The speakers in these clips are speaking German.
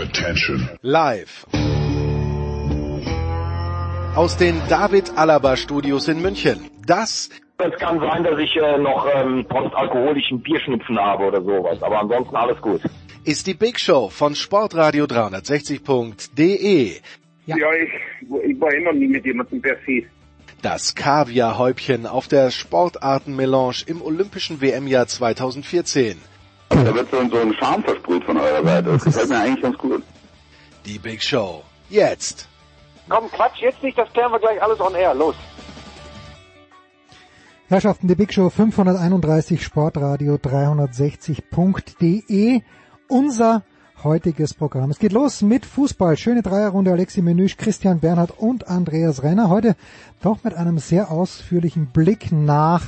Attention. Live. Aus den David Alaba Studios in München. Das es kann sein, dass ich äh, noch ähm, postalkoholischen Bierschnupfen habe oder sowas, aber ansonsten alles gut. Ist die Big Show von Sportradio 360.de. Ja, ja ich, ich war immer nie mit jemandem per se. Das Kaviarhäubchen auf der Sportartenmelange im Olympischen WM-Jahr 2014. Da wird so ein Charme versprüht von eurer Seite. Das gefällt mir eigentlich ganz gut. Die Big Show. Jetzt. Komm, Quatsch, jetzt nicht, das klären wir gleich alles on air. Los. Herrschaften, die Big Show 531 Sportradio 360.de. Unser heutiges Programm. Es geht los mit Fußball. Schöne Dreierrunde. Alexi Menüsch, Christian Bernhard und Andreas Renner. Heute doch mit einem sehr ausführlichen Blick nach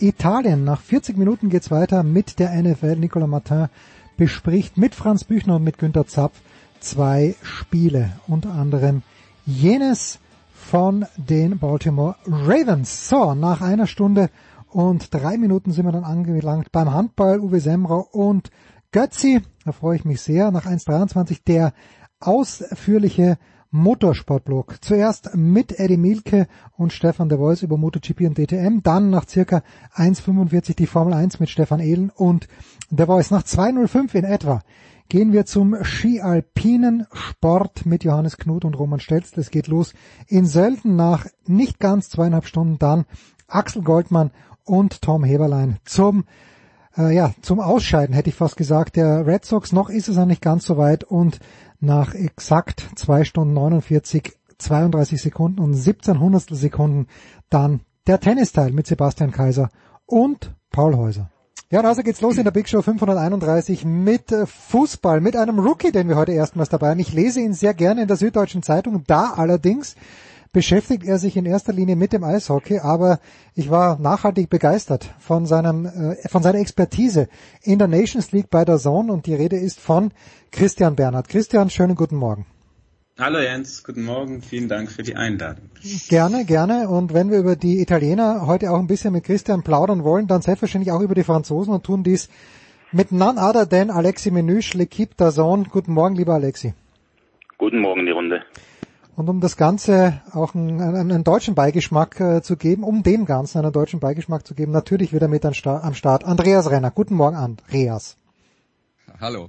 Italien. Nach 40 Minuten geht's weiter mit der NFL. Nicolas Martin bespricht mit Franz Büchner und mit Günter Zapf zwei Spiele. Unter anderem jenes von den Baltimore Ravens. So, nach einer Stunde und drei Minuten sind wir dann angelangt beim Handball. Uwe Semrau und Götzi, da freue ich mich sehr, nach 1.23 der ausführliche Motorsportblog. Zuerst mit Eddie Milke und Stefan de Vois über MotoGP und DTM, dann nach circa 1.45 die Formel 1 mit Stefan Ehlen und de Vois. Nach 2.05 in etwa gehen wir zum Ski-Alpinen Sport mit Johannes Knut und Roman Stelz. Es geht los in Sölden nach nicht ganz zweieinhalb Stunden dann Axel Goldmann und Tom Heberlein zum äh, ja, zum Ausscheiden hätte ich fast gesagt, der Red Sox. Noch ist es noch nicht ganz so weit und nach exakt zwei Stunden 49, 32 Sekunden und 17 Hundertstel Sekunden dann der Tennisteil mit Sebastian Kaiser und Paul Häuser. Ja, und also geht's los in der Big Show 531 mit äh, Fußball, mit einem Rookie, den wir heute erstmals dabei haben. Ich lese ihn sehr gerne in der Süddeutschen Zeitung, da allerdings beschäftigt er sich in erster Linie mit dem Eishockey, aber ich war nachhaltig begeistert von seinem äh, von seiner Expertise in der Nations League bei der Zone und die Rede ist von Christian Bernhard. Christian, schönen guten Morgen. Hallo Jens, guten Morgen, vielen Dank für die Einladung. Gerne, gerne. Und wenn wir über die Italiener heute auch ein bisschen mit Christian plaudern wollen, dann selbstverständlich auch über die Franzosen und tun dies mit none other than Alexi Menüsch, L'Equipe d'Azon. Guten Morgen, lieber Alexi. Guten Morgen, die Runde. Und um das Ganze auch einen, einen, einen deutschen Beigeschmack äh, zu geben, um dem Ganzen einen deutschen Beigeschmack zu geben, natürlich wieder mit am Start Andreas Renner. Guten Morgen, Andreas. Hallo.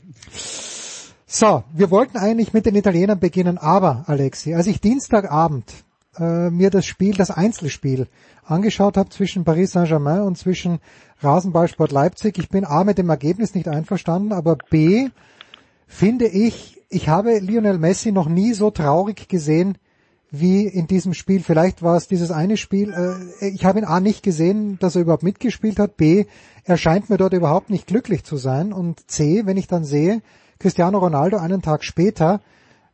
So, wir wollten eigentlich mit den Italienern beginnen, aber Alexi, als ich Dienstagabend äh, mir das Spiel, das Einzelspiel angeschaut habe zwischen Paris Saint-Germain und zwischen Rasenballsport Leipzig, ich bin A mit dem Ergebnis nicht einverstanden, aber B finde ich, ich habe Lionel Messi noch nie so traurig gesehen wie in diesem Spiel. Vielleicht war es dieses eine Spiel, äh, ich habe ihn A nicht gesehen, dass er überhaupt mitgespielt hat, B, er scheint mir dort überhaupt nicht glücklich zu sein und C, wenn ich dann sehe, Cristiano Ronaldo einen Tag später,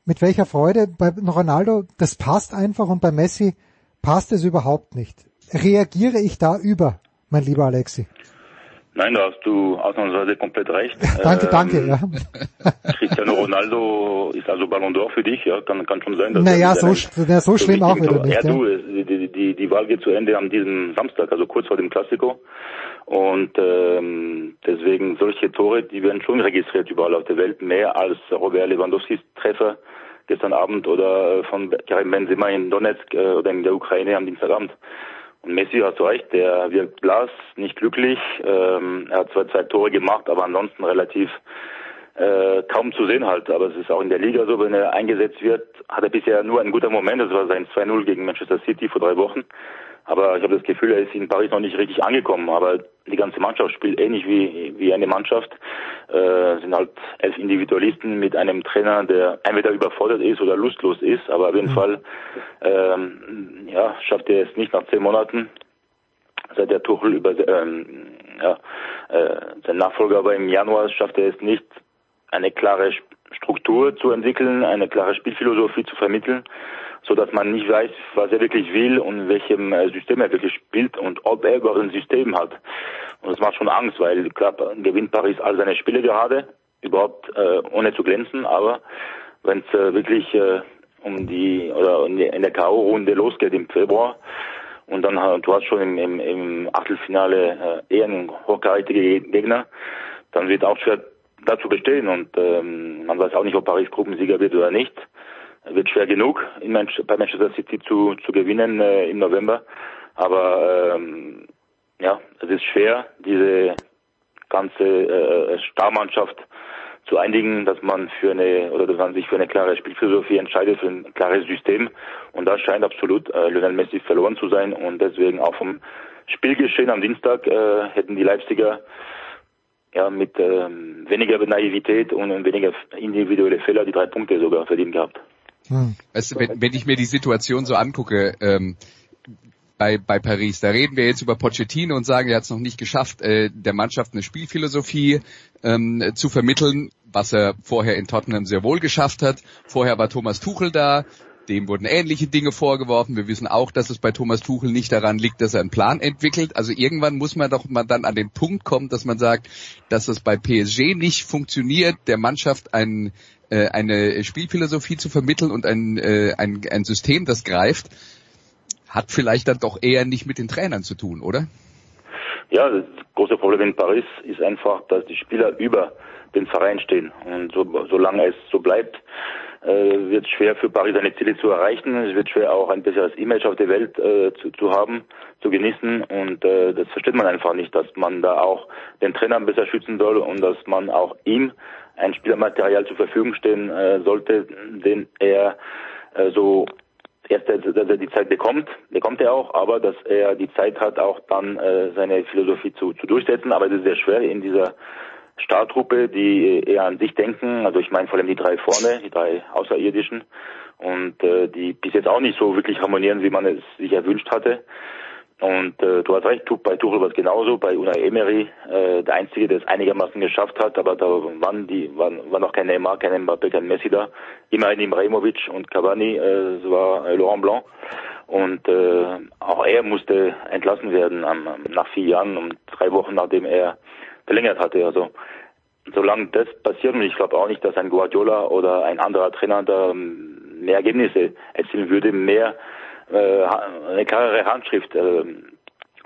mit welcher Freude bei Ronaldo, das passt einfach und bei Messi passt es überhaupt nicht. Reagiere ich da über, mein lieber Alexi? Nein, da hast du ausnahmsweise komplett recht. danke, ähm, danke, ja. Cristiano Ronaldo ist also Ballon d'Or für dich, ja, kann, kann schon sein. Dass naja, so, ja, so schlimm auch wieder nicht. Ja, du, die, die, die Wahl geht zu Ende an diesem Samstag, also kurz vor dem Klassiko. Und ähm, deswegen solche Tore, die werden schon registriert überall auf der Welt, mehr als Robert Lewandowskis Treffer gestern Abend oder äh, von Karim Benzema in Donetsk äh, oder in der Ukraine am Dienstagabend. Und Messi hat recht, der wirkt blass, nicht glücklich. Ähm, er hat zwar zwei Tore gemacht, aber ansonsten relativ äh, kaum zu sehen halt. Aber es ist auch in der Liga so, wenn er eingesetzt wird, hat er bisher nur einen guten Moment. Das war sein 2-0 gegen Manchester City vor drei Wochen. Aber ich habe das Gefühl, er ist in Paris noch nicht richtig angekommen. Aber die ganze Mannschaft spielt ähnlich wie, wie eine Mannschaft. Äh, sind halt elf Individualisten mit einem Trainer, der entweder überfordert ist oder lustlos ist. Aber auf jeden mhm. Fall ähm, ja, schafft er es nicht nach zehn Monaten, seit der Tuchel über ähm, ja, äh, sein Nachfolger aber im Januar schafft er es nicht, eine klare Struktur zu entwickeln, eine klare Spielphilosophie zu vermitteln so dass man nicht weiß, was er wirklich will und welchem äh, System er wirklich spielt und ob er überhaupt ein System hat. Und das macht schon Angst, weil klar gewinnt Paris all seine Spiele gerade, überhaupt äh, ohne zu glänzen, aber wenn es äh, wirklich äh, um die oder in der K.O.-Runde losgeht im Februar und dann äh, du hast schon im, im, im Achtelfinale äh, eher einen hochkarätigen Gegner, dann wird auch schwer dazu bestehen und ähm, man weiß auch nicht, ob Paris Gruppensieger wird oder nicht. Wird schwer genug in Manch bei Manchester City zu, zu gewinnen äh, im November. Aber ähm, ja, es ist schwer, diese ganze äh, Starmannschaft zu einigen, dass man für eine oder dass man sich für eine klare Spielphilosophie entscheidet, für ein klares System. Und da scheint absolut äh, Lionel Messi verloren zu sein und deswegen auch vom Spielgeschehen am Dienstag äh, hätten die Leipziger ja, mit ähm, weniger Naivität und weniger individuelle Fehler die drei Punkte sogar verdient gehabt. Hm. Weißt du, wenn, wenn ich mir die Situation so angucke, ähm, bei, bei Paris. Da reden wir jetzt über Pochettino und sagen, er hat es noch nicht geschafft, äh, der Mannschaft eine Spielphilosophie ähm, zu vermitteln, was er vorher in Tottenham sehr wohl geschafft hat. Vorher war Thomas Tuchel da, dem wurden ähnliche Dinge vorgeworfen. Wir wissen auch, dass es bei Thomas Tuchel nicht daran liegt, dass er einen Plan entwickelt. Also irgendwann muss man doch mal dann an den Punkt kommen, dass man sagt, dass es bei PSG nicht funktioniert, der Mannschaft ein, äh, eine Spielphilosophie zu vermitteln und ein, äh, ein, ein System, das greift, hat vielleicht dann doch eher nicht mit den Trainern zu tun, oder? Ja, das große Problem in Paris ist einfach, dass die Spieler über den Verein stehen. Und so, solange es so bleibt, äh, wird es schwer für Paris seine Ziele zu erreichen. Es wird schwer auch ein besseres Image auf der Welt äh, zu, zu haben, zu genießen. Und äh, das versteht man einfach nicht, dass man da auch den Trainer besser schützen soll und dass man auch ihm ein Spielermaterial zur Verfügung stehen äh, sollte, den er äh, so erst, dass er die Zeit bekommt, bekommt er auch, aber dass er die Zeit hat, auch dann äh, seine Philosophie zu, zu durchsetzen. Aber es ist sehr schwer in dieser Startruppe, die eher an sich denken. Also ich meine vor allem die drei vorne, die drei Außerirdischen und äh, die bis jetzt auch nicht so wirklich harmonieren, wie man es sich erwünscht hatte. Und äh, du hast recht, bei Tuchel war es genauso, bei Unai Emery, äh, der Einzige, der es einigermaßen geschafft hat, aber da waren die, waren, war noch kein Neymar, kein Mbappé, kein Messi da. Immerhin Ibrahimovic und Cavani, äh, es war äh, Laurent Blanc. Und äh, auch er musste entlassen werden ähm, nach vier Jahren, um drei Wochen nachdem er verlängert hatte. Also solange das passiert, und ich glaube auch nicht, dass ein Guardiola oder ein anderer Trainer da ähm, mehr Ergebnisse erzielen würde, mehr äh, eine klarere Handschrift äh,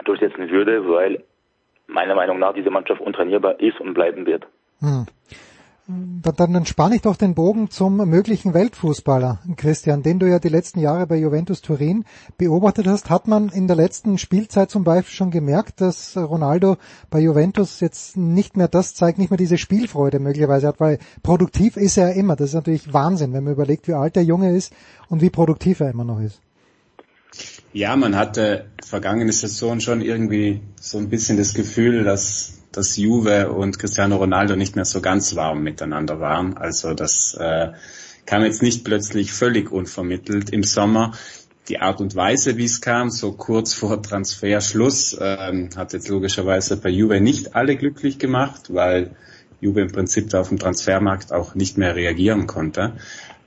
durchsetzen würde, weil meiner Meinung nach diese Mannschaft untrainierbar ist und bleiben wird. Hm. Dann, dann spanne ich doch den Bogen zum möglichen Weltfußballer, Christian, den du ja die letzten Jahre bei Juventus Turin beobachtet hast. Hat man in der letzten Spielzeit zum Beispiel schon gemerkt, dass Ronaldo bei Juventus jetzt nicht mehr das zeigt, nicht mehr diese Spielfreude möglicherweise hat, weil produktiv ist er immer. Das ist natürlich Wahnsinn, wenn man überlegt, wie alt der Junge ist und wie produktiv er immer noch ist. Ja, man hatte vergangene Saison schon irgendwie so ein bisschen das Gefühl, dass, dass Juve und Cristiano Ronaldo nicht mehr so ganz warm miteinander waren. Also das äh, kam jetzt nicht plötzlich völlig unvermittelt im Sommer. Die Art und Weise, wie es kam, so kurz vor Transferschluss, ähm, hat jetzt logischerweise bei Juve nicht alle glücklich gemacht, weil Juve im Prinzip da auf dem Transfermarkt auch nicht mehr reagieren konnte.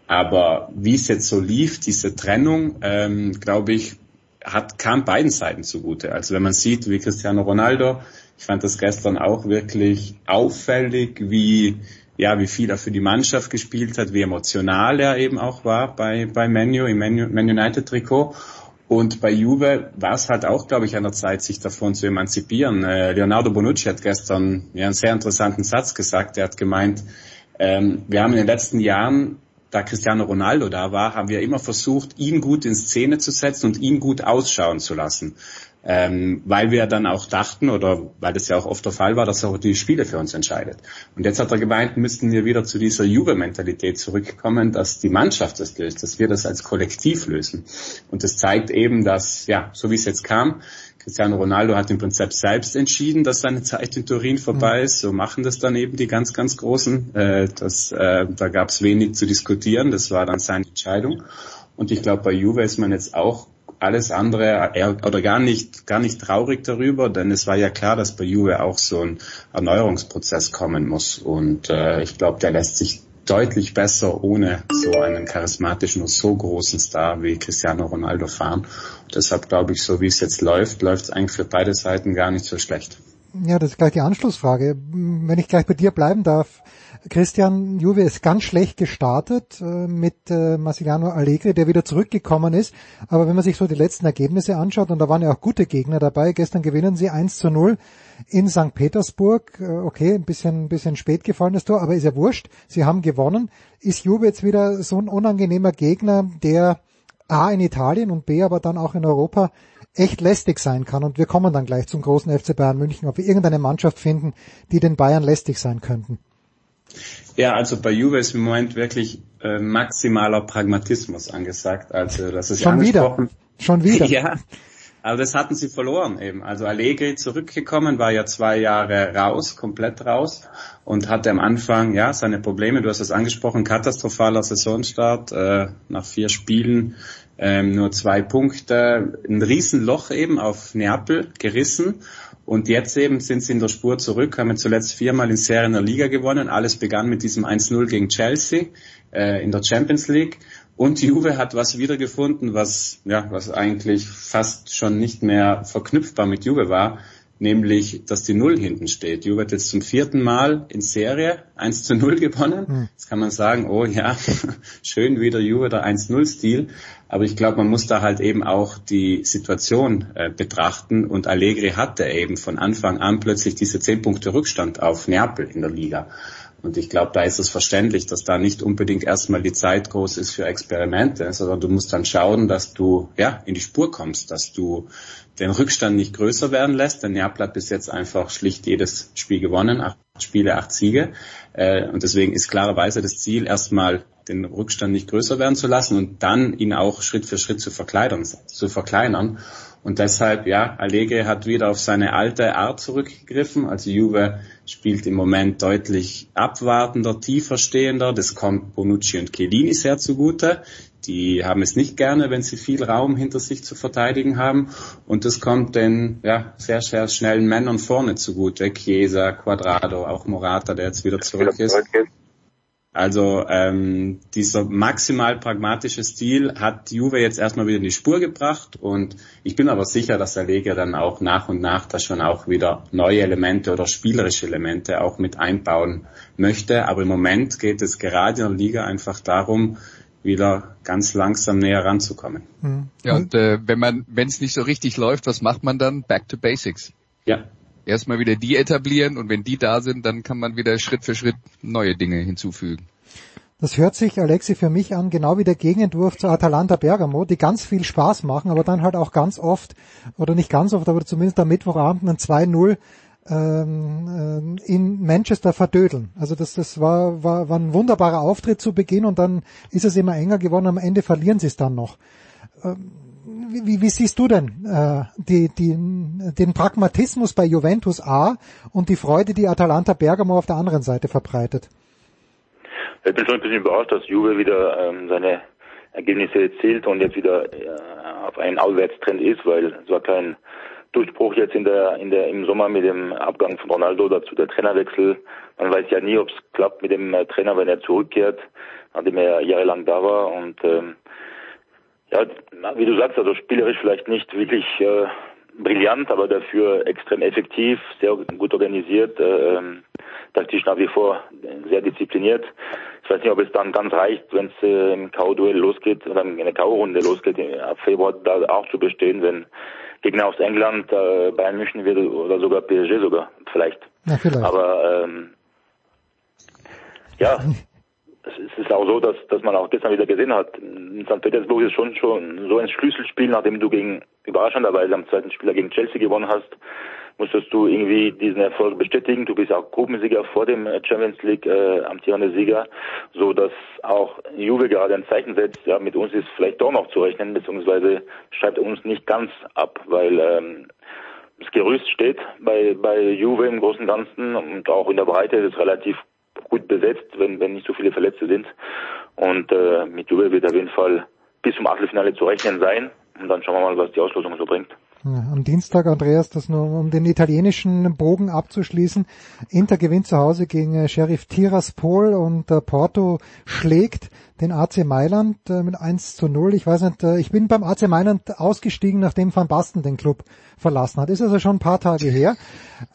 Aber wie es jetzt so lief, diese Trennung, ähm, glaube ich, hat, kam beiden Seiten zugute. Also wenn man sieht, wie Cristiano Ronaldo, ich fand das gestern auch wirklich auffällig, wie, ja, wie viel er für die Mannschaft gespielt hat, wie emotional er eben auch war bei, bei Menu, im Man United Trikot. Und bei Juve war es halt auch, glaube ich, an der Zeit, sich davon zu emanzipieren. Äh, Leonardo Bonucci hat gestern ja, einen sehr interessanten Satz gesagt. Er hat gemeint, ähm, wir haben in den letzten Jahren da Cristiano Ronaldo da war, haben wir immer versucht, ihn gut in Szene zu setzen und ihn gut ausschauen zu lassen. Ähm, weil wir dann auch dachten, oder weil das ja auch oft der Fall war, dass er auch die Spiele für uns entscheidet. Und jetzt hat er gemeint, müssten wir wieder zu dieser Juve-Mentalität zurückkommen, dass die Mannschaft das löst, dass wir das als Kollektiv lösen. Und das zeigt eben, dass, ja, so wie es jetzt kam, Cristiano Ronaldo hat im Prinzip selbst entschieden, dass seine Zeit in Turin vorbei mhm. ist. So machen das dann eben die ganz, ganz Großen. Äh, das, äh, da gab es wenig zu diskutieren. Das war dann seine Entscheidung. Und ich glaube, bei Juve ist man jetzt auch alles andere oder gar nicht, gar nicht traurig darüber, denn es war ja klar, dass bei Juve auch so ein Erneuerungsprozess kommen muss. Und äh, ich glaube, der lässt sich deutlich besser ohne so einen charismatischen und so großen Star wie Cristiano Ronaldo fahren. Deshalb glaube ich, so wie es jetzt läuft, läuft es eigentlich für beide Seiten gar nicht so schlecht. Ja, das ist gleich die Anschlussfrage. Wenn ich gleich bei dir bleiben darf, Christian, Juve ist ganz schlecht gestartet äh, mit äh, Massimiliano Allegri, der wieder zurückgekommen ist. Aber wenn man sich so die letzten Ergebnisse anschaut, und da waren ja auch gute Gegner dabei, gestern gewinnen sie 1 zu 0 in St. Petersburg. Äh, okay, ein bisschen, ein bisschen spät gefallen das Tor, aber ist ja wurscht. Sie haben gewonnen. Ist Juve jetzt wieder so ein unangenehmer Gegner, der A in Italien und B aber dann auch in Europa echt lästig sein kann. Und wir kommen dann gleich zum großen FC Bayern München, ob wir irgendeine Mannschaft finden, die den Bayern lästig sein könnten. Ja, also bei Juve ist im Moment wirklich äh, maximaler Pragmatismus angesagt. Also das ist schon wieder, schon wieder. ja, aber das hatten sie verloren eben. Also Allegri zurückgekommen, war ja zwei Jahre raus, komplett raus und hatte am Anfang ja seine Probleme. Du hast es angesprochen, katastrophaler Saisonstart äh, nach vier Spielen ähm, nur zwei Punkte, ein Riesenloch eben auf Neapel gerissen. Und jetzt eben sind sie in der Spur zurück, haben zuletzt viermal in Serie in der Liga gewonnen. Alles begann mit diesem 1-0 gegen Chelsea äh, in der Champions League. Und Juve hat was wiedergefunden, was, ja, was eigentlich fast schon nicht mehr verknüpfbar mit Juve war nämlich, dass die Null hinten steht. Juve hat jetzt zum vierten Mal in Serie 1 zu 0 gewonnen. Mhm. Jetzt kann man sagen, oh ja, schön wieder Juve der 1-0-Stil. Aber ich glaube, man muss da halt eben auch die Situation äh, betrachten. Und Allegri hatte eben von Anfang an plötzlich diese 10 Punkte Rückstand auf Neapel in der Liga. Und ich glaube, da ist es verständlich, dass da nicht unbedingt erstmal die Zeit groß ist für Experimente, sondern du musst dann schauen, dass du ja in die Spur kommst, dass du den Rückstand nicht größer werden lässt. Denn Neapel hat bis jetzt einfach schlicht jedes Spiel gewonnen, acht Spiele, acht Siege. Äh, und deswegen ist klarerweise das Ziel, erstmal den Rückstand nicht größer werden zu lassen und dann ihn auch Schritt für Schritt zu verkleinern. Zu verkleinern. Und deshalb, ja, Allegri hat wieder auf seine alte Art zurückgegriffen. Also Juve spielt im Moment deutlich abwartender, tiefer stehender. Das kommt Bonucci und Chiellini sehr zugute. Die haben es nicht gerne, wenn sie viel Raum hinter sich zu verteidigen haben. Und das kommt den ja, sehr, sehr schnellen Männern vorne zugute. Chiesa, Quadrado, auch Morata, der jetzt wieder zurück ist. Also ähm, dieser maximal pragmatische Stil hat Juve jetzt erstmal wieder in die Spur gebracht und ich bin aber sicher, dass der Lega dann auch nach und nach da schon auch wieder neue Elemente oder spielerische Elemente auch mit einbauen möchte. Aber im Moment geht es gerade in der Liga einfach darum, wieder ganz langsam näher ranzukommen. Mhm. Ja, und äh, wenn man, wenn es nicht so richtig läuft, was macht man dann? Back to Basics. Ja. Erstmal wieder die etablieren und wenn die da sind, dann kann man wieder Schritt für Schritt neue Dinge hinzufügen. Das hört sich, Alexi, für mich an, genau wie der Gegenentwurf zu Atalanta Bergamo, die ganz viel Spaß machen, aber dann halt auch ganz oft, oder nicht ganz oft, aber zumindest am Mittwochabend ein 2-0 ähm, äh, in Manchester verdödeln. Also das, das war, war, war ein wunderbarer Auftritt zu Beginn und dann ist es immer enger geworden, am Ende verlieren sie es dann noch. Ähm, wie, wie siehst du denn äh, die, die, den Pragmatismus bei Juventus A und die Freude, die Atalanta Bergamo auf der anderen Seite verbreitet? Ich bin schon ein bisschen überrascht, dass Juve wieder ähm, seine Ergebnisse erzielt und jetzt wieder äh, auf einen Aufwärtstrend ist, weil es war kein Durchbruch jetzt in der, in der, im Sommer mit dem Abgang von Ronaldo dazu der Trainerwechsel. Man weiß ja nie, ob es klappt mit dem äh, Trainer, wenn er zurückkehrt, nachdem er jahrelang da war und ähm, ja, wie du sagst, also spielerisch vielleicht nicht wirklich äh, brillant, aber dafür extrem effektiv, sehr gut organisiert, äh, taktisch nach wie vor sehr diszipliniert. Ich weiß nicht, ob es dann ganz reicht, wenn es äh, im K.O.-Duell losgeht oder in der K.O.-Runde losgeht, ab Februar da auch zu bestehen, wenn Gegner aus England äh, Bayern München wird oder sogar PSG sogar, vielleicht. Ja, vielleicht. Aber ähm, ja, es ist auch so, dass, dass man auch gestern wieder gesehen hat, in St. Petersburg ist schon schon so ein Schlüsselspiel, nachdem du gegen überraschenderweise am zweiten Spieler gegen Chelsea gewonnen hast, musstest du irgendwie diesen Erfolg bestätigen. Du bist auch Gruppensieger vor dem Champions League äh, amtierende Sieger, so dass auch Juve gerade ein Zeichen setzt. Ja, mit uns ist vielleicht doch noch zu rechnen, beziehungsweise schreibt uns nicht ganz ab, weil ähm, das Gerüst steht bei bei Juve im Großen und Ganzen und auch in der Breite ist es relativ gut besetzt, wenn, wenn nicht so viele Verletzte sind. Und äh, mit Juve wird auf jeden Fall bis zum Achtelfinale zu rechnen sein. Und dann schauen wir mal, was die Auslosung so bringt. Am Dienstag, Andreas, das nur um den italienischen Bogen abzuschließen. Inter gewinnt zu Hause gegen äh, Sheriff Tiraspol und äh, Porto schlägt den AC Mailand äh, mit 1 zu 0. Ich weiß nicht, ich bin beim AC Mailand ausgestiegen, nachdem Van Basten den Club verlassen hat. Ist also schon ein paar Tage her.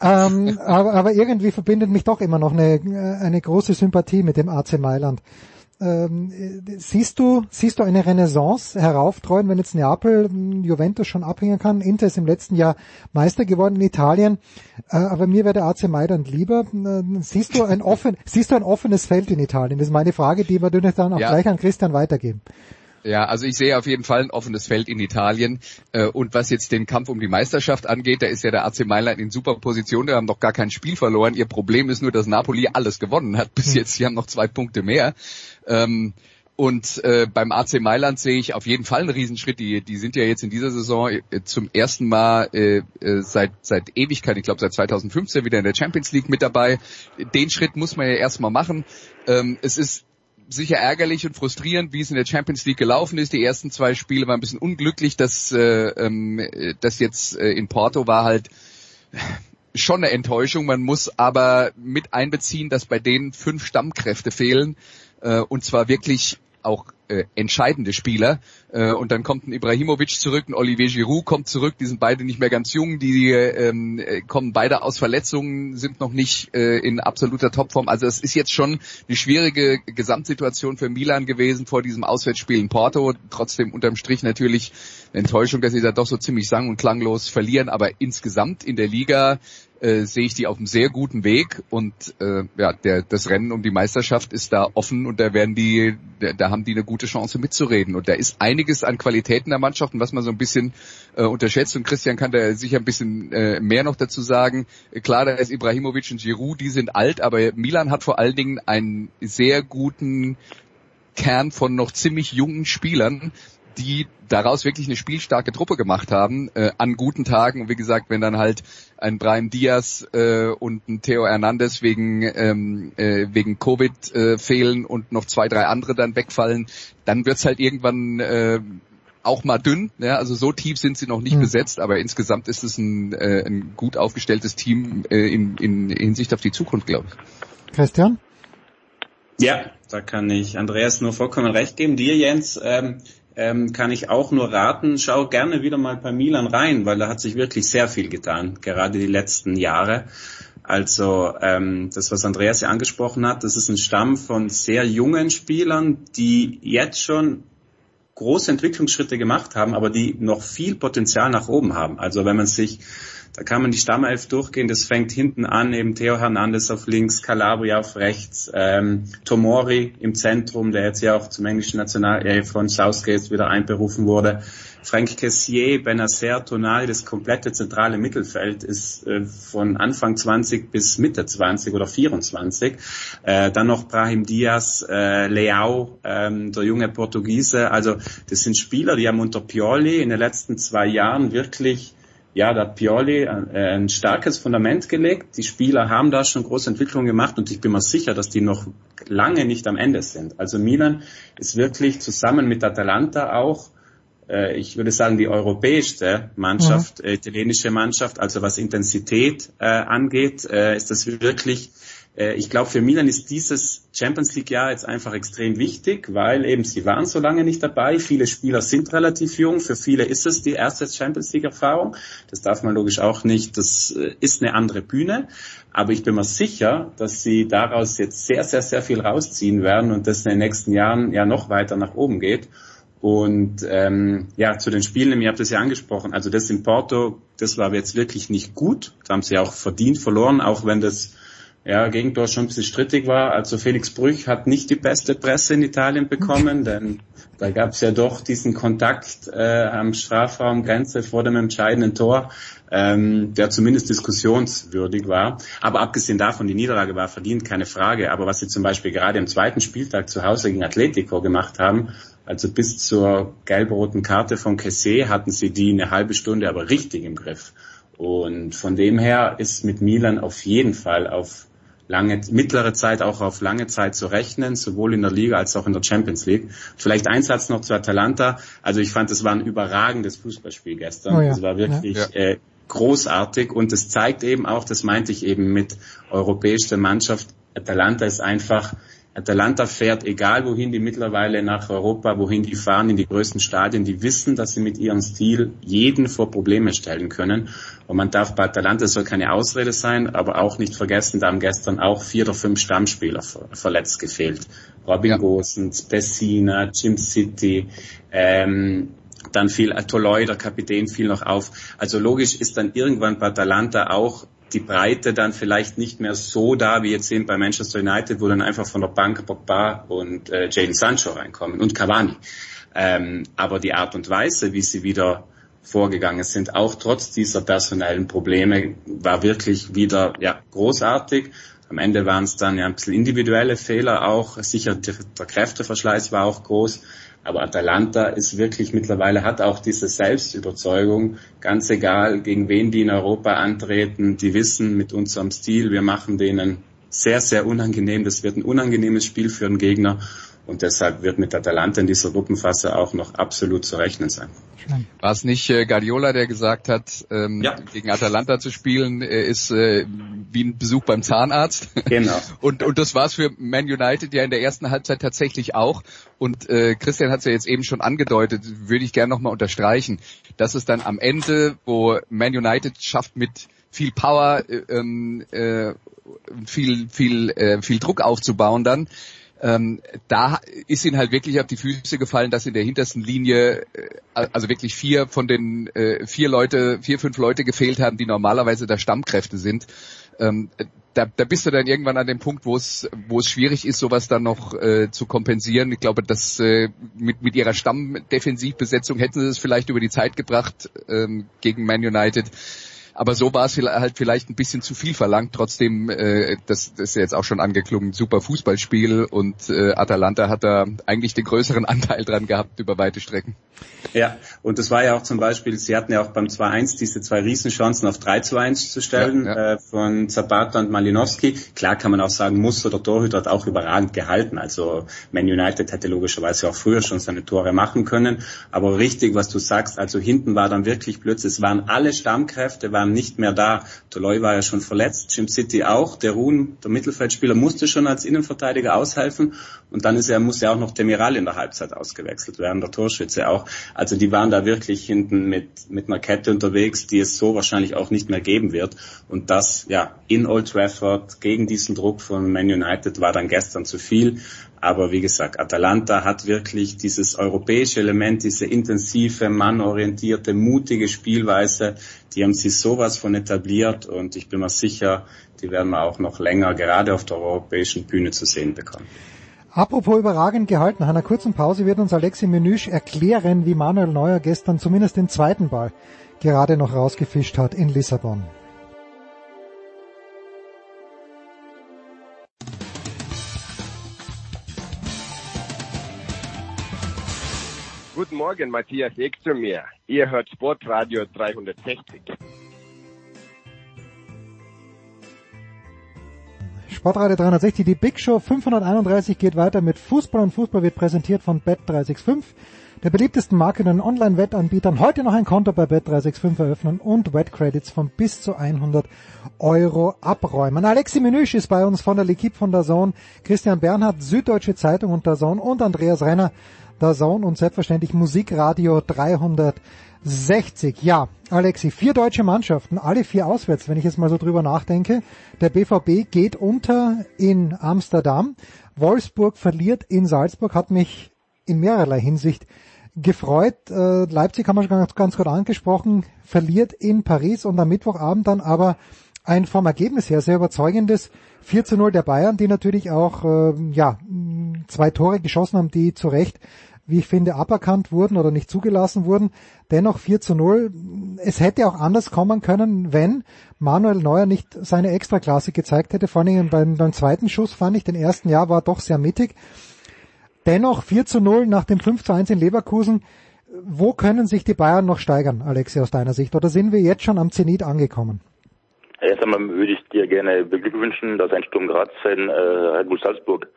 Ähm, aber, aber irgendwie verbindet mich doch immer noch eine, eine große Sympathie mit dem AC Mailand. Ähm, siehst du, siehst du eine Renaissance herauftreuen, wenn jetzt Neapel Juventus schon abhängen kann? Inter ist im letzten Jahr Meister geworden in Italien, äh, aber mir wäre der AC Mailand lieber. Äh, siehst du ein offen, siehst du ein offenes Feld in Italien? Das ist meine Frage, die wir dann auch ja. gleich an Christian weitergeben. Ja, also ich sehe auf jeden Fall ein offenes Feld in Italien. Äh, und was jetzt den Kampf um die Meisterschaft angeht, da ist ja der AC Mailand in super Position. Die haben noch gar kein Spiel verloren. Ihr Problem ist nur, dass Napoli alles gewonnen hat bis hm. jetzt. Sie haben noch zwei Punkte mehr. Ähm, und äh, beim AC Mailand sehe ich auf jeden Fall einen Riesenschritt. Die, die sind ja jetzt in dieser Saison äh, zum ersten Mal seit, seit Ewigkeit, ich glaube seit 2015 wieder in der Champions League mit dabei. Den Schritt muss man ja erstmal machen. Ähm, es ist sicher ärgerlich und frustrierend, wie es in der Champions League gelaufen ist. Die ersten zwei Spiele waren ein bisschen unglücklich. dass äh, ähm, das jetzt äh, in Porto war halt schon eine Enttäuschung. Man muss aber mit einbeziehen, dass bei denen fünf Stammkräfte fehlen äh, und zwar wirklich auch äh, entscheidende Spieler. Äh, und dann kommt ein Ibrahimovic zurück, ein Olivier Giroud kommt zurück, die sind beide nicht mehr ganz jung, die ähm, äh, kommen beide aus Verletzungen, sind noch nicht äh, in absoluter Topform. Also es ist jetzt schon eine schwierige Gesamtsituation für Milan gewesen vor diesem Auswärtsspiel in Porto. Trotzdem unterm Strich natürlich eine Enttäuschung, dass sie da doch so ziemlich sang- und klanglos verlieren. Aber insgesamt in der Liga äh, sehe ich die auf einem sehr guten Weg und äh, ja, der, das Rennen um die Meisterschaft ist da offen und da werden die, da, da haben die eine gute Chance mitzureden. Und da ist einiges an Qualitäten der Mannschaften, was man so ein bisschen äh, unterschätzt und Christian kann da sicher ein bisschen äh, mehr noch dazu sagen. Klar, da ist Ibrahimovic und Giroud, die sind alt, aber Milan hat vor allen Dingen einen sehr guten Kern von noch ziemlich jungen Spielern, die daraus wirklich eine spielstarke Truppe gemacht haben, äh, an guten Tagen. Und wie gesagt, wenn dann halt ein Brian Diaz äh, und ein Theo Hernandez wegen, ähm, äh, wegen Covid äh, fehlen und noch zwei, drei andere dann wegfallen, dann wird's halt irgendwann äh, auch mal dünn. Ja, also so tief sind sie noch nicht mhm. besetzt, aber insgesamt ist es ein, äh, ein gut aufgestelltes Team äh, in, in Hinsicht auf die Zukunft, glaube ich. Christian? Ja, da kann ich Andreas nur vollkommen recht geben. Dir, Jens, ähm, ähm, kann ich auch nur raten, schau gerne wieder mal bei Milan rein, weil da hat sich wirklich sehr viel getan, gerade die letzten Jahre. Also ähm, das, was Andreas ja angesprochen hat, das ist ein Stamm von sehr jungen Spielern, die jetzt schon große Entwicklungsschritte gemacht haben, aber die noch viel Potenzial nach oben haben. Also wenn man sich da kann man die Stammelf durchgehen. Das fängt hinten an, eben Theo Hernandez auf links, Calabria auf rechts, ähm, Tomori im Zentrum, der jetzt ja auch zum englischen National äh, von Southgate wieder einberufen wurde. Frank Kessier, Benacer, Tonali, das komplette zentrale Mittelfeld ist äh, von Anfang 20 bis Mitte 20 oder 24. Äh, dann noch Brahim Diaz, äh, Leao, ähm, der junge Portugiese. Also das sind Spieler, die haben unter Pioli in den letzten zwei Jahren wirklich ja, da hat Pioli ein, äh, ein starkes Fundament gelegt. Die Spieler haben da schon große Entwicklungen gemacht und ich bin mir sicher, dass die noch lange nicht am Ende sind. Also Milan ist wirklich zusammen mit Atalanta auch, äh, ich würde sagen, die europäischste Mannschaft, mhm. äh, italienische Mannschaft. Also was Intensität äh, angeht, äh, ist das wirklich ich glaube, für Milan ist dieses Champions League-Jahr jetzt einfach extrem wichtig, weil eben sie waren so lange nicht dabei. Viele Spieler sind relativ jung. Für viele ist es die erste Champions League-Erfahrung. Das darf man logisch auch nicht. Das äh, ist eine andere Bühne. Aber ich bin mir sicher, dass sie daraus jetzt sehr, sehr, sehr viel rausziehen werden und das in den nächsten Jahren ja noch weiter nach oben geht. Und ähm, ja, zu den Spielen, ihr habt es ja angesprochen, also das in Porto, das war jetzt wirklich nicht gut. Da haben sie auch verdient verloren, auch wenn das ja, Gegentor schon ein bisschen strittig war. Also Felix Brüch hat nicht die beste Presse in Italien bekommen, denn da gab es ja doch diesen Kontakt äh, am Strafraumgrenze vor dem entscheidenden Tor, ähm, der zumindest diskussionswürdig war. Aber abgesehen davon, die Niederlage war verdient, keine Frage. Aber was sie zum Beispiel gerade am zweiten Spieltag zu Hause gegen Atletico gemacht haben, also bis zur gelb-roten Karte von Kessé hatten sie die eine halbe Stunde aber richtig im Griff. Und von dem her ist mit Milan auf jeden Fall auf lange, mittlere Zeit auch auf lange Zeit zu rechnen, sowohl in der Liga als auch in der Champions League. Vielleicht ein Satz noch zu Atalanta. Also ich fand, es war ein überragendes Fußballspiel gestern. Oh ja. Es war wirklich ja. äh, großartig und es zeigt eben auch, das meinte ich eben mit europäischer Mannschaft, Atalanta ist einfach Atalanta fährt, egal wohin die mittlerweile nach Europa, wohin die fahren, in die größten Stadien, die wissen, dass sie mit ihrem Stil jeden vor Probleme stellen können. Und man darf bei Atalanta, das soll keine Ausrede sein, aber auch nicht vergessen, da haben gestern auch vier oder fünf Stammspieler verletzt gefehlt. Robin ja. Gosens, Pessina, Jim City, ähm, dann fiel Toloi, der Kapitän, fiel noch auf. Also logisch ist dann irgendwann bei Atalanta auch die Breite dann vielleicht nicht mehr so da, wie jetzt eben bei Manchester United, wo dann einfach von der Bank Pogba und äh, Jadon Sancho reinkommen und Cavani. Ähm, aber die Art und Weise, wie sie wieder vorgegangen sind, auch trotz dieser personellen Probleme, war wirklich wieder ja, großartig. Am Ende waren es dann ja ein bisschen individuelle Fehler auch. Sicher der, der Kräfteverschleiß war auch groß. Aber Atalanta ist wirklich mittlerweile, hat auch diese Selbstüberzeugung, ganz egal, gegen wen die in Europa antreten, die wissen mit unserem Stil, wir machen denen sehr, sehr unangenehm. Das wird ein unangenehmes Spiel für den Gegner. Und deshalb wird mit Atalanta in dieser Gruppenphase auch noch absolut zu rechnen sein. War es nicht äh, Guardiola, der gesagt hat, ähm, ja. gegen Atalanta zu spielen, äh, ist äh, wie ein Besuch beim Zahnarzt. Genau. und, und das war es für Man United ja in der ersten Halbzeit tatsächlich auch. Und äh, Christian hat es ja jetzt eben schon angedeutet, würde ich gerne nochmal unterstreichen, dass es dann am Ende, wo Man United schafft mit viel Power, äh, ähm, äh, viel, viel, äh, viel Druck aufzubauen dann, ähm, da ist ihnen halt wirklich auf die Füße gefallen, dass in der hintersten Linie äh, also wirklich vier von den äh, vier Leute, vier, fünf Leute gefehlt haben, die normalerweise da Stammkräfte sind. Ähm, da, da bist du dann irgendwann an dem Punkt, wo es, wo es schwierig ist, sowas dann noch äh, zu kompensieren. Ich glaube, dass äh, mit, mit ihrer Stammdefensivbesetzung hätten sie es vielleicht über die Zeit gebracht ähm, gegen Man United. Aber so war es halt vielleicht ein bisschen zu viel verlangt. Trotzdem, äh, das, das ist jetzt auch schon angeklungen, super Fußballspiel und äh, Atalanta hat da eigentlich den größeren Anteil dran gehabt über weite Strecken. Ja, und das war ja auch zum Beispiel, sie hatten ja auch beim 2-1 diese zwei Riesenchancen auf 3-1 zu stellen ja, ja. Äh, von Zapata und Malinowski. Klar kann man auch sagen, Muster, der Torhüter hat auch überragend gehalten. Also Man United hätte logischerweise auch früher schon seine Tore machen können. Aber richtig, was du sagst, also hinten war dann wirklich plötzlich, es waren alle Stammkräfte, waren nicht mehr da. Toloi war ja schon verletzt, Jim City auch. Der Ruhn, der Mittelfeldspieler, musste schon als Innenverteidiger aushelfen. Und dann ist er, muss ja auch noch Demiral in der Halbzeit ausgewechselt werden, der Torschütze auch. Also die waren da wirklich hinten mit, mit einer Kette unterwegs, die es so wahrscheinlich auch nicht mehr geben wird. Und das, ja, in Old Trafford gegen diesen Druck von Man United war dann gestern zu viel. Aber wie gesagt, Atalanta hat wirklich dieses europäische Element, diese intensive, mannorientierte, mutige Spielweise, die haben sie sowas von etabliert und ich bin mir sicher, die werden wir auch noch länger gerade auf der europäischen Bühne zu sehen bekommen. Apropos überragend gehalten, nach einer kurzen Pause wird uns Alexi Menüsch erklären, wie Manuel Neuer gestern zumindest den zweiten Ball gerade noch rausgefischt hat in Lissabon. Guten Morgen, Matthias Ekström mir. Ihr hört Sportradio 360. Sportradio 360, die Big Show 531 geht weiter mit Fußball und Fußball wird präsentiert von Bet365, der beliebtesten Marke den Online-Wettanbietern. Heute noch ein Konto bei Bet365 eröffnen und Wettcredits von bis zu 100 Euro abräumen. Alexi Menüsch ist bei uns von der L'Equipe von der Zone, Christian Bernhard, Süddeutsche Zeitung und der Zone und Andreas Renner der Zone und selbstverständlich Musikradio 360. Ja, Alexi, vier deutsche Mannschaften, alle vier auswärts, wenn ich jetzt mal so drüber nachdenke. Der BVB geht unter in Amsterdam. Wolfsburg verliert in Salzburg, hat mich in mehrerlei Hinsicht gefreut. Äh, Leipzig haben wir schon ganz, ganz gut angesprochen, verliert in Paris und am Mittwochabend dann aber ein vom Ergebnis her sehr überzeugendes 4 zu 0 der Bayern, die natürlich auch äh, ja, zwei Tore geschossen haben, die zu Recht wie ich finde, aberkannt wurden oder nicht zugelassen wurden. Dennoch 4 zu 0. Es hätte auch anders kommen können, wenn Manuel Neuer nicht seine Extraklasse gezeigt hätte. Vor allem beim, beim zweiten Schuss fand ich, den ersten Jahr war doch sehr mittig. Dennoch 4 zu 0 nach dem 5 zu 1 in Leverkusen. Wo können sich die Bayern noch steigern, Alexi, aus deiner Sicht? Oder sind wir jetzt schon am Zenit angekommen? Erst einmal würde ich dir gerne beglückwünschen, dass ein Sturm Graz-Fan äh, Red Bull Salzburg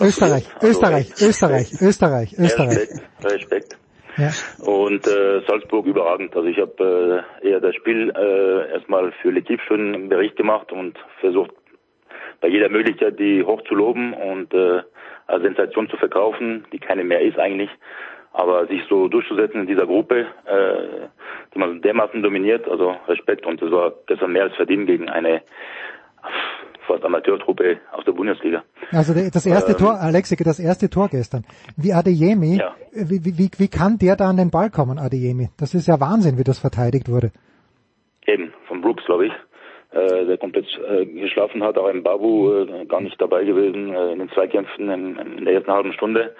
Österreich, Österreich, Österreich, Österreich, Österreich. Respekt, Respekt. Ja. Und äh, Salzburg überragend. Also ich habe äh, eher das Spiel äh, erstmal für L'Equipe schon einen Bericht gemacht und versucht bei jeder Möglichkeit die hoch zu loben und äh, als Sensation zu verkaufen, die keine mehr ist eigentlich. Aber sich so durchzusetzen in dieser Gruppe, äh, die man dermaßen dominiert, also Respekt und das war gestern mehr als verdient gegen eine fast Amateurtruppe aus der Bundesliga. Also das erste Ähm, Tor, Alexi, das erste Tor gestern. Wie Adeyemi, Ja. wie, wie, wie, wie kann der da an den Ball kommen, Adeyemi? Das ist ja Wahnsinn, wie das verteidigt wurde. Eben, von Brooks, glaube ich, äh, der komplett äh, geschlafen hat, auch im Babu äh, gar nicht dabei gewesen äh, in den Zweikämpfen in, in der ersten halben Stunde.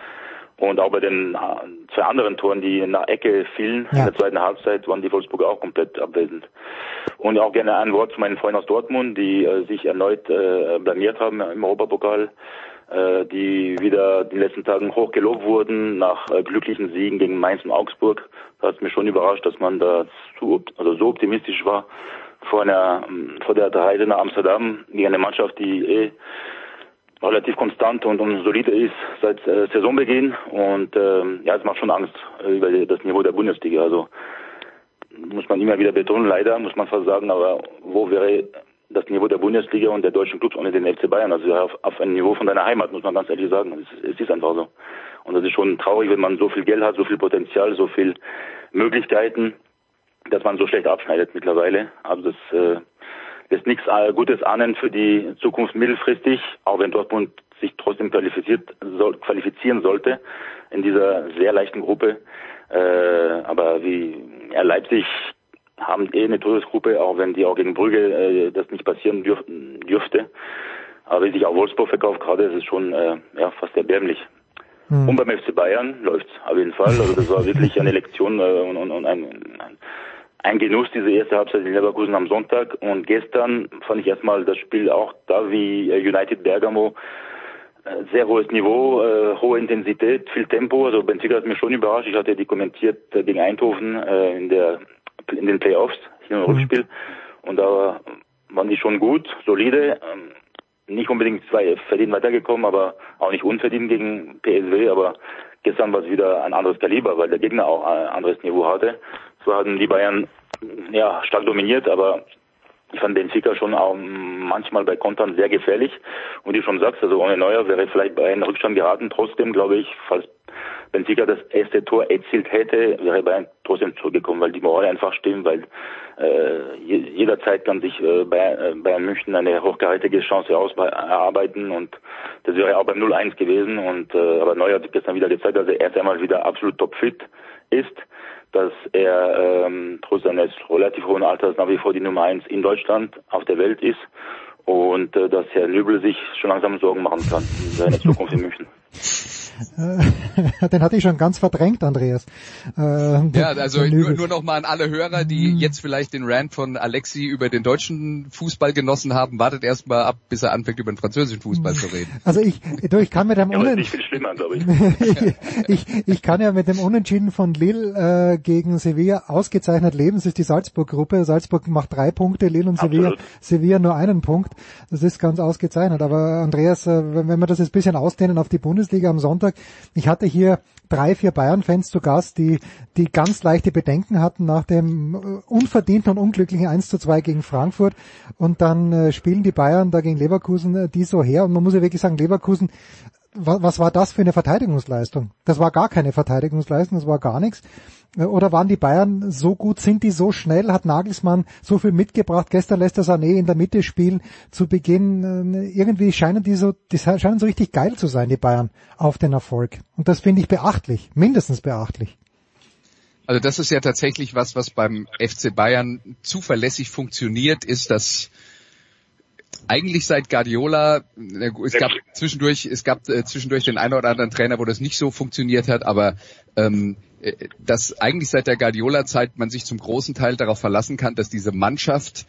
Und auch bei den äh, zwei anderen Toren, die nach Ecke fielen Ja. in der zweiten Halbzeit, waren die Wolfsburger auch komplett abwesend. Und auch gerne ein Wort zu meinen Freunden aus Dortmund, die äh, sich erneut äh, blamiert haben im Europapokal, äh, die wieder in den letzten Tagen hoch gelobt wurden nach äh, glücklichen Siegen gegen Mainz und Augsburg. Da hat es mich schon überrascht, dass man da zu, also so optimistisch war vor einer vor der Reise nach Amsterdam gegen eine Mannschaft, die eh relativ konstant und, und solide ist seit äh, Saisonbeginn und ähm, ja, es macht schon Angst äh, über das Niveau der Bundesliga. Also muss man immer wieder betonen, leider muss man fast sagen, aber wo wäre das Niveau der Bundesliga und der deutschen Clubs ohne den FC Bayern? Also auf, auf ein Niveau von deiner Heimat, muss man ganz ehrlich sagen. Es, es ist einfach so. Und das ist schon traurig, wenn man so viel Geld hat, so viel Potenzial, so viel Möglichkeiten, dass man so schlecht abschneidet mittlerweile. Also das äh, lässt nichts Gutes ahnen für die Zukunft mittelfristig, auch wenn Dortmund sich trotzdem qualifiziert soll, qualifizieren sollte in dieser sehr leichten Gruppe. Äh, aber wie ja, Leipzig haben eh eine Todesgruppe, auch wenn die auch gegen Brügge äh, das nicht passieren dürf dürfte. Aber wie sich auch Wolfsburg verkauft gerade, ist es schon äh, ja, fast erbärmlich. Hm. Und beim FC Bayern läuft's auf jeden Fall. Also das war wirklich eine Lektion äh, und, und, und ein, ein, ein Genuss, diese erste Halbzeit in Leverkusen am Sonntag. Und gestern fand ich erstmal das Spiel auch da wie äh, United Bergamo äh, sehr hohes Niveau, äh, hohe Intensität, viel Tempo. Also Benfica hat mich schon überrascht. Ich hatte die kommentiert äh, gegen Eindhoven äh, in der in den Playoffs, hier im Rückspiel. Und da waren die schon gut, solide. Ähm, nicht unbedingt zwei verdient weitergekommen, aber auch nicht unverdient gegen PSW. Aber gestern war es wieder ein anderes Kaliber, weil der Gegner auch ein anderes Niveau hatte. So hatten die Bayern ja stark dominiert, aber ich fand Benfica schon auch manchmal bei Kontern sehr gefährlich. Und wie du schon sagst, also ohne Neuer wäre vielleicht bei einem Rückstand geraten. Trotzdem glaube ich, falls Benfica das erste Tor erzielt hätte, wäre Bayern trotzdem zurückgekommen, weil die Moral einfach stimmt, weil äh, je- jederzeit kann sich äh, Bayern, äh, Bayern München eine hochkarätige Chance erarbeiten und das wäre auch beim 0-1 gewesen. Und äh, aber Neuer hat gestern wieder gezeigt, dass er erst einmal wieder absolut topfit ist, dass er ähm, trotz seines relativ hohen Alters nach wie vor die Nummer 1 in Deutschland auf der Welt ist und äh, dass Herr Lübel sich schon langsam Sorgen machen kann in seiner Zukunft in München. Äh, Den hatte ich schon ganz verdrängt, Andreas. Äh, Ja, also nur, nur noch mal an alle Hörer, die jetzt vielleicht den Rant von Alexi über den deutschen Fußball genossen haben, wartet erst mal ab, bis er anfängt, über den französischen Fußball zu reden. Also ich, du, ich kann mit dem Ja, aber das ist Unen nicht viel schlimmer, glaube ich. ich, ich kann ja mit dem Unentschieden von Lille äh, gegen Sevilla ausgezeichnet leben. Es ist die Salzburg-Gruppe. Salzburg macht drei Punkte, Lille und Sevilla, Absolut. Sevilla nur einen Punkt. Das ist ganz ausgezeichnet. Aber Andreas, äh, wenn wenn wir das jetzt ein bisschen ausdehnen auf die Bundesliga am Sonntag, ich hatte hier drei, vier Bayern-Fans zu Gast, die, die ganz leichte Bedenken hatten nach dem äh, unverdienten und unglücklichen 1 zu 2 gegen Frankfurt. Und dann äh, spielen die Bayern da gegen Leverkusen äh, die so her. Und man muss ja wirklich sagen, Leverkusen wa- was war das für eine Verteidigungsleistung? Das war gar keine Verteidigungsleistung, das war gar nichts. Oder waren die Bayern so gut, sind die so schnell, hat Nagelsmann so viel mitgebracht, gestern lässt er Sané in der Mitte spielen, zu Beginn, äh, irgendwie scheinen die so, die scheinen so richtig geil zu sein, die Bayern, auf den Erfolg. Und das finde ich beachtlich, mindestens beachtlich. Also das ist ja tatsächlich was, was beim FC Bayern zuverlässig funktioniert, ist, dass eigentlich seit Guardiola, es gab zwischendurch, es gab äh, zwischendurch den einen oder anderen Trainer, wo das nicht so funktioniert hat, aber ähm, äh, dass eigentlich seit der Guardiola-Zeit man sich zum großen Teil darauf verlassen kann, dass diese Mannschaft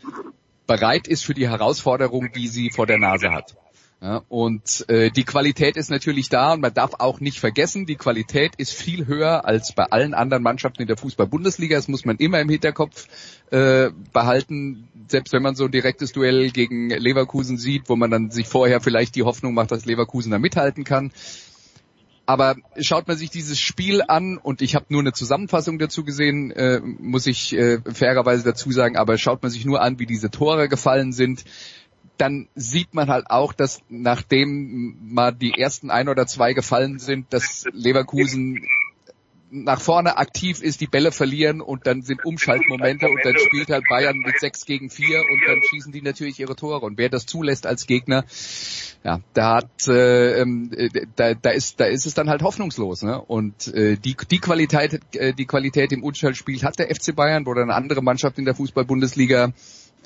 bereit ist für die Herausforderung, die sie vor der Nase hat. Ja, und äh, die Qualität ist natürlich da und man darf auch nicht vergessen, die Qualität ist viel höher als bei allen anderen Mannschaften in der Fußball-Bundesliga. Das muss man immer im Hinterkopf äh, behalten, selbst wenn man so ein direktes Duell gegen Leverkusen sieht, wo man dann sich vorher vielleicht die Hoffnung macht, dass Leverkusen da mithalten kann. Aber schaut man sich dieses Spiel an und ich habe nur eine Zusammenfassung dazu gesehen, äh, muss ich äh, fairerweise dazu sagen, aber schaut man sich nur an, wie diese Tore gefallen sind, dann sieht man halt auch, dass nachdem mal die ersten ein oder zwei gefallen sind, dass Leverkusen nach vorne aktiv ist, die Bälle verlieren und dann sind Umschaltmomente und dann spielt halt Bayern mit sechs gegen vier und dann schießen die natürlich ihre Tore. Und wer das zulässt als Gegner, ja, da hat, äh, ähm, da, da ist, da ist es dann halt hoffnungslos. Ne? Und äh, die, die Qualität, äh, die Qualität im Umschaltspiel hat der FC Bayern oder eine andere Mannschaft in der Fußball-Bundesliga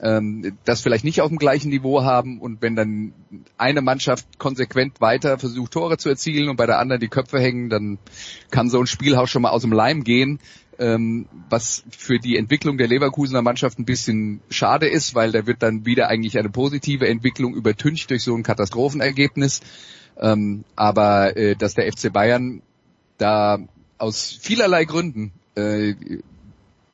ähm, das vielleicht nicht auf dem gleichen Niveau haben und wenn dann eine Mannschaft konsequent weiter versucht Tore zu erzielen und bei der anderen die Köpfe hängen, dann kann so ein Spielhaus schon mal aus dem Leim gehen, ähm, was für die Entwicklung der Leverkusener Mannschaft ein bisschen schade ist, weil da wird dann wieder eigentlich eine positive Entwicklung übertüncht durch so ein Katastrophenergebnis. Ähm, aber äh, dass der FC Bayern da aus vielerlei Gründen äh,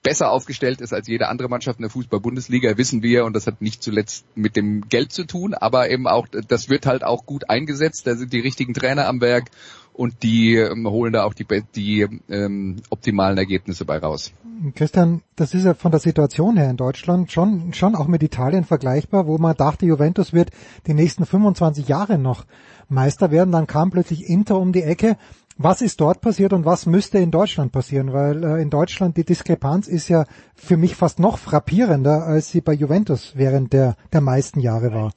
besser aufgestellt ist als jede andere Mannschaft in der Fußball-Bundesliga, wissen wir, und das hat nicht zuletzt mit dem Geld zu tun, aber eben auch, das wird halt auch gut eingesetzt, da sind die richtigen Trainer am Werk und die ähm, holen da auch die, die ähm, optimalen Ergebnisse bei raus. Christian, das ist ja von der Situation her in Deutschland schon, schon auch mit Italien vergleichbar, wo man dachte, Juventus wird die nächsten 25 Jahre noch Meister werden, dann kam plötzlich Inter um die Ecke was ist dort passiert und was müsste in Deutschland passieren? Weil äh, in Deutschland die Diskrepanz ist ja für mich fast noch frappierender, als sie bei Juventus während der, der meisten Jahre war.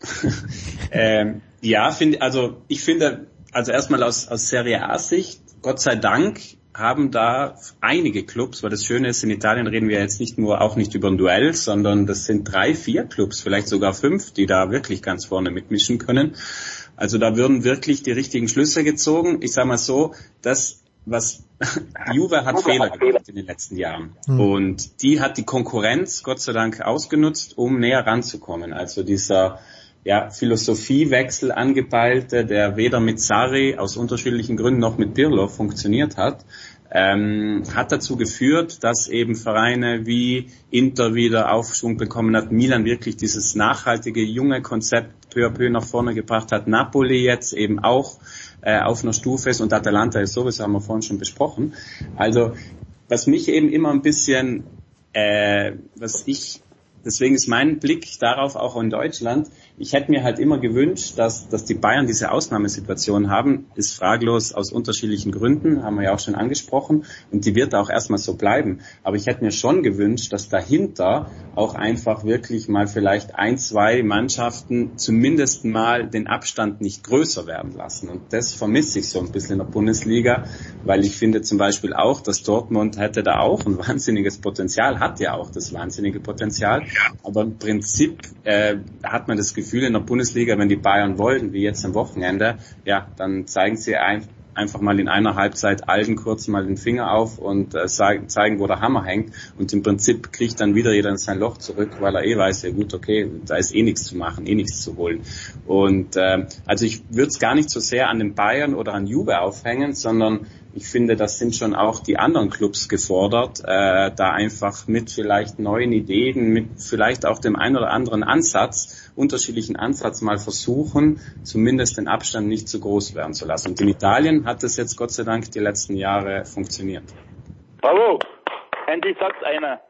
ähm, ja, finde also ich finde, also erstmal aus, aus Serie A-Sicht, Gott sei Dank haben da einige Clubs, weil das Schöne ist, in Italien reden wir jetzt nicht nur auch nicht über ein Duell, sondern das sind drei, vier Clubs, vielleicht sogar fünf, die da wirklich ganz vorne mitmischen können. Also da würden wirklich die richtigen Schlüsse gezogen. Ich sage mal so, das was Juve hat Fehler gemacht in den letzten Jahren. Mhm. Und die hat die Konkurrenz Gott sei Dank ausgenutzt, um näher ranzukommen. Also dieser ja, Philosophiewechsel angepeilte, der weder mit Sari aus unterschiedlichen Gründen noch mit Pirlo funktioniert hat, ähm, hat dazu geführt, dass eben Vereine wie Inter wieder Aufschwung bekommen hat, Milan wirklich dieses nachhaltige junge Konzept peu à peu nach vorne gebracht hat, Napoli jetzt eben auch äh, auf einer Stufe ist und Atalanta ist sowieso, haben wir vorhin schon besprochen. Also was mich eben immer ein bisschen, äh, was ich, deswegen ist mein Blick darauf auch in Deutschland, ich hätte mir halt immer gewünscht, dass, dass die Bayern diese Ausnahmesituation haben, ist fraglos aus unterschiedlichen Gründen, haben wir ja auch schon angesprochen, und die wird auch erstmal so bleiben. Aber ich hätte mir schon gewünscht, dass dahinter auch einfach wirklich mal vielleicht ein, zwei Mannschaften zumindest mal den Abstand nicht größer werden lassen. Und das vermisse ich so ein bisschen in der Bundesliga, weil ich finde zum Beispiel auch, dass Dortmund hätte da auch ein wahnsinniges Potenzial, hat ja auch das wahnsinnige Potenzial. Aber im Prinzip äh, hat man das Gefühl, Gefühl in der Bundesliga, wenn die Bayern wollten, wie jetzt am Wochenende, ja, dann zeigen sie ein, einfach mal in einer Halbzeit allen kurz mal den Finger auf und äh, zeigen, wo der Hammer hängt. Und im Prinzip kriegt dann wieder jeder in sein Loch zurück, weil er eh weiß, ja gut, okay, da ist eh nichts zu machen, eh nichts zu holen. Und äh, also ich würde es gar nicht so sehr an den Bayern oder an Juve aufhängen, sondern ich finde, das sind schon auch die anderen Clubs gefordert, äh, da einfach mit vielleicht neuen Ideen, mit vielleicht auch dem einen oder anderen Ansatz, unterschiedlichen Ansatz mal versuchen, zumindest den Abstand nicht zu groß werden zu lassen. Und in Italien hat es jetzt Gott sei Dank die letzten Jahre funktioniert. Bravo, endlich sagt einer.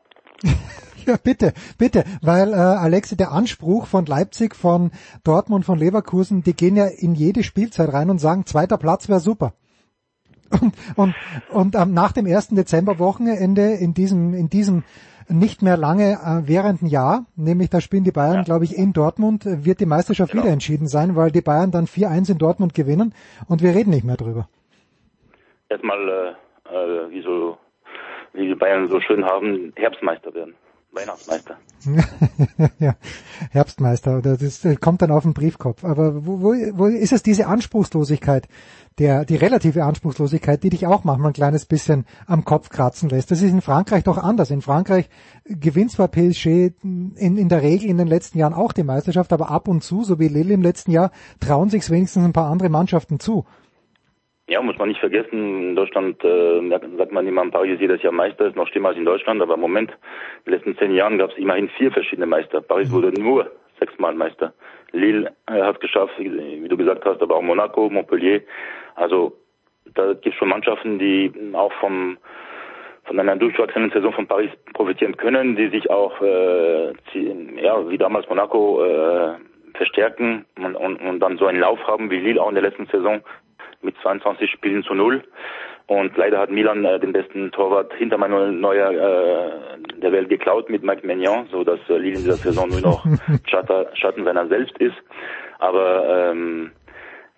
Ja, bitte, bitte, weil äh, Alexi, der Anspruch von Leipzig, von Dortmund, von Leverkusen, die gehen ja in jede Spielzeit rein und sagen, zweiter Platz wäre super. Und, und, und ähm, nach dem ersten Dezemberwochenende in diesem, in diesem nicht mehr lange äh, währenden Jahr, nämlich da spielen die Bayern, ja. glaube ich, in Dortmund, wird die Meisterschaft genau. wieder entschieden sein, weil die Bayern dann 4-1 in Dortmund gewinnen und wir reden nicht mehr drüber. Erstmal, äh, äh, wie so, wie die Bayern so schön haben, Herbstmeister werden. Weihnachtsmeister. ja, Herbstmeister, das ist, kommt dann auf den Briefkopf. Aber wo, wo, wo ist es diese Anspruchslosigkeit, der, die relative Anspruchslosigkeit, die dich auch manchmal ein kleines bisschen am Kopf kratzen lässt? Das ist in Frankreich doch anders. In Frankreich gewinnt zwar PSG in, in der Regel in den letzten Jahren auch die Meisterschaft, aber ab und zu, so wie Lille im letzten Jahr, trauen sich wenigstens ein paar andere Mannschaften zu. Ja, muss man nicht vergessen, in Deutschland äh, sagt man immer, Paris ist jedes Jahr Meister, ist noch schlimmer als in Deutschland, aber im Moment, in den letzten zehn Jahren gab es immerhin vier verschiedene Meister. Paris wurde nur sechsmal Meister. Lille äh, hat es geschafft, wie, wie du gesagt hast, aber auch Monaco, Montpellier. Also da gibt es schon Mannschaften, die auch vom von einer durchwachsenen Saison von Paris profitieren können, die sich auch äh, ja, wie damals Monaco äh, verstärken und, und, und dann so einen Lauf haben wie Lille auch in der letzten Saison mit 22 Spielen zu null. Und leider hat Milan äh, den besten Torwart hinter Manuel Neuer äh, der Welt geklaut mit Mike Maignan, so dass äh, Lille in dieser Saison nur noch Schatten, Schatten seiner selbst ist. Aber ähm,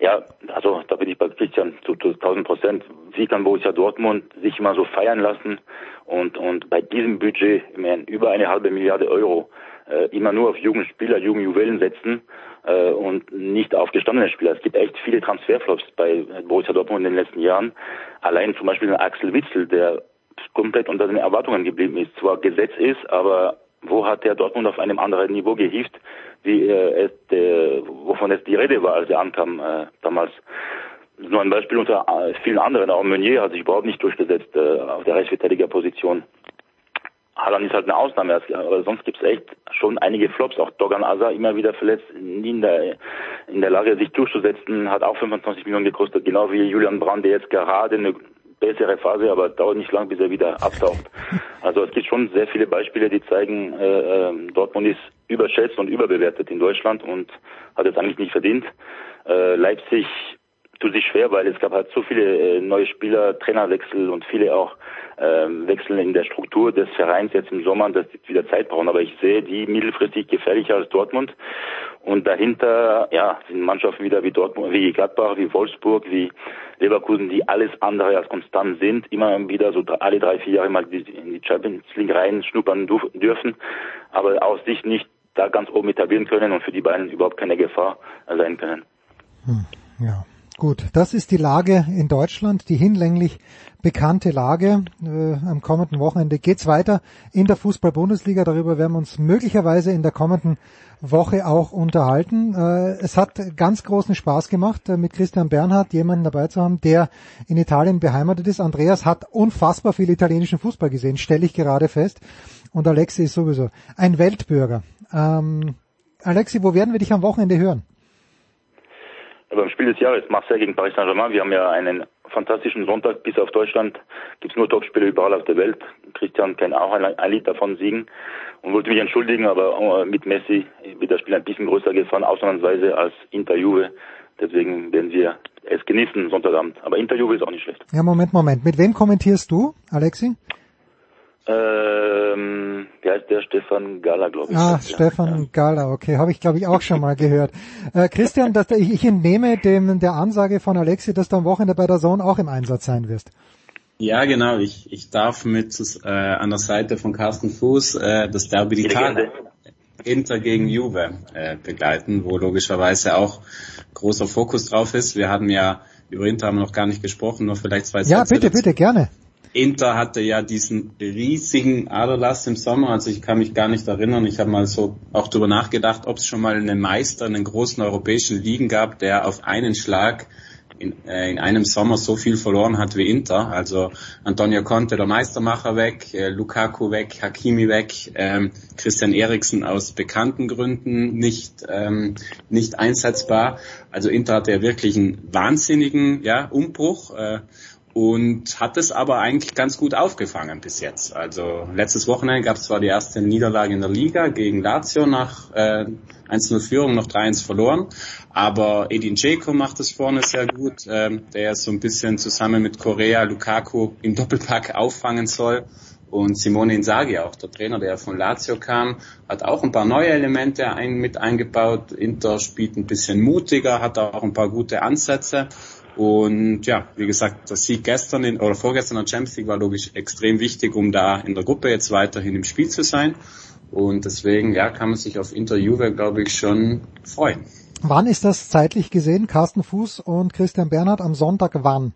ja, also da bin ich bei Christian zu, zu 1000 Prozent. Wie kann Borussia Dortmund sich immer so feiern lassen und und bei diesem Budget, ich meine, über eine halbe Milliarde Euro, äh, immer nur auf jungen Spieler, jungen Juwelen setzen äh, und nicht auf gestandene Spieler. Es gibt echt viele Transferflops bei Borussia Dortmund in den letzten Jahren. Allein zum Beispiel Axel Witzel, der komplett unter den Erwartungen geblieben ist, zwar Gesetz ist, aber wo hat der Dortmund auf einem anderen Niveau gehievt, wie äh, es, äh, wovon es die Rede war, als er ankam äh, damals. Nur ein Beispiel unter äh, vielen anderen. Auch Meunier hat sich überhaupt nicht durchgesetzt äh, auf der Rechtsverteidigerposition. Haaland ist halt eine Ausnahme, aber sonst gibt es echt schon einige Flops. Auch Dogan Asa immer wieder verletzt, nie in der, in der Lage, sich durchzusetzen, hat auch 25 Millionen gekostet, genau wie Julian Brand, der jetzt gerade eine bessere Phase, aber dauert nicht lang, bis er wieder abtaucht. Also es gibt schon sehr viele Beispiele, die zeigen, äh, äh, Dortmund ist überschätzt und überbewertet in Deutschland und hat es eigentlich nicht verdient. Äh, Leipzig tut sich schwer, weil es gab halt so viele äh, neue Spieler, Trainerwechsel und viele auch ähm, Wechsel in der Struktur des Vereins jetzt im Sommer, dass die wieder Zeit brauchen. Aber ich sehe die mittelfristig gefährlicher als Dortmund. Und dahinter, ja, sind Mannschaften wieder wie Dortmund, wie Gladbach, wie Wolfsburg, wie Leverkusen, die alles andere als konstant sind, immer wieder so alle drei, vier Jahre mal in die Champions League rein schnuppern dürfen, aber aus sich nicht da ganz oben etablieren können und für die beiden überhaupt keine Gefahr sein können. Hm, ja. Gut, das ist die Lage in Deutschland, die hinlänglich bekannte Lage. Äh, am kommenden Wochenende geht's weiter in der Fußball-Bundesliga. Darüber werden wir uns möglicherweise in der kommenden Woche auch unterhalten. Äh, es hat ganz großen Spaß gemacht, äh, mit Christian Bernhard jemanden dabei zu haben, der in Italien beheimatet ist. Andreas hat unfassbar viel italienischen Fußball gesehen, stelle ich gerade fest. Und Alexi ist sowieso ein Weltbürger. Ähm, Alexi, wo werden wir dich am Wochenende hören? Beim Spiel des Jahres, Marseille gegen Paris Saint-Germain. Wir haben ja einen fantastischen Sonntag bis auf Deutschland. Gibt es nur Topspiele überall auf der Welt. Christian kann auch ein, ein Lied davon siegen und wollte mich entschuldigen, aber äh, mit Messi wird das Spiel ein bisschen größer gefahren, ausnahmsweise als Interjuve. Deswegen werden wir es genießen Sonntagabend. Aber Interjuve ist auch nicht schlecht. Ja, Moment, Moment. Mit wem kommentierst du, Alexi? Ähm, wie heißt der? Stefan Gala, glaube ich. Ah, Stefan ja. Gala, okay, habe ich glaube ich auch schon mal gehört. Äh, Christian, dass, ich, ich entnehme dem der Ansage von Alexi, dass du am Wochenende bei der Zone auch im Einsatz sein wirst. Ja, genau. Ich, ich darf mit äh, an der Seite von Carsten Fuß äh, das Derby d'Italia Inter gegen Juve äh, begleiten, wo logischerweise auch großer Fokus drauf ist. Wir hatten ja über Inter haben wir noch gar nicht gesprochen, nur vielleicht zwei Ja, Sätze bitte, dazu. bitte, gerne. Inter hatte ja diesen riesigen Aderlass im Sommer, also ich kann mich gar nicht erinnern. Ich habe mal so auch darüber nachgedacht, ob es schon mal einen Meister in den großen europäischen Ligen gab, der auf einen Schlag in, äh, in einem Sommer so viel verloren hat wie Inter. Also Antonio Conte, der Meistermacher weg, äh, Lukaku weg, Hakimi weg, ähm, Christian Eriksen aus bekannten Gründen nicht, ähm, nicht einsetzbar. Also Inter hatte ja wirklich einen wahnsinnigen ja, Umbruch. Äh, und hat es aber eigentlich ganz gut aufgefangen bis jetzt. Also letztes Wochenende gab es zwar die erste Niederlage in der Liga gegen Lazio nach äh, 1-0 Führung, noch 3-1 verloren, aber Edin Dzeko macht es vorne sehr gut, ähm, der so ein bisschen zusammen mit Korea Lukaku im Doppelpack auffangen soll. Und Simone Inzaghi, auch der Trainer, der von Lazio kam, hat auch ein paar neue Elemente ein, mit eingebaut. Inter spielt ein bisschen mutiger, hat auch ein paar gute Ansätze. Und ja, wie gesagt, das Sieg gestern in, oder vorgestern der Champions League war logisch extrem wichtig, um da in der Gruppe jetzt weiterhin im Spiel zu sein. Und deswegen, ja, kann man sich auf Inter Juve, glaube ich, schon freuen. Wann ist das zeitlich gesehen? Carsten Fuß und Christian Bernhard am Sonntag wann?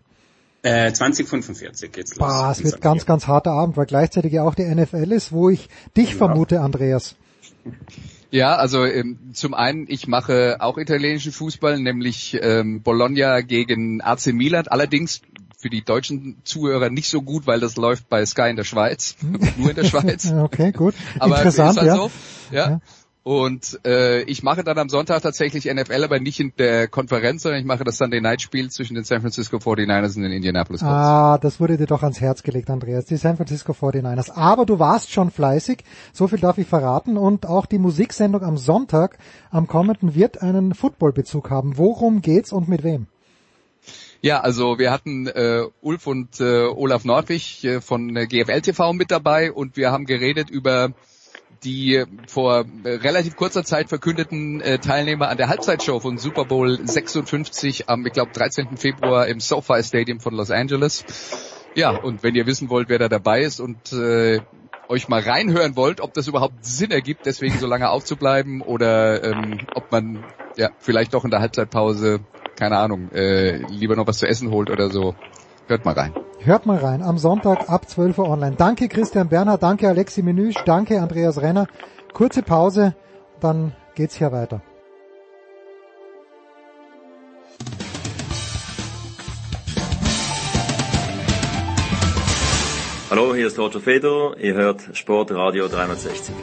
Äh, 2045 geht's los. Bah, es wird ganz, ganz harter Abend, weil gleichzeitig ja auch die NFL ist, wo ich dich ja. vermute, Andreas. Ja, also ähm, zum einen, ich mache auch italienischen Fußball, nämlich ähm, Bologna gegen AC Milan. Allerdings für die deutschen Zuhörer nicht so gut, weil das läuft bei Sky in der Schweiz, nur in der Schweiz. okay, gut. Aber Interessant, ist halt ja. so. Ja. ja. Und äh, ich mache dann am Sonntag tatsächlich NFL, aber nicht in der Konferenz, sondern ich mache das Sunday Night Spiel zwischen den San Francisco 49ers und den Indianapolis Colts. Ah, das wurde dir doch ans Herz gelegt, Andreas, die San Francisco 49ers. Aber du warst schon fleißig, so viel darf ich verraten. Und auch die Musiksendung am Sonntag, am kommenden, wird einen Footballbezug haben. Worum geht's und mit wem? Ja, also wir hatten äh, Ulf und äh, Olaf Nordwig äh, von äh, GFL TV mit dabei und wir haben geredet über die vor äh, relativ kurzer Zeit verkündeten äh, Teilnehmer an der Halbzeitshow von Super Bowl 56 am, ich glaube, 13. Februar im SoFi Stadium von Los Angeles. Ja, und wenn ihr wissen wollt, wer da dabei ist und äh, euch mal reinhören wollt, ob das überhaupt Sinn ergibt, deswegen so lange aufzubleiben oder ähm, ob man ja vielleicht doch in der Halbzeitpause, keine Ahnung, äh, lieber noch was zu essen holt oder so. Hört mal rein. Hört mal rein. Am Sonntag ab 12 Uhr online. Danke Christian Bernhard, danke Alexi Menüsch, danke Andreas Renner. Kurze Pause, dann geht's hier weiter. Hallo, hier ist Roger Fedor. Ihr hört Sportradio 360.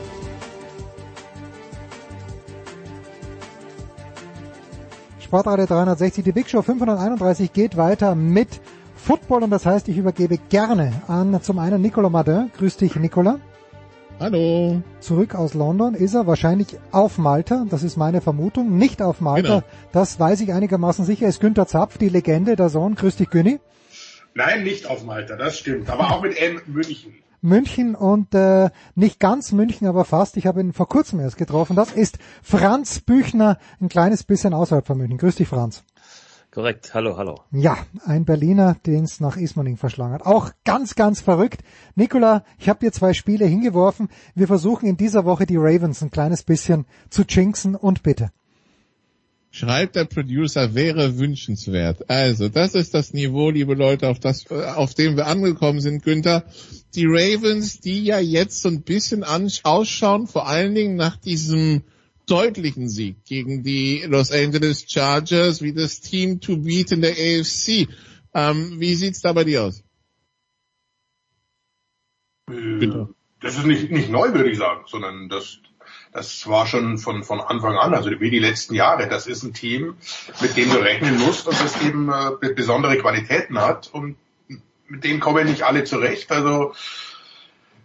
Sportradio 360, die Big Show 531 geht weiter mit Football und das heißt, ich übergebe gerne an zum einen Nicolas Madin. Grüß dich, Nicolas. Hallo. Zurück aus London ist er wahrscheinlich auf Malta, das ist meine Vermutung. Nicht auf Malta, genau. das weiß ich einigermaßen sicher, ist Günther Zapf, die Legende, der Sohn. Grüß dich, Günni. Nein, nicht auf Malta, das stimmt, aber auch mit M München. München und äh, nicht ganz München, aber fast. Ich habe ihn vor kurzem erst getroffen. Das ist Franz Büchner, ein kleines bisschen außerhalb von München. Grüß dich, Franz. Korrekt, hallo, hallo. Ja, ein Berliner, den es nach Ismaning verschlagen hat. Auch ganz, ganz verrückt. Nikola, ich habe dir zwei Spiele hingeworfen. Wir versuchen in dieser Woche die Ravens ein kleines bisschen zu jinxen und bitte. Schreibt der Producer, wäre wünschenswert. Also, das ist das Niveau, liebe Leute, auf, das, auf dem wir angekommen sind, Günther. Die Ravens, die ja jetzt so ein bisschen ausschauen, vor allen Dingen nach diesem deutlichen Sieg gegen die Los Angeles Chargers wie das Team to beat in der AFC. Ähm, wie sieht's da bei dir aus? Äh, das ist nicht, nicht neu, würde ich sagen, sondern das, das war schon von, von Anfang an, also wie die letzten Jahre. Das ist ein Team, mit dem du rechnen musst und das eben äh, besondere Qualitäten hat und mit denen kommen nicht alle zurecht. Also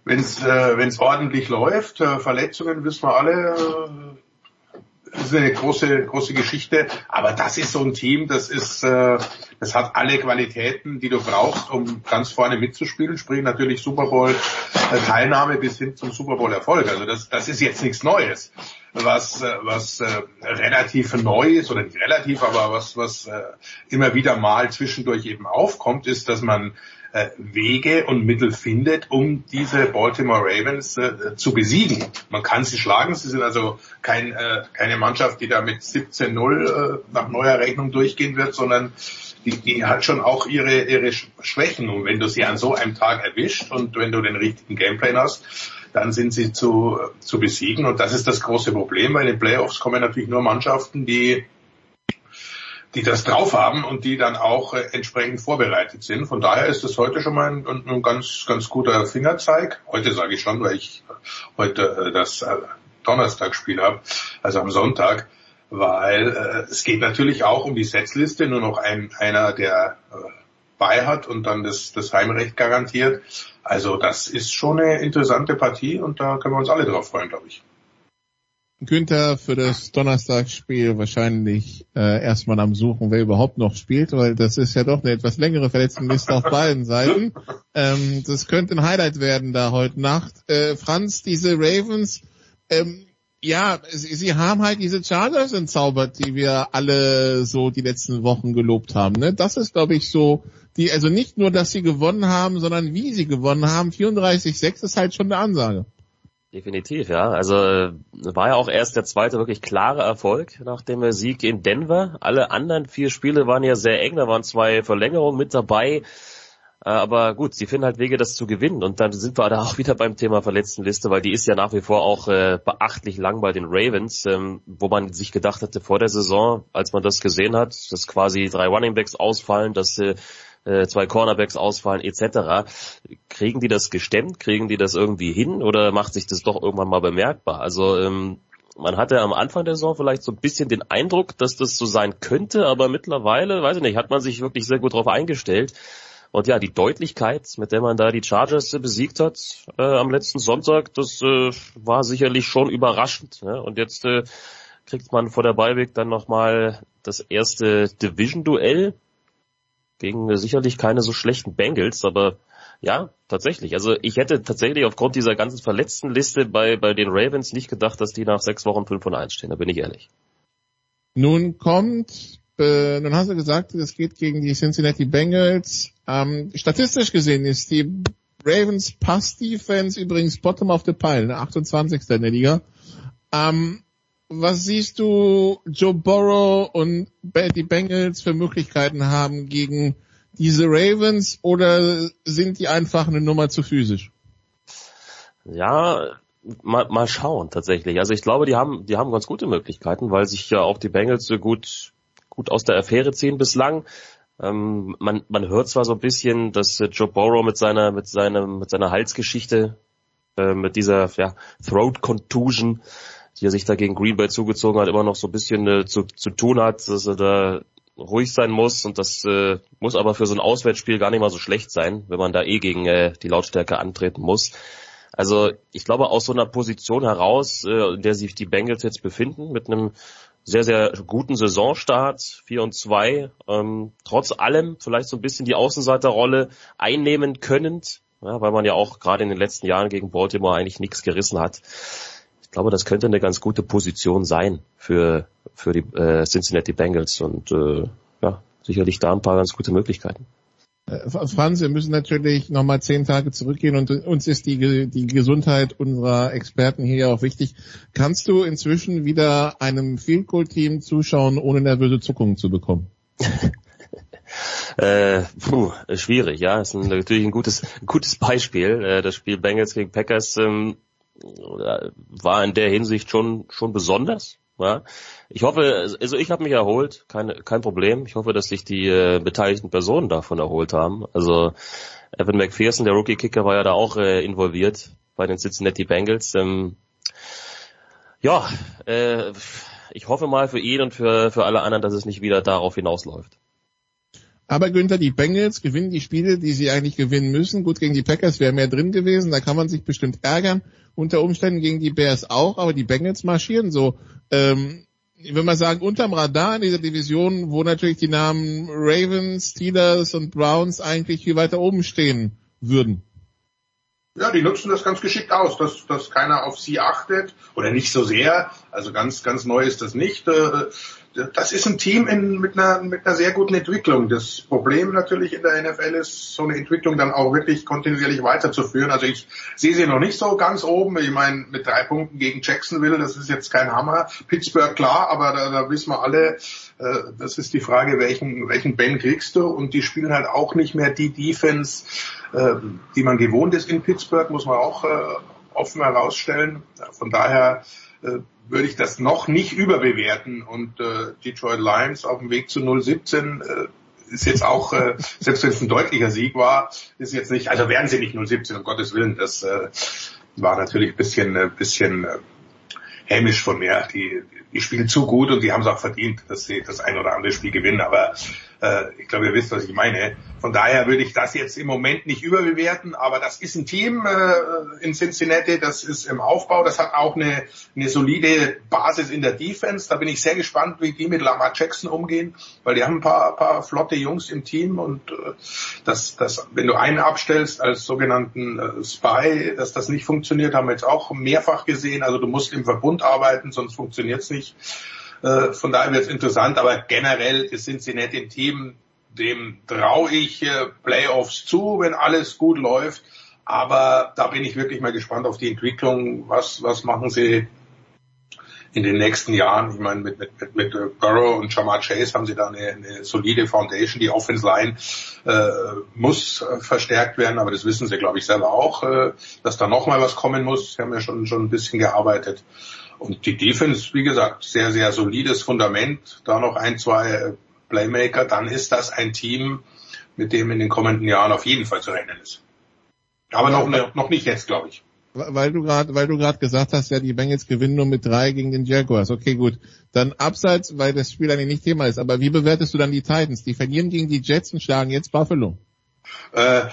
wenn es äh, wenn's ordentlich läuft, äh, Verletzungen wissen wir alle, äh, das ist eine große, große Geschichte. Aber das ist so ein Team, das ist, äh, das hat alle Qualitäten, die du brauchst, um ganz vorne mitzuspielen. Sprich natürlich Super Bowl äh, Teilnahme bis hin zum Super Bowl Erfolg. Also das, das ist jetzt nichts Neues. Was, äh, was äh, relativ neu ist oder nicht relativ, aber was, was äh, immer wieder mal zwischendurch eben aufkommt, ist, dass man Wege und Mittel findet, um diese Baltimore Ravens äh, zu besiegen. Man kann sie schlagen, sie sind also kein, äh, keine Mannschaft, die da mit 17-0 äh, nach neuer Rechnung durchgehen wird, sondern die, die hat schon auch ihre, ihre Schwächen. Und wenn du sie an so einem Tag erwischt und wenn du den richtigen Gameplan hast, dann sind sie zu, zu besiegen. Und das ist das große Problem, weil in den Playoffs kommen natürlich nur Mannschaften, die die das drauf haben und die dann auch äh, entsprechend vorbereitet sind. Von daher ist es heute schon mal ein, ein, ganz, ganz guter Fingerzeig. Heute sage ich schon, weil ich heute äh, das äh, Donnerstagsspiel habe, also am Sonntag, weil äh, es geht natürlich auch um die Setzliste, nur noch ein, einer, der äh, bei hat und dann das, das Heimrecht garantiert. Also das ist schon eine interessante Partie und da können wir uns alle drauf freuen, glaube ich. Günther für das Donnerstagsspiel wahrscheinlich äh, erstmal am Suchen, wer überhaupt noch spielt, weil das ist ja doch eine etwas längere Verletztenliste auf beiden Seiten. Ähm, das könnte ein Highlight werden da heute Nacht. Äh, Franz, diese Ravens, ähm, ja, sie, sie haben halt diese Chargers entzaubert, die wir alle so die letzten Wochen gelobt haben. Ne? Das ist, glaube ich, so die, also nicht nur, dass sie gewonnen haben, sondern wie sie gewonnen haben. 34-6 ist halt schon eine Ansage. Definitiv, ja. Also war ja auch erst der zweite wirklich klare Erfolg nach dem Sieg in Denver. Alle anderen vier Spiele waren ja sehr eng, da waren zwei Verlängerungen mit dabei. Äh, aber gut, sie finden halt Wege, das zu gewinnen. Und dann sind wir da auch wieder beim Thema Verletztenliste, weil die ist ja nach wie vor auch äh, beachtlich lang bei den Ravens, ähm, wo man sich gedacht hatte vor der Saison, als man das gesehen hat, dass quasi drei Runningbacks ausfallen, dass äh, äh, zwei Cornerbacks ausfallen etc. Kriegen die das gestemmt? Kriegen die das irgendwie hin? Oder macht sich das doch irgendwann mal bemerkbar? Also ähm, man hatte am Anfang der Saison vielleicht so ein bisschen den Eindruck, dass das so sein könnte, aber mittlerweile, weiß ich nicht, hat man sich wirklich sehr gut darauf eingestellt. Und ja, die Deutlichkeit, mit der man da die Chargers besiegt hat äh, am letzten Sonntag, das äh, war sicherlich schon überraschend. Ne? Und jetzt äh, kriegt man vor der Beiweg dann nochmal das erste Division-Duell gegen äh, sicherlich keine so schlechten Bengals, aber ja, tatsächlich. Also ich hätte tatsächlich aufgrund dieser ganzen verletzten Liste bei, bei den Ravens nicht gedacht, dass die nach sechs Wochen 5 von 1 stehen, da bin ich ehrlich. Nun kommt, äh, nun hast du gesagt, es geht gegen die Cincinnati Bengals. Ähm, statistisch gesehen ist die Ravens Pass Defense übrigens bottom of the pile, 28. Ne, in der Liga. Ähm, was siehst du Joe Burrow und die Bengals für Möglichkeiten haben gegen diese Ravens oder sind die einfach eine Nummer zu physisch? Ja, mal, mal schauen tatsächlich. Also ich glaube, die haben, die haben ganz gute Möglichkeiten, weil sich ja auch die Bengals so gut, gut aus der Affäre ziehen bislang. Ähm, man, man hört zwar so ein bisschen, dass äh, Joe Burrow mit seiner, mit seinem, mit seiner Halsgeschichte, äh, mit dieser ja, Throat Contusion, die er sich da gegen Green Bay zugezogen hat, immer noch so ein bisschen äh, zu, zu tun hat, dass er da ruhig sein muss und das äh, muss aber für so ein Auswärtsspiel gar nicht mal so schlecht sein, wenn man da eh gegen äh, die Lautstärke antreten muss. Also ich glaube aus so einer Position heraus, äh, in der sich die Bengals jetzt befinden, mit einem sehr, sehr guten Saisonstart, 4 und 2, ähm, trotz allem vielleicht so ein bisschen die Außenseiterrolle einnehmen könnend, ja, weil man ja auch gerade in den letzten Jahren gegen Baltimore eigentlich nichts gerissen hat. Ich glaube, das könnte eine ganz gute Position sein für, für die äh, Cincinnati Bengals und äh, ja, sicherlich da ein paar ganz gute Möglichkeiten. Äh, Franz, wir müssen natürlich nochmal zehn Tage zurückgehen und uns ist die, die Gesundheit unserer Experten hier auch wichtig. Kannst du inzwischen wieder einem Field Goal Team zuschauen, ohne nervöse Zuckungen zu bekommen? äh, puh, schwierig, ja. Das ist ein, natürlich ein gutes, gutes Beispiel. Äh, das Spiel Bengals gegen Packers ähm, war in der Hinsicht schon, schon besonders. Ja. Ich hoffe, also ich habe mich erholt, kein, kein Problem. Ich hoffe, dass sich die äh, beteiligten Personen davon erholt haben. Also Evan McPherson, der Rookie-Kicker, war ja da auch äh, involviert bei den Cincinnati Bengals. Ähm, ja, äh, ich hoffe mal für ihn und für, für alle anderen, dass es nicht wieder darauf hinausläuft. Aber Günther, die Bengals gewinnen die Spiele, die sie eigentlich gewinnen müssen. Gut, gegen die Packers wäre mehr drin gewesen, da kann man sich bestimmt ärgern. Unter Umständen gegen die Bears auch, aber die Bengals marschieren so ähm, ich würde mal sagen, unterm Radar in dieser Division, wo natürlich die Namen Ravens, Steelers und Browns eigentlich viel weiter oben stehen würden. Ja, die nutzen das ganz geschickt aus, dass, dass keiner auf sie achtet oder nicht so sehr. Also ganz, ganz neu ist das nicht. Das ist ein Team in, mit, einer, mit einer sehr guten Entwicklung. Das Problem natürlich in der NFL ist, so eine Entwicklung dann auch wirklich kontinuierlich weiterzuführen. Also ich sehe sie noch nicht so ganz oben. Ich meine, mit drei Punkten gegen Jacksonville, das ist jetzt kein Hammer. Pittsburgh klar, aber da, da wissen wir alle, äh, das ist die Frage, welchen, welchen Ben kriegst du? Und die spielen halt auch nicht mehr die Defense, äh, die man gewohnt ist in Pittsburgh, muss man auch äh, offen herausstellen. Von daher äh, würde ich das noch nicht überbewerten. Und äh, Detroit Lions auf dem Weg zu 017 äh, ist jetzt auch, äh, selbst wenn es ein deutlicher Sieg war, ist jetzt nicht, also werden sie nicht 017, um Gottes Willen. Das äh, war natürlich ein bisschen, äh, bisschen äh, hämisch von mir. Die, die spielen zu gut und die haben es auch verdient, dass sie das ein oder andere Spiel gewinnen. Aber ich glaube, ihr wisst, was ich meine. Von daher würde ich das jetzt im Moment nicht überbewerten, aber das ist ein Team äh, in Cincinnati, das ist im Aufbau, das hat auch eine, eine solide Basis in der Defense. Da bin ich sehr gespannt, wie die mit Lamar Jackson umgehen, weil die haben ein paar, paar flotte Jungs im Team und äh, das, das, wenn du einen abstellst als sogenannten äh, Spy, dass das nicht funktioniert, haben wir jetzt auch mehrfach gesehen. Also du musst im Verbund arbeiten, sonst funktioniert es nicht. Äh, von daher wird es interessant, aber generell ist Cincinnati ein Team, dem traue ich äh, Playoffs zu, wenn alles gut läuft. Aber da bin ich wirklich mal gespannt auf die Entwicklung. Was, was machen sie in den nächsten Jahren? Ich meine, mit, mit, mit, mit Burrow und Jamar Chase haben sie da eine, eine solide Foundation. Die Offense Line äh, muss verstärkt werden, aber das wissen sie, glaube ich, selber auch, äh, dass da nochmal was kommen muss. Sie haben ja schon, schon ein bisschen gearbeitet. Und die Defense, wie gesagt, sehr, sehr solides Fundament. Da noch ein, zwei Playmaker, dann ist das ein Team, mit dem in den kommenden Jahren auf jeden Fall zu rechnen ist. Aber noch, noch nicht jetzt, glaube ich. Weil du gerade, weil du gerade gesagt hast, ja, die Bengals gewinnen nur mit drei gegen den Jaguars. Okay, gut. Dann abseits, weil das Spiel eigentlich nicht Thema ist. Aber wie bewertest du dann die Titans? Die verlieren gegen die Jets und schlagen jetzt Buffalo. Äh,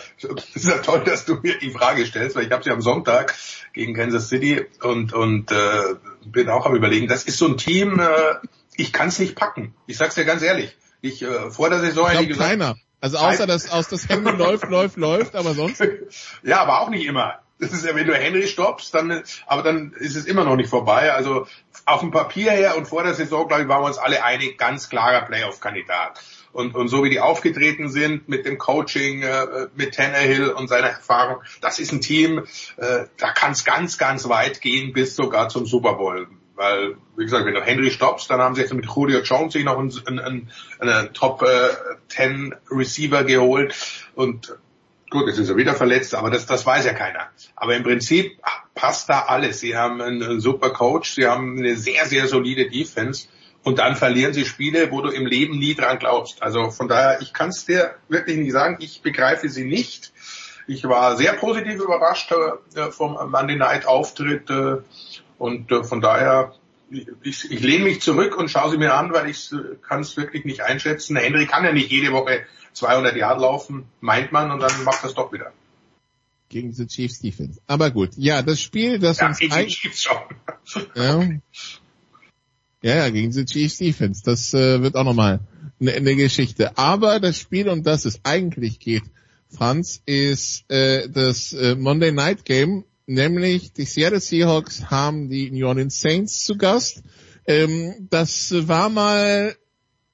ist ja toll, dass du mir die Frage stellst, weil ich habe sie am Sonntag gegen Kansas City und und äh, bin auch am überlegen. Das ist so ein Team, äh, ich kann es nicht packen. Ich sag's dir ganz ehrlich. Ich äh, vor der Saison ich glaub, keiner. Also außer dass aus das Hände läuft, läuft, läuft, aber sonst. ja, aber auch nicht immer. Das ist ja, wenn du Henry stoppst, dann, aber dann ist es immer noch nicht vorbei. Also auf dem Papier her und vor der Saison, glaube ich, waren wir uns alle einig, ganz klarer Playoff-Kandidat. Und, und so wie die aufgetreten sind mit dem Coaching, äh, mit Tannehill und seiner Erfahrung, das ist ein Team, äh, da kann es ganz, ganz weit gehen bis sogar zum Super Bowl. Weil, wie gesagt, wenn du Henry stoppst, dann haben sie jetzt mit Julio Jones sich noch einen, einen, einen Top äh, 10 Receiver geholt. Und gut, jetzt ist er wieder verletzt, aber das, das weiß ja keiner. Aber im Prinzip passt da alles. Sie haben einen super Coach, sie haben eine sehr, sehr solide Defense. Und dann verlieren sie Spiele, wo du im Leben nie dran glaubst. Also von daher, ich kann es dir wirklich nicht sagen. Ich begreife sie nicht. Ich war sehr positiv überrascht äh, vom Monday Night Auftritt. Äh, und äh, von daher, ich, ich lehne mich zurück und schaue sie mir an, weil ich äh, kann es wirklich nicht einschätzen. Henry kann ja nicht jede Woche 200 Jahre laufen, meint man, und dann macht das doch wieder. Gegen die Chiefs Defense. Aber gut, ja, das Spiel, das ja, uns schon. ja. ja, ja, gegen die Chiefs Defense. Das äh, wird auch nochmal eine, eine Geschichte. Aber das Spiel, um das es eigentlich geht, Franz, ist äh, das äh, Monday Night Game nämlich die Seattle Seahawks haben die New Orleans Saints zu Gast. Ähm, das war mal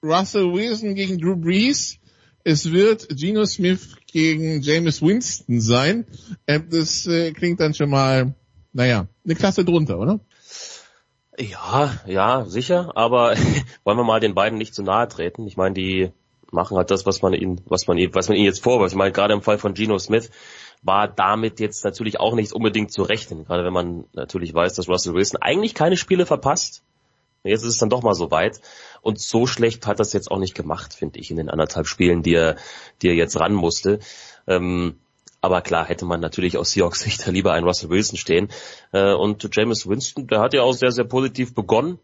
Russell Wilson gegen Drew Brees. Es wird Geno Smith gegen James Winston sein. Ähm, das äh, klingt dann schon mal, naja, eine Klasse drunter, oder? Ja, ja, sicher, aber wollen wir mal den beiden nicht zu nahe treten. Ich meine, die machen halt das, was man ihnen, was man ihnen, was man ihnen jetzt vorwirft. Ich meine, gerade im Fall von Geno Smith, war damit jetzt natürlich auch nicht unbedingt zu rechnen, gerade wenn man natürlich weiß, dass Russell Wilson eigentlich keine Spiele verpasst. Jetzt ist es dann doch mal so weit. Und so schlecht hat das jetzt auch nicht gemacht, finde ich, in den anderthalb Spielen, die er, die er jetzt ran musste. Ähm, aber klar, hätte man natürlich aus Seahawks Sicht lieber einen Russell Wilson stehen. Äh, und James Winston, der hat ja auch sehr, sehr positiv begonnen.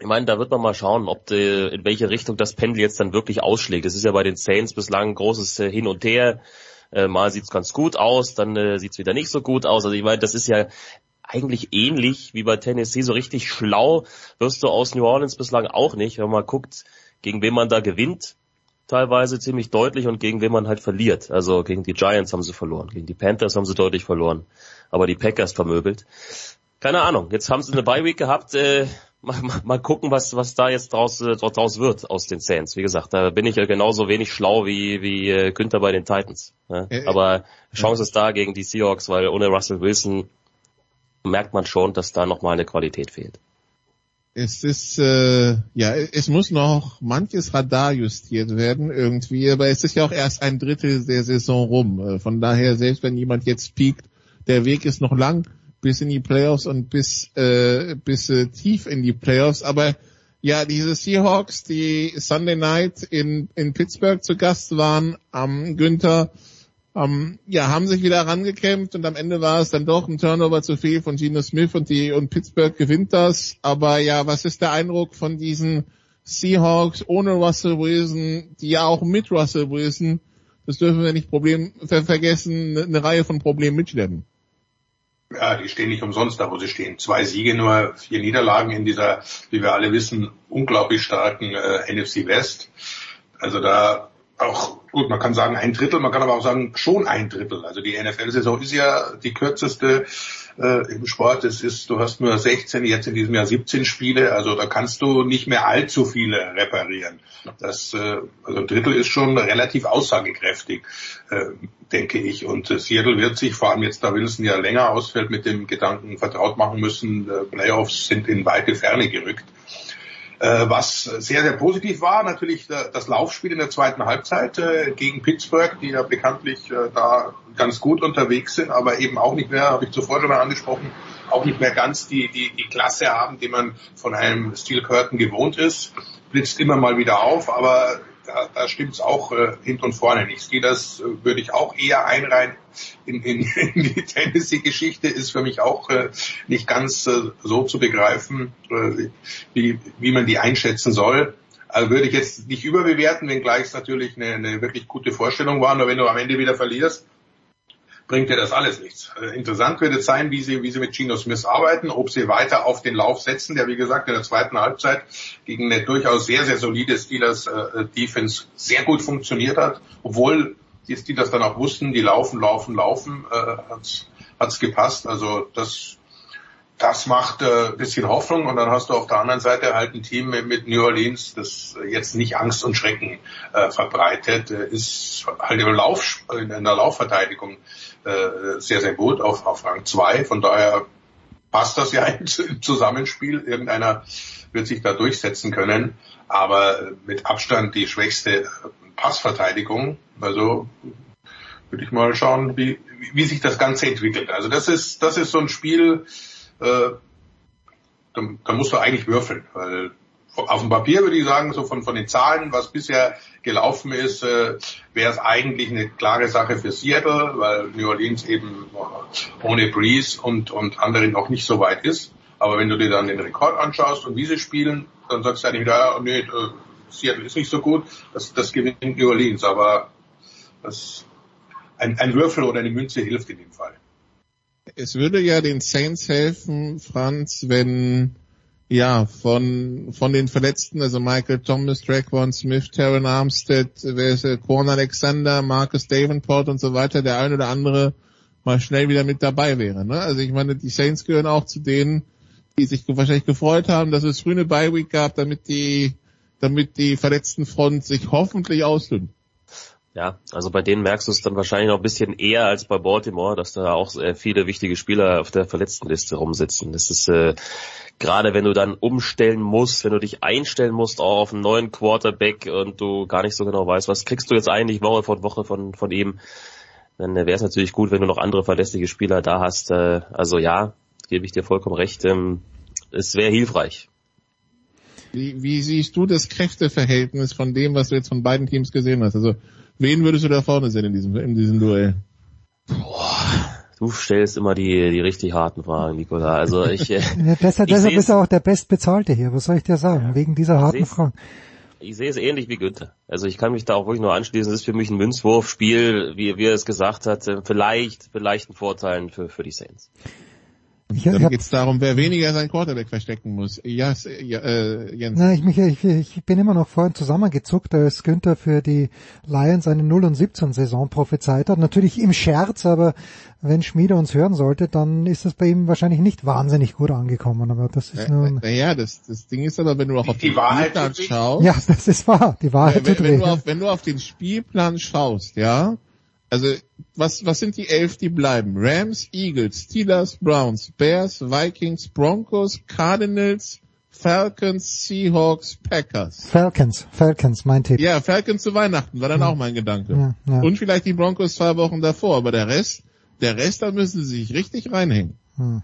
Ich meine, da wird man mal schauen, ob die, in welche Richtung das Pendel jetzt dann wirklich ausschlägt. Es ist ja bei den Saints bislang ein großes äh, Hin und Her. Äh, mal sieht's ganz gut aus, dann sieht's wieder nicht so gut aus. Also ich meine, das ist ja eigentlich ähnlich wie bei Tennessee. So richtig schlau wirst du aus New Orleans bislang auch nicht, wenn man guckt, gegen wen man da gewinnt. Teilweise ziemlich deutlich und gegen wen man halt verliert. Also gegen die Giants haben sie verloren, gegen die Panthers haben sie deutlich verloren, aber die Packers vermöbelt. Keine Ahnung, jetzt haben sie eine Bye-Week gehabt, äh, mal, mal, mal gucken, was, was da jetzt draus, äh, draus wird aus den Saints. Wie gesagt, da bin ich ja genauso wenig schlau wie, wie äh, Günther bei den Titans. Ne? Äh, Aber Chance ist da gegen die Seahawks, weil ohne Russell Wilson merkt man schon, dass da nochmal eine Qualität fehlt. Es ist, äh, ja, es muss noch manches Radar justiert werden irgendwie, aber es ist ja auch erst ein Drittel der Saison rum. Äh, von daher, selbst wenn jemand jetzt piekt, der Weg ist noch lang bis in die Playoffs und bis, äh, bis äh, tief in die Playoffs. Aber ja, diese Seahawks, die Sunday Night in, in Pittsburgh zu Gast waren, am Günther, ähm, ja, haben sich wieder rangekämpft und am Ende war es dann doch ein Turnover zu viel von Geno Smith und die und Pittsburgh gewinnt das. Aber ja, was ist der Eindruck von diesen Seahawks ohne Russell Wilson, die ja auch mit Russell Wilson, das dürfen wir nicht Problem, ver vergessen, eine, eine Reihe von Problemen mitschleppen. Ja, die stehen nicht umsonst da, wo sie stehen. Zwei Siege, nur vier Niederlagen in dieser, wie wir alle wissen, unglaublich starken äh, NFC West. Also da auch, gut, man kann sagen ein Drittel, man kann aber auch sagen schon ein Drittel. Also die NFL-Saison ist ja die kürzeste äh, im Sport. Es ist, du hast nur 16, jetzt in diesem Jahr 17 Spiele, also da kannst du nicht mehr allzu viele reparieren. Das, äh, also ein Drittel ist schon relativ aussagekräftig, äh, denke ich. Und äh, Seattle wird sich, vor allem jetzt da Wilson ja länger ausfällt, mit dem Gedanken vertraut machen müssen, äh, Playoffs sind in weite Ferne gerückt. Äh, was sehr, sehr positiv war, natürlich äh, das Laufspiel in der zweiten Halbzeit äh, gegen Pittsburgh, die ja bekanntlich da ganz gut unterwegs sind, aber eben auch nicht mehr, habe ich zuvor schon mal angesprochen, auch nicht mehr ganz die, die, die Klasse haben, die man von einem Steel Curtain gewohnt ist. Blitzt immer mal wieder auf, aber da, da stimmt es auch äh, hinten und vorne nicht. Das äh, würde ich auch eher einreihen in, in, in die Tennessee-Geschichte, ist für mich auch äh, nicht ganz äh, so zu begreifen, äh, wie, wie man die einschätzen soll. Also würde ich jetzt nicht überbewerten, wenngleich es natürlich eine, eine wirklich gute Vorstellung war. Nur wenn du am Ende wieder verlierst, bringt dir das alles nichts. Äh, interessant wird es sein, wie sie, wie sie mit Gino Smith arbeiten, ob sie weiter auf den Lauf setzen, der wie gesagt in der zweiten Halbzeit gegen eine durchaus sehr, sehr solide Steelers äh, Defense sehr gut funktioniert hat, obwohl die Steelers dann auch wussten, die laufen, laufen, laufen, äh, hat's, hat's gepasst. Also das, das macht äh, bisschen Hoffnung und dann hast du auf der anderen Seite halt ein Team mit New Orleans, das jetzt nicht Angst und Schrecken äh, verbreitet, äh, ist halt im Lauf, in der Laufverteidigung äh, sehr, sehr gut auf, auf Rang 2. Von daher passt das ja im Zusammenspiel. Irgendeiner wird sich da durchsetzen können. Aber mit Abstand die schwächste Passverteidigung. Also würde ich mal schauen, wie, wie sich das Ganze entwickelt. Also das ist, das ist so ein Spiel, äh, da, da musst du eigentlich würfeln, weil auf dem Papier würde ich sagen, so von, von den Zahlen, was bisher gelaufen ist, äh, wäre es eigentlich eine klare Sache für Seattle, weil New Orleans eben ohne Breeze und, und andere noch nicht so weit ist. Aber wenn du dir dann den Rekord anschaust und wie sie spielen, dann sagst du eigentlich wieder, ja, nee, äh, Seattle ist nicht so gut, das, das gewinnt New Orleans. Aber das, ein, ein Würfel oder eine Münze hilft in dem Fall. Es würde ja den Saints helfen, Franz, wenn ja, von, von den Verletzten, also Michael Thomas, Traquan Smith, Terran Armstead, Corn Alexander, Marcus Davenport und so weiter, der ein oder andere mal schnell wieder mit dabei wäre. Ne? Also ich meine, die Saints gehören auch zu denen, die sich wahrscheinlich gefreut haben, dass es früh eine Bye-Week gab, damit die, damit die verletzten Front sich hoffentlich ausdünnt. Ja, also bei denen merkst du es dann wahrscheinlich noch ein bisschen eher als bei Baltimore, dass da auch viele wichtige Spieler auf der Verletztenliste rumsitzen. Das ist äh, gerade wenn du dann umstellen musst, wenn du dich einstellen musst auch auf einen neuen Quarterback und du gar nicht so genau weißt, was kriegst du jetzt eigentlich Woche von Woche von, von ihm, dann wäre es natürlich gut, wenn du noch andere verlässliche Spieler da hast. Äh, also ja, gebe ich dir vollkommen recht, ähm, es wäre hilfreich. Wie, wie siehst du das Kräfteverhältnis von dem, was du jetzt von beiden Teams gesehen hast? Also wen würdest du da vorne sehen in diesem, in diesem Duell? Boah, Du stellst immer die, die richtig harten Fragen, Nikola. Also ich, äh, ja, deshalb, ich deshalb ist er auch der Bestbezahlte hier. Was soll ich dir sagen? Wegen dieser harten Fragen. Ich sehe es ähnlich wie Günther. Also ich kann mich da auch wirklich nur anschließen. Es ist für mich ein Münzwurfspiel, wie, wie er es gesagt hat. Äh, vielleicht, vielleicht ein Vorteil für, für die Saints. Ich, Dann geht es darum, wer weniger sein Quarterback verstecken muss. Ja, ja äh, Jens. Na, ich, mich, ich, ich bin immer noch vorhin zusammengezuckt, als Günther für die Lions eine 0 und 17 Saison prophezeit hat. Natürlich im Scherz, aber wenn Schmiede uns hören sollte, dann ist das bei ihm wahrscheinlich nicht wahnsinnig gut angekommen. Aber das ist nur. Naja, das, das Ding ist aber, wenn du auch auf die den Wahrheit Spielplan schaust. Ja, das ist wahr. Die Wahrheit wenn, wenn, du auf, wenn du auf den Spielplan schaust, ja, also was, was sind die elf, die bleiben? Rams, Eagles, Steelers, Browns, Bears, Vikings, Broncos, Cardinals, Falcons, Seahawks, Packers. Falcons, Falcons, mein Tipp. Ja, Falcons zu Weihnachten war dann ja. auch mein Gedanke. Ja, ja. Und vielleicht die Broncos zwei Wochen davor, aber der Rest, der Rest, da müssen sie sich richtig reinhängen. Hm.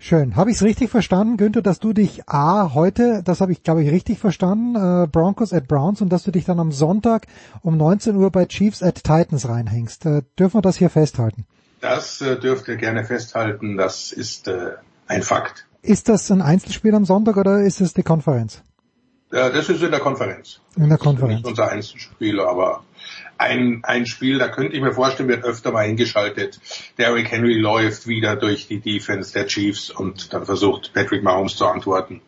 Schön. Habe ich es richtig verstanden, Günther, dass du dich A heute, das habe ich glaube ich richtig verstanden, äh, Broncos at Browns und dass du dich dann am Sonntag um 19 Uhr bei Chiefs at Titans reinhängst. Äh, dürfen wir das hier festhalten? Das äh, dürft ihr gerne festhalten. Das ist äh, ein Fakt. Ist das ein Einzelspiel am Sonntag oder ist es die Konferenz? Ja, das ist in der Konferenz. In der Konferenz. Nicht unser Einzelspiel, aber ein, ein Spiel, da könnte ich mir vorstellen, wird öfter mal eingeschaltet. Derrick Henry läuft wieder durch die Defense der Chiefs und dann versucht Patrick Mahomes zu antworten.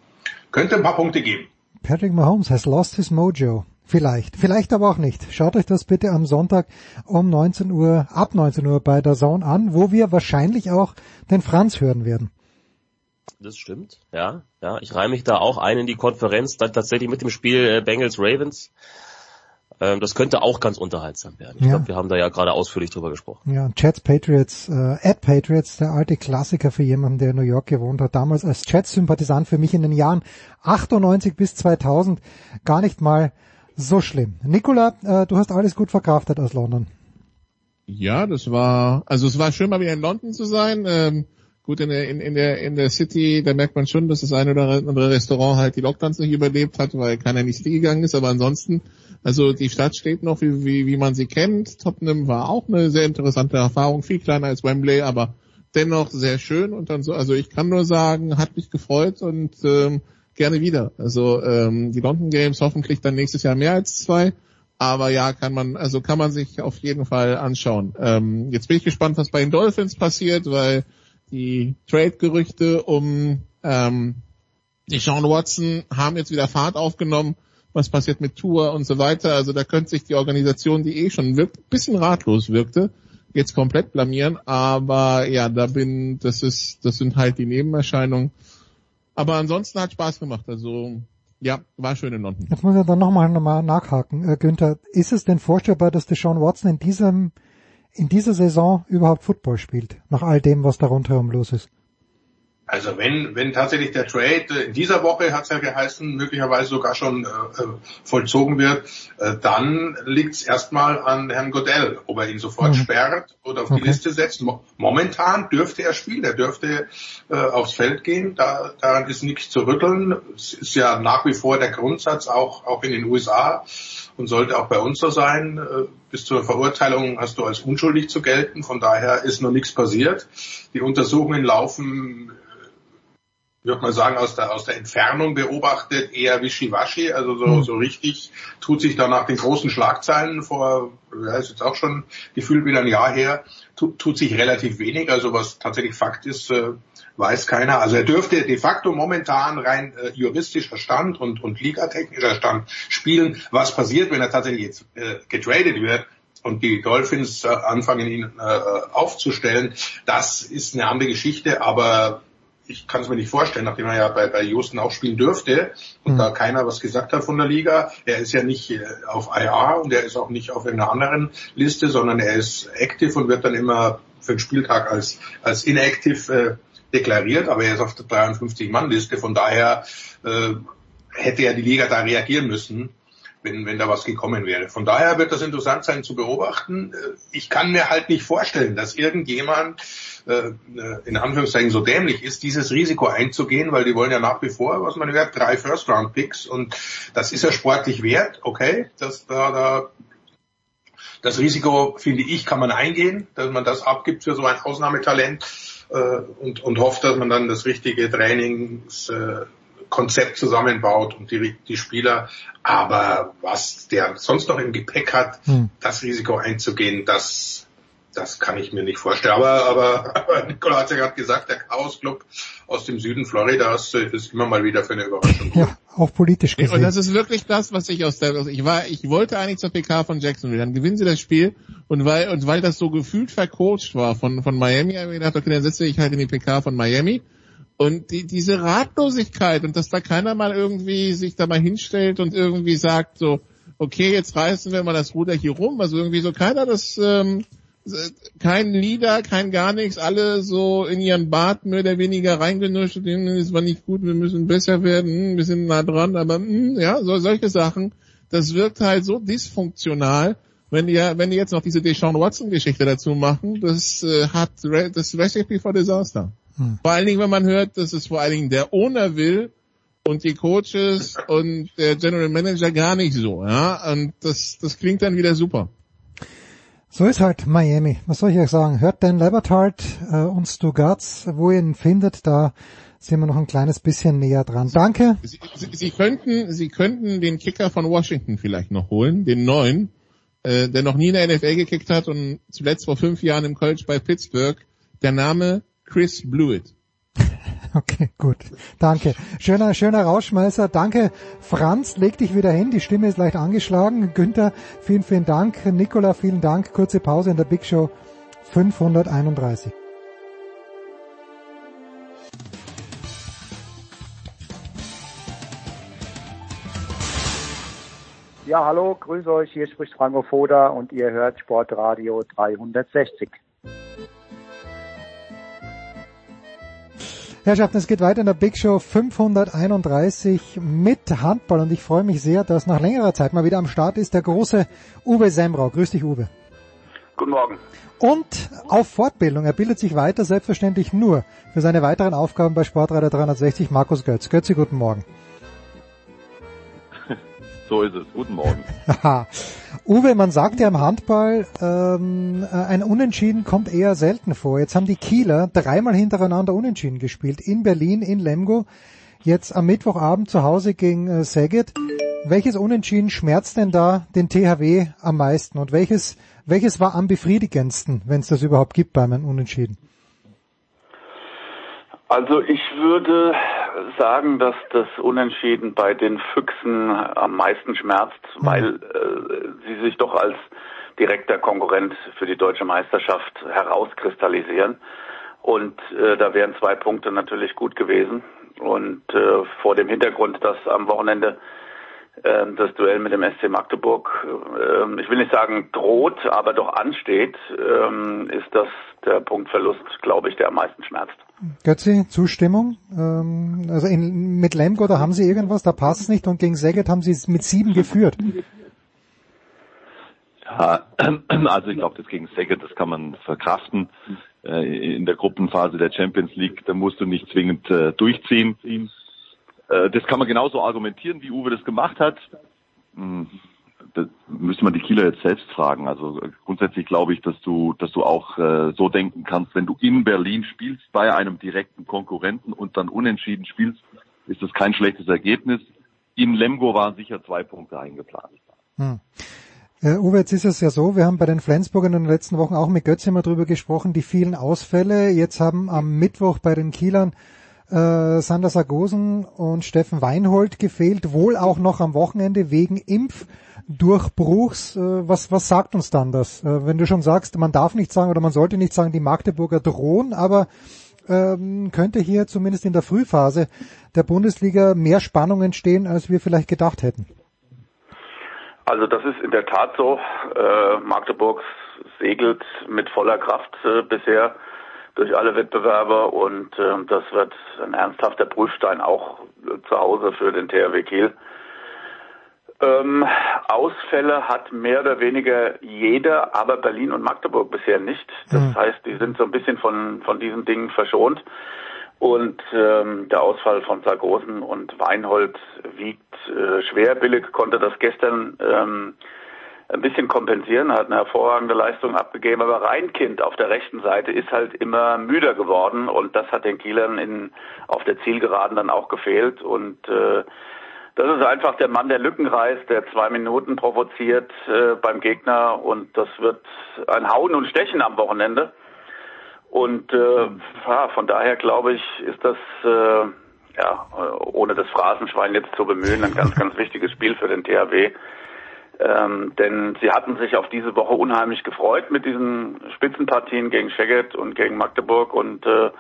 Könnte ein paar Punkte geben. Patrick Mahomes has lost his mojo. Vielleicht, vielleicht aber auch nicht. Schaut euch das bitte am Sonntag um 19 Uhr, ab 19 Uhr bei der Zone an, wo wir wahrscheinlich auch den Franz hören werden. Das stimmt, ja, ja. Ich reihe mich da auch ein in die Konferenz, dann tatsächlich mit dem Spiel äh, Bengals Ravens. Ähm, das könnte auch ganz unterhaltsam werden. Ich Ja. glaube, wir haben da ja gerade ausführlich drüber gesprochen. Ja, Jets Patriots, äh, at Patriots, der alte Klassiker für jemanden, der in New York gewohnt hat, damals als Jets-Sympathisant für mich in den Jahren 98 bis 2000 gar nicht mal so schlimm. Nicola, äh, du hast alles gut verkraftet aus London. Ja, das war, also es war schön mal wieder in London zu sein. Ähm, gut, in der, in, in der, in der City, da merkt man schon, dass das eine oder andere Restaurant halt die Lockdowns nicht überlebt hat, weil keiner in die City gegangen ist, aber ansonsten, also die Stadt steht noch, wie, wie, wie man sie kennt. Tottenham war auch eine sehr interessante Erfahrung, viel kleiner als Wembley, aber dennoch sehr schön und dann so, also ich kann nur sagen, hat mich gefreut und ähm, gerne wieder. Also ähm, die London Games hoffentlich dann nächstes Jahr mehr als zwei. Aber ja, kann man, also kann man sich auf jeden Fall anschauen. Ähm, jetzt bin ich gespannt, was bei den Dolphins passiert, weil die Trade-Gerüchte um ähm, die Sean Watson haben jetzt wieder Fahrt aufgenommen. Was passiert mit Tour und so weiter? Also da könnte sich die Organisation, die eh schon wirkt, bisschen ratlos wirkte, jetzt komplett blamieren. Aber ja, da bin, das ist, das sind halt die Nebenerscheinungen. Aber ansonsten hat Spaß gemacht. Also ja, war schön in London. Jetzt muss ich dann nochmal noch mal nachhaken. Äh, Günther, ist es denn vorstellbar, dass Deshaun Watson in diesem, in dieser Saison überhaupt Football spielt? Nach all dem, was da rundherum los ist? Also wenn, wenn tatsächlich der Trade äh, in dieser Woche, hat es ja geheißen, möglicherweise sogar schon äh, äh, vollzogen wird, äh, dann liegt es erstmal an Herrn Godell, ob er ihn sofort Mhm. sperrt oder auf Okay. die Liste setzt. Mo momentan dürfte er spielen, er dürfte äh, aufs Feld gehen, da, daran ist nichts zu rütteln. Es ist ja nach wie vor der Grundsatz auch, auch in den USA und sollte auch bei uns so sein. Äh, bis zur Verurteilung hast du als unschuldig zu gelten, von daher ist noch nichts passiert. Die Untersuchungen laufen würde man sagen, aus der, aus der Entfernung beobachtet, eher wischiwaschi, also so, Hm. so richtig tut sich da nach den großen Schlagzeilen vor, ja, ist jetzt auch schon gefühlt wieder ein Jahr her, tut, tut sich relativ wenig, also was tatsächlich Fakt ist, äh, weiß keiner. Also er dürfte de facto momentan rein äh, juristischer Stand und, und ligatechnischer Stand spielen. Was passiert, wenn er tatsächlich jetzt äh, getradet wird? und die Dolphins äh, anfangen, ihn äh, aufzustellen, das ist eine andere Geschichte, aber ich kann es mir nicht vorstellen, nachdem er ja bei, bei Houston auch spielen dürfte und Mhm. da keiner was gesagt hat von der Liga. Er ist ja nicht äh, auf IR und er ist auch nicht auf irgendeiner anderen Liste, sondern er ist active und wird dann immer für den Spieltag als, als inactive äh, deklariert, aber er ist auf der 53-Mann-Liste. Von daher äh, hätte ja die Liga da reagieren müssen wenn, wenn da was gekommen wäre. Von daher wird das interessant sein zu beobachten. Äh, Ich kann mir halt nicht vorstellen, dass irgendjemand äh, in Anführungszeichen so dämlich ist, dieses Risiko einzugehen, weil die wollen ja nach wie vor, was man hört, drei First-Round-Picks und das ist ja sportlich wert, okay, dass da, da das Risiko, finde ich, kann man eingehen, dass man das abgibt für so ein Ausnahmetalent äh, und, und hofft, dass man dann das richtige Trainingskonzept äh, Konzept zusammenbaut und die, die Spieler. Aber was der sonst noch im Gepäck hat, Hm. das Risiko einzugehen, das, das kann ich mir nicht vorstellen. Aber, aber, aber Nikola hat ja gerade gesagt, der Chaos Club aus dem Süden Floridas äh, ist immer mal wieder für eine Überraschung. Ja, auch politisch Und gesehen. das ist wirklich das, was ich aus der, also ich war, ich wollte eigentlich zur PK von Jacksonville, dann gewinnen sie das Spiel und weil, und weil das so gefühlt vercoacht war von, von Miami, habe ich gedacht, okay, dann setze ich halt in die PK von Miami. Und die, diese Ratlosigkeit und dass da keiner mal irgendwie sich da mal hinstellt und irgendwie sagt so, okay, jetzt reißen wir mal das Ruder hier rum, also irgendwie so keiner das, ähm, kein Leader, kein gar nichts, alle so in ihren Bart mehr oder weniger reingenuscht, es war nicht gut, wir müssen besser werden, hm, wir sind nah dran, aber hm, ja, so, solche Sachen, das wirkt halt so dysfunktional, wenn die, wenn die jetzt noch diese Deshaun Watson Geschichte dazu machen, das äh, hat Re das Recipe for Disaster. Hm. Vor allen Dingen, wenn man hört, dass es vor allen Dingen der Owner will und die Coaches und der General Manager gar nicht so, ja, und das, das klingt dann wieder super. So ist halt Miami. Was soll ich euch sagen? Hört Dan Lebertard äh, und Stu Gatz, wo ihr ihn findet, da sind wir noch ein kleines bisschen näher dran. Danke. Sie, Sie, Sie könnten, Sie könnten den Kicker von Washington vielleicht noch holen, den neuen, äh, der noch nie in der NFL gekickt hat und zuletzt vor fünf Jahren im College bei Pittsburgh. Der Name Chris Blewett. Okay, gut. Danke. Schöner, schöner Rauschmeißer. Danke. Franz, leg dich wieder hin. Die Stimme ist leicht angeschlagen. Günther, vielen, vielen Dank. Nicola, vielen Dank. Kurze Pause in der Big Show 531. Ja, hallo, grüße euch. Hier spricht Franco Foda und ihr hört Sportradio 360. Herrschaften, es geht weiter in der Big Show 531 mit Handball und ich freue mich sehr, dass nach längerer Zeit mal wieder am Start ist der große Uwe Semrau. Grüß dich, Uwe. Guten Morgen. Und auf Fortbildung. Er bildet sich weiter, selbstverständlich nur für seine weiteren Aufgaben bei Sportreiter 360 Markus Götz. Götzi, guten Morgen. So ist es. Guten Morgen. Uwe, man sagt ja im Handball, ähm, äh, ein Unentschieden kommt eher selten vor. Jetzt haben die Kieler dreimal hintereinander Unentschieden gespielt. In Berlin, in Lemgo, jetzt am Mittwochabend zu Hause gegen äh, Saget. Welches Unentschieden schmerzt denn da den THW am meisten und welches, welches war am befriedigendsten, wenn es das überhaupt gibt bei einem Unentschieden? Also ich würde sagen, dass das Unentschieden bei den Füchsen am meisten schmerzt, weil äh, sie sich doch als direkter Konkurrent für die deutsche Meisterschaft herauskristallisieren. Und äh, da wären zwei Punkte natürlich gut gewesen. Und äh, vor dem Hintergrund, dass am Wochenende das Duell mit dem SC Magdeburg, äh, ich will nicht sagen droht, aber doch ansteht, äh, ist das der Punktverlust, glaube ich, der am meisten schmerzt. Götzi, Zustimmung? Ähm, also in, mit Lemgo, da haben sie irgendwas, da passt es nicht und gegen Saget haben sie es mit sieben geführt. Ja, also ich glaube, das gegen Saget, das kann man verkraften. Äh, in der Gruppenphase der Champions League, da musst du nicht zwingend äh, durchziehen. Äh, das kann man genauso argumentieren, wie Uwe das gemacht hat. Hm das müsste man die Kieler jetzt selbst fragen. Also grundsätzlich glaube ich, dass du, dass du auch äh, so denken kannst, wenn du in Berlin spielst bei einem direkten Konkurrenten und dann unentschieden spielst, ist das kein schlechtes Ergebnis. In Lemgo waren sicher zwei Punkte eingeplant. Hm. Äh, Uwe, jetzt ist es ja so, wir haben bei den Flensburgern in den letzten Wochen auch mit Götze immer drüber gesprochen, die vielen Ausfälle. Jetzt haben am Mittwoch bei den Kielern äh, Sander Sargosen und Steffen Weinhold gefehlt, wohl auch noch am Wochenende wegen Impf. Durchbruchs. Äh, was, was sagt uns dann das? Äh, wenn du schon sagst, man darf nicht sagen oder man sollte nicht sagen, die Magdeburger drohen, aber ähm, könnte hier zumindest in der Frühphase der Bundesliga mehr Spannung entstehen, als wir vielleicht gedacht hätten. Also das ist in der Tat so. Äh, Magdeburg segelt mit voller Kraft äh, bisher durch alle Wettbewerbe und äh, das wird ein ernsthafter Prüfstein auch äh, zu Hause für den THW Kiel. Ähm, Ausfälle hat mehr oder weniger jeder, aber Berlin und Magdeburg bisher nicht. Das mhm. heißt, die sind so ein bisschen von, von diesen Dingen verschont. Und ähm, der Ausfall von Sargosen und Weinhold wiegt äh, schwer. Billig konnte das gestern ähm, ein bisschen kompensieren, hat eine hervorragende Leistung abgegeben, aber Reinkind auf der rechten Seite ist halt immer müder geworden. Und das hat den Kielern in, auf der Zielgeraden dann auch gefehlt. Und äh, das ist einfach der Mann, der Lücken reißt, der zwei Minuten provoziert äh, beim Gegner. Und das wird ein Hauen und Stechen am Wochenende. Und äh, von daher glaube ich, ist das äh, ja ohne das Phrasenschwein jetzt zu bemühen ein ganz, ganz wichtiges Spiel für den THW. Ähm, denn sie hatten sich auf diese Woche unheimlich gefreut mit diesen Spitzenpartien gegen Szeged und gegen Magdeburg und äh,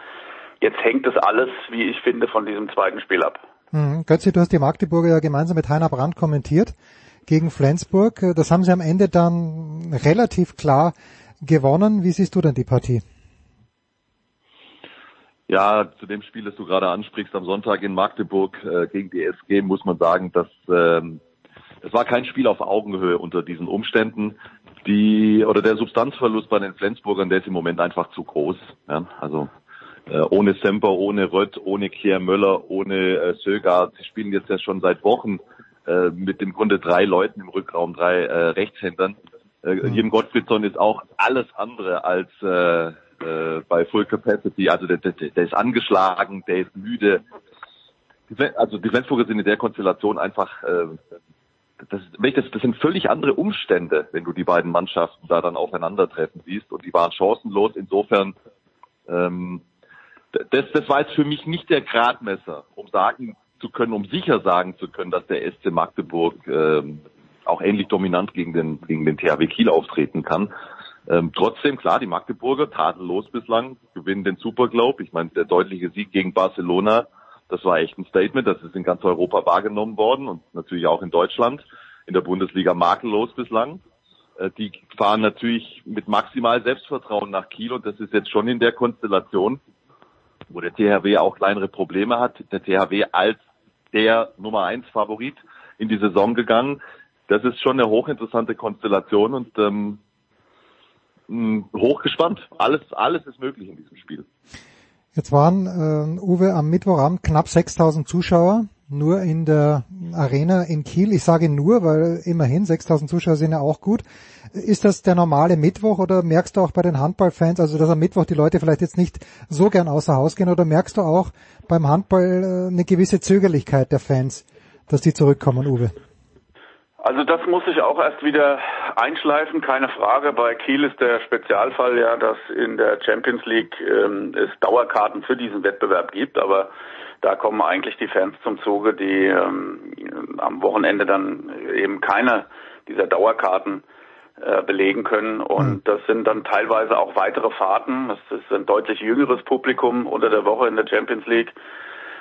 jetzt hängt es alles, wie ich finde, von diesem zweiten Spiel ab. Mhm. Götzi, du hast die Magdeburger ja gemeinsam mit Heiner Brandt kommentiert gegen Flensburg. Das haben sie am Ende dann relativ klar gewonnen. Wie siehst du denn die Partie? Ja, zu dem Spiel, das du gerade ansprichst, am Sonntag in Magdeburg äh, gegen die SG, muss man sagen, dass ähm, es war kein Spiel auf Augenhöhe unter diesen Umständen. Die oder der Substanzverlust bei den Flensburgern, der ist im Moment einfach zu groß. Ja? Also äh, ohne Semper, ohne Rött, ohne Kier Möller, ohne äh, Sögard. Sie spielen jetzt ja schon seit Wochen äh, mit dem Grunde drei Leuten im Rückraum, drei äh, Rechtshändern. Äh, mhm. Jim Gottfriedson ist auch alles andere als äh, äh, bei Full Capacity. Also der, der, der ist angeschlagen, der ist müde. Also die Flensburger sind in der Konstellation einfach, äh, das, das, das sind völlig andere Umstände, wenn du die beiden Mannschaften da dann aufeinandertreffen siehst. Und die waren chancenlos. Insofern, ähm, das, das war jetzt für mich nicht der Gradmesser, um sagen zu können, um sicher sagen zu können, dass der SC Magdeburg ähm, auch ähnlich dominant gegen den, gegen den THW Kiel auftreten kann. Ähm, trotzdem, klar, die Magdeburger tadellos bislang, gewinnen den Super Globe. Ich meine, der deutliche Sieg gegen Barcelona, das war echt ein Statement. Das ist in ganz Europa wahrgenommen worden und natürlich auch in Deutschland. In der Bundesliga makellos bislang. Äh, die fahren natürlich mit maximal Selbstvertrauen nach Kiel und das ist jetzt schon in der Konstellation, wo der THW auch kleinere Probleme hat. Der THW als der Nummer eins Favorit in die Saison gegangen. Das ist schon eine hochinteressante Konstellation und ähm, mh, hochgespannt. Alles, alles ist möglich in diesem Spiel. Jetzt waren, äh, Uwe, am Mittwochabend knapp 6000 Zuschauer, nur in der Arena in Kiel. Ich sage nur, weil immerhin 6000 Zuschauer sind ja auch gut. Ist das der normale Mittwoch oder merkst du auch bei den Handballfans, also dass am Mittwoch die Leute vielleicht jetzt nicht so gern außer Haus gehen oder merkst du auch beim Handball äh, eine gewisse Zögerlichkeit der Fans, dass die zurückkommen, Uwe? Also das muss sich auch erst wieder einschleifen, keine Frage. Bei Kiel ist der Spezialfall ja, dass in der Champions League ähm, es Dauerkarten für diesen Wettbewerb gibt, aber da kommen eigentlich die Fans zum Zuge, die ähm, am Wochenende dann eben keine dieser Dauerkarten äh, belegen können. Und das sind dann teilweise auch weitere Fahrten. Das ist ein deutlich jüngeres Publikum unter der Woche in der Champions League.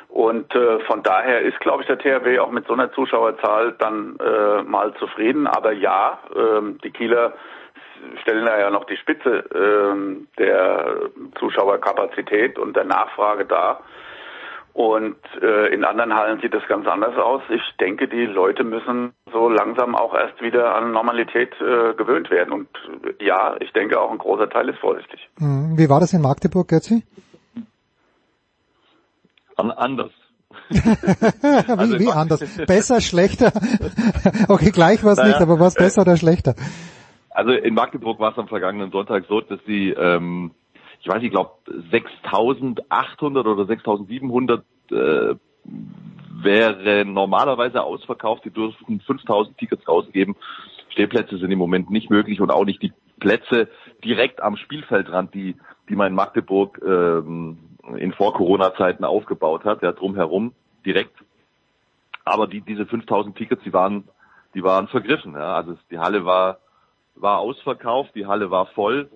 Und äh, von daher ist, glaube ich, der THW auch mit so einer Zuschauerzahl dann äh, mal zufrieden. Aber ja, ähm, die Kieler stellen da ja noch die Spitze ähm, der Zuschauerkapazität und der Nachfrage dar. Und äh, in anderen Hallen sieht das ganz anders aus. Ich denke, die Leute müssen so langsam auch erst wieder an Normalität äh, gewöhnt werden. Und ja, ich denke auch ein großer Teil ist vorsichtig. Hm, Wie war das in Magdeburg, Götzi? An, anders. wie, Also wie anders? Besser, schlechter? okay, gleich war es Naja, nicht, aber was äh, besser oder schlechter? Also in Magdeburg war es am vergangenen Sonntag so, dass sie, ähm, ich weiß, ich glaube 6.800 oder 6.700 äh, wäre normalerweise ausverkauft. Die dürften 5.000 Tickets rausgeben. Stehplätze sind im Moment nicht möglich und auch nicht die Plätze direkt am Spielfeldrand, die, die man in Magdeburg ähm, in Vor-Corona-Zeiten aufgebaut hat, ja, drumherum direkt. Aber die, diese 5000 Tickets, die waren, die waren vergriffen. Ja. Also die Halle war, war ausverkauft, die Halle war voll.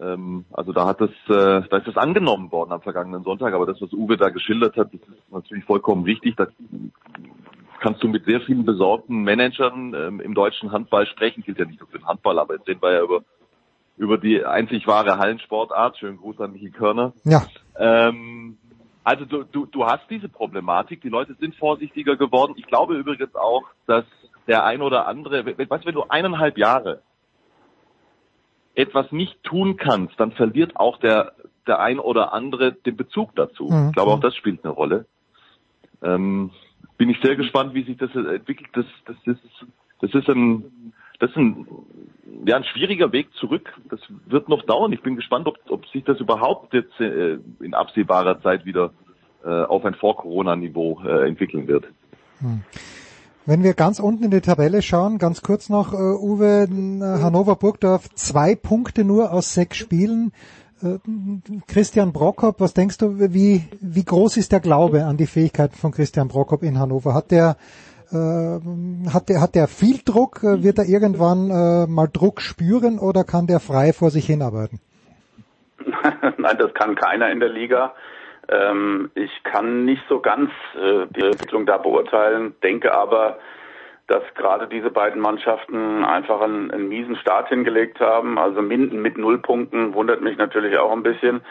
Ähm, also da hat das, äh, da ist das angenommen worden am vergangenen Sonntag. Aber das, was Uwe da geschildert hat, das ist natürlich vollkommen richtig. Da kannst du mit sehr vielen besorgten Managern ähm, im deutschen Handball sprechen. Gilt ja nicht nur für den Handball, aber jetzt reden wir ja über über die einzig wahre Hallensportart. Schönen Gruß an Michi Körner. Ja. Ähm, also du, du, du hast diese Problematik, die Leute sind vorsichtiger geworden. Ich glaube übrigens auch, dass der ein oder andere, we- weißt du, wenn du eineinhalb Jahre etwas nicht tun kannst, dann verliert auch der, der ein oder andere den Bezug dazu. Mhm. Ich glaube, auch das spielt eine Rolle. Ähm, bin ich sehr gespannt, wie sich das entwickelt. Das, das ist, das ist ein, das ist ein, ja, ein schwieriger Weg zurück. Das wird noch dauern. Ich bin gespannt, ob, ob sich das überhaupt jetzt äh, in absehbarer Zeit wieder äh, auf ein Vor-Corona-Niveau äh, entwickeln wird. Hm. Wenn wir ganz unten in die Tabelle schauen, ganz kurz noch, äh, Uwe, n- Hannover Burgdorf, zwei Punkte nur aus sechs Spielen. Äh, Christian Brockhoff, was denkst du, wie, wie groß ist der Glaube an die Fähigkeiten von Christian Brockhoff in Hannover? Hat der, äh, hat der, hat der viel Druck? Äh, Wird er irgendwann äh, mal Druck spüren oder kann der frei vor sich hinarbeiten? Nein, das kann keiner in der Liga. Ähm, ich kann nicht so ganz äh, die Entwicklung da beurteilen, denke aber, dass gerade diese beiden Mannschaften einfach einen, einen miesen Start hingelegt haben. Also Minden mit null Punkten wundert mich natürlich auch ein bisschen.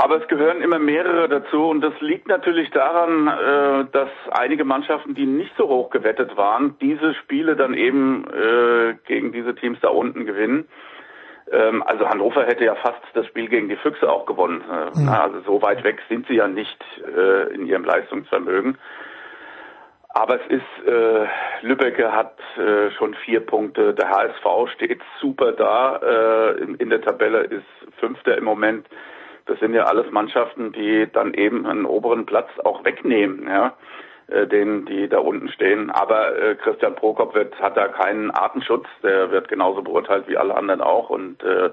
Aber es gehören immer mehrere dazu und das liegt natürlich daran, äh, dass einige Mannschaften, die nicht so hoch gewettet waren, diese Spiele dann eben äh, gegen diese Teams da unten gewinnen. Ähm, also Hannover hätte ja fast das Spiel gegen die Füchse auch gewonnen. Äh, na, also so weit weg sind sie ja nicht in ihrem Leistungsvermögen. Aber es ist, äh, Lübbecke hat äh, schon vier Punkte. Der HSV steht super da. Äh, in, in der Tabelle ist Fünfter im Moment. Das sind ja alles Mannschaften, die dann eben einen oberen Platz auch wegnehmen, ja, äh, denen, die da unten stehen. Aber äh, Christian Prokop wird, hat da keinen Artenschutz. Der wird genauso beurteilt wie alle anderen auch. Und äh,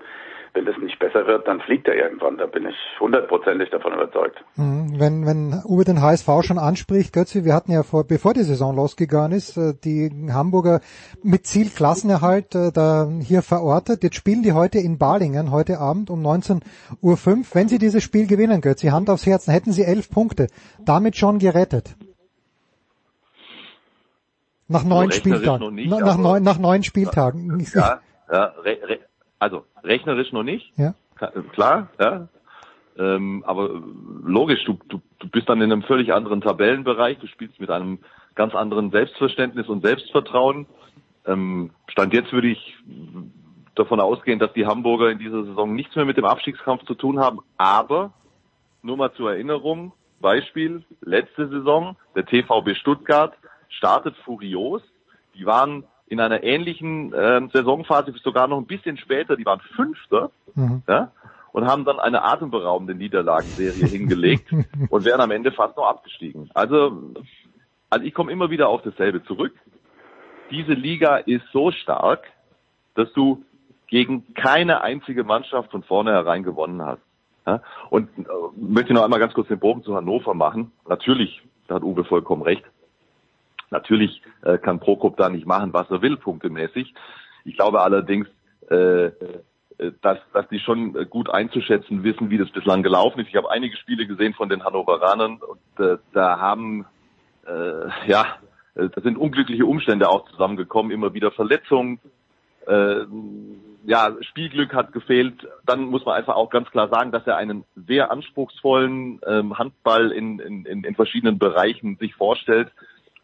wenn es nicht besser wird, dann fliegt er irgendwann. Da bin ich hundertprozentig davon überzeugt. Mhm. Wenn, wenn Uwe den HSV schon anspricht, Götze, wir hatten ja vor, bevor die Saison losgegangen ist, äh, die Hamburger mit Ziel Klassenerhalt äh, da hier verortet. Jetzt spielen die heute in Balingen, heute Abend um 19.05 Uhr. Wenn sie dieses Spiel gewinnen, Götze, Hand aufs Herzen, hätten sie elf Punkte. Damit schon gerettet. Nach neun Spieltagen. nicht, nach, neun, nach neun Spieltagen. Ja, ja re, re, also rechnerisch noch nicht. Ja. Ka- Klar, ja. Ähm, aber logisch, du, du, du bist dann in einem völlig anderen Tabellenbereich, du spielst mit einem ganz anderen Selbstverständnis und Selbstvertrauen. Ähm, Stand jetzt würde ich davon ausgehen, dass die Hamburger in dieser Saison nichts mehr mit dem Abstiegskampf zu tun haben, aber nur mal zur Erinnerung, Beispiel, letzte Saison, der TVB Stuttgart startet furios. Die waren in einer ähnlichen äh, Saisonphase sogar noch ein bisschen später, die waren Fünfter Mhm. ja, und haben dann eine atemberaubende Niederlagenserie hingelegt und wären am Ende fast noch abgestiegen. Also, also ich komme immer wieder auf dasselbe zurück. Diese Liga ist so stark, dass du gegen keine einzige Mannschaft von vornherein gewonnen hast. Ja? Und äh, möchte noch einmal ganz kurz den Bogen zu Hannover machen. Natürlich, da hat Uwe vollkommen recht. Natürlich äh, kann Prokop da nicht machen, was er will, punktemäßig. Ich glaube allerdings, äh, äh, dass, dass die schon äh, gut einzuschätzen wissen, wie das bislang gelaufen ist. Ich habe einige Spiele gesehen von den Hannoveranern und äh, da haben äh, ja, äh, da sind unglückliche Umstände auch zusammengekommen, immer wieder Verletzungen, äh, ja, Spielglück hat gefehlt. Dann muss man einfach auch ganz klar sagen, dass er einen sehr anspruchsvollen ähm, Handball in, in, in, in verschiedenen Bereichen sich vorstellt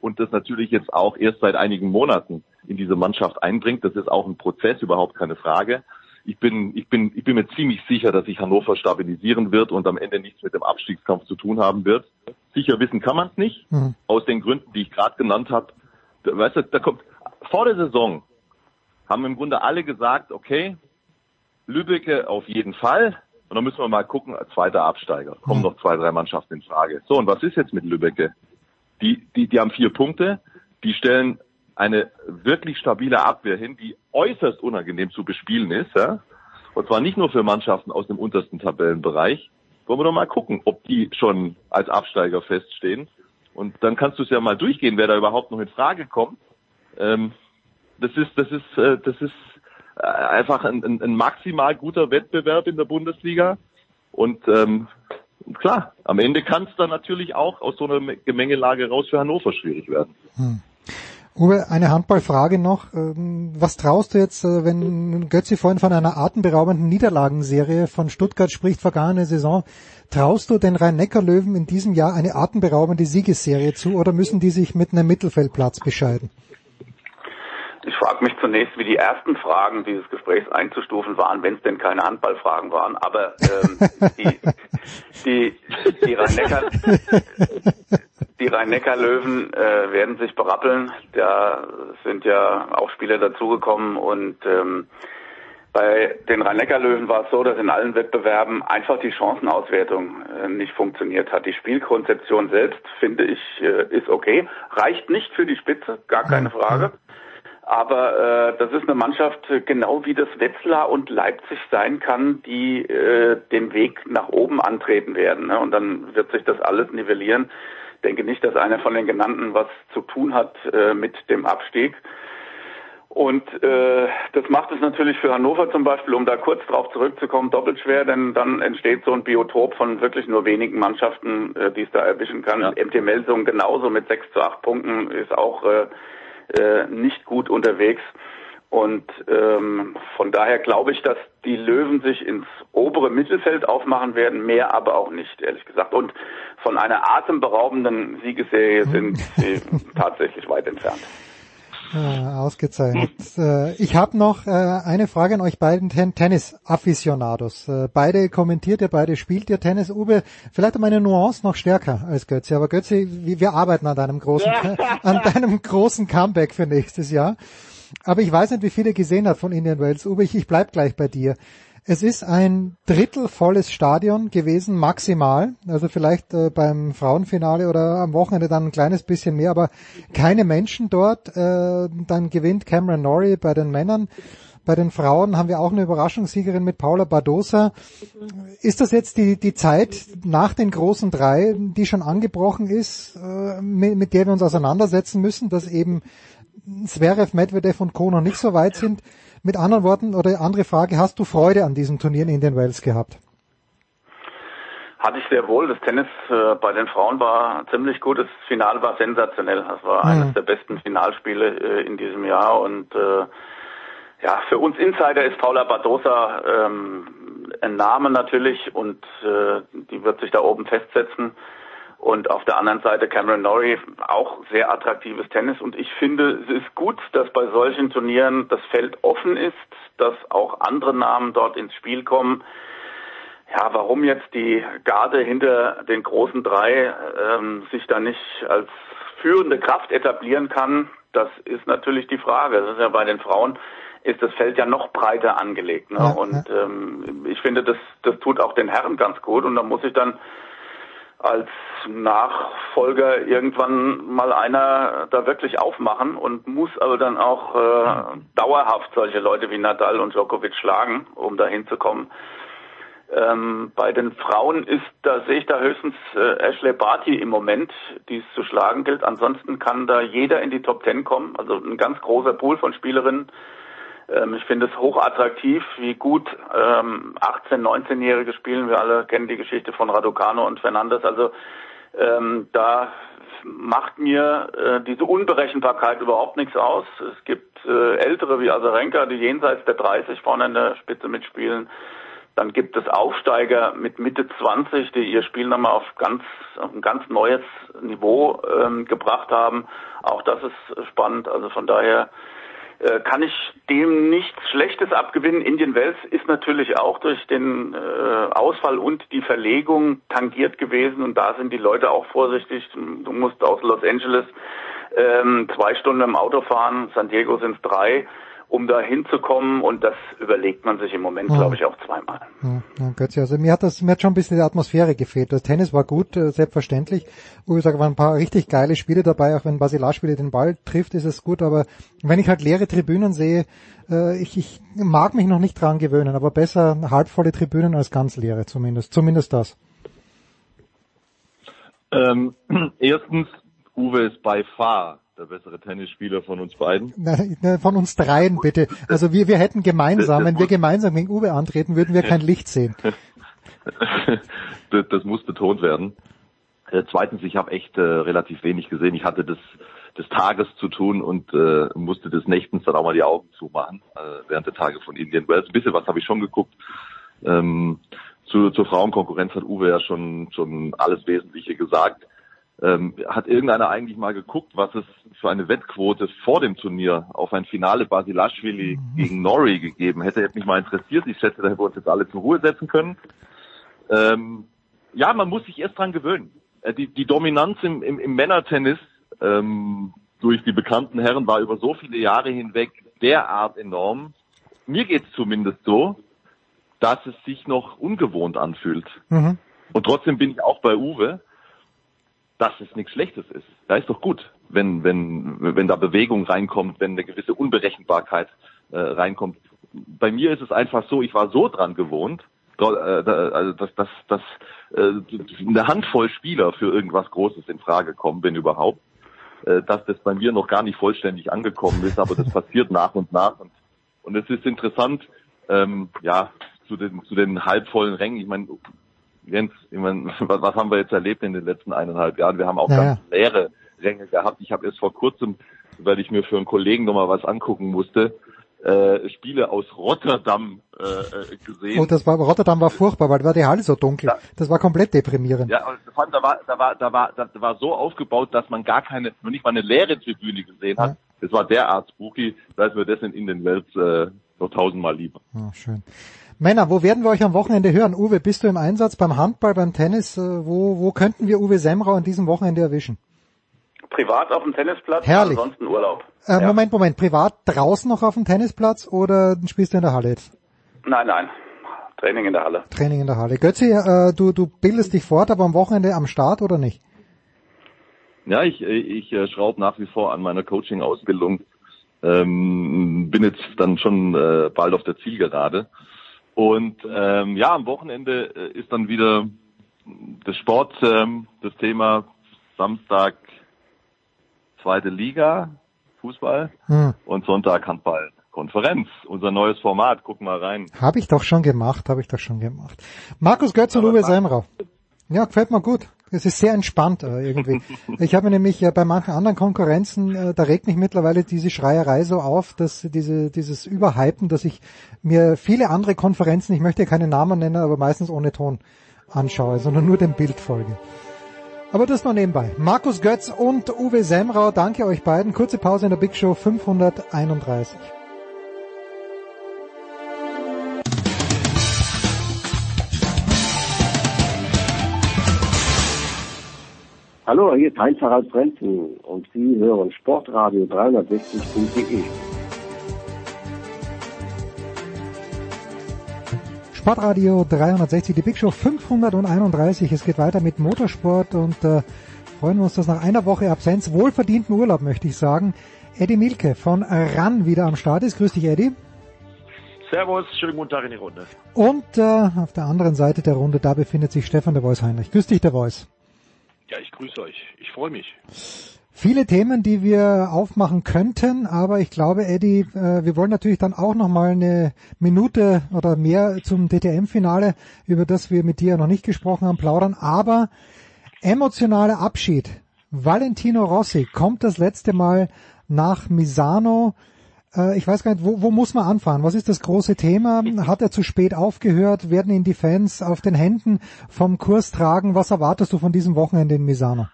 und das natürlich jetzt auch erst seit einigen Monaten in diese Mannschaft einbringt. Das ist auch ein Prozess, überhaupt keine Frage. Ich bin, ich bin, ich bin mir ziemlich sicher, dass sich Hannover stabilisieren wird und am Ende nichts mit dem Abstiegskampf zu tun haben wird. Sicher wissen kann man es nicht, Mhm. aus den Gründen, die ich gerade genannt habe. Weißt du, da kommt vor der Saison haben im Grunde alle gesagt, okay, Lübbecke auf jeden Fall. Und dann müssen wir mal gucken, zweiter Absteiger. Kommen noch zwei, drei Mannschaften in Frage. So, und was ist jetzt mit Lübbecke? Die, die, die haben vier Punkte, die stellen eine wirklich stabile Abwehr hin, die äußerst unangenehm zu bespielen ist. Ja? Und zwar nicht nur für Mannschaften aus dem untersten Tabellenbereich. Wollen wir doch mal gucken, ob die schon als Absteiger feststehen. Und dann kannst du es ja mal durchgehen, wer da überhaupt noch in Frage kommt. Ähm, das ist, das ist, äh, das ist äh, einfach ein, ein, maximal guter Wettbewerb in der Bundesliga. Und ähm, klar, am Ende kann es dann natürlich auch aus so einer Gemengelage raus für Hannover schwierig werden. Uwe, eine Handballfrage noch. Ähm, Was traust du jetzt, äh, wenn Götzi vorhin von einer atemberaubenden Niederlagenserie von Stuttgart spricht, vergangene Saison, traust du den Rhein-Neckar-Löwen in diesem Jahr eine atemberaubende Siegesserie zu oder müssen die sich mit einem Mittelfeldplatz bescheiden? Ich frage mich zunächst, wie die ersten Fragen dieses Gesprächs einzustufen waren, wenn es denn keine Handballfragen waren. Aber ähm, die, die, die Rhein-Neckar die Rhein-Neckar-Löwen äh, werden sich berappeln. Da sind ja auch Spieler dazugekommen und ähm, bei den Rhein-Neckar-Löwen war es so, dass in allen Wettbewerben einfach die Chancenauswertung äh, nicht funktioniert hat. Die Spielkonzeption selbst, finde ich, äh, ist okay. Reicht nicht für die Spitze, gar keine Frage. Aber äh, das ist eine Mannschaft, äh, genau wie das Wetzlar und Leipzig sein kann, die äh, den Weg nach oben antreten werden. Ne? Und dann wird sich das alles nivellieren. Ich denke nicht, dass einer von den genannten was zu tun hat äh, mit dem Abstieg. Und äh, das macht es natürlich für Hannover zum Beispiel, um da kurz drauf zurückzukommen, doppelt schwer, denn dann entsteht so ein Biotop von wirklich nur wenigen Mannschaften, äh, die es da erwischen kann. MT Melsung genauso mit sechs zu acht Punkten ist auch äh, äh, nicht gut unterwegs. Und ähm, von daher glaube ich, dass die Löwen sich ins obere Mittelfeld aufmachen werden, mehr aber auch nicht, ehrlich gesagt. Und von einer atemberaubenden Siegesserie sind sie tatsächlich weit entfernt. Ja, ausgezeichnet. Äh, ich habe noch äh, eine Frage an euch beiden Ten Tennis-Afficionados. Äh, beide kommentiert ihr, beide spielt ihr Tennis. Uwe, vielleicht um eine Nuance noch stärker als Götze. Aber Götze, wir arbeiten an deinem großen, an deinem großen Comeback für nächstes Jahr. Aber ich weiß nicht, wie viele gesehen hat von Indian Wells. Uwe, ich, ich bleib gleich bei dir. Es ist ein Drittel volles Stadion gewesen, maximal. Also vielleicht äh, beim Frauenfinale oder am Wochenende dann ein kleines bisschen mehr, aber keine Menschen dort. Äh, dann gewinnt Cameron Norrie bei den Männern. Bei den Frauen haben wir auch eine Überraschungssiegerin mit Paula Badosa. Ist das jetzt die, die Zeit nach den großen drei, die schon angebrochen ist, äh, mit, mit der wir uns auseinandersetzen müssen, dass eben Zverev, Medvedev und Co. noch nicht so weit sind? Mit anderen Worten, oder andere Frage, hast du Freude an diesem Turnier in Indian Wells gehabt? Hatte ich sehr wohl. Das Tennis äh, bei den Frauen war ziemlich gut. Das Finale war sensationell. Das war mhm. eines der besten Finalspiele äh, in diesem Jahr. Und äh, ja, für uns Insider ist Paula Badosa ähm, ein Name natürlich und äh, die wird sich da oben festsetzen. Und auf der anderen Seite Cameron Norrie, auch sehr attraktives Tennis. Und ich finde, es ist gut, dass bei solchen Turnieren das Feld offen ist, dass auch andere Namen dort ins Spiel kommen. Ja, warum jetzt die Garde hinter den großen drei ähm, sich da nicht als führende Kraft etablieren kann, das ist natürlich die Frage. Das ist ja bei den Frauen ist das Feld ja noch breiter angelegt. Ne? Ja, und ähm, ich finde, das, das tut auch den Herren ganz gut. Und da muss ich dann als Nachfolger irgendwann mal einer da wirklich aufmachen und muss aber dann auch äh, dauerhaft solche Leute wie Nadal und Djokovic schlagen, um da hinzukommen. Ähm, bei den Frauen ist, da sehe ich da höchstens äh, Ashley Barty im Moment, die es zu schlagen gilt. Ansonsten kann da jeder in die Top Ten kommen. Also ein ganz großer Pool von Spielerinnen, ähm, ich finde es hochattraktiv, wie gut ähm, 18-, 19-Jährige spielen. Wir alle kennen die Geschichte von Raducano und Fernandes. Also ähm, da macht mir äh, diese Unberechenbarkeit überhaupt nichts aus. Es gibt äh, Ältere wie Asarenka, die jenseits der 30 vorne in der Spitze mitspielen. Dann gibt es Aufsteiger mit Mitte 20, die ihr Spiel nochmal auf ganz auf ein ganz neues Niveau ähm, gebracht haben. Auch das ist spannend. Also von daher äh, kann ich dem nichts Schlechtes abgewinnen. Indian Wells ist natürlich auch durch den äh, Ausfall und die Verlegung tangiert gewesen und da sind die Leute auch vorsichtig. Du musst aus Los Angeles ähm, zwei Stunden im Auto fahren, San Diego sind es drei um da hinzukommen und das überlegt man sich im Moment, ja. glaube ich, auch zweimal. Ja, ja, Götze, also mir hat das, mir hat schon ein bisschen die Atmosphäre gefehlt. Das Tennis war gut, äh, selbstverständlich. Wo ich sage, waren ein paar richtig geile Spiele dabei, auch wenn Basilarspiele den Ball trifft, ist es gut, aber wenn ich halt leere Tribünen sehe, äh, ich, ich mag mich noch nicht dran gewöhnen, aber besser halbvolle Tribünen als ganz leere zumindest, zumindest das. Ähm, erstens, Uwe ist bei far der bessere Tennisspieler von uns beiden. Na, von uns dreien bitte. Also wir, wir hätten gemeinsam, wenn wir gemeinsam gegen Uwe antreten, würden wir kein Licht sehen. das, das muss betont werden. Äh, zweitens, ich habe echt äh, relativ wenig gesehen. Ich hatte das des Tages zu tun und äh, musste des Nächtens dann auch mal die Augen zumachen äh, während der Tage von Indian Wells. Ein bisschen was habe ich schon geguckt. Ähm, zu, zur Frauenkonkurrenz hat Uwe ja schon schon alles Wesentliche gesagt. Ähm, hat irgendeiner eigentlich mal geguckt, was es für eine Wettquote vor dem Turnier auf ein Finale Basilashvili mhm. gegen Norrie gegeben hätte? Hätte mich mal interessiert. Ich schätze, da hätten wir uns jetzt alle zur Ruhe setzen können. Ähm, ja, man muss sich erst dran gewöhnen. Äh, die, die Dominanz im, im, im Männertennis ähm, durch die bekannten Herren war über so viele Jahre hinweg derart enorm. Mir geht's zumindest so, dass es sich noch ungewohnt anfühlt. Mhm. Und trotzdem bin ich auch bei Uwe dass es nichts Schlechtes ist. Da ist doch gut, wenn, wenn, wenn da Bewegung reinkommt, wenn eine gewisse Unberechenbarkeit äh, reinkommt. Bei mir ist es einfach so, ich war so dran gewohnt, äh, also dass, dass, dass äh, eine Handvoll Spieler für irgendwas Großes in Frage kommen, wenn überhaupt, äh, dass das bei mir noch gar nicht vollständig angekommen ist, aber das passiert nach und nach. Und, und es ist interessant, ähm, ja, zu den, zu den halbvollen Rängen. Ich meine, Jens, ich meine, was, was, haben wir jetzt erlebt in den letzten eineinhalb Jahren? Wir haben auch naja. ganz leere Ränge gehabt. Ich habe erst vor kurzem, weil ich mir für einen Kollegen nochmal was angucken musste, äh, Spiele aus Rotterdam äh, äh, gesehen. Oh, das war Rotterdam war furchtbar, weil da war die Halle so dunkel. Ja. Das war komplett deprimierend. Ja, und da war, da war, da war, da war so aufgebaut, dass man gar keine, noch nicht mal eine leere Tribüne gesehen hat. Ja. das war derart spooky, da ist mir das in den Welt äh, noch tausendmal lieber. Oh, schön. Männer, wo werden wir euch am Wochenende hören? Uwe, bist du im Einsatz beim Handball, beim Tennis? Äh, wo, wo könnten wir Uwe Semrau an diesem Wochenende erwischen? Privat auf dem Tennisplatz, Herrlich. ansonsten Urlaub. Äh, Ja. Moment, Moment, privat draußen noch auf dem Tennisplatz oder spielst du in der Halle jetzt? Nein, nein. Training in der Halle. Training in der Halle. Götzi, äh, du, du bildest dich fort, aber am Wochenende am Start oder nicht? Ja, ich, ich äh, schraube nach wie vor an meiner Coaching-Ausbildung. Ähm, bin jetzt dann schon äh, bald auf der Zielgerade. Und ähm, ja, am Wochenende äh, ist dann wieder das Sport ähm, das Thema. Samstag zweite Liga, Fußball Hm. und Sonntag Handball. Konferenz, unser neues Format. Guck mal rein. Habe ich doch schon gemacht, habe ich doch schon gemacht. Markus Götz und Uwe Semrau. Ja, gefällt mir gut. Es ist sehr entspannt äh, irgendwie. Ich habe nämlich äh, bei manchen anderen Konkurrenzen, äh, da regt mich mittlerweile diese Schreierei so auf, dass diese, dieses Überhypen, dass ich mir viele andere Konferenzen, ich möchte ja keine Namen nennen, aber meistens ohne Ton anschaue, sondern nur dem Bild folge. Aber das noch nebenbei. Markus Götz und Uwe Semrau, danke euch beiden. Kurze Pause in der Big Show 531. Hallo, hier ist Heinz Harald Frenzen und Sie hören Sportradio 360.de. Sportradio 360, die Big Show 531. Es geht weiter mit Motorsport und äh, freuen wir uns, dass nach einer Woche Absenz, wohlverdienten Urlaub, möchte ich sagen, Eddie Milke von RAN wieder am Start ist. Grüß dich, Eddie. Servus, schönen guten Tag in die Runde. Und äh, auf der anderen Seite der Runde, da befindet sich Stefan der Voice Heinrich. Grüß dich, der Voice. Ja, ich grüße euch. Ich freue mich. Viele Themen, die wir aufmachen könnten, aber ich glaube, Eddie, äh, wir wollen natürlich dann auch noch mal eine Minute oder mehr zum DTM-Finale, über das wir mit dir noch nicht gesprochen haben, plaudern. Aber emotionaler Abschied. Valentino Rossi kommt das letzte Mal nach Misano. Äh, ich weiß gar nicht, wo, wo muss man anfangen? Was ist das große Thema? Hat er zu spät aufgehört? Werden ihn die Fans auf den Händen vom Kurs tragen? Was erwartest du von diesem Wochenende in Misano?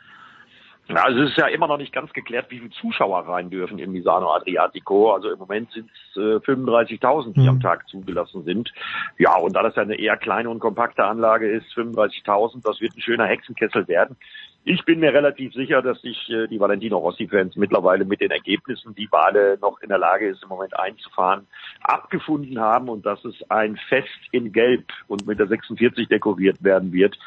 Ja, also es ist ja immer noch nicht ganz geklärt, wie viele Zuschauer rein dürfen im Misano Adriatico. Also im Moment sind es äh, 35.000, die Mhm. am Tag zugelassen sind. Ja, und da das ja eine eher kleine und kompakte Anlage ist, 35.000, das wird ein schöner Hexenkessel werden. Ich bin mir relativ sicher, dass sich äh, die Valentino Rossi-Fans mittlerweile mit den Ergebnissen, die Bade noch in der Lage ist, im Moment einzufahren, abgefunden haben und dass es ein Fest in Gelb und mit der 46 dekoriert werden wird.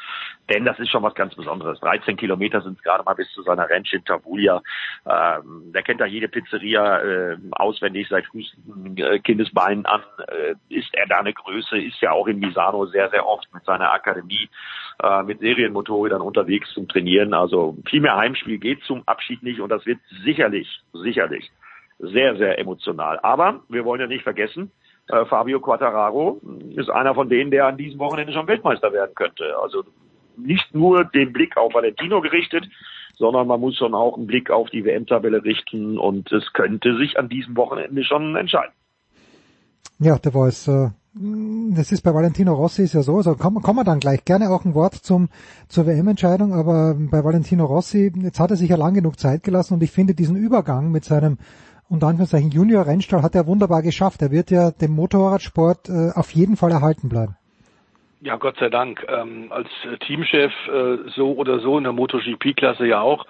Denn das ist schon was ganz Besonderes. 13 Kilometer sind es gerade mal bis zu seiner Ranch in Tavulia. Ähm, der kennt da jede Pizzeria äh, auswendig seit frühesten äh, Kindesbeinen an. Äh, ist er da eine Größe, ist ja auch in Misano sehr, sehr oft mit seiner Akademie äh, mit Serienmotorrädern unterwegs zum Trainieren. Also viel mehr Heimspiel geht zum Abschied nicht und das wird sicherlich, sicherlich sehr, sehr emotional. Aber wir wollen ja nicht vergessen, äh, Fabio Quattararo ist einer von denen, der an diesem Wochenende schon Weltmeister werden könnte. Also nicht nur den Blick auf Valentino gerichtet, sondern man muss schon auch einen Blick auf die WM-Tabelle richten und es könnte sich an diesem Wochenende schon entscheiden. Ja, der Voice. Äh, das ist bei Valentino Rossi ist ja so, also kommen, kommen wir dann gleich gerne auch ein Wort zum zur WM-Entscheidung, aber bei Valentino Rossi, jetzt hat er sich ja lang genug Zeit gelassen und ich finde diesen Übergang mit seinem unter Anführungszeichen Junior-Rennstall hat er wunderbar geschafft. Er wird ja dem Motorradsport äh, auf jeden Fall erhalten bleiben. Ja, Gott sei Dank. Ähm, als Teamchef äh, so oder so in der MotoGP-Klasse ja auch.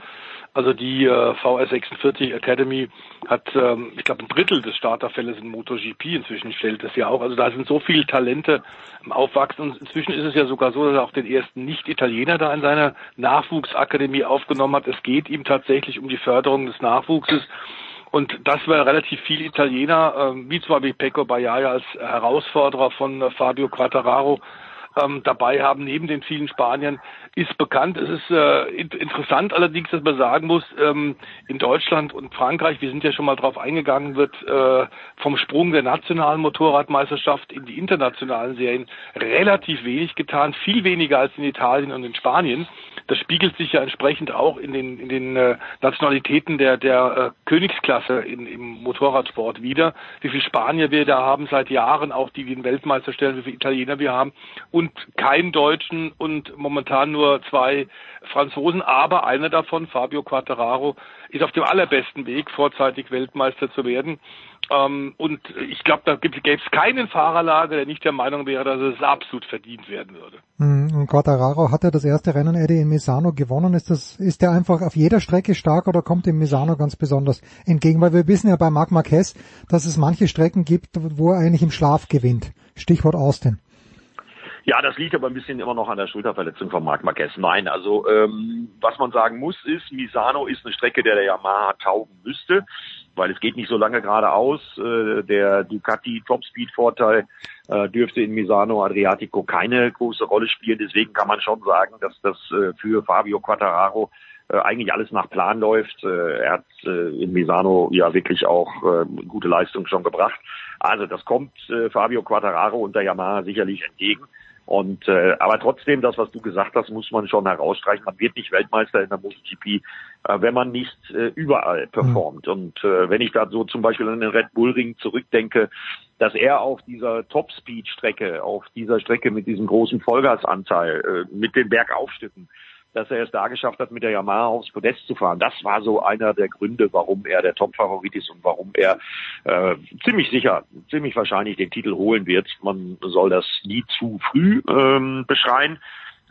Also die äh, VS46 Academy hat, ähm, ich glaube, ein Drittel des Starterfälles in MotoGP inzwischen stellt es ja auch. Also da sind so viele Talente im Aufwachsen. Und inzwischen ist es ja sogar so, dass er auch den ersten Nicht-Italiener da in seiner Nachwuchsakademie aufgenommen hat. Es geht ihm tatsächlich um die Förderung des Nachwuchses. Und das war relativ viel Italiener, ähm, wie zum Beispiel Pecco Bagnaia als Herausforderer von äh, Fabio Quattararo ähm, dabei haben, neben den vielen Spaniern, ist bekannt. Es ist äh, in interessant allerdings, dass man sagen muss, ähm, in Deutschland und Frankreich, wir sind ja schon mal drauf eingegangen, wird äh, vom Sprung der nationalen Motorradmeisterschaft in die internationalen Serien relativ wenig getan, viel weniger als in Italien und in Spanien. Das spiegelt sich ja entsprechend auch in den, in den äh, Nationalitäten der, der äh, Königsklasse in, im Motorradsport wieder. Wie viele Spanier wir da haben seit Jahren, auch die den Weltmeister stellen, wie viele Italiener wir haben. Und keinen Deutschen und momentan nur zwei Franzosen, aber einer davon, Fabio Quattararo, ist auf dem allerbesten Weg, vorzeitig Weltmeister zu werden. Ähm, und ich glaube, da gäbe es keinen Fahrerlager, der nicht der Meinung wäre, dass es absolut verdient werden würde. Hm, und Quattararo hat ja das erste Rennen Eddie in Misano gewonnen. Ist das, ist der einfach auf jeder Strecke stark oder kommt dem Misano ganz besonders entgegen? Weil wir wissen ja bei Marc Marquez, dass es manche Strecken gibt, wo er eigentlich im Schlaf gewinnt. Stichwort Austin. Ja, das liegt aber ein bisschen immer noch an der Schulterverletzung von Marc Marquez. Nein, also ähm, was man sagen muss ist, Misano ist eine Strecke, der der Yamaha taugen müsste, weil es geht nicht so lange geradeaus. Äh, der Ducati Topspeed-Vorteil äh, dürfte in Misano Adriatico keine große Rolle spielen. Deswegen kann man schon sagen, dass das äh, für Fabio Quattararo äh, eigentlich alles nach Plan läuft. Äh, er hat äh, in Misano ja wirklich auch gute Leistung schon gebracht. Also das kommt Fabio Quattararo und der Yamaha sicherlich entgegen. Und äh, aber trotzdem, das, was du gesagt hast, muss man schon herausstreichen. Man wird nicht Weltmeister in der MotoGP, äh, wenn man nicht äh, überall performt. Mhm. Und äh, wenn ich da so zum Beispiel an den Red Bull Ring zurückdenke, dass er auf dieser Top-Speed-Strecke, auf dieser Strecke mit diesem großen Vollgasanteil, äh, mit den Bergaufstücken, dass er es da geschafft hat, mit der Yamaha aufs Podest zu fahren. Das war so einer der Gründe, warum er der Top-Favorit ist und warum er äh, ziemlich sicher, ziemlich wahrscheinlich den Titel holen wird. Man soll das nie zu früh ähm, beschreien.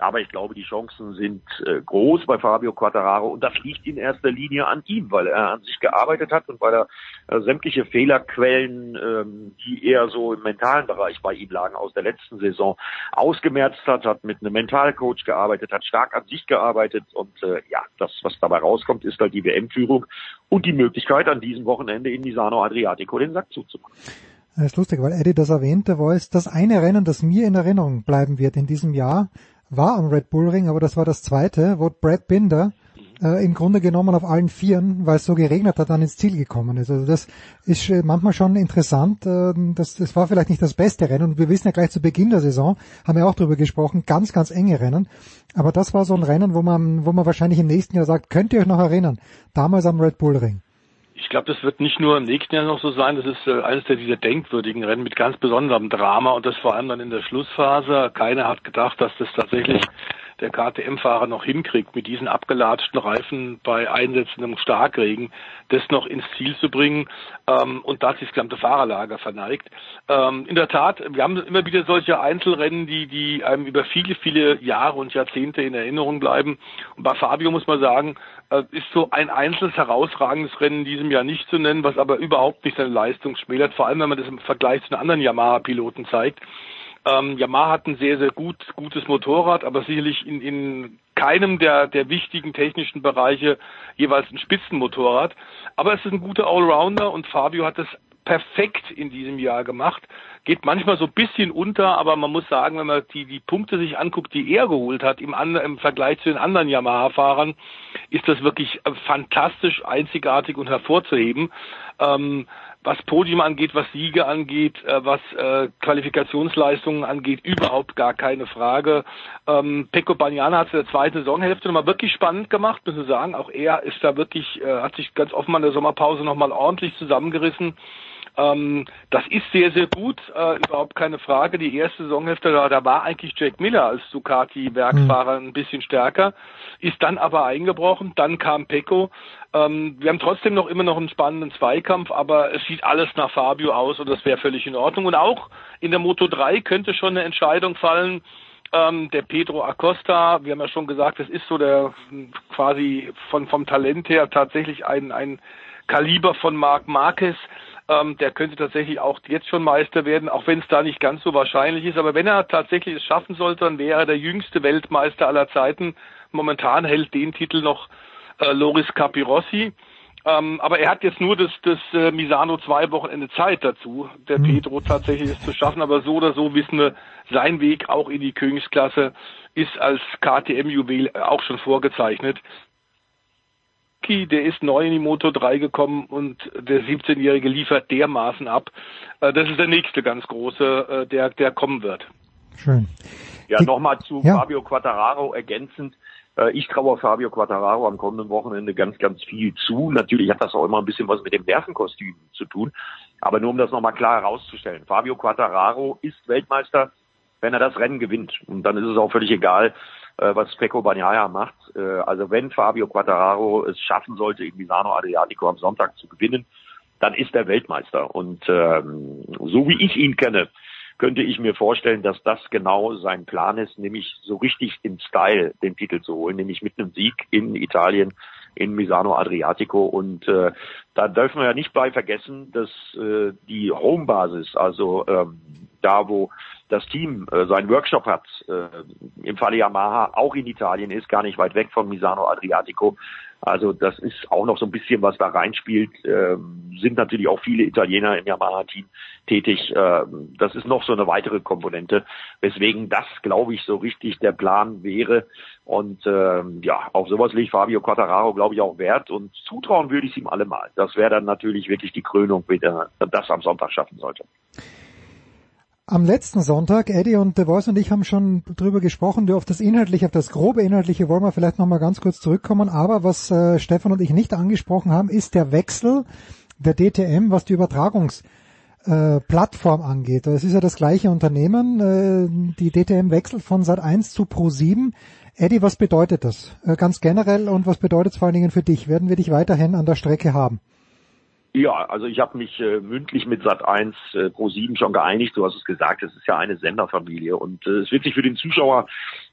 Aber ich glaube, die Chancen sind äh, groß bei Fabio Quattararo und das liegt in erster Linie an ihm, weil er an sich gearbeitet hat und weil er äh, sämtliche Fehlerquellen, ähm, die eher so im mentalen Bereich bei ihm lagen aus der letzten Saison, ausgemerzt hat, hat mit einem Mentalcoach gearbeitet, hat stark an sich gearbeitet und äh, ja, das, was dabei rauskommt, ist halt die WM-Führung und die Möglichkeit, an diesem Wochenende in Misano Adriatico den Sack zuzumachen. Das ist lustig, weil Eddie das erwähnte, war es das eine Rennen, das mir in Erinnerung bleiben wird in diesem Jahr, war am Red Bull Ring, aber das war das zweite, wo Brad Binder äh, im Grunde genommen auf allen Vieren, weil es so geregnet hat, dann ins Ziel gekommen ist. Also das ist manchmal schon interessant. Äh, das, das war vielleicht nicht das beste Rennen und wir wissen ja gleich zu Beginn der Saison, haben wir auch drüber gesprochen, ganz, ganz enge Rennen. Aber das war so ein Rennen, wo man, wo man wahrscheinlich im nächsten Jahr sagt, könnt ihr euch noch erinnern, damals am Red Bull Ring. Ich glaube, das wird nicht nur im nächsten Jahr noch so sein. Das ist äh, eines der dieser denkwürdigen Rennen mit ganz besonderem Drama und das vor allem dann in der Schlussphase. Keiner hat gedacht, dass das tatsächlich der KTM-Fahrer noch hinkriegt, mit diesen abgelatschten Reifen bei einsetzendem Starkregen das noch ins Ziel zu bringen. Ähm, und da hat sich das gesamte Fahrerlager verneigt. Ähm, in der Tat, wir haben immer wieder solche Einzelrennen, die, die einem über viele, viele Jahre und Jahrzehnte in Erinnerung bleiben. Und bei Fabio muss man sagen, äh, ist so ein einzelnes herausragendes Rennen in diesem Jahr nicht zu nennen, was aber überhaupt nicht seine Leistung schmälert, vor allem wenn man das im Vergleich zu den anderen Yamaha-Piloten zeigt. Ähm, Yamaha hat ein sehr, sehr gut, gutes Motorrad, aber sicherlich in, in keinem der, der wichtigen technischen Bereiche jeweils ein Spitzenmotorrad. Aber es ist ein guter Allrounder und Fabio hat es perfekt in diesem Jahr gemacht. Geht manchmal so ein bisschen unter, aber man muss sagen, wenn man die, die Punkte sich anguckt, die er geholt hat im, im Vergleich zu den anderen Yamaha-Fahrern, ist das wirklich fantastisch, einzigartig und hervorzuheben. Ähm, was Podium angeht, was Siege angeht, äh, was äh, Qualifikationsleistungen angeht, überhaupt gar keine Frage. Ähm, Pecco Bagnana hat es in der zweiten Saisonhälfte nochmal wirklich spannend gemacht, müssen wir sagen. Auch er ist da wirklich, äh, hat sich ganz offen in der Sommerpause nochmal ordentlich zusammengerissen. Ähm, das ist sehr, sehr gut, äh, überhaupt keine Frage. Die erste Saisonhälfte, da, da war eigentlich Jack Miller als Ducati-Werksfahrer mhm. ein bisschen stärker, ist dann aber eingebrochen, dann kam Pecco. Ähm, wir haben trotzdem noch immer noch einen spannenden Zweikampf, aber es sieht alles nach Fabio aus und das wäre völlig in Ordnung. Und auch in der Moto 3 könnte schon eine Entscheidung fallen, ähm, der Pedro Acosta, wir haben ja schon gesagt, das ist so der quasi von vom Talent her tatsächlich ein ein Kaliber von Marc Marquez. Ähm, der könnte tatsächlich auch jetzt schon Meister werden, auch wenn es da nicht ganz so wahrscheinlich ist. Aber wenn er tatsächlich es schaffen sollte, dann wäre er der jüngste Weltmeister aller Zeiten. Momentan hält den Titel noch äh, Loris Capirossi. Ähm, aber er hat jetzt nur das, das äh, Misano zwei Wochenende Zeit dazu, der mhm. Pedro tatsächlich es zu schaffen. Aber so oder so wissen wir, sein Weg auch in die Königsklasse ist als KTM-Juwel auch schon vorgezeichnet. Yuki, der ist neu in die Moto 3 gekommen und der 17-Jährige liefert dermaßen ab. Äh, das ist der nächste ganz große, äh, der, der kommen wird. Schön. Ja, nochmal zu ja. Fabio Quattararo ergänzend. Äh, ich traue Fabio Quattararo am kommenden Wochenende ganz, ganz viel zu. Natürlich hat das auch immer ein bisschen was mit dem Nervenkostüm zu tun. Aber nur um das nochmal klar herauszustellen. Fabio Quattararo ist Weltmeister wenn er das Rennen gewinnt. Und dann ist es auch völlig egal, was Pecco Bagnaia macht. Äh, also wenn Fabio Quattararo es schaffen sollte, in Misano Adriatico am Sonntag zu gewinnen, dann ist er Weltmeister. Und ähm, so wie ich ihn kenne, könnte ich mir vorstellen, dass das genau sein Plan ist, nämlich so richtig in Style den Titel zu holen, nämlich mit einem Sieg in Italien in Misano Adriatico. Und äh, da dürfen wir ja nicht bei vergessen, dass äh, die Homebasis, also ähm, da wo das Team äh, seinen Workshop hat, äh, im Falle Yamaha auch in Italien ist, gar nicht weit weg von Misano Adriatico. Also das ist auch noch so ein bisschen, was da reinspielt. Ähm, sind natürlich auch viele Italiener im Yamaha-Team tätig. Ähm, das ist noch so eine weitere Komponente, weswegen das, glaube ich, so richtig der Plan wäre. Und ähm, ja, auf sowas legt Fabio Quattararo, glaube ich, auch Wert. Und zutrauen würde ich es ihm allemal. Das wäre dann natürlich wirklich die Krönung, wenn er das am Sonntag schaffen sollte. Am letzten Sonntag, Eddie und The Voice und ich haben schon drüber gesprochen, auf das Inhaltliche, auf das grobe Inhaltliche wollen wir vielleicht nochmal ganz kurz zurückkommen, aber was äh, Stefan und ich nicht angesprochen haben, ist der Wechsel der DTM, was die Übertragungsplattform äh, angeht. Es ist ja das gleiche Unternehmen, äh, die DTM wechselt von Sat 1 zu Pro 7. Eddie, was bedeutet das? Äh, ganz generell und was bedeutet es vor allen Dingen für dich? Werden wir dich weiterhin an der Strecke haben? Ja, also ich habe mich äh, mündlich mit Sat 1 äh, Pro 7 schon geeinigt. Du hast es gesagt, es ist ja eine Senderfamilie und äh, es wird sich für den Zuschauer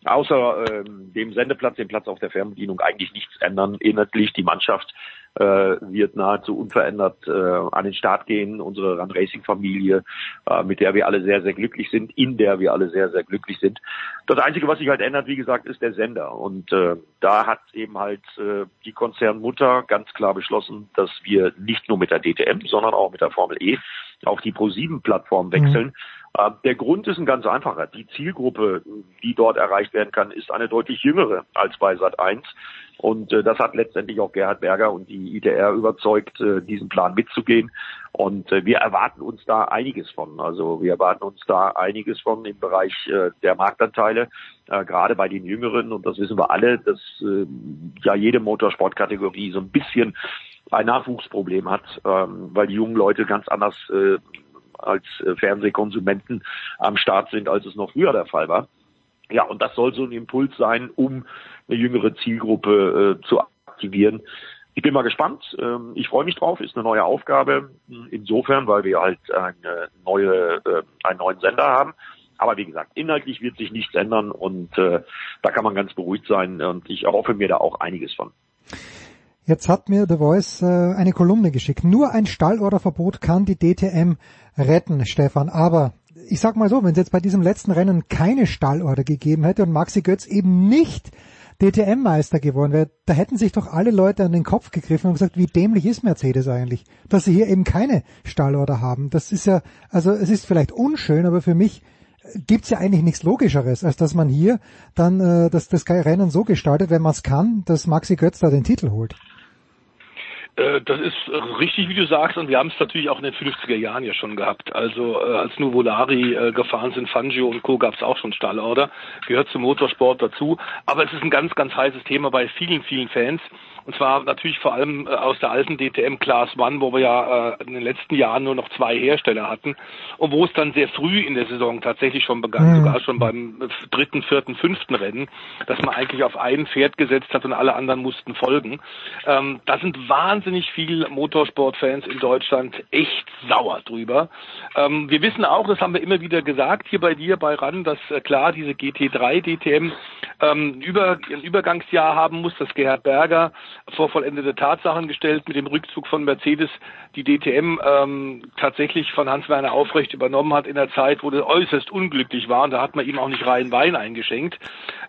außer äh, dem Sendeplatz, dem Platz auf der Fernbedienung eigentlich nichts ändern. Inhaltlich die Mannschaft wird nahezu unverändert äh, an den Start gehen. Unsere Run Racing Familie, äh, mit der wir alle sehr, sehr glücklich sind, in der wir alle sehr, sehr glücklich sind. Das Einzige, was sich halt ändert, wie gesagt, ist der Sender. Und äh, da hat eben halt äh, die Konzernmutter ganz klar beschlossen, dass wir nicht nur mit der DTM, sondern auch mit der Formel E auf die Pro7-Plattform wechseln. Mhm. Äh, der Grund ist ein ganz einfacher. Die Zielgruppe, die dort erreicht werden kann, ist eine deutlich jüngere als bei Sat 1. Und äh, das hat letztendlich auch Gerhard Berger und die ITR überzeugt, äh, diesen Plan mitzugehen. Und äh, wir erwarten uns da einiges von. Also wir erwarten uns da einiges von im Bereich äh, der Marktanteile, äh, gerade bei den Jüngeren. Und das wissen wir alle, dass äh, ja jede Motorsportkategorie so ein bisschen ein Nachwuchsproblem hat, ähm, weil die jungen Leute ganz anders äh, als äh, Fernsehkonsumenten am Start sind, als es noch früher der Fall war. Ja, und das soll so ein Impuls sein, um eine jüngere Zielgruppe äh, zu aktivieren. Ich bin mal gespannt. Ähm, ich freue mich drauf. Ist eine neue Aufgabe. Insofern, weil wir halt eine neue, äh, einen neuen Sender haben. Aber wie gesagt, inhaltlich wird sich nichts ändern und äh, da kann man ganz beruhigt sein und ich erhoffe mir da auch einiges von. Jetzt hat mir The Voice äh, eine Kolumne geschickt. Nur ein Stallorderverbot kann die DTM retten, Stefan. Aber ich sag mal so, wenn es jetzt bei diesem letzten Rennen keine Stallorder gegeben hätte und Maxi Götz eben nicht DTM-Meister geworden wäre, da hätten sich doch alle Leute an den Kopf gegriffen und gesagt, wie dämlich ist Mercedes eigentlich, dass sie hier eben keine Stallorder haben. Das ist ja, also es ist vielleicht unschön, aber für mich gibt's ja eigentlich nichts Logischeres, als dass man hier dann äh, das, das Rennen so gestaltet, wenn man es kann, dass Maxi Götz da den Titel holt. Äh, das ist richtig, wie du sagst, und wir haben es natürlich auch in den 50er Jahren ja schon gehabt. Also äh, als Nuvolari äh, gefahren sind, Fangio und Co. gab es auch schon Stallorder, gehört zum Motorsport dazu. Aber es ist ein ganz, ganz heißes Thema bei vielen, vielen Fans. Und zwar natürlich vor allem äh, aus der alten DTM Class One, wo wir ja äh, in den letzten Jahren nur noch zwei Hersteller hatten und wo es dann sehr früh in der Saison tatsächlich schon begann, mhm. sogar schon beim dritten, vierten, fünften Rennen, dass man eigentlich auf ein Pferd gesetzt hat und alle anderen mussten folgen. Ähm, da sind wahnsinnig viele Motorsportfans in Deutschland echt sauer drüber. Ähm, wir wissen auch, das haben wir immer wieder gesagt hier bei dir bei RAN, dass äh, klar diese GT3 DTM ähm, über, ein Übergangsjahr haben muss, dass Gerhard Berger vor vollendete Tatsachen gestellt mit dem Rückzug von Mercedes die DTM ähm, tatsächlich von Hans-Werner Aufrecht übernommen hat in der Zeit, wo er äußerst unglücklich war und da hat man ihm auch nicht rein Wein eingeschenkt.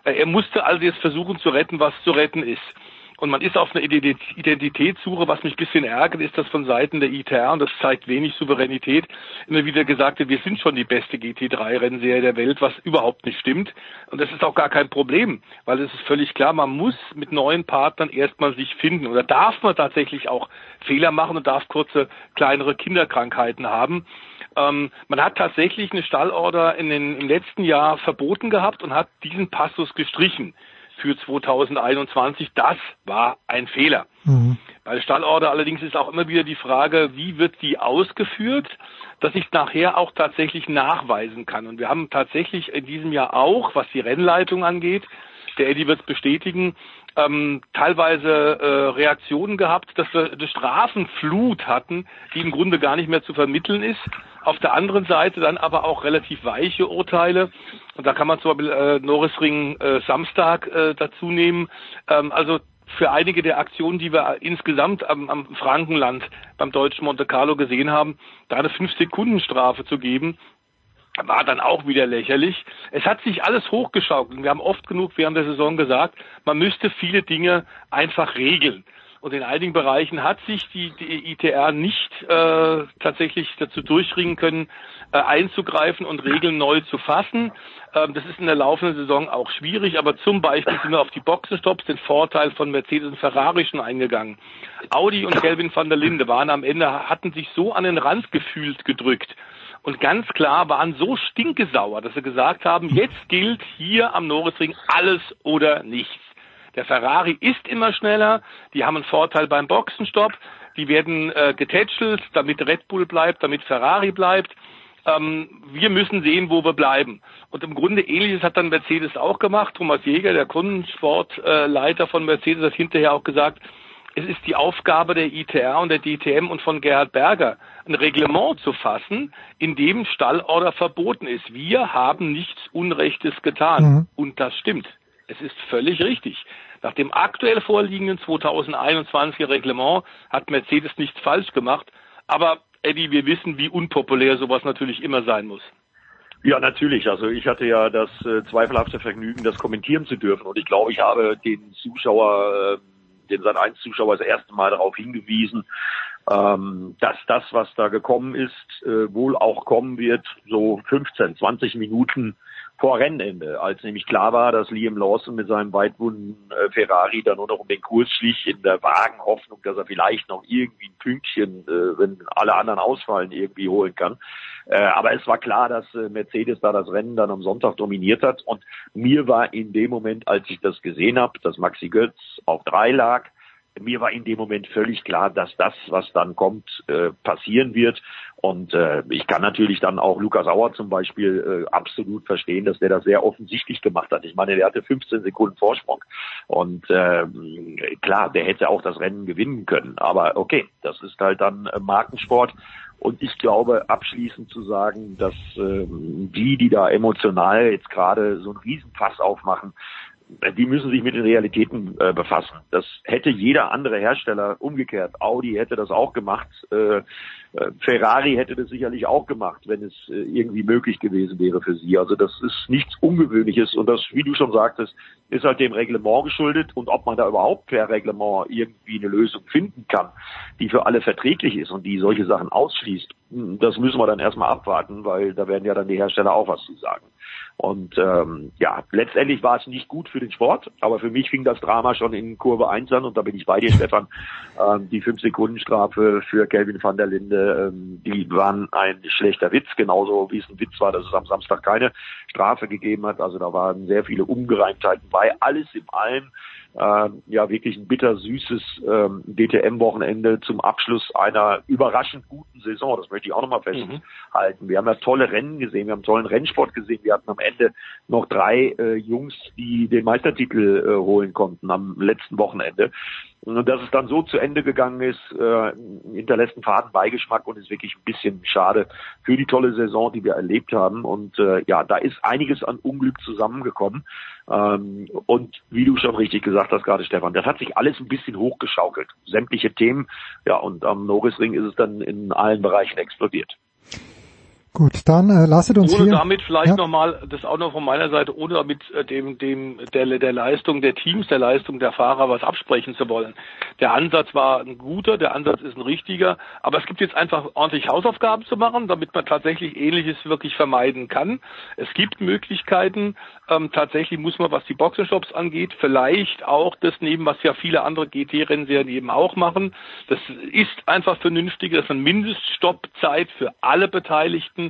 Äh, er musste also jetzt versuchen zu retten, was zu retten ist. Und man ist auf einer Identitätssuche. Was mich ein bisschen ärgert, ist, dass von Seiten der ITR, und das zeigt wenig Souveränität, immer wieder gesagt wird, wir sind schon die beste GT3-Rennserie der Welt, was überhaupt nicht stimmt. Und das ist auch gar kein Problem, weil es ist völlig klar, man muss mit neuen Partnern erstmal sich finden. Oder darf man tatsächlich auch Fehler machen und darf kurze, kleinere Kinderkrankheiten haben. Ähm, man hat tatsächlich eine Stallorder in den, im letzten Jahr verboten gehabt und hat diesen Passus gestrichen für 2021. Das war ein Fehler. Mhm. Bei Stallorder allerdings ist auch immer wieder die Frage, wie wird die ausgeführt, dass ich nachher auch tatsächlich nachweisen kann. Und wir haben tatsächlich in diesem Jahr auch, was die Rennleitung angeht, der Eddie wird es bestätigen, ähm, teilweise äh, Reaktionen gehabt, dass wir eine Strafenflut hatten, die im Grunde gar nicht mehr zu vermitteln ist. Auf der anderen Seite dann aber auch relativ weiche Urteile. Und da kann man zum Beispiel äh, Norrisring äh, Samstag äh, dazu nehmen. Ähm, also für einige der Aktionen, die wir insgesamt am, am Frankenland beim deutschen Monte Carlo gesehen haben, da eine 5-Sekunden-Strafe zu geben, war dann auch wieder lächerlich. Es hat sich alles hochgeschaukelt. Wir haben oft genug während der Saison gesagt, man müsste viele Dinge einfach regeln. Und in einigen Bereichen hat sich die, die ITR nicht äh, tatsächlich dazu durchringen können, äh, einzugreifen und Regeln neu zu fassen. Ähm, das ist in der laufenden Saison auch schwierig, aber zum Beispiel sind wir auf die Boxenstops den Vorteil von Mercedes und Ferrari schon eingegangen. Audi und Kelvin van der Linde waren am Ende, hatten sich so an den Rand gefühlt gedrückt und ganz klar waren so stinkesauer, dass sie gesagt haben, jetzt gilt hier am Norrisring alles oder nichts. Der Ferrari ist immer schneller, die haben einen Vorteil beim Boxenstopp, die werden äh, getätschelt, damit Red Bull bleibt, damit Ferrari bleibt. Ähm, wir müssen sehen, wo wir bleiben. Und im Grunde ähnliches hat dann Mercedes auch gemacht. Thomas Jäger, der Kundensportleiter von Mercedes, hat hinterher auch gesagt, es ist die Aufgabe der ITR und der DTM und von Gerhard Berger, ein Reglement zu fassen, in dem Stallorder verboten ist. Wir haben nichts Unrechtes getan. Mhm. Und das stimmt. Es ist völlig richtig. Nach dem aktuell vorliegenden 2021 Reglement hat Mercedes nichts falsch gemacht. Aber Eddie, wir wissen, wie unpopulär sowas natürlich immer sein muss. Ja, natürlich. Also ich hatte ja das äh, zweifelhafte Vergnügen, das kommentieren zu dürfen. Und ich glaube, ich habe den Zuschauer, äh, den Sat 1 Zuschauer das erste Mal darauf hingewiesen, ähm, dass das, was da gekommen ist, äh, wohl auch kommen wird, so 15, 20 Minuten vor Rennende, als nämlich klar war, dass Liam Lawson mit seinem weitwunden äh, Ferrari dann nur noch um den Kurs schlich, in der vagen Hoffnung, dass er vielleicht noch irgendwie ein Pünktchen, äh, wenn alle anderen ausfallen, irgendwie holen kann. Äh, aber es war klar, dass äh, Mercedes da das Rennen dann am Sonntag dominiert hat. Und mir war in dem Moment, als ich das gesehen habe, dass Maxi Götz auf drei lag, mir war in dem Moment völlig klar, dass das, was dann kommt, äh, passieren wird. Und äh, ich kann natürlich dann auch Lukas Auer zum Beispiel äh, absolut verstehen, dass der das sehr offensichtlich gemacht hat. Ich meine, der hatte 15 Sekunden Vorsprung. Und äh, klar, der hätte auch das Rennen gewinnen können. Aber okay, das ist halt dann äh, Markensport. Und ich glaube, abschließend zu sagen, dass äh, die, die da emotional jetzt gerade so einen Riesenfass aufmachen, die müssen sich mit den Realitäten äh, befassen. Das hätte jeder andere Hersteller umgekehrt. Audi hätte das auch gemacht. Äh, äh, Ferrari hätte das sicherlich auch gemacht, wenn es äh, irgendwie möglich gewesen wäre für sie. Also das ist nichts Ungewöhnliches und das, wie du schon sagtest, ist halt dem Reglement geschuldet und ob man da überhaupt per Reglement irgendwie eine Lösung finden kann, die für alle verträglich ist und die solche Sachen ausschließt, das müssen wir dann erstmal abwarten, weil da werden ja dann die Hersteller auch was zu sagen. Und ähm, ja, letztendlich war es nicht gut für den Sport, aber für mich fing das Drama schon in Kurve 1 an und da bin ich bei dir, Stefan. Ähm, die 5-Sekunden-Strafe für Kelvin van der Linde, ähm, die waren ein schlechter Witz, genauso wie es ein Witz war, dass es am Samstag keine Strafe gegeben hat. Also da waren sehr viele Ungereimtheiten bei. Alles im allem äh, ja wirklich ein bittersüßes ähm, DTM-Wochenende zum Abschluss einer überraschend guten Saison. Das möchte ich auch nochmal festhalten. Mhm. Wir haben ja tolle Rennen gesehen, wir haben tollen Rennsport gesehen. Wir hatten am Ende noch drei äh, Jungs, die den Meistertitel äh, holen konnten am letzten Wochenende. Und dass es dann so zu Ende gegangen ist, äh, hinterlässt einen faden Beigeschmack und ist wirklich ein bisschen schade für die tolle Saison, die wir erlebt haben. Und äh, ja, da ist einiges an Unglück zusammengekommen. Ähm, und wie du schon richtig gesagt hast gerade, Stefan, das hat sich alles ein bisschen hochgeschaukelt. Sämtliche Themen, ja, und am Norrisring ist es dann in allen Bereichen explodiert. Gut, dann äh, lasset uns ohne hier... damit vielleicht ja. nochmal, das auch noch von meiner Seite, ohne damit äh, dem, dem, der, der Leistung der Teams, der Leistung der Fahrer was absprechen zu wollen. Der Ansatz war ein guter, der Ansatz ist ein richtiger, aber es gibt jetzt einfach ordentlich Hausaufgaben zu machen, damit man tatsächlich Ähnliches wirklich vermeiden kann. Es gibt Möglichkeiten, ähm, tatsächlich muss man, was die Boxenstops angeht, vielleicht auch das nehmen, was ja viele andere GT-Rennserien eben auch machen. Das ist einfach vernünftig, dass man Mindeststoppzeit für alle Beteiligten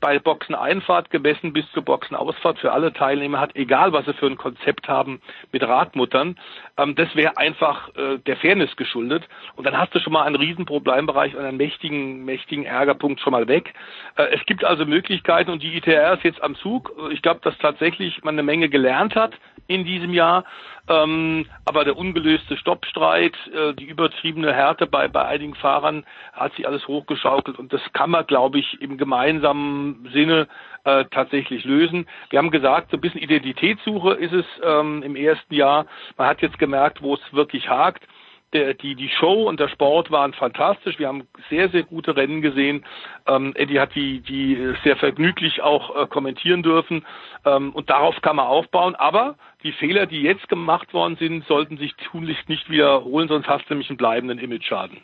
bei Boxeneinfahrt gemessen bis zur Boxenausfahrt für alle Teilnehmer hat, egal was sie für ein Konzept haben mit Radmuttern. Ähm, das wäre einfach äh, der Fairness geschuldet. Und dann hast du schon mal einen riesen Problembereich und einen mächtigen, mächtigen Ärgerpunkt schon mal weg. Äh, es gibt also Möglichkeiten und die ITR ist jetzt am Zug. Ich glaube, dass tatsächlich man eine Menge gelernt hat in diesem Jahr. Ähm, aber der ungelöste Stoppstreit, äh, die übertriebene Härte bei, bei einigen Fahrern hat sich alles hochgeschaukelt und das kann man, glaube ich, im gemeinsamen Sinne äh, tatsächlich lösen. Wir haben gesagt, so ein bisschen Identitätssuche ist es ähm, im ersten Jahr. Man hat jetzt gemerkt, wo es wirklich hakt der, die, die Show und der Sport waren fantastisch. Wir haben sehr, sehr gute Rennen gesehen. Ähm, Eddie hat die, die sehr vergnüglich auch äh, kommentieren dürfen. Ähm, und darauf kann man aufbauen. Aber die Fehler, die jetzt gemacht worden sind, sollten sich tunlichst nicht wiederholen, sonst hast du nämlich einen bleibenden Image-Schaden.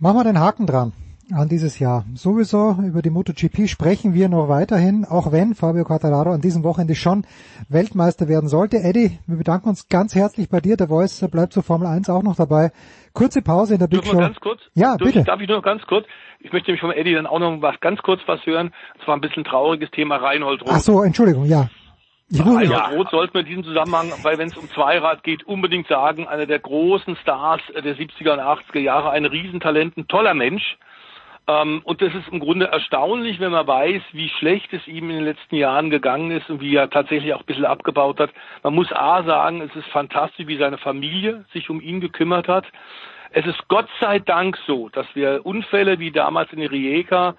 Machen wir den Haken dran an dieses Jahr. Sowieso über die MotoGP sprechen wir noch weiterhin, auch wenn Fabio Quartararo an diesem Wochenende schon Weltmeister werden sollte. Eddie, wir bedanken uns ganz herzlich bei dir. Der Voice bleibt zur Formel 1 auch noch dabei. Kurze Pause in der Big Show. Ganz kurz? Ja, Darf bitte. Ich, darf ich nur ganz kurz? Ich möchte nämlich vom Eddie dann auch noch was ganz kurz was hören. Das war ein bisschen trauriges Thema Reinhold Roth. Ach so, Entschuldigung, ja. Ich Reinhold ja. Roth sollten wir in diesem Zusammenhang, weil wenn es um Zweirad geht, unbedingt sagen, einer der großen Stars der 70er und 80er Jahre, ein Riesentalent, ein toller Mensch. Ähm, und das ist im Grunde erstaunlich, wenn man weiß, wie schlecht es ihm in den letzten Jahren gegangen ist und wie er tatsächlich auch ein bisschen abgebaut hat. Man muss A sagen, es ist fantastisch, wie seine Familie sich um ihn gekümmert hat. Es ist Gott sei Dank so, dass wir Unfälle wie damals in Rijeka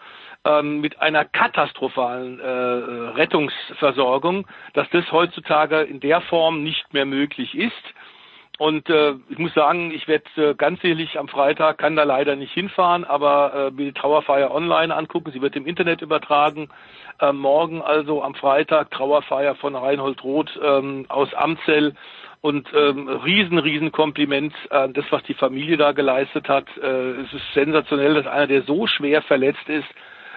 ähm, mit einer katastrophalen äh, Rettungsversorgung, dass das heutzutage in der Form nicht mehr möglich ist. Und äh, ich muss sagen, ich werde äh, ganz ehrlich am Freitag, kann da leider nicht hinfahren, aber äh, mir die Trauerfeier online angucken. Sie wird im Internet übertragen. Äh, morgen also am Freitag Trauerfeier von Reinhold Roth ähm, aus Amzell. Und ähm, riesen, riesen Kompliment an das, was die Familie da geleistet hat. Äh, es ist sensationell, dass einer, der so schwer verletzt ist,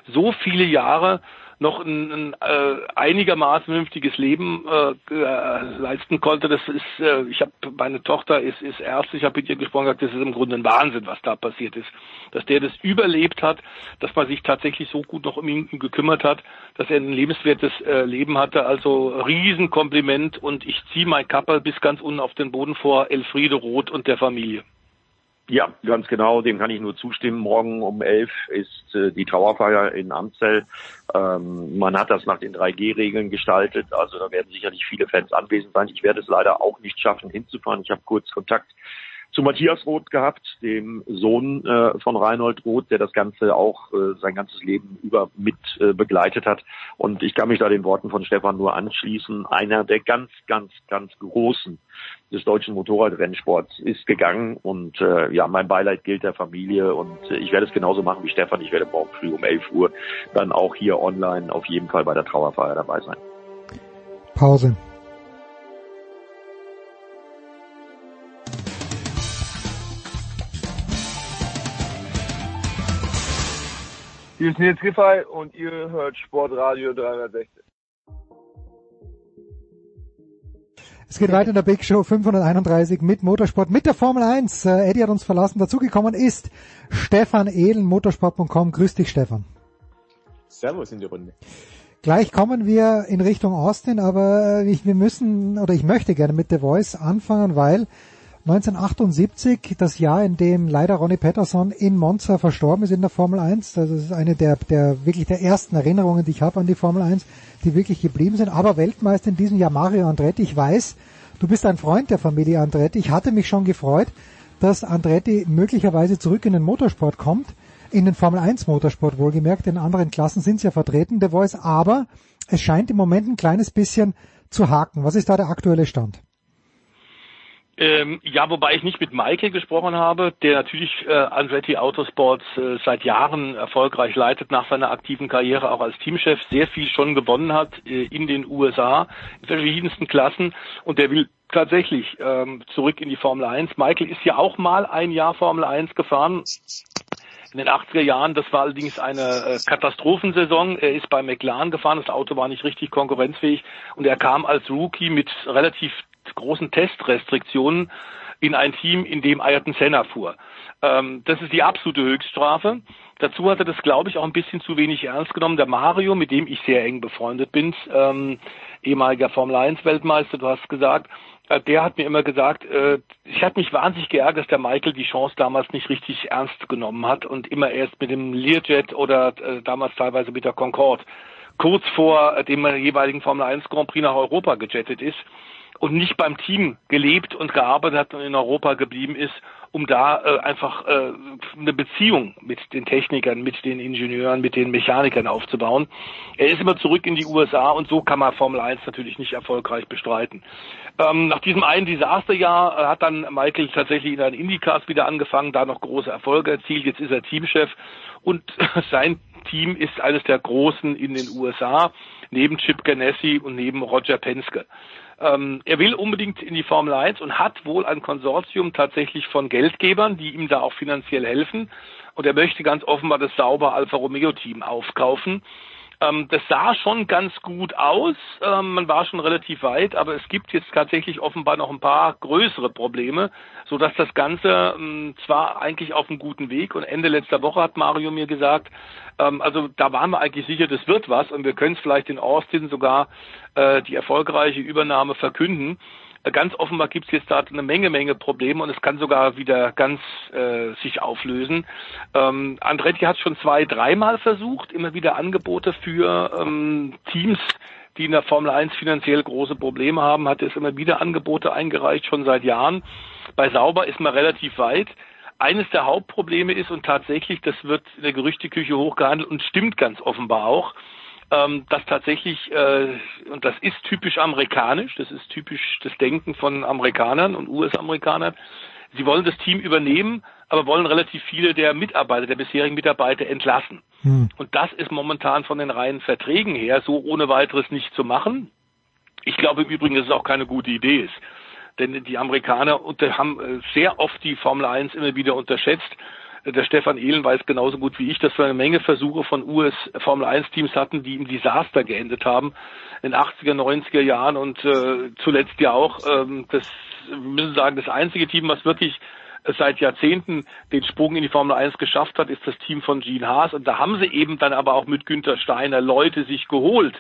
so viele Jahre noch ein, ein äh, einigermaßen vernünftiges Leben äh, äh, leisten konnte. Das ist, äh, ich habe meine Tochter ist ist Ärztin, ich habe mit ihr gesprochen, gesagt, das ist im Grunde ein Wahnsinn, was da passiert ist, dass der das überlebt hat, dass man sich tatsächlich so gut noch um ihn gekümmert hat, dass er ein lebenswertes äh, Leben hatte. Also Riesenkompliment und ich ziehe mein Kappel bis ganz unten auf den Boden vor Elfriede Roth und der Familie. Ja, ganz genau, dem kann ich nur zustimmen. Morgen um elf ist äh, die Trauerfeier in Amzell. Ähm, man hat das nach den 3G-Regeln gestaltet, also da werden sicherlich viele Fans anwesend sein. Ich werde es leider auch nicht schaffen, hinzufahren. Ich habe kurz Kontakt zu Matthias Roth gehabt, dem Sohn äh, von Reinhold Roth, der das Ganze auch äh, sein ganzes Leben über mit äh, begleitet hat. Und ich kann mich da den Worten von Stefan nur anschließen. Einer der ganz, ganz, ganz großen des deutschen Motorradrennsports ist gegangen. Und äh, ja, mein Beileid gilt der Familie. Und äh, ich werde es genauso machen wie Stefan. Ich werde morgen früh um 11 Uhr dann auch hier online auf jeden Fall bei der Trauerfeier dabei sein. Pause. Hier ist Nils Giffey und ihr hört Sportradio 360. Es geht weiter in der Big Show 531 mit Motorsport, mit der Formel 1. Äh, Eddie hat uns verlassen. Dazugekommen ist Stefan Ehlen, motorsport.com. Grüß dich, Stefan. Servus in die Runde. Gleich kommen wir in Richtung Austin, aber ich, wir müssen oder ich möchte gerne mit The Voice anfangen, weil 1978, das Jahr, in dem leider Ronnie Patterson in Monza verstorben ist in der Formel 1. Das ist eine der, der wirklich der ersten Erinnerungen, die ich habe an die Formel 1, die wirklich geblieben sind. Aber Weltmeister in diesem Jahr Mario Andretti. Ich weiß, du bist ein Freund der Familie Andretti. Ich hatte mich schon gefreut, dass Andretti möglicherweise zurück in den Motorsport kommt. In den Formel 1 Motorsport wohlgemerkt. In anderen Klassen sind sie ja vertreten, der Voice. Aber es scheint im Moment ein kleines bisschen zu haken. Was ist da der aktuelle Stand? Ähm, ja, wobei ich nicht mit Michael gesprochen habe, der natürlich äh, Andretti Autosports äh, seit Jahren erfolgreich leitet, nach seiner aktiven Karriere auch als Teamchef sehr viel schon gewonnen hat äh, in den USA, in verschiedensten Klassen und der will tatsächlich ähm, zurück in die Formel 1. Michael ist ja auch mal ein Jahr Formel 1 gefahren. In den 80er Jahren, das war allerdings eine äh, Katastrophensaison. Er ist bei McLaren gefahren, das Auto war nicht richtig konkurrenzfähig und er kam als Rookie mit relativ großen Testrestriktionen in ein Team, in dem Ayrton Senna fuhr. Ähm, das ist die absolute Höchststrafe. Dazu hat er das, glaube ich, auch ein bisschen zu wenig ernst genommen. Der Mario, mit dem ich sehr eng befreundet bin, ähm, ehemaliger Formel 1 Weltmeister, du hast gesagt, äh, der hat mir immer gesagt, äh, ich hatte mich wahnsinnig geärgert, dass der Michael die Chance damals nicht richtig ernst genommen hat und immer erst mit dem Learjet oder äh, damals teilweise mit der Concorde kurz vor dem jeweiligen Formel 1 Grand Prix nach Europa gejettet ist und nicht beim Team gelebt und gearbeitet hat und in Europa geblieben ist, um da äh, einfach äh, eine Beziehung mit den Technikern, mit den Ingenieuren, mit den Mechanikern aufzubauen. Er ist immer zurück in die USA und so kann man Formel 1 natürlich nicht erfolgreich bestreiten. Ähm, nach diesem einen Desasterjahr äh, hat dann Michael tatsächlich in den Indycars wieder angefangen, da noch große Erfolge erzielt. Jetzt ist er Teamchef und sein Team ist eines der großen in den USA, neben Chip Ganassi und neben Roger Penske. Ähm, er will unbedingt in die Formel 1 und hat wohl ein Konsortium tatsächlich von Geldgebern, die ihm da auch finanziell helfen. Und er möchte ganz offenbar das sauber Alfa Romeo Team aufkaufen. Ähm, das sah schon ganz gut aus. Ähm, man war schon relativ weit, aber es gibt jetzt tatsächlich offenbar noch ein paar größere Probleme, so dass das Ganze ähm, zwar eigentlich auf einem guten Weg und Ende letzter Woche hat Mario mir gesagt, ähm, also da waren wir eigentlich sicher, das wird was und wir können es vielleicht in Austin sogar äh, die erfolgreiche Übernahme verkünden. Ganz offenbar gibt es jetzt da eine Menge, Menge Probleme und es kann sogar wieder ganz äh, sich auflösen. Ähm, Andretti hat schon zwei, dreimal versucht, immer wieder Angebote für ähm, Teams, die in der Formel 1 finanziell große Probleme haben, hat es immer wieder Angebote eingereicht, schon seit Jahren. Bei Sauber ist man relativ weit. Eines der Hauptprobleme ist, und tatsächlich, das wird in der Gerüchteküche hochgehandelt und stimmt ganz offenbar auch, ähm, dass tatsächlich, äh, und das ist typisch amerikanisch, das ist typisch das Denken von Amerikanern und US-Amerikanern, sie wollen das Team übernehmen, aber wollen relativ viele der Mitarbeiter, der bisherigen Mitarbeiter entlassen. Hm. Und das ist momentan von den reinen Verträgen her so ohne weiteres nicht zu machen. Ich glaube im Übrigen, dass es auch keine gute Idee ist. Denn die Amerikaner haben äh, sehr oft die Formel 1 immer wieder unterschätzt der Stefan Ehlen weiß genauso gut wie ich, dass wir eine Menge Versuche von US Formel 1 Teams hatten, die im Desaster geendet haben. In den 80er, 90er Jahren und äh, zuletzt ja auch ähm, das wir müssen sagen, das einzige Team, was wirklich seit Jahrzehnten den Sprung in die Formel 1 geschafft hat, ist das Team von Gene Haas. Und da haben sie eben dann aber auch mit Günther Steiner Leute sich geholt,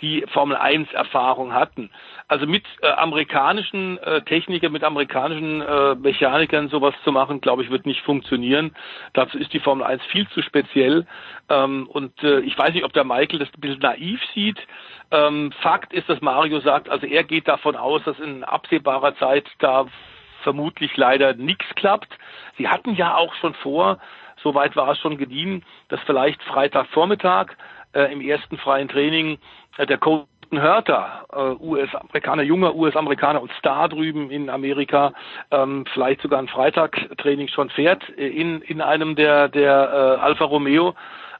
die Formel 1 Erfahrung hatten. Also mit äh, amerikanischen äh, Technikern, mit amerikanischen äh, Mechanikern sowas zu machen, glaube ich, wird nicht funktionieren. Dazu ist die Formel 1 viel zu speziell. Ähm, und äh, ich weiß nicht, ob der Michael das ein bisschen naiv sieht. Ähm, Fakt ist, dass Mario sagt, also er geht davon aus, dass in absehbarer Zeit da vermutlich leider nichts klappt. Sie hatten ja auch schon vor, soweit war es schon gediehen, dass vielleicht Freitagvormittag äh, im ersten freien Training äh, der Colton Hörter, äh, US-Amerikaner, junger US-Amerikaner und Star drüben in Amerika, ähm, vielleicht sogar ein Freitagtraining schon fährt äh, in, in einem der, der äh, Alfa Romeo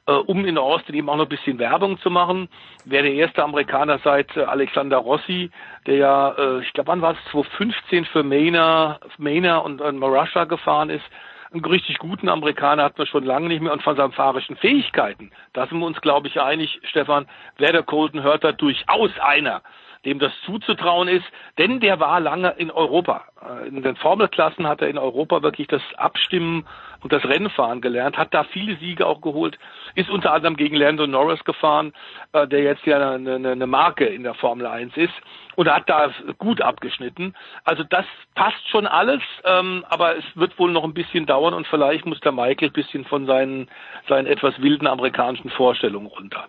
äh, um in Austin eben auch noch ein bisschen Werbung zu machen. Wäre der erste Amerikaner seit äh, Alexander Rossi, der ja, äh, ich glaube, wann war es, 2015 für Maynard, Maynard und, und Marussia gefahren ist. Einen richtig guten Amerikaner hatten wir schon lange nicht mehr und von seinen fahrischen Fähigkeiten, da sind wir uns, glaube ich, einig, Stefan, wäre der Colton Hörter durchaus einer, dem das zuzutrauen ist, denn der war lange in Europa. Äh, in den Formelklassen hat er in Europa wirklich das Abstimmen und das Rennfahren gelernt, hat da viele Siege auch geholt, ist unter anderem gegen Lando Norris gefahren, äh, der jetzt ja eine, eine Marke in der Formel 1 ist und hat da gut abgeschnitten. Also das passt schon alles, ähm, aber es wird wohl noch ein bisschen dauern und vielleicht muss der Michael bisschen von seinen, seinen etwas wilden amerikanischen Vorstellungen runter.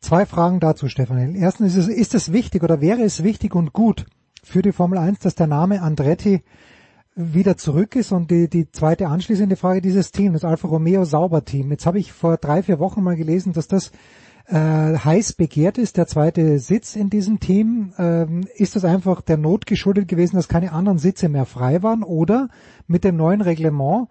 Zwei Fragen dazu, Stefan. Erstens ist es, ist es wichtig oder wäre es wichtig und gut für die Formel 1, dass der Name Andretti wieder zurück ist und die, die zweite anschließende Frage dieses Team, das Alfa Romeo Sauber-Team. Jetzt habe ich vor drei, vier Wochen mal gelesen, dass das äh, heiß begehrt ist, der zweite Sitz in diesem Team. Ähm, ist das einfach der Not geschuldet gewesen, dass keine anderen Sitze mehr frei waren oder mit dem neuen Reglement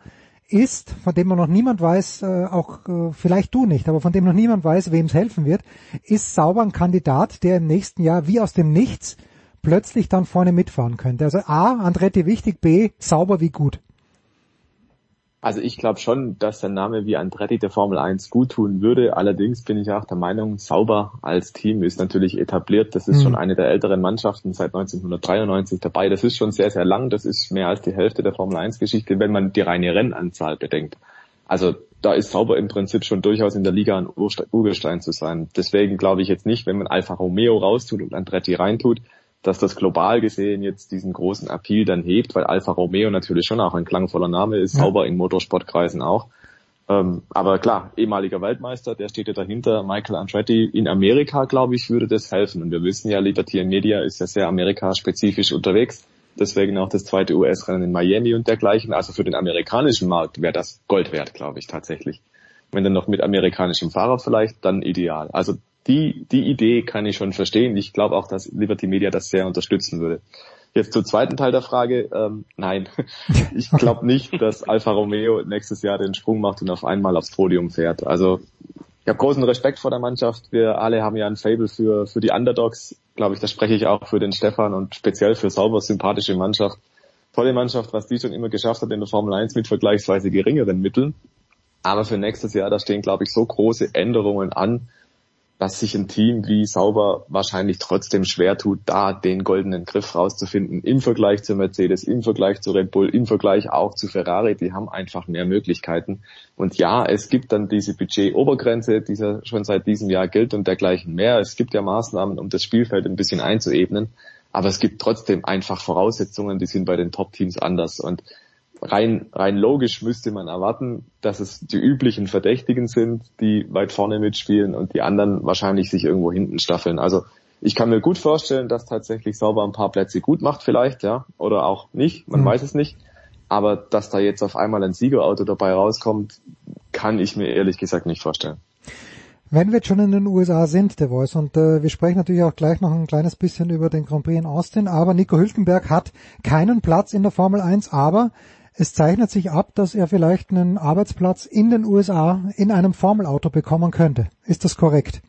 ist, von dem man noch niemand weiß, äh, auch äh, vielleicht du nicht, aber von dem noch niemand weiß, wem es helfen wird, ist Sauber ein Kandidat, der im nächsten Jahr wie aus dem Nichts plötzlich dann vorne mitfahren könnte. Also A, Andretti wichtig, B, sauber wie gut. Also ich glaube schon, dass der Name wie Andretti der Formel 1 gut tun würde. Allerdings bin ich auch der Meinung, Sauber als Team ist natürlich etabliert. Das ist mhm. schon eine der älteren Mannschaften seit 1993 dabei. Das ist schon sehr, sehr lang. Das ist mehr als die Hälfte der Formel 1 Geschichte, wenn man die reine Rennanzahl bedenkt. Also da ist Sauber im Prinzip schon durchaus in der Liga ein Urgestein zu sein. Deswegen glaube ich jetzt nicht, wenn man Alfa Romeo raustut und Andretti reintut, dass das global gesehen jetzt diesen großen Appeal dann hebt, weil Alfa Romeo natürlich schon auch ein klangvoller Name ist, ja. sauber in Motorsportkreisen auch. Ähm, aber klar, ehemaliger Weltmeister, der steht ja dahinter, Michael Andretti. In Amerika, glaube ich, würde das helfen. Und wir wissen ja, Liberty Media ist ja sehr amerikaspezifisch unterwegs. Deswegen auch das zweite US-Rennen in Miami und dergleichen. Also für den amerikanischen Markt wäre das Gold wert, glaube ich, tatsächlich. Wenn dann noch mit amerikanischem Fahrer vielleicht, dann ideal. Also die, die Idee kann ich schon verstehen. Ich glaube auch, dass Liberty Media das sehr unterstützen würde. Jetzt zum zweiten Teil der Frage. Ähm, nein, ich glaube nicht, dass Alfa Romeo nächstes Jahr den Sprung macht und auf einmal aufs Podium fährt. Also ich habe großen Respekt vor der Mannschaft. Wir alle haben ja ein Fable für, für die Underdogs. Glaube ich, da spreche ich auch für den Stefan und speziell für Sauber sympathische Mannschaft. Tolle Mannschaft, was die schon immer geschafft hat in der Formel 1 mit vergleichsweise geringeren Mitteln. Aber für nächstes Jahr, da stehen, glaube ich, so große Änderungen an, dass sich ein Team wie Sauber wahrscheinlich trotzdem schwer tut, da den goldenen Griff rauszufinden im Vergleich zu Mercedes, im Vergleich zu Red Bull, im Vergleich auch zu Ferrari. Die haben einfach mehr Möglichkeiten. Und ja, es gibt dann diese Budget-Obergrenze, die schon seit diesem Jahr gilt und dergleichen mehr. Es gibt ja Maßnahmen, um das Spielfeld ein bisschen einzuebnen. Aber es gibt trotzdem einfach Voraussetzungen, die sind bei den Top-Teams anders. Und rein, rein logisch müsste man erwarten, dass es die üblichen Verdächtigen sind, die weit vorne mitspielen und die anderen wahrscheinlich sich irgendwo hinten staffeln. Also ich kann mir gut vorstellen, dass tatsächlich Sauber ein paar Plätze gut macht vielleicht, ja, oder auch nicht, man mhm. weiß es nicht. Aber dass da jetzt auf einmal ein Siegerauto dabei rauskommt, kann ich mir ehrlich gesagt nicht vorstellen. Wenn wir jetzt schon in den USA sind, der Voice, und äh, wir sprechen natürlich auch gleich noch ein kleines bisschen über den Grand Prix in Austin, aber Nico Hülkenberg hat keinen Platz in der Formel 1, aber es zeichnet sich ab, dass er vielleicht einen Arbeitsplatz in den USA in einem Formelauto bekommen könnte. Ist das korrekt?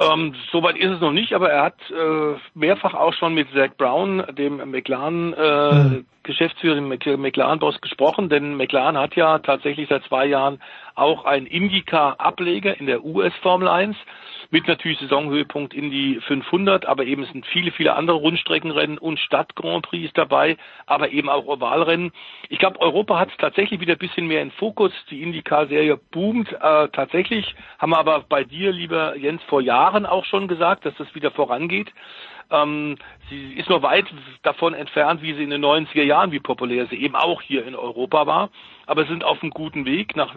Ähm, Soweit ist es noch nicht, aber er hat äh, mehrfach auch schon mit Zach Brown, dem McLaren äh, mhm. Dem McLaren-Boss gesprochen, denn McLaren hat ja tatsächlich seit zwei Jahren auch einen IndyCar-Ableger in der US-Formel 1 mit natürlich Saisonhöhepunkt in die 500, aber eben sind viele, viele andere Rundstreckenrennen und Stadt-Grand Prix dabei, aber eben auch Ovalrennen. Ich glaube, Europa hat es tatsächlich wieder ein bisschen mehr in Fokus. Die IndyCar-Serie boomt äh, tatsächlich, haben wir aber bei dir, lieber Jens, vor Jahren auch schon gesagt, dass das wieder vorangeht. Ähm, sie ist noch weit davon entfernt, wie sie in den 90er Jahren, wie populär sie eben auch hier in Europa war. Aber sind auf einem guten Weg, nach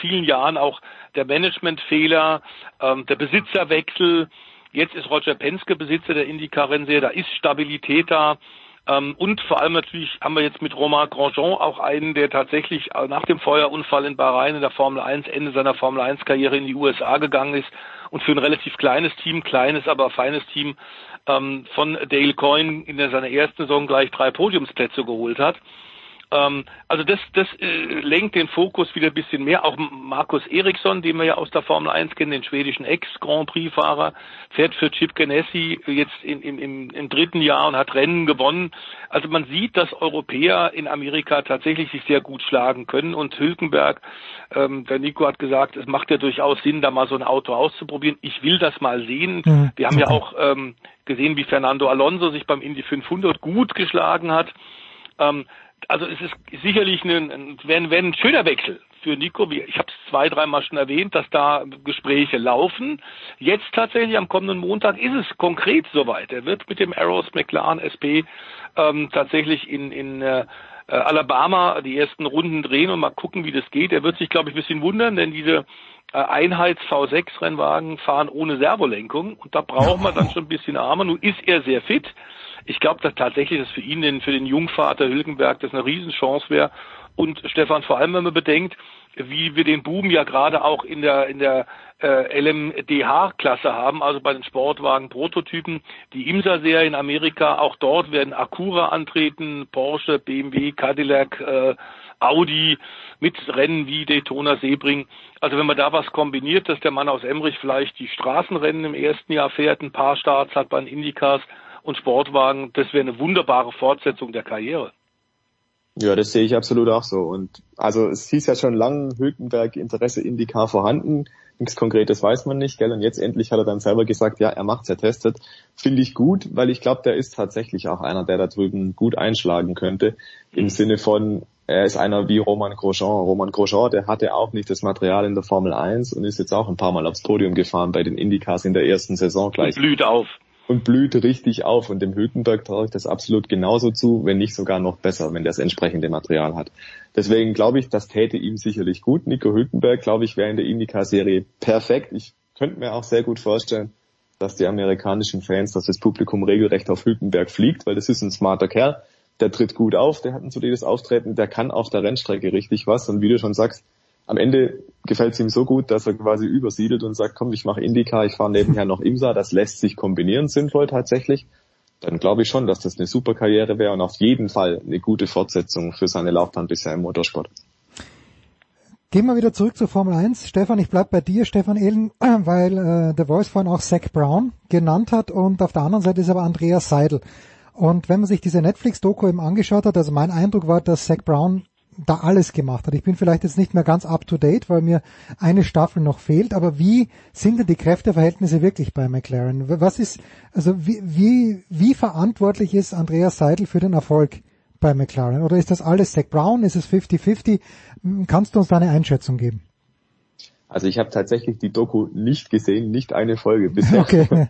vielen Jahren auch der Managementfehler, ähm, der Besitzerwechsel. Jetzt ist Roger Penske Besitzer der IndyCar-Rennserie, da ist Stabilität da. Ähm, und vor allem natürlich haben wir jetzt mit Romain Grandjean auch einen, der tatsächlich nach dem Feuerunfall in Bahrain in der Formel 1, Ende seiner Formel 1 Karriere in die USA gegangen ist und für ein relativ kleines Team, kleines, aber feines Team ähm, von Dale Coyne in seiner ersten Saison gleich drei Podiumsplätze geholt hat. Ähm, also das, das äh, lenkt den Fokus wieder ein bisschen mehr. Auch Markus Eriksson, den wir ja aus der Formel 1 kennen, den schwedischen Ex-Grand Prix-Fahrer, fährt für Chip Ganassi jetzt in, in, im, im dritten Jahr und hat Rennen gewonnen. Also man sieht, dass Europäer in Amerika tatsächlich sich sehr gut schlagen können. Und Hülkenberg, ähm, der Nico hat gesagt, es macht ja durchaus Sinn, da mal so ein Auto auszuprobieren. Ich will das mal sehen. Mhm. Wir haben ja auch ähm, gesehen, wie Fernando Alonso sich beim Indy 500 gut geschlagen hat. Ähm, also es ist sicherlich ein, ein, ein, ein schöner Wechsel für Nico. Ich habe es zwei, dreimal schon erwähnt, dass da Gespräche laufen. Jetzt tatsächlich am kommenden Montag ist es konkret soweit. Er wird mit dem Arrows McLaren SP ähm, tatsächlich in, in äh, Alabama die ersten Runden drehen und mal gucken, wie das geht. Er wird sich, glaube ich, ein bisschen wundern, denn diese äh, Einheits V6 Rennwagen fahren ohne Servolenkung und da braucht man dann schon ein bisschen Arme. Nun ist er sehr fit ich glaube dass tatsächlich, dass für ihn, den, für den Jungvater Hülkenberg, das eine Riesenchance wäre. Und Stefan, vor allem wenn man bedenkt, wie wir den Boom ja gerade auch in der in der äh, LMDH-Klasse haben, also bei den Sportwagen-Prototypen, die IMSA-Serie in Amerika, auch dort werden Acura antreten, Porsche, BMW, Cadillac, äh, Audi mit Rennen wie Daytona Sebring. Also wenn man da was kombiniert, dass der Mann aus Emmerich vielleicht die Straßenrennen im ersten Jahr fährt, ein paar Starts hat bei den Indycars, und Sportwagen, das wäre eine wunderbare Fortsetzung der Karriere. Ja, das sehe ich absolut auch so. Und also es hieß ja schon lange Hülkenberg Interesse Indica vorhanden. Nichts Konkretes weiß man nicht, gell? Und jetzt endlich hat er dann selber gesagt, ja, er macht's, er testet. Finde ich gut, weil ich glaube, der ist tatsächlich auch einer, der da drüben gut einschlagen könnte. Im Sinne von, er ist einer wie Roman Grosjean. Roman Grosjean, der hatte auch nicht das Material in der Formel 1 und ist jetzt auch ein paar Mal aufs Podium gefahren bei den Indicas in der ersten Saison gleich. Und blüht auf und blüht richtig auf. Und dem Hülkenberg traue ich das absolut genauso zu, wenn nicht sogar noch besser, wenn der das entsprechende Material hat. Deswegen glaube ich, das täte ihm sicherlich gut. Nico Hülkenberg, glaube ich, wäre in der Indica-Serie perfekt. Ich könnte mir auch sehr gut vorstellen, dass die amerikanischen Fans, dass das Publikum regelrecht auf Hülkenberg fliegt, weil das ist ein smarter Kerl. Der tritt gut auf, der hat ein solides Auftreten, der kann auf der Rennstrecke richtig was. Und wie du schon sagst, am Ende gefällt es ihm so gut, dass er quasi übersiedelt und sagt, komm, ich mache Indica, ich fahre nebenher noch IMSA, das lässt sich kombinieren sinnvoll tatsächlich. Dann glaube ich schon, dass das eine super Karriere wäre und auf jeden Fall eine gute Fortsetzung für seine Laufbahn bisher im Motorsport. Gehen wir wieder zurück zur Formel 1. Stefan, ich bleib bei dir, Stefan Ehlen, weil äh, The Voice vorhin auch Zach Brown genannt hat und auf der anderen Seite ist aber Andreas Seidel. Und wenn man sich diese Netflix-Doku eben angeschaut hat, also mein Eindruck war, dass Zach Brown da alles gemacht hat. Ich bin vielleicht jetzt nicht mehr ganz up to date, weil mir eine Staffel noch fehlt, aber wie sind denn die Kräfteverhältnisse wirklich bei McLaren? Was ist, also wie, wie, wie verantwortlich ist Andreas Seidel für den Erfolg bei McLaren? Oder ist das alles Zach Brown? Ist es 50-50? Kannst du uns da eine Einschätzung geben? Also ich habe tatsächlich die Doku nicht gesehen, nicht eine Folge bisher. Okay.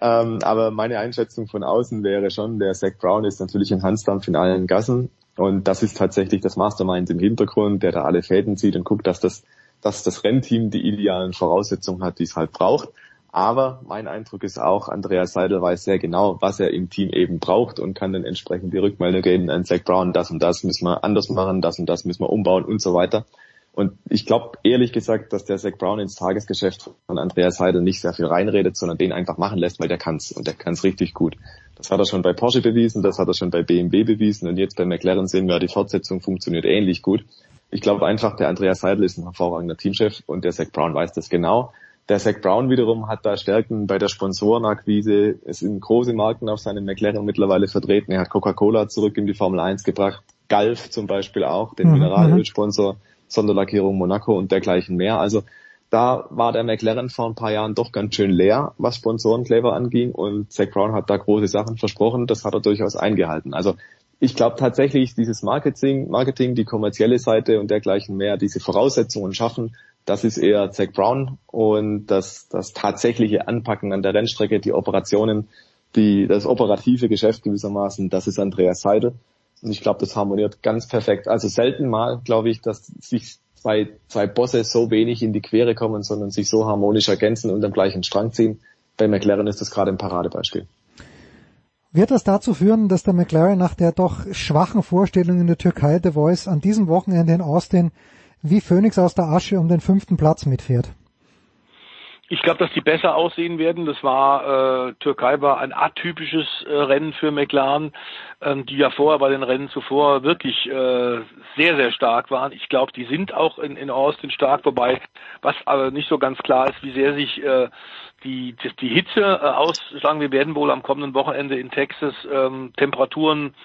ähm, aber meine Einschätzung von außen wäre schon, der Zach Brown ist natürlich ein Hansdampf in allen Gassen. Und das ist tatsächlich das Mastermind im Hintergrund, der da alle Fäden zieht und guckt, dass das, dass das Rennteam die idealen Voraussetzungen hat, die es halt braucht. Aber mein Eindruck ist auch, Andreas Seidel weiß sehr genau, was er im Team eben braucht und kann dann entsprechend die Rückmeldung geben an Zach Brown, das und das müssen wir anders machen, das und das müssen wir umbauen und so weiter. Und ich glaube ehrlich gesagt, dass der Zach Brown ins Tagesgeschäft von Andreas Seidel nicht sehr viel reinredet, sondern den einfach machen lässt, weil der kann's und der kann's richtig gut. Das hat er schon bei Porsche bewiesen, das hat er schon bei BMW bewiesen und jetzt bei McLaren sehen wir, die Fortsetzung funktioniert ähnlich gut. Ich glaube einfach, der Andreas Seidel ist ein hervorragender Teamchef und der Zach Brown weiß das genau. Der Zach Brown wiederum hat da Stärken bei der Sponsorenakquise. Es sind große Marken auf seinem McLaren mittlerweile vertreten. Er hat Coca-Cola zurück in die Formel 1 gebracht. Galf zum Beispiel auch, den mhm, Mineralölsponsor, Sonderlackierung Monaco und dergleichen mehr. Also da war der McLaren vor ein paar Jahren doch ganz schön leer, was Sponsorenkleber anging und Zach Brown hat da große Sachen versprochen, das hat er durchaus eingehalten. Also ich glaube tatsächlich, dieses Marketing, Marketing, die kommerzielle Seite und dergleichen mehr, diese Voraussetzungen schaffen, das ist eher Zach Brown und das, das tatsächliche Anpacken an der Rennstrecke, die Operationen, die, das operative Geschäft gewissermaßen, das ist Andreas Seidel. Und ich glaube, das harmoniert ganz perfekt. Also selten mal, glaube ich, dass sich zwei, zwei Bosse so wenig in die Quere kommen, sondern sich so harmonisch ergänzen und am gleichen Strang ziehen. Bei McLaren ist das gerade ein Paradebeispiel. Wird das dazu führen, dass der McLaren nach der doch schwachen Vorstellung in der Türkei The Voice an diesem Wochenende in Austin wie Phoenix aus der Asche um den fünften Platz mitfährt? Ich glaube, dass die besser aussehen werden. Das war äh, Türkei war ein atypisches äh, Rennen für McLaren, ähm, die ja vorher bei den Rennen zuvor wirklich äh, sehr sehr stark waren. Ich glaube, die sind auch in, in Austin stark, wobei was aber nicht so ganz klar ist, wie sehr sich äh, die die, die Hitze äh, aus, sagen wir werden wohl am kommenden Wochenende in Texas ähm, Temperaturen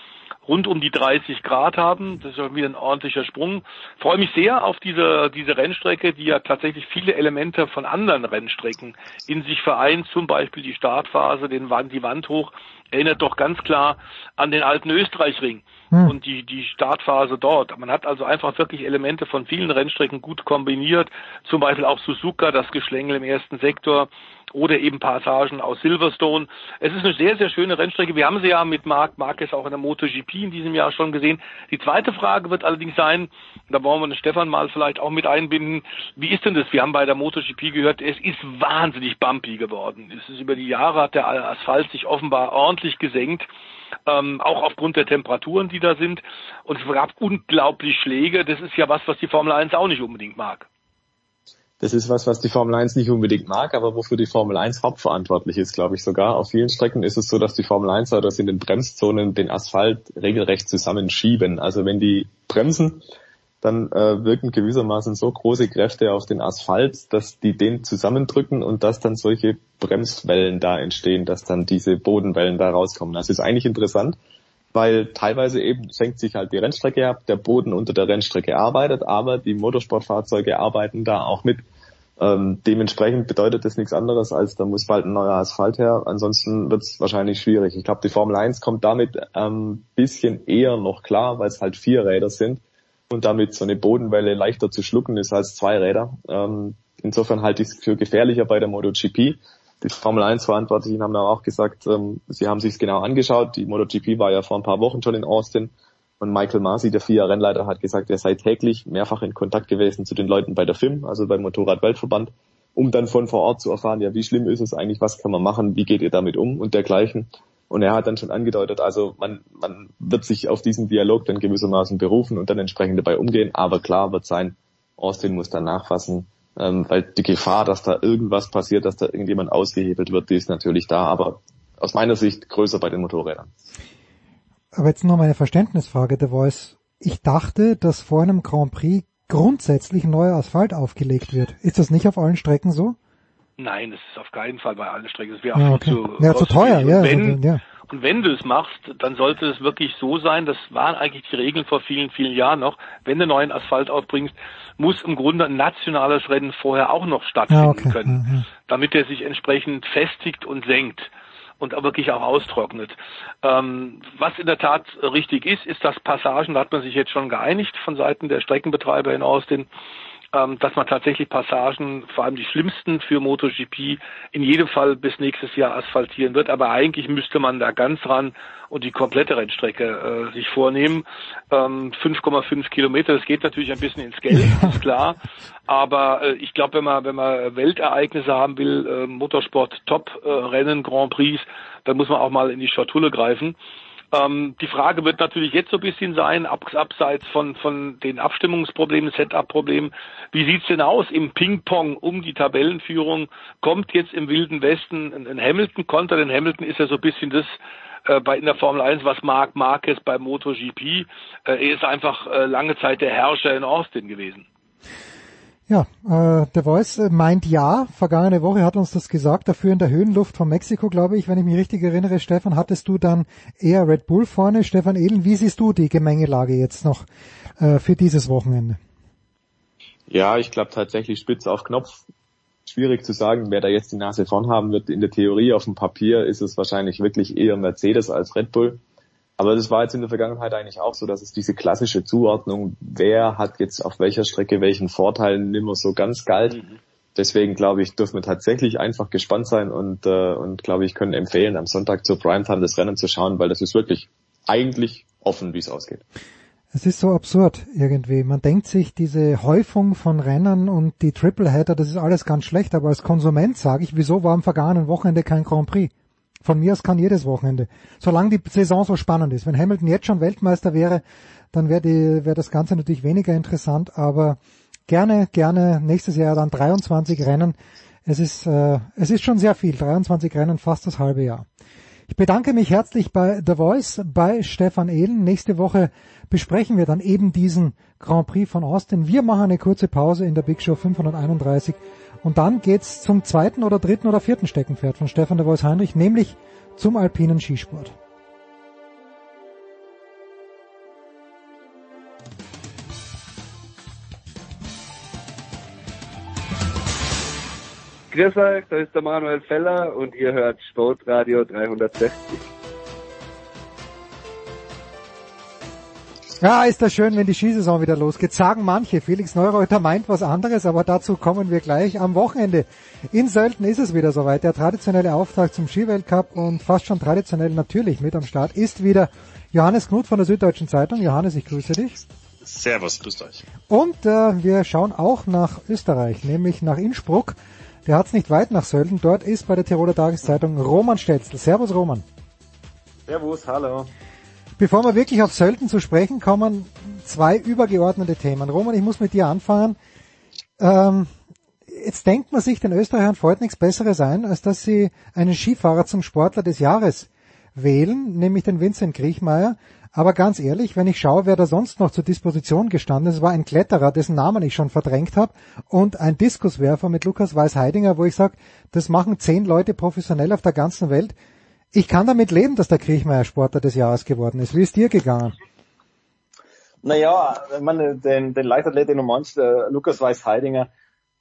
rund um die 30 Grad haben. Das ist ja wieder ein ordentlicher Sprung. Ich freue mich sehr auf diese, diese Rennstrecke, die ja tatsächlich viele Elemente von anderen Rennstrecken in sich vereint, zum Beispiel die Startphase, den Wand, die Wand hoch, erinnert doch ganz klar an den alten Österreichring hm. und die, die Startphase dort. Man hat also einfach wirklich Elemente von vielen Rennstrecken gut kombiniert, zum Beispiel auch Suzuka, das Geschlängel im ersten Sektor, oder eben Passagen aus Silverstone. Es ist eine sehr, sehr schöne Rennstrecke. Wir haben sie ja mit Marc Marquez auch in der MotoGP in diesem Jahr schon gesehen. Die zweite Frage wird allerdings sein, da wollen wir den Stefan mal vielleicht auch mit einbinden, wie ist denn das? Wir haben bei der MotoGP gehört, es ist wahnsinnig bumpy geworden. Es ist über die Jahre hat der Asphalt sich offenbar ordentlich gesenkt. Ähm, auch aufgrund der Temperaturen, die da sind. Und es gab unglaublich Schläge. Das ist ja was, was die Formel 1 auch nicht unbedingt mag. Das ist was, was die Formel 1 nicht unbedingt mag, aber wofür die Formel 1 hauptverantwortlich ist, glaube ich sogar. Auf vielen Strecken ist es so, dass die Formel 1 dass in den Bremszonen den Asphalt regelrecht zusammenschieben. Also wenn die bremsen, dann äh, wirken gewissermaßen so große Kräfte auf den Asphalt, dass die den zusammendrücken und dass dann solche Bremswellen da entstehen, dass dann diese Bodenwellen da rauskommen. Das ist eigentlich interessant, weil teilweise eben senkt sich halt die Rennstrecke ab, der Boden unter der Rennstrecke arbeitet, aber die Motorsportfahrzeuge arbeiten da auch mit. Ähm, dementsprechend bedeutet das nichts anderes, als da muss bald ein neuer Asphalt her. Ansonsten wird es wahrscheinlich schwierig. Ich glaube, die Formel 1 kommt damit ein ähm, bisschen eher noch klar, weil es halt vier Räder sind und damit so eine Bodenwelle leichter zu schlucken ist als zwei Räder. Ähm, insofern halte ich es für gefährlicher bei der MotoGP. Die Formel 1 Verantwortlichen haben da auch gesagt, ähm, sie haben sich genau angeschaut. Die MotoGP war ja vor ein paar Wochen schon in Austin und Michael Masi, der FIA-Rennleiter, hat gesagt, er sei täglich mehrfach in Kontakt gewesen zu den Leuten bei der FIM, also beim Motorradweltverband, um dann von vor Ort zu erfahren, ja, wie schlimm ist es eigentlich, was kann man machen, wie geht ihr damit um und dergleichen. Und er hat dann schon angedeutet, also man, man wird sich auf diesen Dialog dann gewissermaßen berufen und dann entsprechend dabei umgehen. Aber klar wird sein, Austin muss dann nachfassen, ähm, weil die Gefahr, dass da irgendwas passiert, dass da irgendjemand ausgehebelt wird, die ist natürlich da, aber aus meiner Sicht größer bei den Motorrädern. Aber jetzt noch mal eine Verständnisfrage, der Voice. Ich dachte, dass vor einem Grand Prix grundsätzlich neuer Asphalt aufgelegt wird. Ist das nicht auf allen Strecken so? Nein, das ist auf keinen Fall bei allen Strecken. Das wäre ja, okay. zu, ja, zu teuer. Und ja, wenn, ja. und wenn du es machst, dann sollte es wirklich so sein, das waren eigentlich die Regeln vor vielen, vielen Jahren noch, wenn du neuen Asphalt aufbringst, muss im Grunde ein nationales Rennen vorher auch noch stattfinden okay. können, mhm. damit er sich entsprechend festigt und senkt und auch wirklich auch austrocknet. Ähm, was in der Tat richtig ist, ist, dass Passagen, da hat man sich jetzt schon geeinigt von Seiten der Streckenbetreiber in Austin, ähm, dass man tatsächlich Passagen, vor allem die schlimmsten für MotoGP, in jedem Fall bis nächstes Jahr asphaltieren wird. Aber eigentlich müsste man da ganz ran und die komplette Rennstrecke äh, sich vornehmen. Ähm, 5,5 Kilometer, das geht natürlich ein bisschen ins Geld, ist klar. Aber äh, ich glaube, wenn man wenn man Weltereignisse haben will, äh, Motorsport, Top-Rennen, äh, Grand Prix, dann muss man auch mal in die Schatulle greifen. Ähm, die Frage wird natürlich jetzt so ein bisschen sein, ab, abseits von, von den Abstimmungsproblemen, Setup-Problemen, wie sieht's denn aus im Ping-Pong um die Tabellenführung? Kommt jetzt im Wilden Westen ein, Hamilton konter? Denn Hamilton ist ja so ein bisschen das, äh, bei in der Formel 1, was Marc Marquez bei MotoGP. Äh, er ist einfach äh, lange Zeit der Herrscher in Austin gewesen. Ja, äh, der Voice äh, meint ja. Vergangene Woche hat uns das gesagt. Dafür in der Höhenluft von Mexiko, glaube ich, wenn ich mich richtig erinnere, Stefan, hattest du dann eher Red Bull vorne. Stefan Ehlen, wie siehst du die Gemengelage jetzt noch äh, für dieses Wochenende? Ja, ich glaube tatsächlich spitz auf Knopf. Schwierig zu sagen, wer da jetzt die Nase vorn haben wird. In der Theorie auf dem Papier ist es wahrscheinlich wirklich eher Mercedes als Red Bull. Aber das war jetzt in der Vergangenheit eigentlich auch so, dass es diese klassische Zuordnung, wer hat jetzt auf welcher Strecke welchen Vorteil, nimmer so ganz galt. Mhm. Deswegen glaube ich, dürfen wir tatsächlich einfach gespannt sein und, äh, und glaube ich, können empfehlen, am Sonntag zur Primetime das Rennen zu schauen, weil das ist wirklich eigentlich offen, wie es ausgeht. Es ist so absurd irgendwie. Man denkt sich, diese Häufung von Rennen und die Tripleheader, das ist alles ganz schlecht, aber als Konsument sage ich, wieso war am vergangenen Wochenende kein Grand Prix? Von mir aus kann jedes Wochenende. Solange die Saison so spannend ist. Wenn Hamilton jetzt schon Weltmeister wäre, dann wäre wär das Ganze natürlich weniger interessant, aber gerne, gerne nächstes Jahr dann 23 Rennen. Es ist, äh, es ist schon sehr viel. 23 Rennen, fast das halbe Jahr. Ich bedanke mich herzlich bei The Voice, bei Stefan Ehlen. Nächste Woche besprechen wir dann eben diesen Grand Prix von Austin. Wir machen eine kurze Pause in der Big Show 531 und dann geht's zum zweiten oder dritten oder vierten Steckenpferd von Stefan de Vois Heinrich, nämlich zum alpinen Skisport. Grüß euch, da ist der Manuel Feller und ihr hört Sportradio 360. Ja, ist das schön, wenn die Skisaison wieder losgeht. Sagen manche. Felix Neureuter meint was anderes, aber dazu kommen wir gleich. Am Wochenende in Sölden ist es wieder soweit. Der traditionelle Auftrag zum Skiweltcup und fast schon traditionell natürlich mit am Start ist wieder Johannes Knut von der Süddeutschen Zeitung. Johannes, ich grüße dich. Servus, grüßt euch. Und äh, wir schauen auch nach Österreich, nämlich nach Innsbruck. Der hat es nicht weit nach Sölden. Dort ist bei der Tiroler Tageszeitung Roman Stetzel. Servus, Roman. Servus, hallo. Bevor wir wirklich auf Sölden zu sprechen kommen, zwei übergeordnete Themen. Roman, ich muss mit dir anfangen. Ähm, jetzt denkt man sich, den Österreichern freut nichts Besseres ein, als dass sie einen Skifahrer zum Sportler des Jahres wählen, nämlich den Vincent Griechmeier. Aber ganz ehrlich, wenn ich schaue, wer da sonst noch zur Disposition gestanden ist, war ein Kletterer, dessen Namen ich schon verdrängt habe, und ein Diskuswerfer mit Lukas Weiß-Heidinger, wo ich sage, das machen zehn Leute professionell auf der ganzen Welt Ich kann damit leben, dass der Kriechmeier Sportler des Jahres geworden ist. Wie ist dir gegangen? Naja, ich meine, den, den Leichtathletik Nummer 1, äh, Lukas Weiß-Heidinger,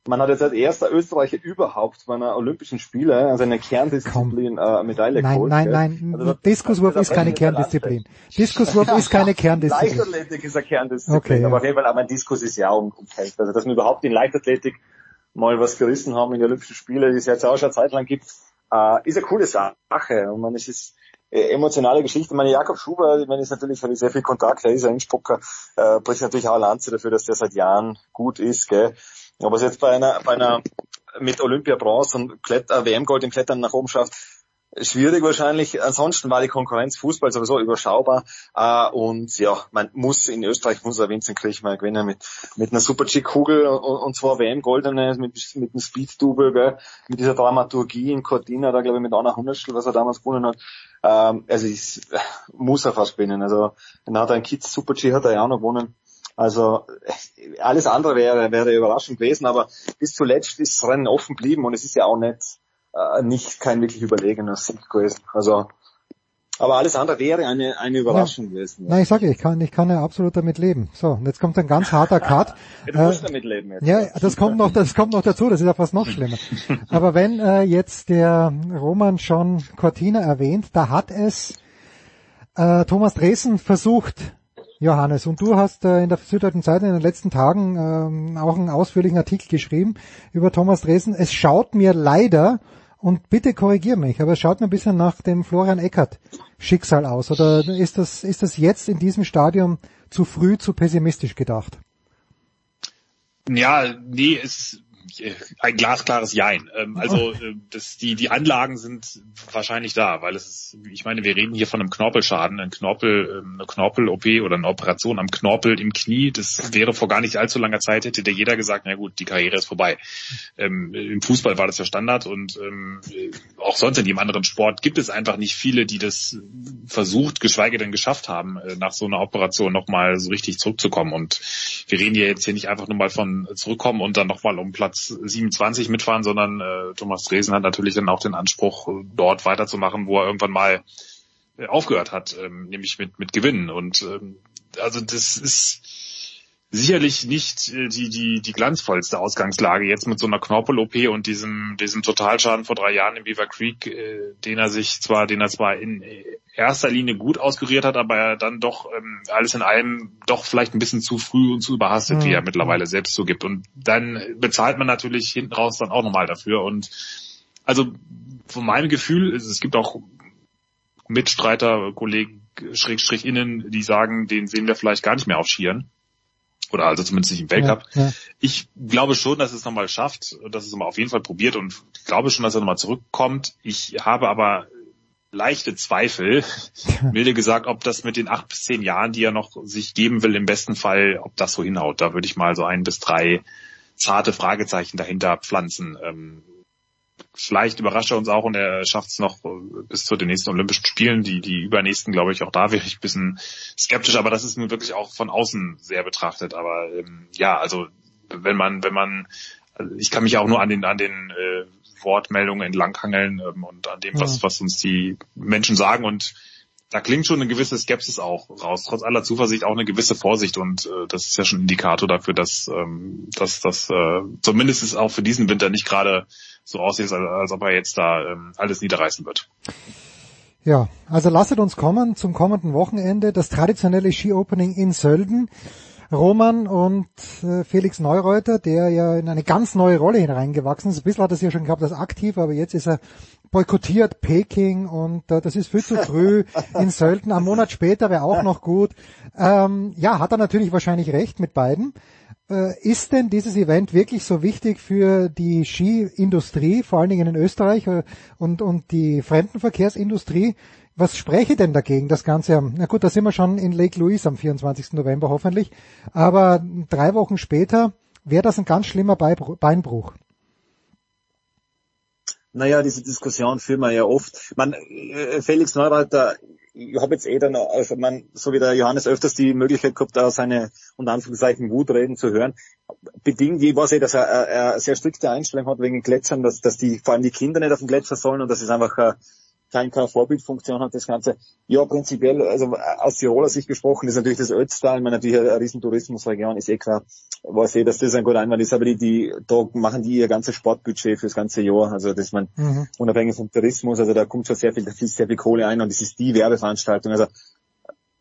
man hat jetzt als erster Österreicher überhaupt bei einer Olympischen Spiele, also in der Kerndisziplin, äh, Medaille Nein, geholt. nein, gell? nein, Also, Diskuswurf ist keine Kerndisziplin. Diskuswurf ist keine Kerndisziplin. Leichtathletik ist eine Kerndisziplin, Okay, ja. aber auf jeden Fall, aber ein Diskus ist ja um, umkämpft. Also, dass wir überhaupt in Leichtathletik mal was gerissen haben in den Olympischen Spielen, die es jetzt auch schon eine Zeit lang gibt, äh, ist eine coole Sache. Und man, es ist äh, emotionale Geschichte. Meine Jakob Schuber, ich meine, ist natürlich, habe ich sehr viel Kontakt, er ist ein Innsbrucker, äh, bricht natürlich auch eine Lanze dafür, dass der seit Jahren gut ist, gell. Aber es jetzt bei einer, bei einer mit Olympia Bronze und Kletter, WM-Gold im Klettern nach oben schafft, schwierig wahrscheinlich. Ansonsten war die Konkurrenz Fußball sowieso überschaubar. Äh, und ja, man muss in Österreich muss er Vincent Kriechmeier gewinnen mit, mit einer Super G-Kugel und, und zwar WM-Goldene mit, mit einem Speed-Double, gell, mit dieser Dramaturgie in Cortina, da glaube ich mit einer Hundertstel, was er damals gewonnen hat. Ähm, also es muss er fast gewinnen. Also dann hat er einen Kids Super G hat er ja auch noch gewonnen. Also alles andere wäre wäre überraschend gewesen, aber bis zuletzt ist das Rennen offen geblieben und es ist ja auch nicht äh, nicht kein wirklich überlegener Sieg gewesen. Also aber alles andere wäre eine eine Überraschung gewesen. Nein, ich sage, ich kann, ich kann ja absolut damit leben. So, und jetzt kommt ein ganz harter Cut. Ja, du musst damit leben jetzt. Ja, das kommt noch, das kommt noch dazu, das ist ja fast noch schlimmer. Aber wenn äh, jetzt der Roman schon Cortina erwähnt, da hat es äh, Thomas Dresen versucht, Johannes, und du hast äh, in der Süddeutschen Zeitung in den letzten Tagen ähm, auch einen ausführlichen Artikel geschrieben über Thomas Dresen. Es schaut mir leider, und bitte korrigier mich, aber es schaut mir ein bisschen nach dem Florian Eckert Schicksal aus. Oder ist das, ist das jetzt in diesem Stadium zu früh, zu pessimistisch gedacht? Ja, nee, es ein glasklares Jein. Ähm, also äh, das, die, die Anlagen sind wahrscheinlich da, weil es ist, ich meine, wir reden hier von einem Knorpelschaden, ein Knorpel, ähm, eine Knorpel-OP oder eine Operation am Knorpel im Knie. Das wäre vor gar nicht allzu langer Zeit, hätte der jeder gesagt, na gut, die Karriere ist vorbei. Ähm, Im Fußball war das ja Standard und ähm, auch sonst in jedem anderen Sport gibt es einfach nicht viele, die das versucht, geschweige denn geschafft haben, äh, nach so einer Operation nochmal so richtig zurückzukommen. Und wir reden ja jetzt hier nicht einfach nur mal von zurückkommen und dann nochmal um Platz 27 mitfahren, sondern äh, Thomas Dresen hat natürlich dann auch den Anspruch, äh, dort weiterzumachen, wo er irgendwann mal äh, aufgehört hat, ähm, nämlich mit, mit Gewinnen. Und ähm, also das ist sicherlich nicht äh, die, die, die glanzvollste Ausgangslage jetzt mit so einer Knorpel-OP und diesem, diesem Totalschaden vor drei Jahren im Beaver Creek, äh, den er sich zwar, den er zwar in erster Linie gut auskuriert hat, aber er dann doch ähm, alles in allem doch vielleicht ein bisschen zu früh und zu überhastet, Mhm. wie er mittlerweile selbst zugibt. Und dann bezahlt man natürlich hinten raus dann auch nochmal dafür. Und also von meinem Gefühl, es es gibt auch Mitstreiter, Kollegen, Schrägstrich innen, die sagen, den sehen wir vielleicht gar nicht mehr auf Skiern. Oder also zumindest nicht im Weltcup. Ja, ja. Ich glaube schon, dass es nochmal schafft, dass es nochmal auf jeden Fall probiert und ich glaube schon, dass er nochmal zurückkommt. Ich habe aber leichte Zweifel, milde gesagt, ob das mit den acht bis zehn Jahren, die er noch sich geben will, im besten Fall, ob das so hinhaut. Da würde ich mal so ein bis drei zarte Fragezeichen dahinter pflanzen. Ähm, vielleicht überrascht er uns auch und er schafft es noch äh, bis zu den nächsten Olympischen Spielen. Die, die übernächsten, glaube ich, auch da wäre ich ein bisschen skeptisch, aber das ist nun wirklich auch von außen sehr betrachtet. Aber ähm, ja, also wenn man, wenn man, also ich kann mich auch nur an den, an den äh, Wortmeldungen entlanghangeln ähm, und an dem, was, was uns die Menschen sagen und da klingt schon eine gewisse Skepsis auch raus, trotz aller Zuversicht auch eine gewisse Vorsicht und äh, das ist ja schon ein Indikator dafür, dass ähm, dass das äh, zumindest es auch für diesen Winter nicht gerade so aussieht, als, ob er jetzt da ähm, alles niederreißen wird. Ja, also lasset uns kommen zum kommenden Wochenende, das traditionelle Ski-Opening in Sölden. Roman und äh, Felix Neureuter, der ja in eine ganz neue Rolle hineingewachsen ist. Ein bisschen hat er es ja schon gehabt als aktiv, aber jetzt ist er boykottiert Peking und äh, das ist viel zu früh in Sölden. Ein Monat später wäre auch noch gut. Ähm, ja, hat er natürlich wahrscheinlich recht mit beiden. Äh, ist denn dieses Event wirklich so wichtig für die Skiindustrie, vor allen Dingen in Österreich äh, und, und die Fremdenverkehrsindustrie? Was spräche denn dagegen, das Ganze? Na gut, da sind wir schon in Lake Louise am 24. November hoffentlich. Aber drei Wochen später wäre das ein ganz schlimmer Beinbruch. Naja, diese Diskussion führen wir ja oft. Man, äh, Felix Neureiter, ich habe jetzt eh dann, also man, so wie der Johannes öfters die Möglichkeit gehabt, da seine unter Anführungszeichen Wutreden zu hören. Bedingt, ich weiß eh, dass er, er, er sehr strikte Einstellung hat wegen Gletschern, dass, dass die, vor allem die Kinder nicht auf dem Gletscher sollen und das ist einfach äh, keine, Vorbildfunktion hat das Ganze. Ja, prinzipiell, also aus Tiroler Sicht gesprochen, ist natürlich das Ötztal, man natürlich eine riesen Tourismusregion, ist eh klar, weiß eh, dass das ein guter Einwand ist, aber die, die, da machen die ihr ganzes Sportbudget fürs ganze Jahr, also das man, mhm. unabhängig vom Tourismus, also da kommt schon sehr viel, da fließt sehr viel Kohle ein und das ist die Werbeveranstaltung, also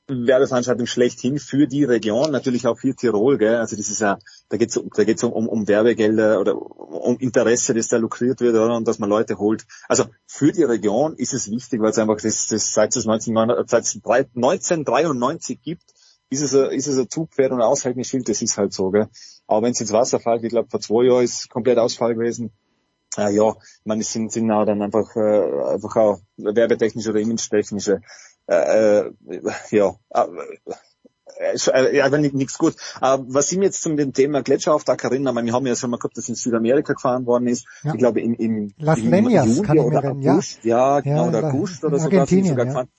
Werbeveranstaltung schlechthin für die Region, natürlich auch für Tirol, gell? Also das ist ja, da geht's da geht's um, um, um Werbegelder oder um Interesse, das da lukriert wird, oder? Und dass man Leute holt. Also für die Region ist es wichtig, weil es einfach das, das seit es 1993 gibt, ist es ein, ist es ein Zugpferd und ein Aushältnis das ist halt so, gell? Aber wenn es ins Wasser fällt, ich glaube vor zwei Jahren ist komplett Ausfall gewesen, äh, ja, es sind, sind auch dann einfach, äh, einfach auch werbetechnische oder image-technische äh, äh, ja, äh, äh, ja, nichts gut. Was Sie mir jetzt zum dem Thema Gletscherauftakt erinnern, wir haben ja schon mal gehabt, dass in Südamerika gefahren worden ist. Ja. Ich glaube im, im, Las im Leñas Juli oder August, ja, ja genau, oder August oder sogar, sind sogar gefahren.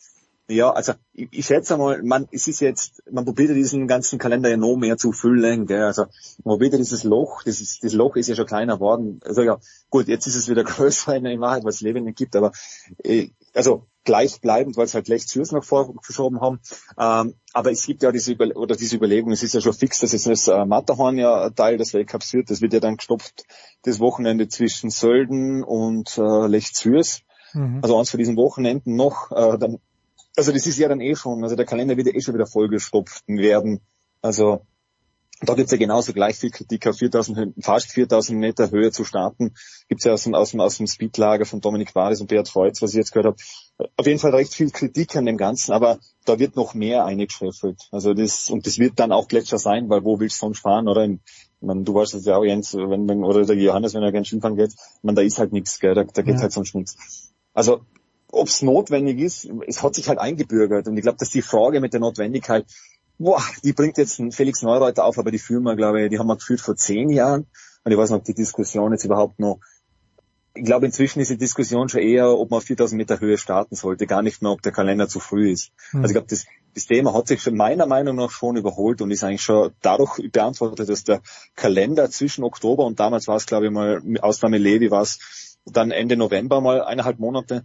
Ja, also ich, ich schätze mal, man, es ist jetzt, man probiert diesen ganzen Kalender ja noch mehr zu füllen, gell? also man probiert dieses Loch, das, ist, das Loch ist ja schon kleiner geworden, also ja, gut, jetzt ist es wieder größer in Wahrheit, was Leben nicht gibt, aber äh, also gleichbleibend, weil es halt Lech Zürs noch vorgeschoben haben. Ähm, aber es gibt ja diese, Über oder diese Überlegung, es ist ja schon fix, dass jetzt das äh, Matterhorn ja Teil des Weltcups wird. Das wird ja dann gestopft das Wochenende zwischen Sölden und äh, Lech Zürs. Mhm. Also eins von diesen Wochenenden noch. Äh, dann, also das ist ja dann eh schon, also der Kalender wird ja eh schon wieder vollgestopft werden. Also da gibt's ja genauso gleich viel Kritik auf 4000, fast 4000 Meter Höhe zu starten. Gibt's ja aus dem, aus dem, aus dem Speedlager von Dominik Vares und Beat Freutz, was ich jetzt gehört habe. Auf jeden Fall recht viel Kritik an dem Ganzen, aber da wird noch mehr eingeschäffelt. Also das, und das wird dann auch Gletscher sein, weil wo willst du sonst fahren, oder? In, man, du weißt es ja auch, Jens, wenn, wenn, oder der Johannes, wenn er gerne Skifahren geht, man, da ist halt nichts, gell, da, da geht ja. halt sonst nichts. Also, ob's notwendig ist, es hat sich halt eingebürgert. Und ich glaube, dass die Frage mit der Notwendigkeit, boah, die bringt jetzt ein Felix Neureuter auf, aber die führen wir, glaube ich, die haben wir geführt vor zehn Jahren. Und ich weiß nicht, ob die Diskussion jetzt überhaupt noch, ich glaube, inzwischen ist die Diskussion schon eher, ob man auf 4000 Meter Höhe starten sollte, gar nicht mehr, ob der Kalender zu früh ist. Mhm. Also ich glaube, das, das Thema hat sich schon meiner Meinung nach schon überholt und ist eigentlich schon dadurch beantwortet, dass der Kalender zwischen Oktober und damals war es, glaube ich mal, Ausnahme Levi war es, dann Ende November mal eineinhalb Monate,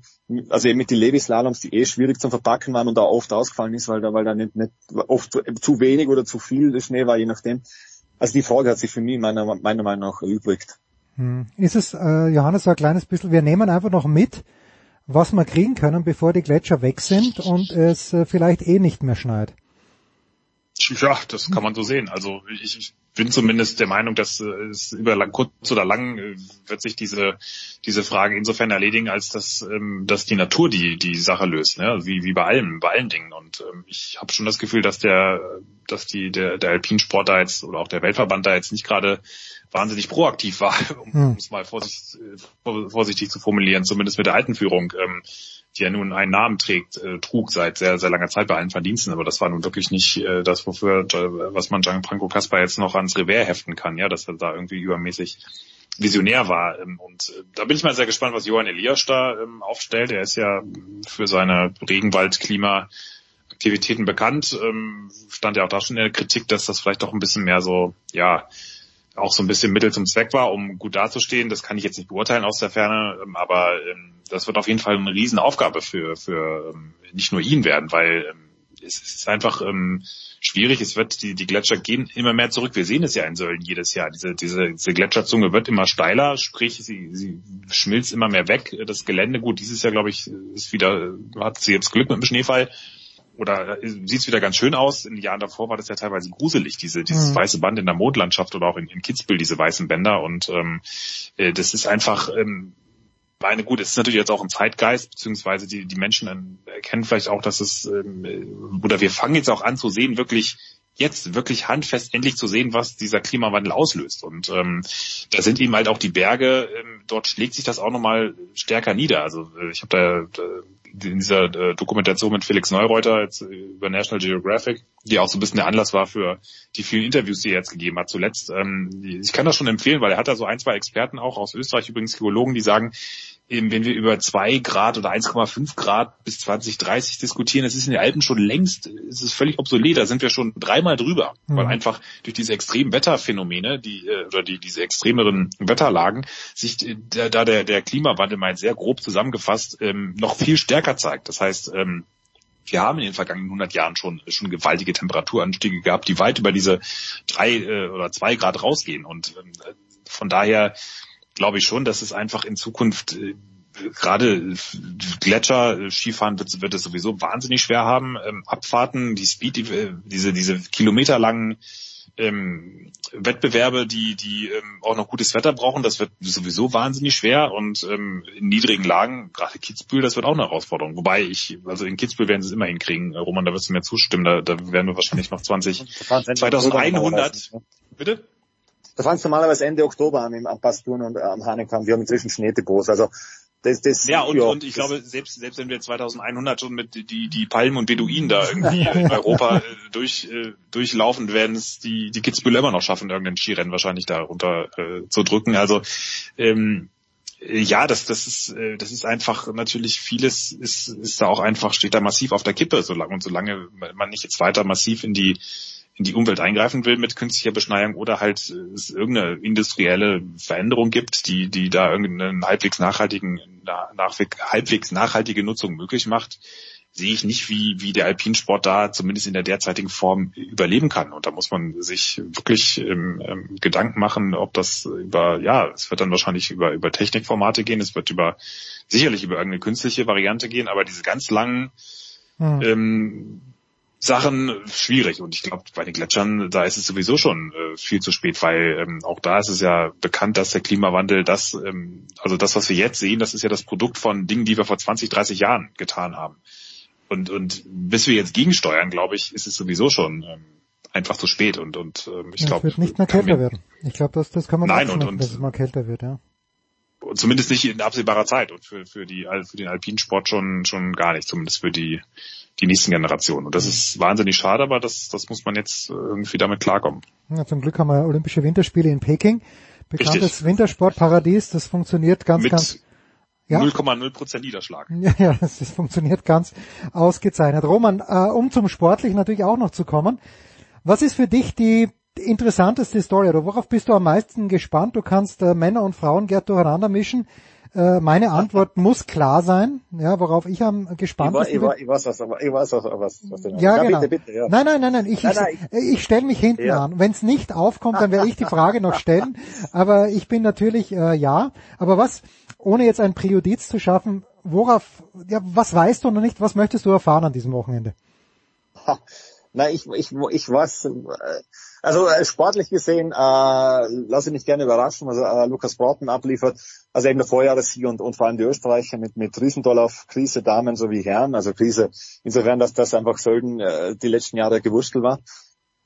also eben mit den Levi-Slaloms, die eh schwierig zum Verpacken waren und da oft ausgefallen ist, weil da, weil da nicht, nicht oft zu wenig oder zu viel Schnee war, je nachdem. Also die Frage hat sich für mich meiner, meiner Meinung nach erübrigt. Hm. Ist es, äh, Johannes, so ein kleines bisschen, wir nehmen einfach noch mit, was wir kriegen können, bevor die Gletscher weg sind und es äh, vielleicht eh nicht mehr schneit. Ja, das kann man so sehen. Also ich, ich bin zumindest der Meinung, dass äh, es über lang, kurz oder lang äh, wird sich diese diese Frage insofern erledigen, als dass ähm, dass die Natur die die Sache löst, ne? Wie wie bei allem bei allen Dingen. Und ähm, ich habe schon das Gefühl, dass der dass die der der Alpinsport da jetzt oder auch der Weltverband da jetzt nicht gerade wahnsinnig proaktiv war, um hm. es mal vorsichtig, äh, vorsichtig zu formulieren, zumindest mit der alten Führung. Ähm, die ja nun einen Namen trägt, äh, trug seit sehr, sehr langer Zeit bei allen Verdiensten, aber das war nun wirklich nicht äh, das, wofür, äh, was man Gianfranco Caspar jetzt noch ans Revers heften kann, ja, dass er da irgendwie übermäßig visionär war. Ähm, und äh, da bin ich mal sehr gespannt, was Johann Elias da ähm, aufstellt. Er ist ja für seine Regenwald-Klima Aktivitäten bekannt, ähm, stand ja auch da schon in der Kritik, dass das vielleicht doch ein bisschen mehr so, ja, auch so ein bisschen Mittel zum Zweck war, um gut dazustehen. Das kann ich jetzt nicht beurteilen aus der Ferne, ähm, aber ähm, das wird auf jeden Fall eine Riesenaufgabe für, für ähm, nicht nur ihn werden, weil es ist einfach schwierig. Es wird die, die Gletscher gehen immer mehr zurück. Wir sehen es ja in Sölden jedes Jahr. Diese, diese, diese Gletscherzunge wird immer steiler, sprich sie, sie schmilzt immer mehr weg. Das Gelände, gut, dieses Jahr glaube ich ist wieder hat sie jetzt Glück mit dem Schneefall oder sieht es wieder ganz schön aus. In den Jahren davor war das ja teilweise gruselig, diese, dieses mhm. weiße Band in der Mondlandschaft oder auch in, in Kitzbühel, diese weißen Bänder. Und ähm, äh, das ist einfach, ähm, meine gut, es ist natürlich jetzt auch ein Zeitgeist, beziehungsweise die, die Menschen erkennen vielleicht auch, dass es, ähm, oder wir fangen jetzt auch an zu sehen, wirklich jetzt wirklich handfest endlich zu sehen, was dieser Klimawandel auslöst. Und ähm, da sind eben halt auch die Berge, ähm, dort schlägt sich das auch nochmal stärker nieder. Also äh, ich habe da, da in dieser äh, Dokumentation mit Felix Neureuter jetzt über National Geographic, die auch so ein bisschen der Anlass war für die vielen Interviews, die er jetzt gegeben hat zuletzt. Ähm, ich kann das schon empfehlen, weil er hat da so ein, zwei Experten auch aus Österreich, übrigens Geologen, die sagen, eben, wenn wir über zwei Grad oder 1,5 Grad bis 2030 diskutieren, das ist in den Alpen schon längst, es ist völlig obsolet, da sind wir schon dreimal drüber, mhm. weil einfach durch diese extremen Wetterphänomene, die, äh, oder die, diese extremeren Wetterlagen, sich äh, da der, der Klimawandel mal sehr grob zusammengefasst, ähm, noch viel stärker zeigt. Das heißt, ähm, wir haben in den vergangenen 100 Jahren schon schon gewaltige Temperaturanstiege gehabt, die weit über diese drei äh, oder zwei Grad rausgehen. Und ähm, von daher glaube ich schon, dass es einfach in Zukunft äh, gerade Gletscher, Skifahren wird, wird es sowieso wahnsinnig schwer haben. Ähm, Abfahrten, die Speed, die, äh, diese, diese kilometerlangen ähm, Wettbewerbe, die, die ähm, auch noch gutes Wetter brauchen, das wird sowieso wahnsinnig schwer und ähm, in niedrigen Lagen, gerade Kitzbühel, das wird auch eine Herausforderung. Wobei ich, also in Kitzbühel werden sie es immer hinkriegen. Roman, da wirst du mir zustimmen, da, da werden wir wahrscheinlich noch 20, 2100, bitte? Da fängt normalerweise Ende Oktober an am Pasturn und am Hanekamp. Wir haben inzwischen Schneedepots. Also das, das, ja, und, ja, und ich glaube, selbst, selbst wenn wir 2100 schon mit die, die Palmen und Beduinen da irgendwie in Europa äh, durch, äh, durchlaufen, werden es die, die Kitzbühel immer noch schaffen, irgendein Skirennen wahrscheinlich da runter äh, zu drücken. Also, ähm, ja, das, das ist, äh, das ist einfach natürlich vieles ist, ist da auch einfach, steht da massiv auf der Kippe, solange und solange man nicht jetzt weiter massiv in die in die Umwelt eingreifen will mit künstlicher Beschneiung oder halt es irgendeine industrielle Veränderung gibt, die, die da irgendeinen halbwegs nachhaltigen, nach, halbwegs nachhaltige Nutzung möglich macht, sehe ich nicht, wie, wie der Alpinsport da zumindest in der derzeitigen Form überleben kann. Und da muss man sich wirklich ähm, ähm, Gedanken machen, ob das über, ja, es wird dann wahrscheinlich über, über Technikformate gehen, es wird über, sicherlich über irgendeine künstliche Variante gehen, aber diese ganz langen, hm. ähm, Sachen schwierig. Und ich glaube, bei den Gletschern, da ist es sowieso schon äh, viel zu spät, weil ähm, auch da ist es ja bekannt, dass der Klimawandel das, ähm, also das, was wir jetzt sehen, das ist ja das Produkt von Dingen, die wir vor 20, 30 Jahren getan haben. Und, und bis wir jetzt gegensteuern, glaube ich, ist es sowieso schon ähm, einfach zu spät. Und, und ähm, ich glaube. Es wird nicht mehr kälter werden. Ich glaube, das, das kann man Nein, und, und, dass es mal kälter wird, ja. Und zumindest nicht in absehbarer Zeit und für, für, die, für den Alpinsport schon, schon gar nicht, zumindest für die, die nächsten Generationen. Und das mhm. ist wahnsinnig schade, aber das, das muss man jetzt irgendwie damit klarkommen. Ja, zum Glück haben wir Olympische Winterspiele in Peking. Bekanntes Richtig. Wintersportparadies, das funktioniert ganz, Mit ganz. 0,0 Prozent Niederschlag. Ja, ja, das, das funktioniert ganz ausgezeichnet. Roman, äh, um zum Sportlichen natürlich auch noch zu kommen. Was ist für dich die interessanteste Story oder worauf bist du am meisten gespannt? Du kannst äh, Männer und Frauen gern durcheinander mischen. Äh, meine Antwort muss klar sein, ja, worauf ich am gespannt bin. Ich, ich, ich weiß was, aber ich weiß was, was, was du Ja, genau. Bitte, bitte, ja. Nein, nein, nein, nein, ich, nein, nein, ich, ich stelle mich hinten ja. an. Wenn es nicht aufkommt, dann werde ich die Frage noch stellen. Aber ich bin natürlich äh, ja. Aber was, ohne jetzt ein Präjudiz zu schaffen, worauf, ja, was weißt du noch nicht, was möchtest du erfahren an diesem Wochenende? Ha, na, ich, ich, ich weiß, äh, also äh, sportlich gesehen, äh, lasse ich mich gerne überraschen, was äh, Lukas Broughton abliefert. Also eben der Vorjahressieg und, und vor allem die Österreicher mit, mit Riesendollauf, Krise Damen sowie Herren. Also Krise insofern, dass das einfach Sölden äh, die letzten Jahre gewurstelt war.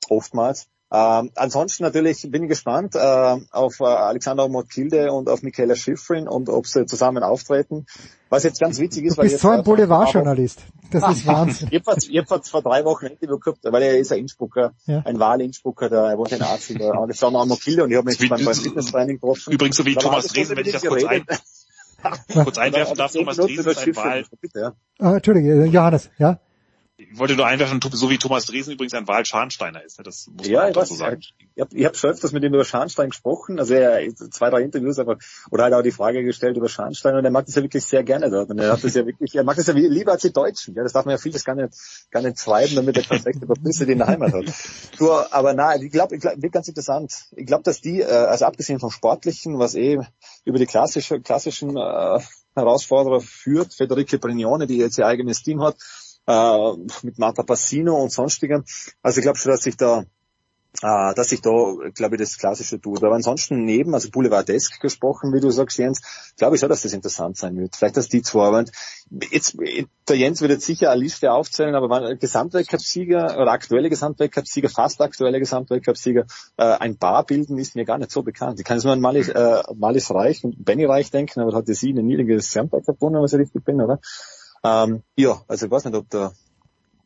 Oftmals. Ähm, ansonsten natürlich bin ich gespannt äh, auf äh, Alexander Motkilde und auf Michaela Schifrin und ob sie zusammen auftreten. Was jetzt ganz witzig ist, du bist weil jetzt, so ein Boulevardjournalist. Das ist Wahnsinn. ich habe hab, hab vor drei Wochen ein Interview gehabt, weil er ist ein Innsbrucker, ja. ein Wahl-Innsbrucker, der er wohnt in Arzt, der Alexander Motkilde und ich habe mich beim, beim Fitnesstraining getroffen. Übrigens so wie Thomas Dresen, wenn ich das kurz, ein, kurz einwerfen darf, Thomas Dresen ist ein Wahl... Ah, Entschuldige, Johannes, ja? Ich wollte nur einwerfen, so wie Thomas Dresen übrigens ein Wahl-Scharnsteiner ist. Ne? Das muss man ja, ich weiß, sagen. Ich habe ich hab schon öfters mit ihm über Scharnstein gesprochen, also er zwei, drei Interviews, aber oder halt auch die Frage gestellt über Scharnstein und er mag das ja wirklich sehr gerne dort. Und er hat das ja wirklich, er mag das ja lieber als die Deutschen. Ja, das darf man ja vieles gar nicht, gar nicht schreiben, damit er perfekte Publicity in der Heimat hat. Du, aber na, ich glaube, ich glaub, wird ganz interessant. Ich glaube, dass die, äh, also abgesehen vom Sportlichen, was eh über die klassische, klassischen äh, Herausforderer führt, Federica Brignone, die jetzt ihr eigenes Team hat, äh, mit Marta Passino und sonstigem. Also ich glaube schon, dass sich da äh, dass sich da, glaube ich, das Klassische tut. Aber ansonsten neben, also Boulevardesk gesprochen, wie du sagst, Jens, glaube ich schon, dass das interessant sein wird. Vielleicht, dass die zwei aber Jetzt, der Jens wird jetzt sicher eine Liste aufzählen, aber Gesamtweltcupsieger oder aktuelle Gesamtweltcupsieger, fast aktuelle Gesamtweltcupsieger, äh, ein Paar bilden, ist mir gar nicht so bekannt. Ich kann jetzt nur an Malis, äh, Malis Reich und Benny Reich denken, aber hat sie eine niedrige Gesamtweltcup gewonnen, wenn ich richtig bin, oder? Ähm, ja, also ich weiß nicht, ob da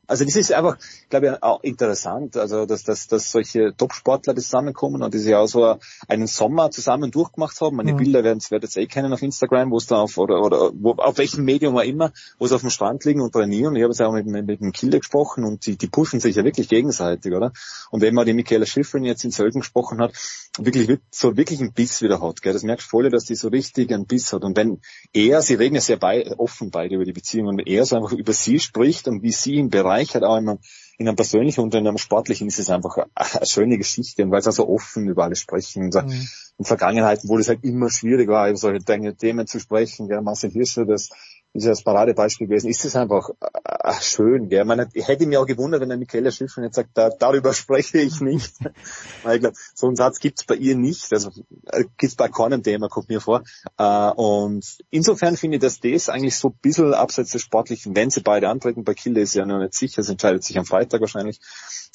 Also das ist einfach, glaube ich, auch interessant, also dass, dass, dass solche Top-Sportler zusammenkommen und die sich auch so einen Sommer zusammen durchgemacht haben. Meine mhm. Bilder werden es werdet ihr eh kennen auf Instagram, wo es da auf oder oder wo, auf welchem Medium auch immer, wo sie auf dem Strand liegen und trainieren. Ich habe jetzt auch mit, mit, mit dem Kilde gesprochen und die, die pushen sich ja wirklich gegenseitig, oder? Und wenn man die Michaela Schifrin jetzt in Sölden gesprochen hat, wirklich so wirklich einen Biss wieder hat, gell? Das merkst du voll, dass die so richtig einen Biss hat. Und wenn er, sie reden ja sehr bei, offen beide über die Beziehung, und wenn er so einfach über sie spricht und wie sie ihn bereichert, auch immer in einem persönlichen und in einem sportlichen ist es einfach eine schöne Geschichte und weil sie also offen über alles sprechen. Und mhm. In Vergangenheiten, wo das halt immer schwierig war, über solche Themen zu sprechen, ja, Marcel Hirscher, das ist ja das Paradebeispiel gewesen, ist es einfach äh, schön. Gell? Man, ich hätte mich auch gewundert, wenn der Michaela Schiffrin jetzt sagt, da, darüber spreche ich nicht. Weil ich glaube, so einen Satz gibt's bei ihr nicht. Also äh, gibt's bei keinem Thema, kommt mir vor. Äh, und insofern finde ich, dass das eigentlich so ein bisschen abseits des Sportlichen, wenn sie beide antreten, bei Kilde ist ja noch nicht sicher, es entscheidet sich am Freitag wahrscheinlich,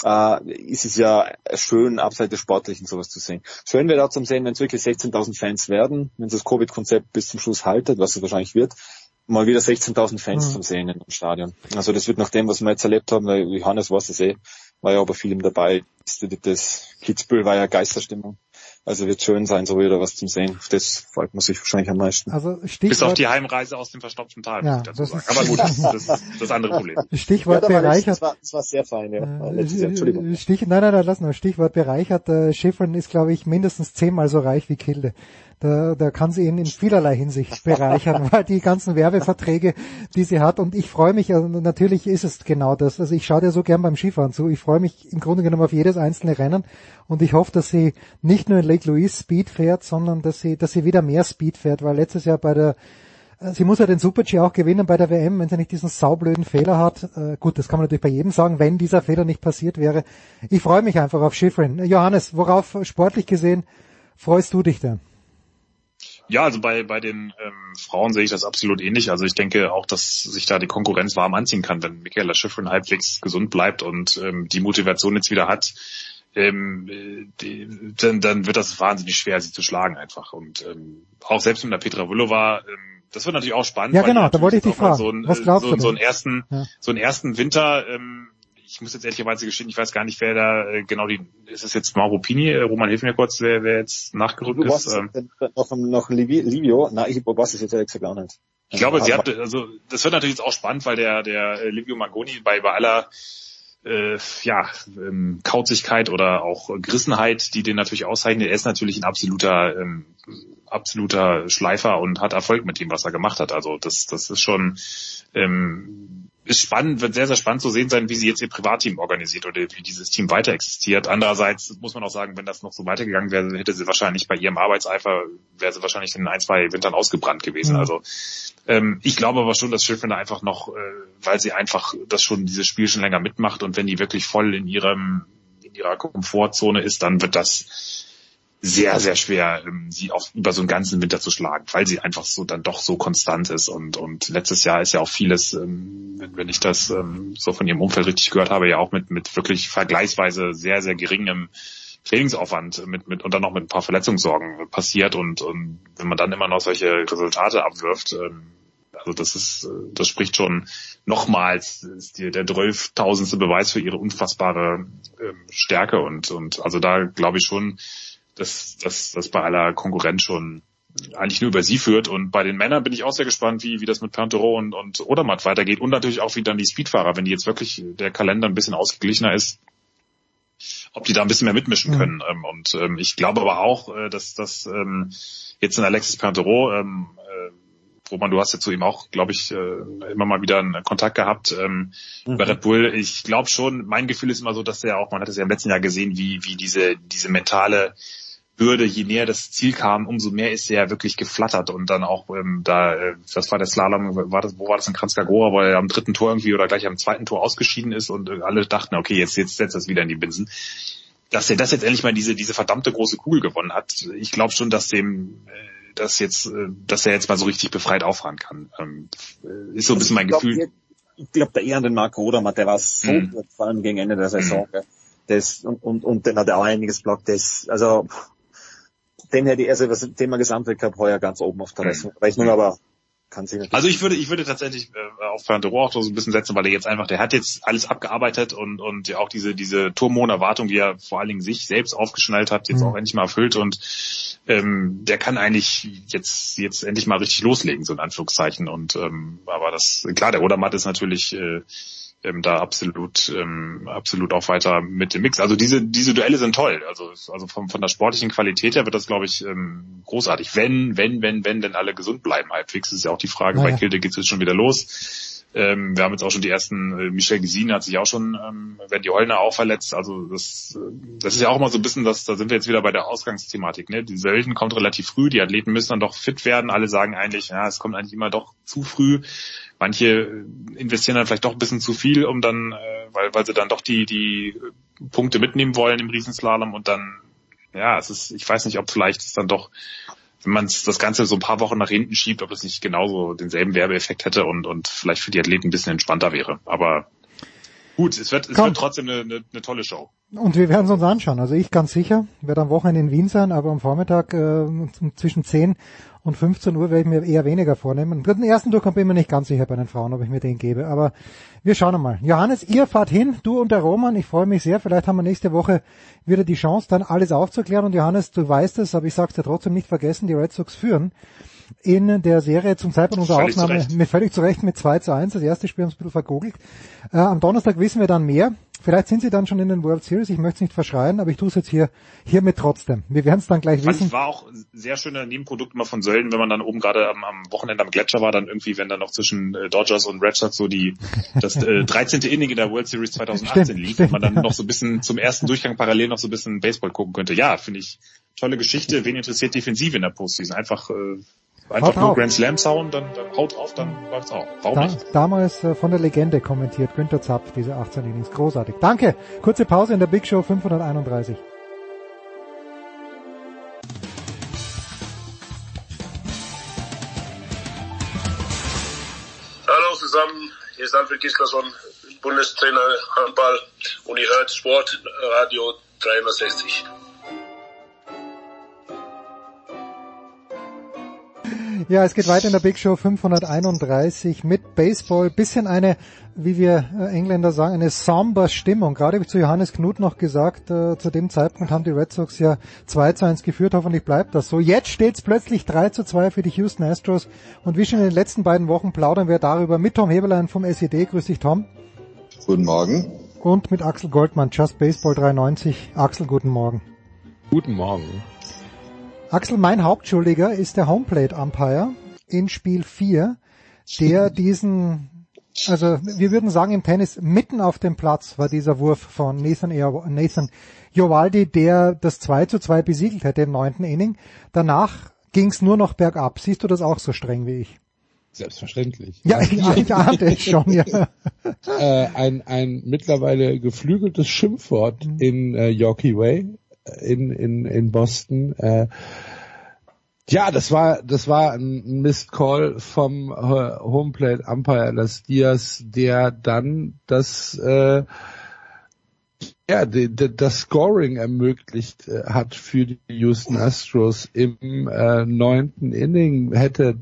äh, ist es ja schön, abseits des Sportlichen sowas zu sehen. Schön wäre auch zum sehen, wenn es wirklich 16.000 Fans werden, wenn das Covid-Konzept bis zum Schluss haltet, was es wahrscheinlich wird mal wieder 16.000 Fans mhm. zum Sehen im Stadion. Also das wird nach dem, was wir jetzt erlebt haben, weil Johannes weiß es eh, war ja aber viel dabei. Das Kitzbühel war ja Geisterstimmung. Also wird schön sein, so wieder was zum Sehen. Das freut man sich wahrscheinlich am meisten. Also Stichwort, Bis auf die Heimreise aus dem verstopften Tal, ja, das sagen. Aber gut, das, ist das andere Problem. Stichwort ja, bereichert. Das war, das war sehr fein, ja. Äh, Entschuldigung. Stich, nein, nein, nein, lass noch. Stichwort bereichert. Äh, Schiffern ist, glaube ich, mindestens zehnmal so reich wie Kilde. Da, da kann sie ihn in vielerlei Hinsicht bereichern, weil die ganzen Werbeverträge, die sie hat. Und ich freue mich, also natürlich ist es genau das. Also ich schaue dir so gern beim Skifahren zu. Ich freue mich im Grunde genommen auf jedes einzelne Rennen. Und ich hoffe, dass sie nicht nur in Lake Louise Speed fährt, sondern dass sie, dass sie wieder mehr Speed fährt, weil letztes Jahr bei der äh, Sie muss ja den Super-G auch gewinnen bei der WM, wenn sie nicht diesen saublöden Fehler hat. Äh, gut, das kann man natürlich bei jedem sagen, wenn dieser Fehler nicht passiert wäre. Ich freue mich einfach auf Schifrin. Johannes, worauf sportlich gesehen freust du dich denn? Ja, also bei, bei den ähm, Frauen sehe ich das absolut ähnlich. Also ich denke auch, dass sich da die Konkurrenz warm anziehen kann, wenn Michaela Schiffrin halbwegs gesund bleibt und ähm, die Motivation jetzt wieder hat, ähm, die, dann, dann wird das wahnsinnig schwer, sie zu schlagen einfach. Und ähm, auch selbst mit der Petra Villova, ähm, das wird natürlich auch spannend. Ja genau, da wollte ich dich fragen. So einen, Was glaubst so, du so einen ersten, ja. so einen ersten Winter ähm, ich muss jetzt ehrlicherweise gestehen, ich weiß gar nicht, wer da äh, genau die, ist es jetzt Mauro Pini? Äh, Roman, hilf mir kurz, wer, wer jetzt nachgerückt du ist. Ähm, noch, noch Livio, na, ich weiß es jetzt ehrlich gesagt gar nicht. Ich glaube, sie hat, also das wird natürlich jetzt auch spannend, weil der, der äh, Livio Magoni bei, bei aller äh, ja, ähm, Kauzigkeit oder auch Gerissenheit, die den natürlich auszeichnet. Er ist natürlich ein absoluter, ähm, absoluter Schleifer und hat Erfolg mit dem, was er gemacht hat. Also das, das ist schon ähm, ist spannend, wird sehr, sehr spannend zu sehen sein, wie sie jetzt ihr Privatteam organisiert oder wie dieses Team weiter existiert. Andererseits muss man auch sagen, wenn das noch so weitergegangen wäre, hätte sie wahrscheinlich bei ihrem Arbeitseifer, wäre sie wahrscheinlich in ein, zwei Wintern ausgebrannt gewesen. Mhm. Also ähm, ich glaube aber schon, dass Schiffrin einfach noch, äh, weil sie einfach das schon, dieses Spiel schon länger mitmacht und wenn die wirklich voll in ihrem, in ihrer Komfortzone ist, dann wird das sehr, sehr schwer, ähm, sie auch über so einen ganzen Winter zu schlagen, weil sie einfach so dann doch so konstant ist. Und, und letztes Jahr ist ja auch vieles, ähm, wenn, wenn ich das ähm, so von ihrem Umfeld richtig gehört habe, ja auch mit, mit wirklich vergleichsweise sehr, sehr geringem Trainingsaufwand mit, mit und dann noch mit ein paar Verletzungssorgen passiert und, und wenn man dann immer noch solche Resultate abwirft, ähm, also das ist, das spricht schon nochmals, ist die, der zwölftausendste Beweis für ihre unfassbare ähm, Stärke und, und also da glaube ich schon, dass dass das bei aller Konkurrenz schon eigentlich nur über sie führt. Und bei den Männern bin ich auch sehr gespannt, wie, wie das mit Pantero und, und Odermatt weitergeht. Und natürlich auch, wie dann die Speedfahrer, wenn die jetzt wirklich der Kalender ein bisschen ausgeglichener ist, ob die da ein bisschen mehr mitmischen mhm. können. Mhm. Und ähm, ich glaube aber auch, äh, dass dass ähm, jetzt in Alexis Pantero ähm, äh, Roman, du hast ja zu ihm auch, glaube ich, äh, immer mal wieder einen Kontakt gehabt ähm, mhm. bei Red Bull. Ich glaube schon, mein Gefühl ist immer so, dass er auch, man hat es ja im letzten Jahr gesehen, wie, wie diese, diese mentale Hürde, je näher das Ziel kam, umso mehr ist er wirklich geflattert und dann auch ähm, da, äh, das war der Slalom, war das, wo war das in Kranzkagora, weil er am dritten Tor irgendwie oder gleich am zweiten Tor ausgeschieden ist und äh, alle dachten, okay, jetzt, jetzt setzt das wieder in die Binsen. Dass er das jetzt endlich mal diese, diese verdammte große Kugel gewonnen hat, ich glaube schon, dass dem, äh, dass jetzt, äh, dass er jetzt mal so richtig befreit auffahren kann. Ähm, äh, ist so ein bisschen mein Gefühl. Ich glaube, der eher an den Marco Odermatt, der war so mhm. gut, vor allem gegen Ende der Saison. Mhm. Das, und, und, und dann hat er auch einiges blockt. Das, also den hätte ich, also das Thema Gesamtweltcup heuer ganz oben auf der mhm. Rechnung, aber kann sich natürlich Also ich würde, ich würde tatsächlich äh, auf Fernando auch so ein bisschen setzen, weil er jetzt einfach, der hat jetzt alles abgearbeitet und und ja auch diese diese Turmhohn-Erwartung, die er vor allen Dingen sich selbst aufgeschnallt hat, jetzt mhm. auch endlich mal erfüllt und ähm, der kann eigentlich jetzt jetzt endlich mal richtig loslegen, so in Anführungszeichen. Und ähm, aber das klar, der Odermatt ist natürlich äh, ähm, da absolut ähm, absolut auch weiter mit dem Mix. Also diese diese Duelle sind toll. Also also von, von der sportlichen Qualität her wird das glaube ich ähm, großartig. Wenn wenn wenn wenn denn alle gesund bleiben halbwegs ist ja auch die Frage. Naja. Bei Kilde geht's jetzt schon wieder los. Ähm, wir haben jetzt auch schon die ersten, äh, Michel Gesine hat sich auch schon, ähm, wenn die Holner auch verletzt, also das, das ist ja auch mal so ein bisschen, das, da sind wir jetzt wieder bei der Ausgangsthematik, ne? Die Sölden kommt relativ früh, die Athleten müssen dann doch fit werden, alle sagen eigentlich, ja, es kommt eigentlich immer doch zu früh. Manche investieren dann vielleicht doch ein bisschen zu viel, um dann, äh, weil, weil sie dann doch die, die Punkte mitnehmen wollen im Riesenslalom und dann, ja, es ist, ich weiß nicht, ob vielleicht es dann doch wenn man das Ganze so ein paar Wochen nach hinten schiebt, ob es nicht genauso denselben Werbeeffekt hätte und, und vielleicht für die Athleten ein bisschen entspannter wäre. Aber gut, es wird, es wird trotzdem eine, eine, eine tolle Show. Und wir werden es uns anschauen. Also ich ganz sicher, werde am Wochenende in Wien sein, aber am Vormittag äh, zwischen 10 und 15 Uhr werde ich mir eher weniger vornehmen. Den ersten Durchgang bin ich mir nicht ganz sicher bei den Frauen, ob ich mir den gebe. Aber wir schauen mal. Johannes, ihr fahrt hin, du und der Roman. Ich freue mich sehr. Vielleicht haben wir nächste Woche wieder die Chance, dann alles aufzuklären. Und Johannes, du weißt es, aber ich sag's dir trotzdem nicht vergessen, die Red Sox führen in der Serie zum Zeitpunkt unserer völlig Aufnahme mit völlig zurecht mit 2 zu 1. Das erste Spiel haben wir ein bisschen vergogelt. Äh, am Donnerstag wissen wir dann mehr. Vielleicht sind sie dann schon in den World Series. Ich möchte es nicht verschreien, aber ich tue es jetzt hier hiermit trotzdem. Wir werden es dann gleich wissen. Es war auch ein sehr schöner Nebenprodukt immer von Sölden, wenn man dann oben gerade am, am, Wochenende am Gletscher war, dann irgendwie, wenn dann noch zwischen äh, Dodgers und Red Sox so die das äh, 13. Inning in der World Series 2018 stimmt, lief, stimmt, und man dann ja. noch so ein bisschen zum ersten Durchgang parallel noch so ein bisschen Baseball gucken könnte. Ja, finde ich tolle Geschichte. Wen interessiert Defensive in der Postseason? Einfach äh, Einfach nur Grand Slam hauen, dann, dann haut drauf, dann läuft's auch. Warum da, nicht? Damals äh, von der Legende kommentiert, Günther Zapf, diese 18 Innings. Großartig. Danke. Kurze Pause in der Big Show 531. Hallo zusammen, hier ist Alfred Gislason, Bundestrainer Handball und ihr hört Sport Radio 360. Ja, es geht weiter in der Big Show 531 mit Baseball. Bisschen eine, wie wir äh, Engländer sagen, eine somber Stimmung. Gerade habe ich zu Johannes Knut noch gesagt, äh, zu dem Zeitpunkt haben die Red Sox ja 2 zu 1 geführt. Hoffentlich bleibt das so. Jetzt steht es plötzlich 3 zu 2 für die Houston Astros. Und wie schon in den letzten beiden Wochen plaudern wir darüber mit Tom Heberlein vom SED. Grüß dich, Tom. Guten Morgen. Und mit Axel Goldmann, Just Baseball 93. Axel, guten Morgen. Guten Morgen. Axel, mein Hauptschuldiger ist der Homeplate Umpire in Spiel 4, der diesen, also wir würden sagen im Tennis, mitten auf dem Platz war dieser Wurf von Nathan, Nathan Jovaldi, der das 2 zu 2 besiegelt hätte im neunten Inning. Danach ging es nur noch bergab. Siehst du das auch so streng wie ich? Selbstverständlich. Ja, ich, ich ahnte es schon, ja. äh, ein, ein mittlerweile geflügeltes Schimpfwort mhm. in äh, Yorkie Way in, in, in Boston. Äh, ja, das war, das war ein Missed Call vom äh, Homeplate Umpire Las Diaz, der dann das, äh, ja, die, die, das Scoring ermöglicht äh, hat für die Houston Astros im äh, neunten Inning. Hätte,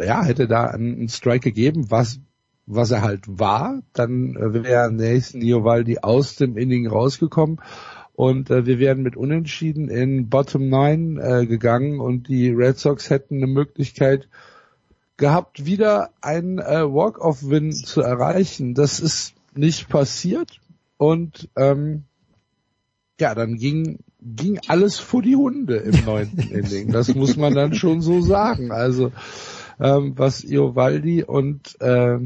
ja, hätte da einen Strike gegeben, was was er halt war, dann wäre Nathan Iovaldi aus dem Inning rausgekommen und äh, wir wären mit Unentschieden in Bottom 9 äh, gegangen und die Red Sox hätten eine Möglichkeit gehabt, wieder einen äh, Walk-off-Win zu erreichen. Das ist nicht passiert und ähm, ja, dann ging ging alles vor die Hunde im neunten Inning. Das muss man dann schon so sagen. Also ähm, was Iovaldi und äh,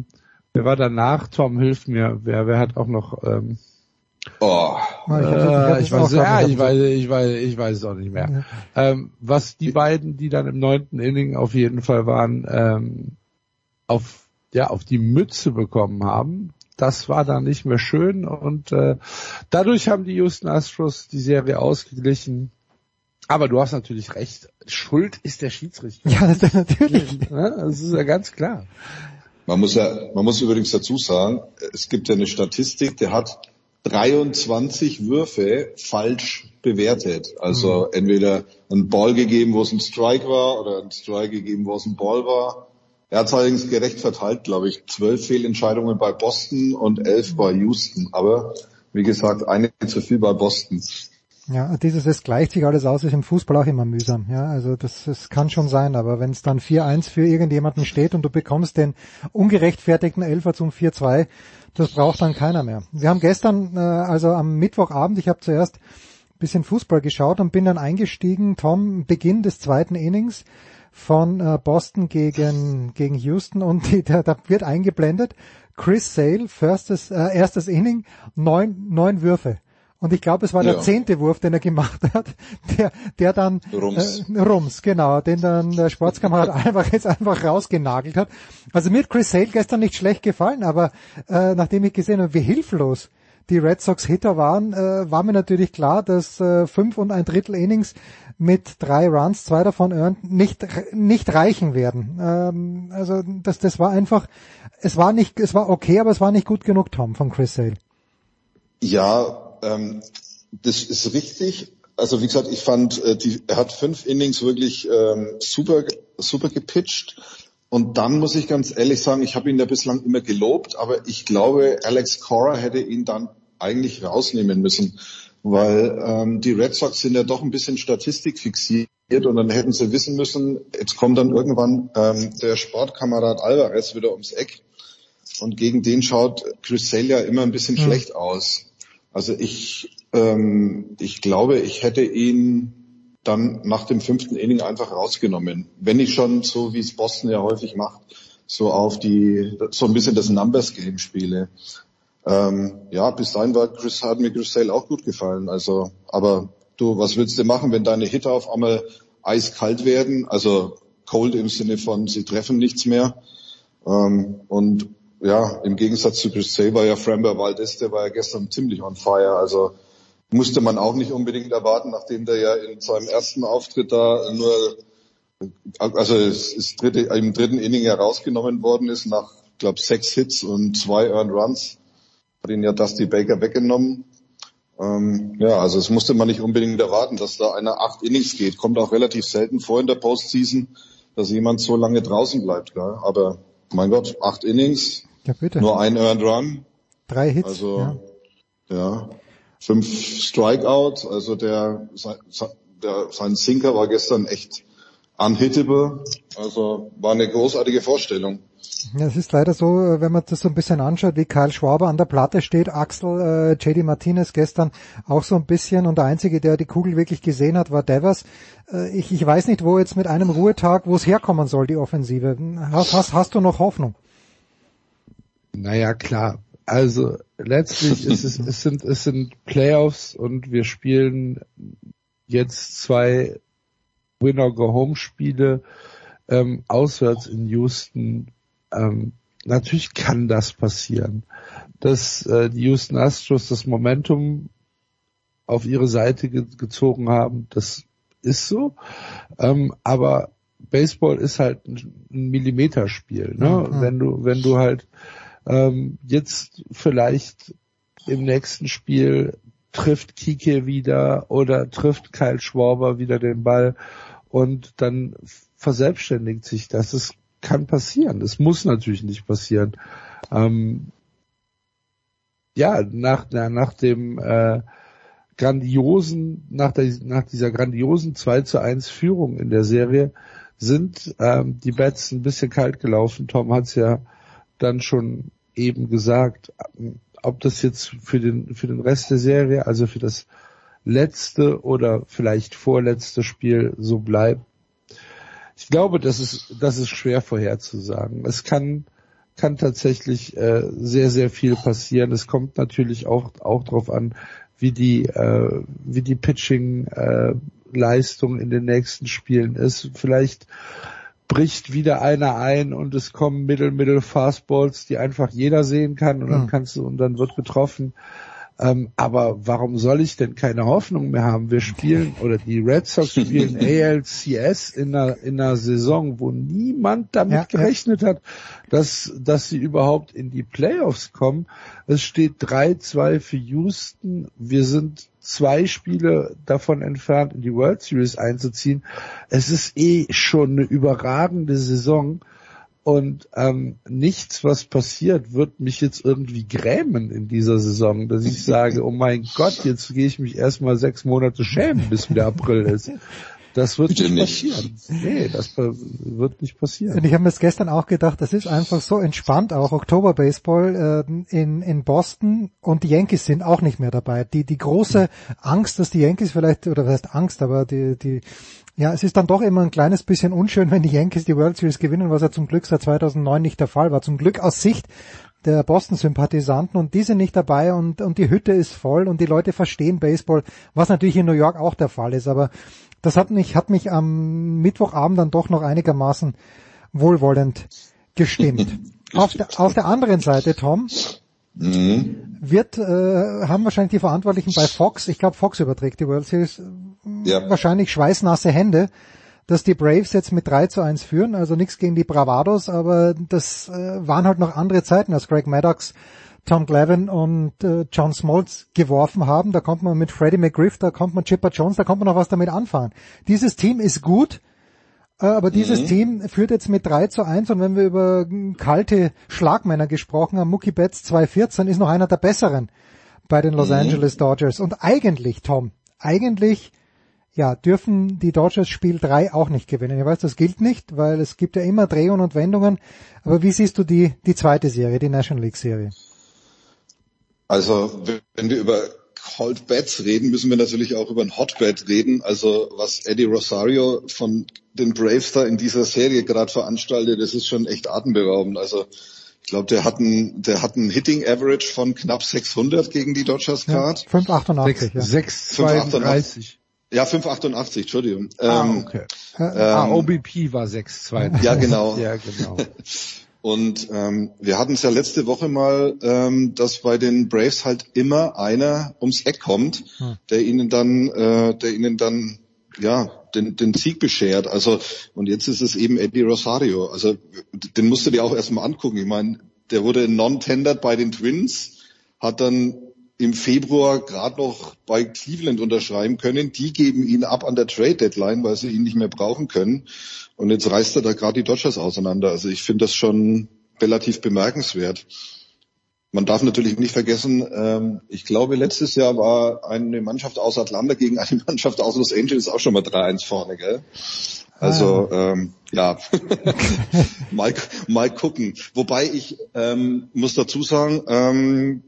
wer war danach? Tom hilft mir. Wer wer hat auch noch ähm, Oh, äh, ich, weiß, ja, ich weiß, ich weiß, ich weiß es auch nicht mehr. Ja. Ähm, was die beiden, die dann im neunten Inning auf jeden Fall waren, ähm, auf ja auf die Mütze bekommen haben, das war dann nicht mehr schön und äh, dadurch haben die Houston Astros die Serie ausgeglichen. Aber du hast natürlich recht, Schuld ist der Schiedsrichter. Ja, das ist natürlich. das ist ja ganz klar. Man muss ja, man muss übrigens dazu sagen, es gibt ja eine Statistik, der hat 23 Würfe falsch bewertet. Also mhm. entweder ein Ball gegeben, wo es ein Strike war, oder ein Strike gegeben, wo es ein Ball war. Er hat es allerdings gerecht verteilt, glaube ich. Zwölf Fehlentscheidungen bei Boston und elf bei Houston. Aber wie gesagt, eine zu viel bei Boston. Ja, dieses, es gleicht sich alles aus, ist im Fußball auch immer mühsam. Ja, also das, das kann schon sein, aber wenn es dann 4-1 für irgendjemanden steht und du bekommst den ungerechtfertigten Elfer zum 4-2, das braucht dann keiner mehr. Wir haben gestern, äh, also am Mittwochabend, ich habe zuerst ein bisschen Fußball geschaut und bin dann eingestiegen, Tom, Beginn des zweiten Innings von äh, Boston gegen, gegen Houston und die, da, da wird eingeblendet, Chris Sale, firstes, äh, erstes Inning, neun, neun Würfe. Und ich glaube, es war ja. der zehnte Wurf, den er gemacht hat, der, der dann Rums, äh, Rums genau, den dann der Sportskamerad einfach jetzt einfach rausgenagelt hat. Also mir hat Chris Sale gestern nicht schlecht gefallen, aber äh, nachdem ich gesehen habe, wie hilflos die Red Sox Hitter waren, äh, war mir natürlich klar, dass äh, fünf und ein Drittel Innings mit drei Runs, zwei davon earned, nicht nicht reichen werden. Ähm, also das das war einfach, es war nicht, es war okay, aber es war nicht gut genug, Tom von Chris Sale. Ja, ähm, das ist richtig. Also wie gesagt, ich fand, äh, die, er hat fünf Innings wirklich ähm, super super gepitcht. Und dann muss ich ganz ehrlich sagen, ich habe ihn ja bislang immer gelobt, aber ich glaube, Alex Cora hätte ihn dann eigentlich rausnehmen müssen, weil ähm, die Red Sox sind ja doch ein bisschen Statistik fixiert und dann hätten sie wissen müssen, jetzt kommt dann irgendwann ähm, der Sportkamerad Alvarez wieder ums Eck und gegen den schaut Chris Sale ja immer ein bisschen mhm. schlecht aus. Also ich, ähm, ich glaube, ich hätte ihn dann nach dem fünften Inning einfach rausgenommen. Wenn ich schon so, wie es Boston ja häufig macht, so auf die, so ein bisschen das Numbers Game spiele. Ähm, ja, bis dahin war Chris, hat mir Chris Sale auch gut gefallen. Also, aber du, was willst du machen, wenn deine Hitter auf einmal eiskalt werden? Also cold im Sinne von, sie treffen nichts mehr. Ähm, und ja, im Gegensatz zu Chris Sale war ja Framber Valdez, der war ja gestern ziemlich on fire. Also musste man auch nicht unbedingt erwarten, nachdem der ja in seinem ersten Auftritt da nur, also ist dritte, im dritten Inning herausgenommen worden ist nach, glaube sechs Hits und zwei Earned Runs hat ihn ja Dusty Baker weggenommen. Ähm, ja, also es musste man nicht unbedingt erwarten, dass da einer acht Innings geht. Kommt auch relativ selten vor in der Postseason, dass jemand so lange draußen bleibt. Gell? Aber mein Gott, acht Innings, ja, bitte. nur ein Earned Run. Drei Hits. Also ja, ja fünf Strikeouts. Also der, der sein Sinker war gestern echt unhittable. Also war eine großartige Vorstellung. Es ist leider so, äh, wenn man das so ein bisschen anschaut, wie Karl Schwaber an der Platte steht, Axel, äh, JD Martinez gestern auch so ein bisschen und der Einzige, der die Kugel wirklich gesehen hat, war Devers. Äh, ich, ich weiß nicht, wo jetzt mit einem Ruhetag, wo es herkommen soll, die Offensive. Hast, hast, hast du noch Hoffnung? Naja, klar. Also letztlich ist es, es sind es sind Playoffs und wir spielen jetzt zwei Winner-Go-Home-Spiele ähm, auswärts in Houston ähm, natürlich kann das passieren, dass äh, die Houston Astros das Momentum auf ihre Seite ge gezogen haben. Das ist so. Ähm, aber Baseball ist halt ein, Millimeterspiel. Ne? Mhm. Wenn du wenn du halt ähm, jetzt vielleicht im nächsten Spiel trifft Kike wieder oder trifft Kyle Schwarber wieder den Ball und dann verselbstständigt sich das. Es kann passieren. Es muss natürlich nicht passieren. Ähm, ja, nach, nach dem äh, grandiosen, nach, der, nach dieser grandiosen 2 zu 1 Führung in der Serie sind ähm, die Bats ein bisschen kalt gelaufen. Tom hat es ja dann schon eben gesagt. Ob das jetzt für den, für den Rest der Serie, also für das letzte oder vielleicht vorletzte Spiel so bleibt, ich glaube, das ist, das ist schwer vorherzusagen. Es kann, kann tatsächlich äh, sehr, sehr viel passieren. Es kommt natürlich auch, auch darauf an, wie die, äh, wie die Pitching-Leistung äh, in den nächsten Spielen ist. Vielleicht bricht wieder einer ein und es kommen Middle, Middle Fastballs, die einfach jeder sehen kann und dann kannst du, und dann wird getroffen. Ähm, aber warum soll ich denn keine Hoffnung mehr haben? Wir spielen, oder die Red Sox spielen ALCS in einer, in einer Saison, wo niemand damit ja, gerechnet hat, dass, dass sie überhaupt in die Playoffs kommen. Es steht 3-2 für Houston. Wir sind zwei Spiele davon entfernt, in die World Series einzuziehen. Es ist eh schon eine überragende Saison. und ähm, nichts, was passiert, wird mich jetzt irgendwie grämen in dieser Saison, dass ich sage, oh mein Gott, jetzt gehe ich mich erstmal sechs Monate schämen, bis wieder April ist. Das wird nicht, nicht passieren. Nee, das wird nicht passieren. Und ich habe mir das gestern auch gedacht, das ist einfach so entspannt, auch Oktober Baseball äh, in, in Boston und die Yankees sind auch nicht mehr dabei. Die, die große Angst, dass die Yankees vielleicht, oder was heißt Angst, aber die, die, ja, es ist dann doch immer ein kleines bisschen unschön, wenn die Yankees die World Series gewinnen, was ja zum Glück seit 2009 nicht der Fall war. Zum Glück aus Sicht der Boston-Sympathisanten und die sind nicht dabei und, und die Hütte ist voll und die Leute verstehen Baseball, was natürlich in New York auch der Fall ist, aber das hat mich, hat mich am Mittwochabend dann doch noch einigermaßen wohlwollend gestimmt. auf, der, auf der anderen Seite, Tom, mhm. wird, äh, haben wahrscheinlich die Verantwortlichen bei Fox, ich glaube Fox überträgt die World Series, ja. wahrscheinlich schweißnasse Hände, dass die Braves jetzt mit 3 zu 1 führen, also nichts gegen die Bravados, aber das äh, waren halt noch andere Zeiten, als Greg Maddox Tom Glavin und äh, John Smoltz geworfen haben. Da kommt man mit Freddie McGriff, da kommt man Chipper Jones, da kommt man noch was damit anfangen. Dieses Team ist gut, äh, aber dieses mhm. Team führt jetzt mit 3 zu 1 und wenn wir über kalte Schlagmänner gesprochen haben, Mookie Betts 214 ist noch einer der besseren bei den Los mhm. Angeles Dodgers. Und eigentlich, Tom, eigentlich ja, dürfen die Dodgers Spiel 3 auch nicht gewinnen. Ich weiß, das gilt nicht, weil es gibt ja immer Drehungen und Wendungen. Aber wie siehst du die, die zweite Serie, die National League Serie? Also wenn wir über Cold Beds reden, müssen wir natürlich auch über ein Hotbed reden. Also was Eddie Rosario von den Braves da in dieser Serie gerade veranstaltet, das ist schon echt atemberaubend. Also ich glaube, der hat ein, der hat ein Hitting Average von knapp 600 gegen die Dodgers Card. Ja, 588, ja. 632. Ja, 588, Entschuldigung. Ah, ähm, okay. Ähm, ah, OBP war 632. Ja, genau. ja, genau. Und ähm, wir hatten es ja letzte Woche mal, ähm, dass bei den Braves halt immer einer ums Eck kommt, hm. der ihnen dann, äh, der ihnen dann ja den, den Sieg beschert. Also und jetzt ist es eben Eddie Rosario. Also den musst du dir auch erstmal angucken. Ich meine, der wurde non-tendered bei den Twins, hat dann im Februar gerade noch bei Cleveland unterschreiben können. Die geben ihn ab an der Trade Deadline, weil sie ihn nicht mehr brauchen können. Und jetzt reißt er da gerade die Dodgers auseinander. Also ich finde das schon relativ bemerkenswert. Man darf natürlich nicht vergessen, ähm, ich glaube, letztes Jahr war eine Mannschaft aus Atlanta gegen eine Mannschaft aus Los Angeles auch schon mal 3-1 vorne, gell? Also ah. ähm, ja, mal, mal gucken. Wobei ich ähm, muss dazu sagen, ähm,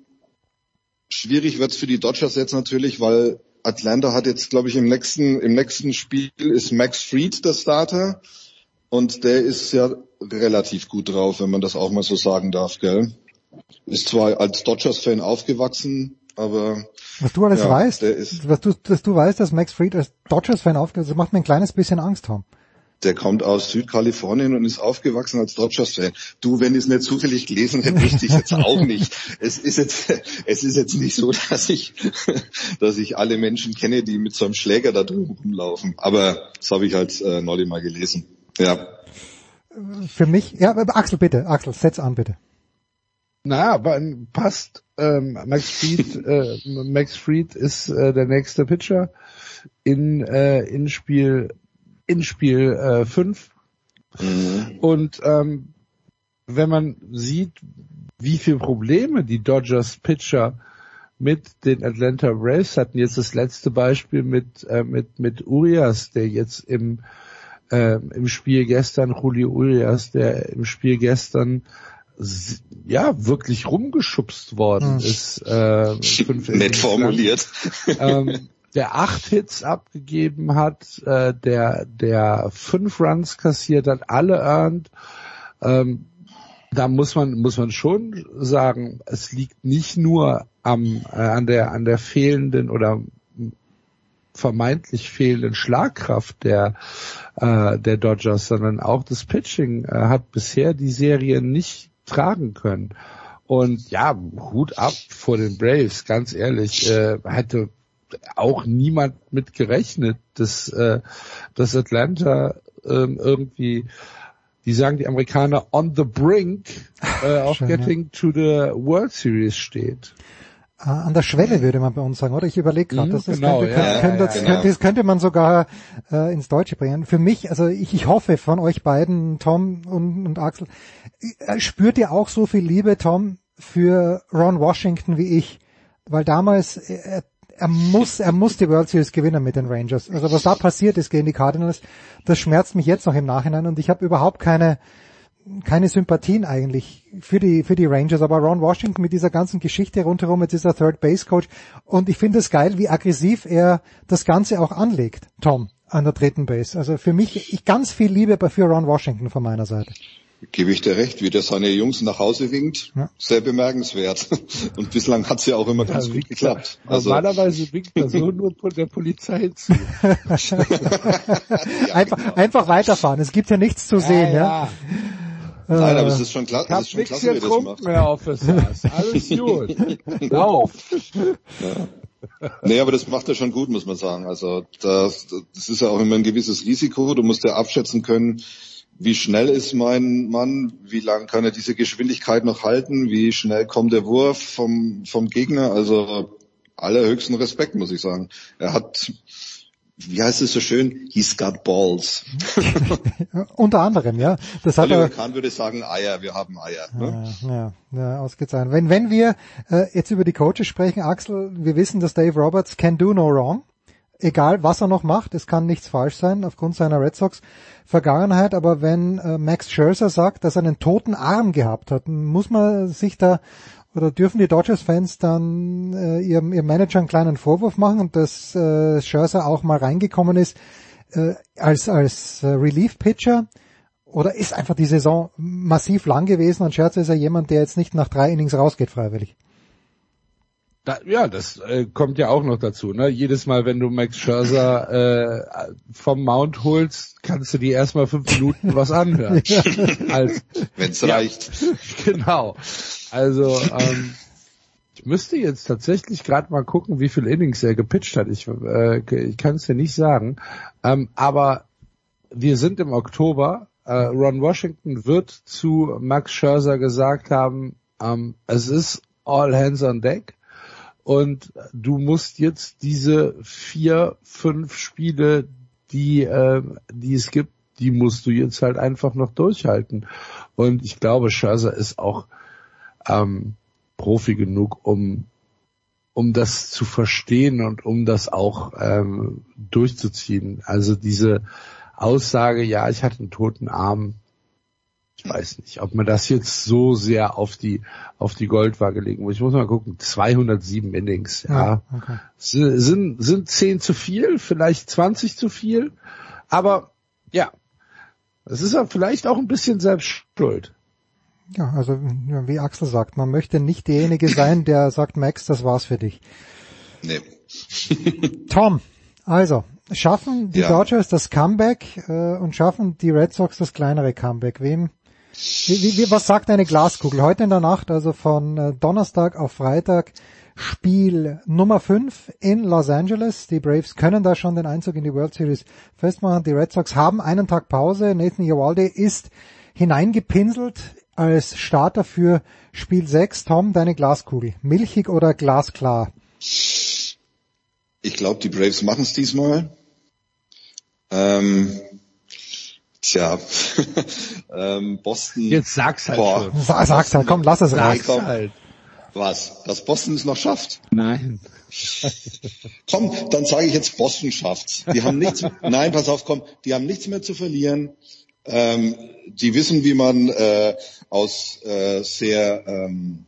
schwierig wird's für die Dodgers jetzt natürlich, weil Atlanta hat jetzt, glaube ich, im nächsten, im nächsten Spiel ist Max Fried der Starter. Und der ist ja relativ gut drauf, wenn man das auch mal so sagen darf, gell? Ist zwar als Dodgers-Fan aufgewachsen, aber was du alles ja, weißt, was du, dass du weißt, dass Max Fried als Dodgers-Fan aufgewachsen ist, macht mir ein kleines bisschen Angst, Tom der kommt aus Südkalifornien und ist aufgewachsen als Dodgers-Fan. Du, wenn ich es nicht zufällig gelesen hätte, wüsste ich jetzt auch nicht. Es ist jetzt, es ist jetzt nicht so, dass ich, dass ich alle Menschen kenne, die mit so einem Schläger da drüben rumlaufen. Aber das habe ich halt äh, neulich mal gelesen. Ja. Für mich, ja, Axel bitte, Axel, setz an bitte. Naja, aber passt. Ähm, Max Fried, äh, Max Fried ist äh, der nächste Pitcher in äh, in Spiel in Spiel 5. Äh, mhm. Und ähm, wenn man sieht, wie viele Probleme die Dodgers Pitcher mit den Atlanta Braves hatten, jetzt das letzte Beispiel mit äh, mit mit Urias, der jetzt im äh, im Spiel gestern Julio Urias, der im Spiel gestern ja wirklich rumgeschubst worden hm. ist. Äh, Nett formuliert. Ähm, der acht Hits abgegeben hat, äh, der der fünf Runs kassiert hat, alle earned. Ähm, da muss man muss man schon sagen, es liegt nicht nur am äh, an der an der fehlenden oder vermeintlich fehlenden Schlagkraft der äh, der Dodgers, sondern auch das Pitching äh, hat bisher die Serie nicht tragen können. Und ja, Hut ab vor den Braves, ganz ehrlich, äh, hätte auch niemand mit gerechnet, dass, äh, dass Atlanta ähm, irgendwie, wie sagen die Amerikaner, on the brink äh, of Schön, getting ja. to the World Series steht. An der Schwelle würde man bei uns sagen, oder? Ich überlege gerade, Mhm, das, das, genau, könnte, ja, könnte, das, ja, könnte, genau. das könnte man sogar äh, ins Deutsche bringen. Für mich, also ich, ich hoffe von euch beiden, Tom und, und Axel, äh, spürt ihr auch so viel Liebe, Tom, für Ron Washington wie ich? Weil damals, äh, er, er muss, er muss die World Series gewinnen mit den Rangers. Also was da passiert ist gegen die Cardinals, das schmerzt mich jetzt noch im Nachhinein und ich habe überhaupt keine, keine Sympathien eigentlich für die für die Rangers, aber Ron Washington mit dieser ganzen Geschichte rundherum, jetzt ist er Third Base Coach und ich finde es geil, wie aggressiv er das Ganze auch anlegt, Tom, an der dritten Base. Also für mich ich, ganz viel Liebe bei- für Ron Washington von meiner Seite. Gebe ich dir recht, wie der seine Jungs nach Hause winkt, Ja. sehr bemerkenswert. Und bislang hat's ja auch immer ganz Ja, gut winkt geklappt. er- Also Normalerweise winkt er so nur der Polizei zu. einfach einfach weiterfahren. Es gibt ja nichts zu sehen, ja. Nein, aber Äh, es ist schon, kla Ich es ist schon klasse, wie das macht. mehr, Officers. Alles gut. Lauf. Nee, aber das macht er schon gut, muss man sagen. Also das, das ist ja auch immer ein gewisses Risiko. Du musst ja abschätzen können, wie schnell ist mein Mann, wie lang kann er diese Geschwindigkeit noch halten, wie schnell kommt der Wurf vom, vom Gegner. Also allerhöchsten Respekt, muss ich sagen. Er hat, wie heißt es so schön, he's got balls. Unter anderem, ja. Das hat Oliver er, Kahn würde sagen, Eier, wir haben Eier. Ne? Ja, ja, ja, ausgezeichnet. Wenn, wenn wir äh, jetzt über die Coaches sprechen, Axel, wir wissen, dass Dave Roberts can do no wrong. Egal, was er noch macht, es kann nichts falsch sein aufgrund seiner Red Sox Vergangenheit. Aber wenn äh, Max Scherzer sagt, dass er einen toten Arm gehabt hat, muss man sich da oder dürfen die Dodgers-Fans dann äh, ihrem, ihrem Manager einen kleinen Vorwurf machen dass äh, Scherzer auch mal reingekommen ist äh, als als äh, Relief-Pitcher oder ist einfach die Saison massiv lang gewesen und Scherzer ist ja jemand, der jetzt nicht nach drei Innings rausgeht freiwillig. Da, ja, das äh, kommt ja auch noch dazu. Ne? Jedes Mal, wenn du Max Scherzer äh, vom Mount holst, kannst du dir erstmal fünf Minuten was anhören. Als, Wenn's Ja. reicht. Genau. Also ähm, ich müsste jetzt tatsächlich gerade mal gucken, wie viel Innings er gepitcht hat. Ich, äh, ich kann es dir nicht sagen. Ähm, aber wir sind im Oktober. Äh, Ron Washington wird zu Max Scherzer gesagt haben, ähm, es ist all hands on deck. Und du musst jetzt diese vier, fünf Spiele, die, äh, die es gibt, die musst du jetzt halt einfach noch durchhalten. Und ich glaube, Scherzer ist auch ähm, Profi genug, um um das zu verstehen und um das auch ähm, durchzuziehen. Also diese Aussage, ja, ich hatte einen toten Arm, ich weiß nicht, ob man das jetzt so sehr auf die auf die Goldwaage legen muss. Ich muss mal gucken, 207 Innings, ja. okay. S- Sind sind 10 zu viel, vielleicht 20 zu viel, aber ja, es ist ja vielleicht auch ein bisschen selbst schuld. Ja, also ja, wie Axel sagt, man möchte nicht derjenige sein, der sagt, Max, das war's für dich. Nee. Tom, also schaffen die Ja. Dodgers das Comeback äh, und schaffen die Red Sox das kleinere Comeback. Wem? Wie, wie, was sagt eine Glaskugel? Heute in der Nacht, also von äh, Donnerstag auf Freitag, Spiel Nummer 5 in Los Angeles. Die Braves können da schon den Einzug in die World Series festmachen. Die Red Sox haben einen Tag Pause. Nathan Eovaldi ist hineingepinselt als Starter für Spiel 6. Tom, deine Glaskugel. Milchig oder glasklar? Ich glaube, die Braves machen es diesmal. Ähm, tja, ähm, Boston. Jetzt sag's halt Boah. schon. Sa- Sag's halt, komm, lass es raus. Nein, komm. halt. Was? Dass Boston es noch schafft? Nein. Komm, dann sage ich jetzt, Boston schafft's. Die haben nichts. nein, pass auf, komm, die haben nichts mehr zu verlieren. Ähm, die wissen, wie man äh, aus äh, sehr ähm,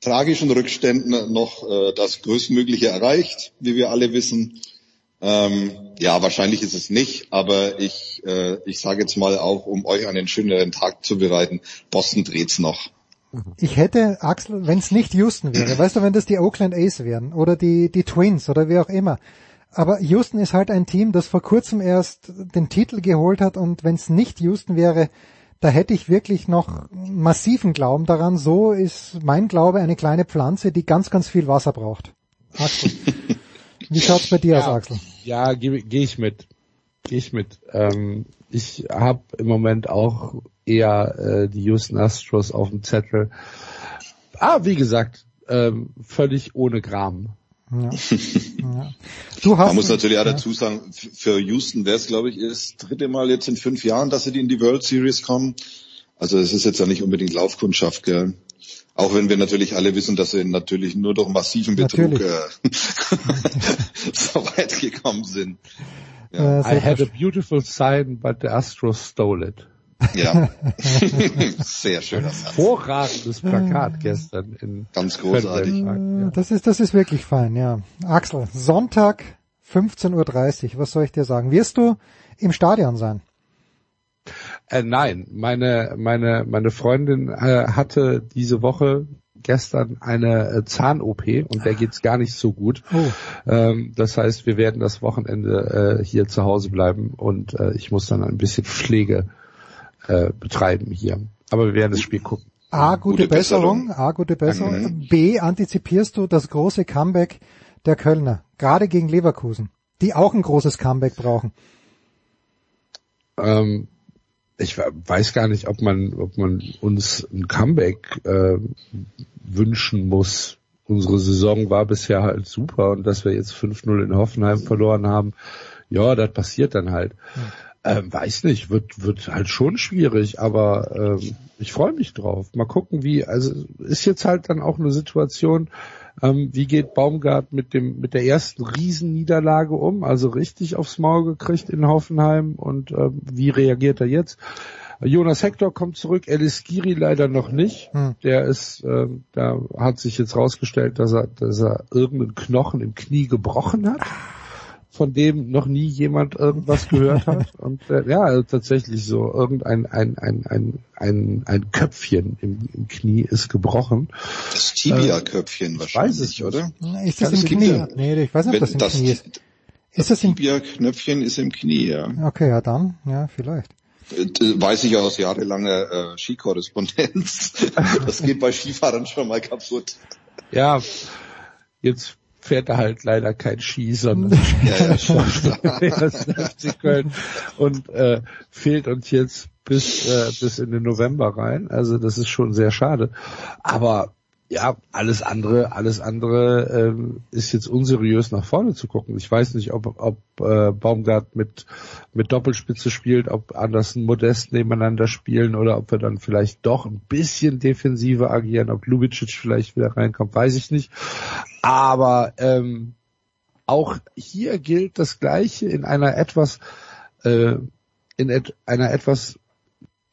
tragischen Rückständen noch äh, das Größtmögliche erreicht, wie wir alle wissen. Ähm, ja, wahrscheinlich ist es nicht, aber ich, äh, ich sage jetzt mal auch, um euch einen schöneren Tag zu bereiten, Boston dreht's noch. Ich hätte, Axel, wenn es nicht Houston wäre, weißt du, wenn das die Oakland A's wären oder die, die Twins oder wer auch immer. Aber Houston ist halt ein Team, das vor kurzem erst den Titel geholt hat und wenn es nicht Houston wäre, da hätte ich wirklich noch massiven Glauben daran. So ist mein Glaube eine kleine Pflanze, die ganz, ganz viel Wasser braucht. Axel. Wie schaut's bei dir aus, Axel? Ja, gehe geh ich mit. Gehe ich mit. Ähm, ich habe im Moment auch eher äh, die Houston Astros auf dem Zettel. Ah, wie gesagt, ähm, völlig ohne Gram. Ja. ja. Du hast Man muss natürlich auch dazu sagen, für Houston wäre es, glaube ich, das dritte Mal jetzt in fünf Jahren, dass sie in die World Series kommen. Also es ist jetzt ja nicht unbedingt Laufkundschaft, gell? Auch wenn wir natürlich alle wissen, dass sie natürlich nur durch massiven Betrug äh, so weit gekommen sind. Ja. I had a beautiful sign, but the Astros stole it. Ja, sehr schöner Satz. Hervorragendes Plakat gestern in Ganz großartig. Ja. Das ist, das ist wirklich fein, ja. Axel, Sonntag 15.30 Uhr, was soll ich dir sagen? Wirst du im Stadion sein? Äh, nein, meine, meine, meine Freundin äh, hatte diese Woche gestern eine äh, Zahn-OP und der geht's gar nicht so gut. Oh. Ähm, das heißt, wir werden das Wochenende äh, hier zu Hause bleiben und äh, ich muss dann ein bisschen Pflege äh, betreiben hier. Aber wir werden das Spiel gucken. A, gute, gute Besserung. Besserung. A, gute Besserung. Mhm. B, antizipierst du das große Comeback der Kölner, gerade gegen Leverkusen, die auch ein großes Comeback brauchen. Ähm, ich weiß gar nicht, ob man, ob man uns ein Comeback äh, wünschen muss. Unsere Saison war bisher halt super und dass wir jetzt 5-0 in Hoffenheim verloren haben, ja, das passiert dann halt. Ähm, weiß nicht, wird, wird halt schon schwierig, aber ähm, ich freue mich drauf. Mal gucken, wie, also ist jetzt halt dann auch eine Situation, ähm, wie geht Baumgart mit dem, mit der ersten Riesenniederlage um, also richtig aufs Maul gekriegt in Hoffenheim und ähm, wie reagiert er jetzt? Jonas Hector kommt zurück, Alice Giri leider noch nicht. Hm. Der ist, äh, da hat sich jetzt rausgestellt, dass er, dass er irgendeinen Knochen im Knie gebrochen hat von dem noch nie jemand irgendwas gehört hat. Und äh, ja, also tatsächlich so, irgendein ein, ein, ein, ein, ein Köpfchen im, im Knie ist gebrochen. Das Tibia-Köpfchen äh, wahrscheinlich, oder? Ist das, das im Knie? Ja, nee, ich weiß nicht, ob das im das, Knie ist. Ist das, das Tibia-Knöpfchen ist im Knie, ja. Okay, ja dann, ja, vielleicht. Äh, weiß ich aus jahrelanger äh, Skikorrespondenz. Das geht bei Skifahrern schon mal kaputt. Ja, jetzt fährt er halt leider kein Ski, sondern ja, ja, Köln und äh, fehlt uns jetzt bis äh, bis in den November rein. Also das ist schon sehr schade. Aber ja, alles andere, alles andere ähm, ist jetzt unseriös nach vorne zu gucken. Ich weiß nicht, ob, ob äh, Baumgart mit mit Doppelspitze spielt, ob Andersen Modest nebeneinander spielen oder ob wir dann vielleicht doch ein bisschen defensiver agieren, ob Lubicic vielleicht wieder reinkommt, weiß ich nicht. Aber ähm, auch hier gilt das Gleiche in einer etwas äh, in et einer etwas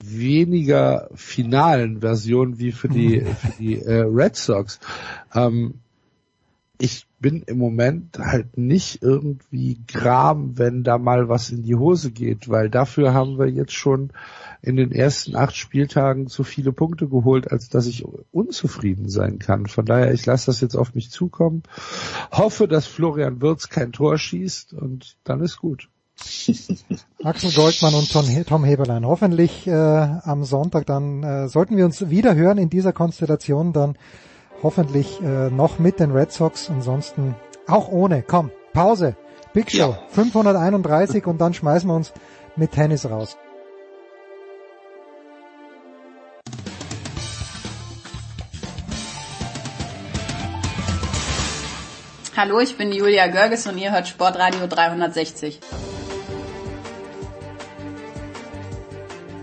weniger finalen Version wie für die, für die äh, Red Sox. Ähm, ich bin im Moment halt nicht irgendwie gram, wenn da mal was in die Hose geht, weil dafür haben wir jetzt schon in den ersten acht Spieltagen zu viele Punkte geholt, als dass ich unzufrieden sein kann. Von daher, ich lasse das jetzt auf mich zukommen. Hoffe, dass Florian Wirz kein Tor schießt und dann ist gut. Axel Goldmann und Tom Heberlein. Hoffentlich äh, am Sonntag dann äh, sollten wir uns wieder hören in dieser Konstellation, dann hoffentlich äh, noch mit den Red Sox, ansonsten auch ohne. Komm, Pause. Big Show ja. 531 und dann schmeißen wir uns mit Tennis raus. Hallo, ich bin Julia Görges und ihr hört Sportradio 360.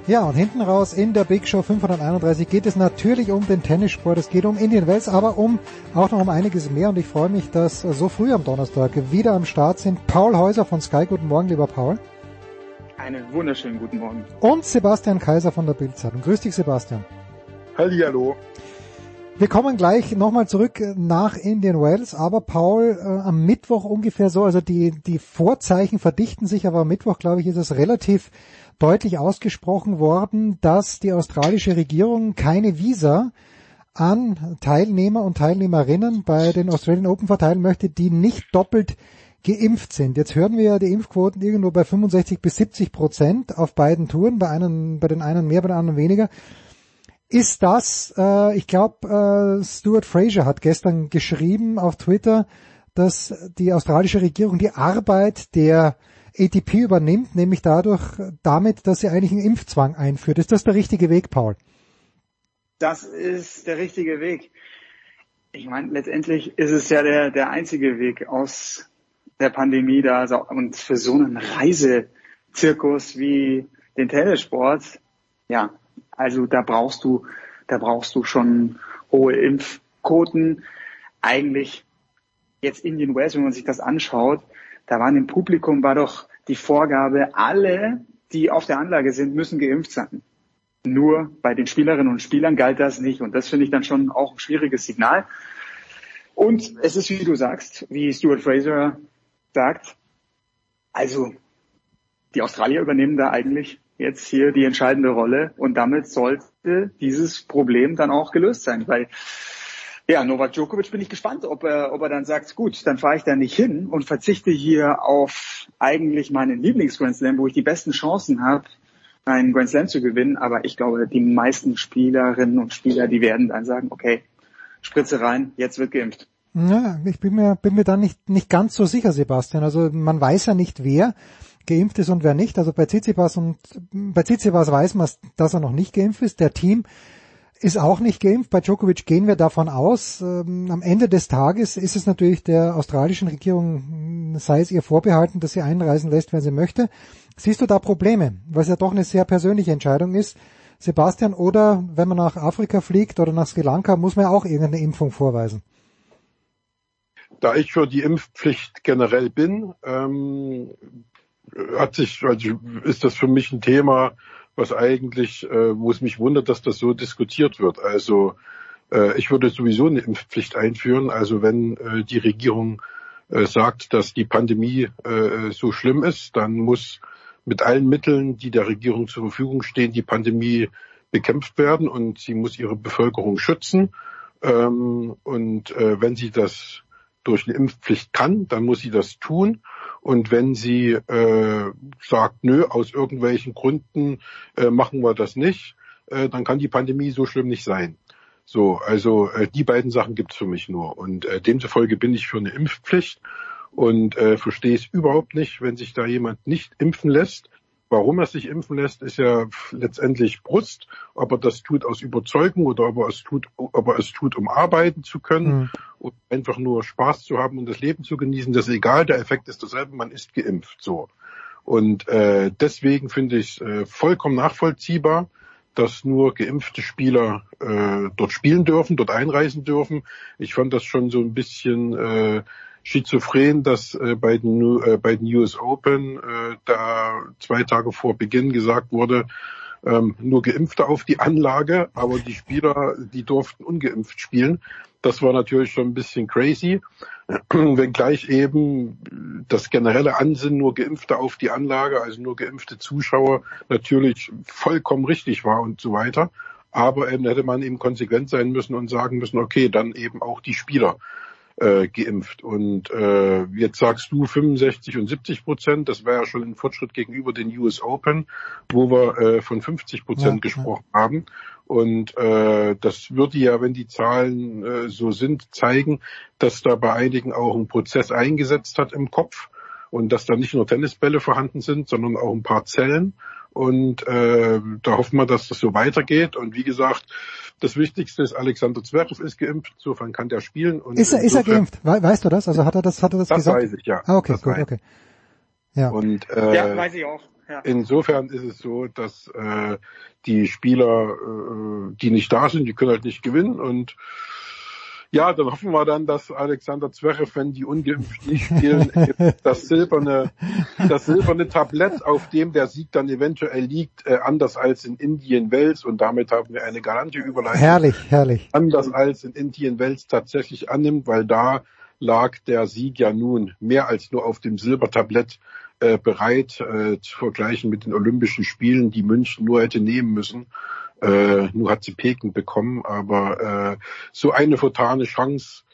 Ja, und hinten raus in der Big Show 531 geht es natürlich um den Tennissport, es geht um Indian Wells, aber um auch noch um einiges mehr und ich freue mich, dass so früh am Donnerstag wieder am Start sind Paul Häuser von Sky. Guten Morgen, lieber Paul. Einen wunderschönen guten Morgen. Und Sebastian Kaiser von der Bildzeitung. Grüß dich, Sebastian. Hallo. Wir kommen gleich nochmal zurück nach Indian Wells, aber Paul, äh, am Mittwoch ungefähr so, also die, die Vorzeichen verdichten sich, aber am Mittwoch, glaube ich, ist es relativ deutlich ausgesprochen worden, dass die australische Regierung keine Visa an Teilnehmer und Teilnehmerinnen bei den Australian Open verteilen möchte, die nicht doppelt geimpft sind. Jetzt hören wir ja die Impfquoten irgendwo bei 65 bis 70 Prozent auf beiden Touren, bei einen, bei den einen mehr, bei den anderen weniger. Ist das, äh, ich glaube, äh, Stuart Fraser hat gestern geschrieben auf Twitter, dass die australische Regierung die Arbeit der ATP übernimmt, nämlich dadurch, damit, dass sie eigentlich einen Impfzwang einführt. Ist das der richtige Weg, Paul? Das ist der richtige Weg. ich meine, letztendlich ist es ja der, der einzige Weg aus der Pandemie da und für so einen Reisezirkus wie den Tennissport, ja, also da brauchst du, da brauchst du schon hohe Impfquoten. Eigentlich jetzt Indian West, wenn man sich das anschaut, da waren im Publikum war doch die Vorgabe, alle, die auf der Anlage sind, müssen geimpft sein. Nur bei den Spielerinnen und Spielern galt das nicht. Und das finde ich dann schon auch ein schwieriges Signal. Und es ist, wie du sagst, wie Stuart Fraser sagt, also die Australier übernehmen da eigentlich jetzt hier die entscheidende Rolle und damit sollte dieses Problem dann auch gelöst sein, weil ja, Novak Djokovic bin ich gespannt, ob er, ob er dann sagt, gut, dann fahre ich da nicht hin und verzichte hier auf eigentlich meinen Lieblings-Grand Slam, wo ich die besten Chancen habe, einen Grand Slam zu gewinnen. Aber ich glaube, die meisten Spielerinnen und Spieler, die werden dann sagen, okay, Spritze rein, jetzt wird geimpft. Ja, ich bin mir, bin mir da nicht, nicht ganz so sicher, Sebastian. Also man weiß ja nicht, wer geimpft ist und wer nicht. Also bei Tsitsipas und bei Tsitsipas weiß man, dass er noch nicht geimpft ist. Der Team ist auch nicht geimpft. Bei Djokovic gehen wir davon aus. Ähm, am Ende des Tages ist es natürlich der australischen Regierung, sei es ihr vorbehalten, dass sie einreisen lässt, wenn sie möchte. Siehst du da Probleme? Weil es ja doch eine sehr persönliche Entscheidung ist. Sebastian, oder wenn man nach Afrika fliegt oder nach Sri Lanka, muss man ja auch irgendeine Impfung vorweisen. Da ich für die Impfpflicht generell bin, ähm, hat sich, also ist das für mich ein Thema, was eigentlich, äh, wo es mich wundert, dass das so diskutiert wird. Also äh, ich würde sowieso eine Impfpflicht einführen. Also wenn äh, die Regierung äh, sagt, dass die Pandemie äh, so schlimm ist, dann muss mit allen Mitteln, die der Regierung zur Verfügung stehen, die Pandemie bekämpft werden und sie muss ihre Bevölkerung schützen. Ähm, und äh, wenn sie das durch eine Impfpflicht kann, dann muss sie das tun. Und wenn sie äh, sagt, nö, aus irgendwelchen Gründen äh, machen wir das nicht, äh, dann kann die Pandemie so schlimm nicht sein. So, also äh, die beiden Sachen gibt's für mich nur. Und äh, demzufolge bin ich für eine Impfpflicht und äh, verstehe es überhaupt nicht, wenn sich da jemand nicht impfen lässt. Warum er sich impfen lässt, ist ja letztendlich Brust. Ob er das tut aus Überzeugung oder ob er es tut, ob er es tut, um arbeiten zu können mhm. und einfach nur Spaß zu haben und das Leben zu genießen, das ist egal. Der Effekt ist derselbe, man ist geimpft. So. Und äh, deswegen finde ich es äh, vollkommen nachvollziehbar, dass nur geimpfte Spieler äh, dort spielen dürfen, dort einreisen dürfen. Ich fand das schon so ein bisschen äh, schizophren, dass äh, bei, den, äh, bei den US Open äh, da zwei Tage vor Beginn gesagt wurde, ähm, nur Geimpfte auf die Anlage, aber die Spieler, die durften ungeimpft spielen. Das war natürlich schon ein bisschen crazy, wenngleich eben das generelle Ansinnen nur Geimpfte auf die Anlage, also nur geimpfte Zuschauer natürlich vollkommen richtig war und so weiter. Aber eben hätte man eben konsequent sein müssen und sagen müssen, okay, dann eben auch die Spieler äh, geimpft. Und äh, jetzt sagst du 65 und 70 Prozent, das wäre ja schon ein Fortschritt gegenüber den US Open, wo wir äh, von 50 Prozent ja, gesprochen ja. haben. Und äh, das würde ja, wenn die Zahlen äh, so sind, zeigen, dass da bei einigen auch ein Prozess eingesetzt hat im Kopf und dass da nicht nur Tennisbälle vorhanden sind, sondern auch ein paar Zellen. Und äh, da hoffen wir, dass das so weitergeht. Und wie gesagt, das Wichtigste ist, Alexander Zverev ist geimpft, insofern kann der spielen. Und ist er, ist er geimpft? weißt du das? Also hat er das, hat er das, das gesagt? Das weiß ich, ja. Ah, okay, das gut, okay. Ja. Und, äh, ja, weiß ich auch. Ja. Insofern ist es so, dass äh, die Spieler, äh, die nicht da sind, die können halt nicht gewinnen und ja, dann hoffen wir dann, dass Alexander Zverev, wenn die ungeimpft nicht spielen, das silberne, das silberne Tablett, auf dem der Sieg dann eventuell liegt, äh, anders als in Indien Wels und damit haben wir eine galante Überleitung. Herrlich, herrlich. Anders als in Indien Wels tatsächlich annimmt, weil da lag der Sieg ja nun mehr als nur auf dem Silbertablett äh, bereit äh, zu vergleichen mit den Olympischen Spielen, die München nur hätte nehmen müssen. Äh, nur hat sie Peking bekommen, aber äh, so eine vertane Chance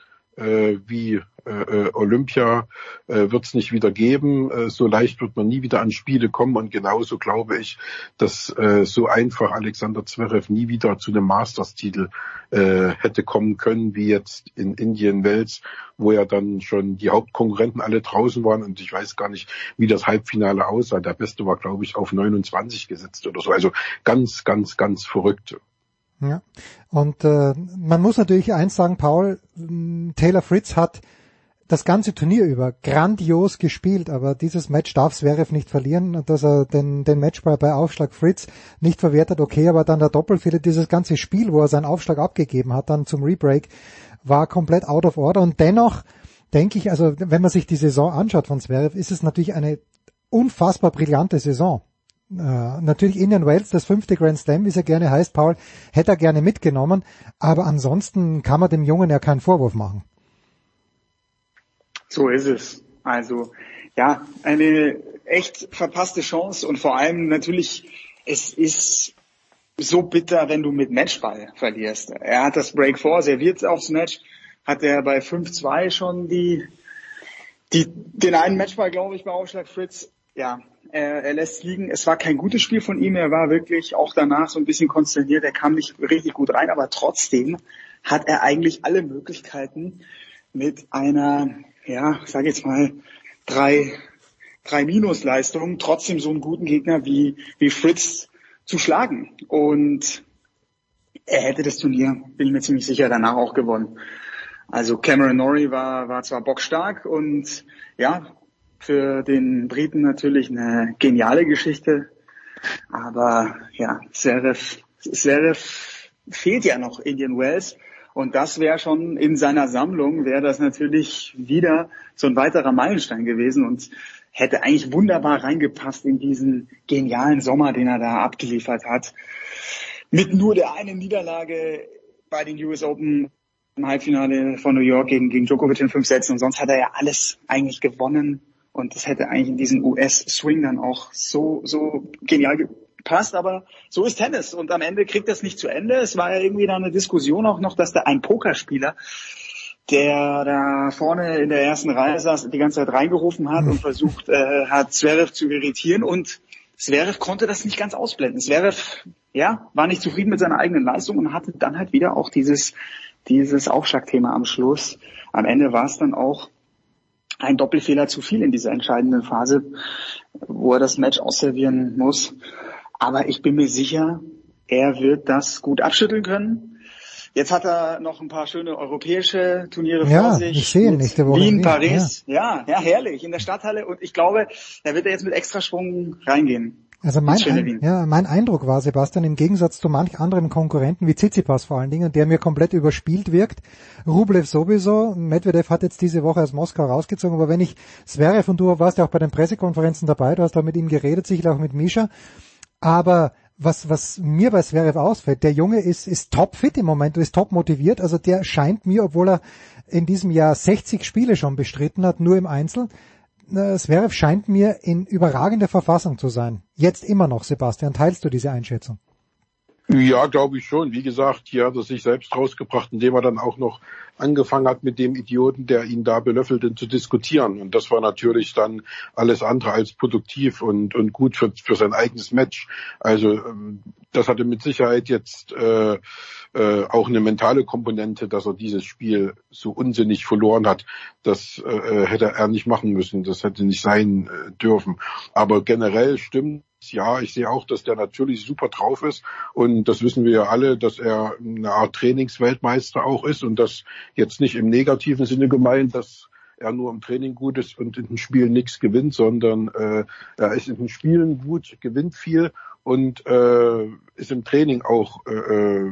äh, wie äh, äh, Olympia äh, wird es nicht wieder geben. Äh, so leicht wird man nie wieder an Spiele kommen und genauso glaube ich, dass äh, so einfach Alexander Zverev nie wieder zu einem Masters-Titel äh, hätte kommen können, wie jetzt in Indien Wels, wo ja dann schon die Hauptkonkurrenten alle draußen waren und ich weiß gar nicht, wie das Halbfinale aussah. Der Beste war, glaube ich, auf 29 gesetzt oder so. Also ganz, ganz, ganz verrückt. Ja. Und äh, man muss natürlich eins sagen, Paul, Taylor Fritz hat das ganze Turnier über grandios gespielt, aber dieses Match darf Zverev nicht verlieren, dass er den, den Matchball bei Aufschlag Fritz nicht verwertet, okay, aber dann der Doppelfehler, dieses ganze Spiel, wo er seinen Aufschlag abgegeben hat, dann zum Rebreak, war komplett out of order und dennoch denke ich, also wenn man sich die Saison anschaut von Zverev, ist es natürlich eine unfassbar brillante Saison. Äh, natürlich Indian Wales, das fünfte Grand Slam, wie es ja gerne heißt, Paul, hätte er gerne mitgenommen, aber ansonsten kann man dem Jungen ja keinen Vorwurf machen. So ist es. Also ja, eine echt verpasste Chance und vor allem natürlich, es ist so bitter, wenn du mit Matchball verlierst. Er hat das Break vor, serviert aufs Match, hat er bei 5-2 schon die, die, den einen Matchball, glaube ich, bei Aufschlag Fritz. Ja, er, er lässt liegen. Es war kein gutes Spiel von ihm. Er war wirklich auch danach so ein bisschen konsterniert. Er kam nicht richtig gut rein, aber trotzdem hat er eigentlich alle Möglichkeiten mit einer, ja, sage jetzt mal, drei, drei Minusleistungen trotzdem so einen guten Gegner wie, wie Fritz zu schlagen. Und er hätte das Turnier, bin ich mir ziemlich sicher, danach auch gewonnen. Also Cameron Norrie war, war zwar bockstark und ja, für den Briten natürlich eine geniale Geschichte. Aber ja, Serif, Serif fehlt ja noch Indian Wells. Und das wäre schon in seiner Sammlung, wäre das natürlich wieder so ein weiterer Meilenstein gewesen und hätte eigentlich wunderbar reingepasst in diesen genialen Sommer, den er da abgeliefert hat. Mit nur der einen Niederlage bei den US Open im Halbfinale von New York gegen, gegen Djokovic in fünf Sätzen und sonst hat er ja alles eigentlich gewonnen und das hätte eigentlich in diesen US-Swing dann auch so, so genial gepasst, aber so ist Tennis und am Ende kriegt das nicht zu Ende. Es war ja irgendwie da eine Diskussion auch noch, dass da ein Pokerspieler der da vorne in der ersten Reihe saß, die ganze Zeit reingerufen hat und versucht äh, hat, Zverev zu irritieren und Zverev konnte das nicht ganz ausblenden. Zverev, ja, war nicht zufrieden mit seiner eigenen Leistung und hatte dann halt wieder auch dieses dieses Aufschlagthema am Schluss. Am Ende war es dann auch ein Doppelfehler zu viel in dieser entscheidenden Phase, wo er das Match ausservieren muss. Aber ich bin mir sicher, er wird das gut abschütteln können. Jetzt hat er noch ein paar schöne europäische Turniere ja, vor sich. Ich sehe nächste Woche. Wien, Paris. Ja. ja, ja, herrlich. In der Stadthalle. Und ich glaube, da wird er jetzt mit Extraschwung reingehen. Also mein, ein, ja, mein Eindruck war, Sebastian, im Gegensatz zu manch anderen Konkurrenten, wie Tsitsipas vor allen Dingen, der mir komplett überspielt wirkt, Rublev sowieso, Medvedev hat jetzt diese Woche aus Moskau rausgezogen, aber wenn ich Zverev und du warst ja auch bei den Pressekonferenzen dabei, du hast da mit ihm geredet, sicher auch mit Misha, aber was, was mir bei Zverev ausfällt, der Junge ist, ist top fit im Moment, ist top motiviert, also der scheint mir, obwohl er in diesem Jahr 60 Spiele schon bestritten hat, nur im Einzel, Zverev scheint mir in überragender Verfassung zu sein. Jetzt immer noch, Sebastian. Teilst du diese Einschätzung? Ja, glaube ich schon. Wie gesagt, hier hat er sich selbst rausgebracht, indem er dann auch noch angefangen hat, mit dem Idioten, der ihn da belöffelte, zu diskutieren. Und das war natürlich dann alles andere als produktiv und, und gut für, für sein eigenes Match. Also ähm, das hatte mit Sicherheit jetzt äh, äh, auch eine mentale Komponente, dass er dieses Spiel so unsinnig verloren hat. Das äh, hätte er nicht machen müssen. Das hätte nicht sein äh, dürfen. Aber generell stimmt ja, ich sehe auch, dass der natürlich super drauf ist und das wissen wir ja alle, dass er eine Art Trainingsweltmeister auch ist und das jetzt nicht im negativen Sinne gemeint, dass er nur im Training gut ist und in den Spielen nichts gewinnt, sondern äh, er ist in den Spielen gut, gewinnt viel und äh, ist im Training auch äh, äh,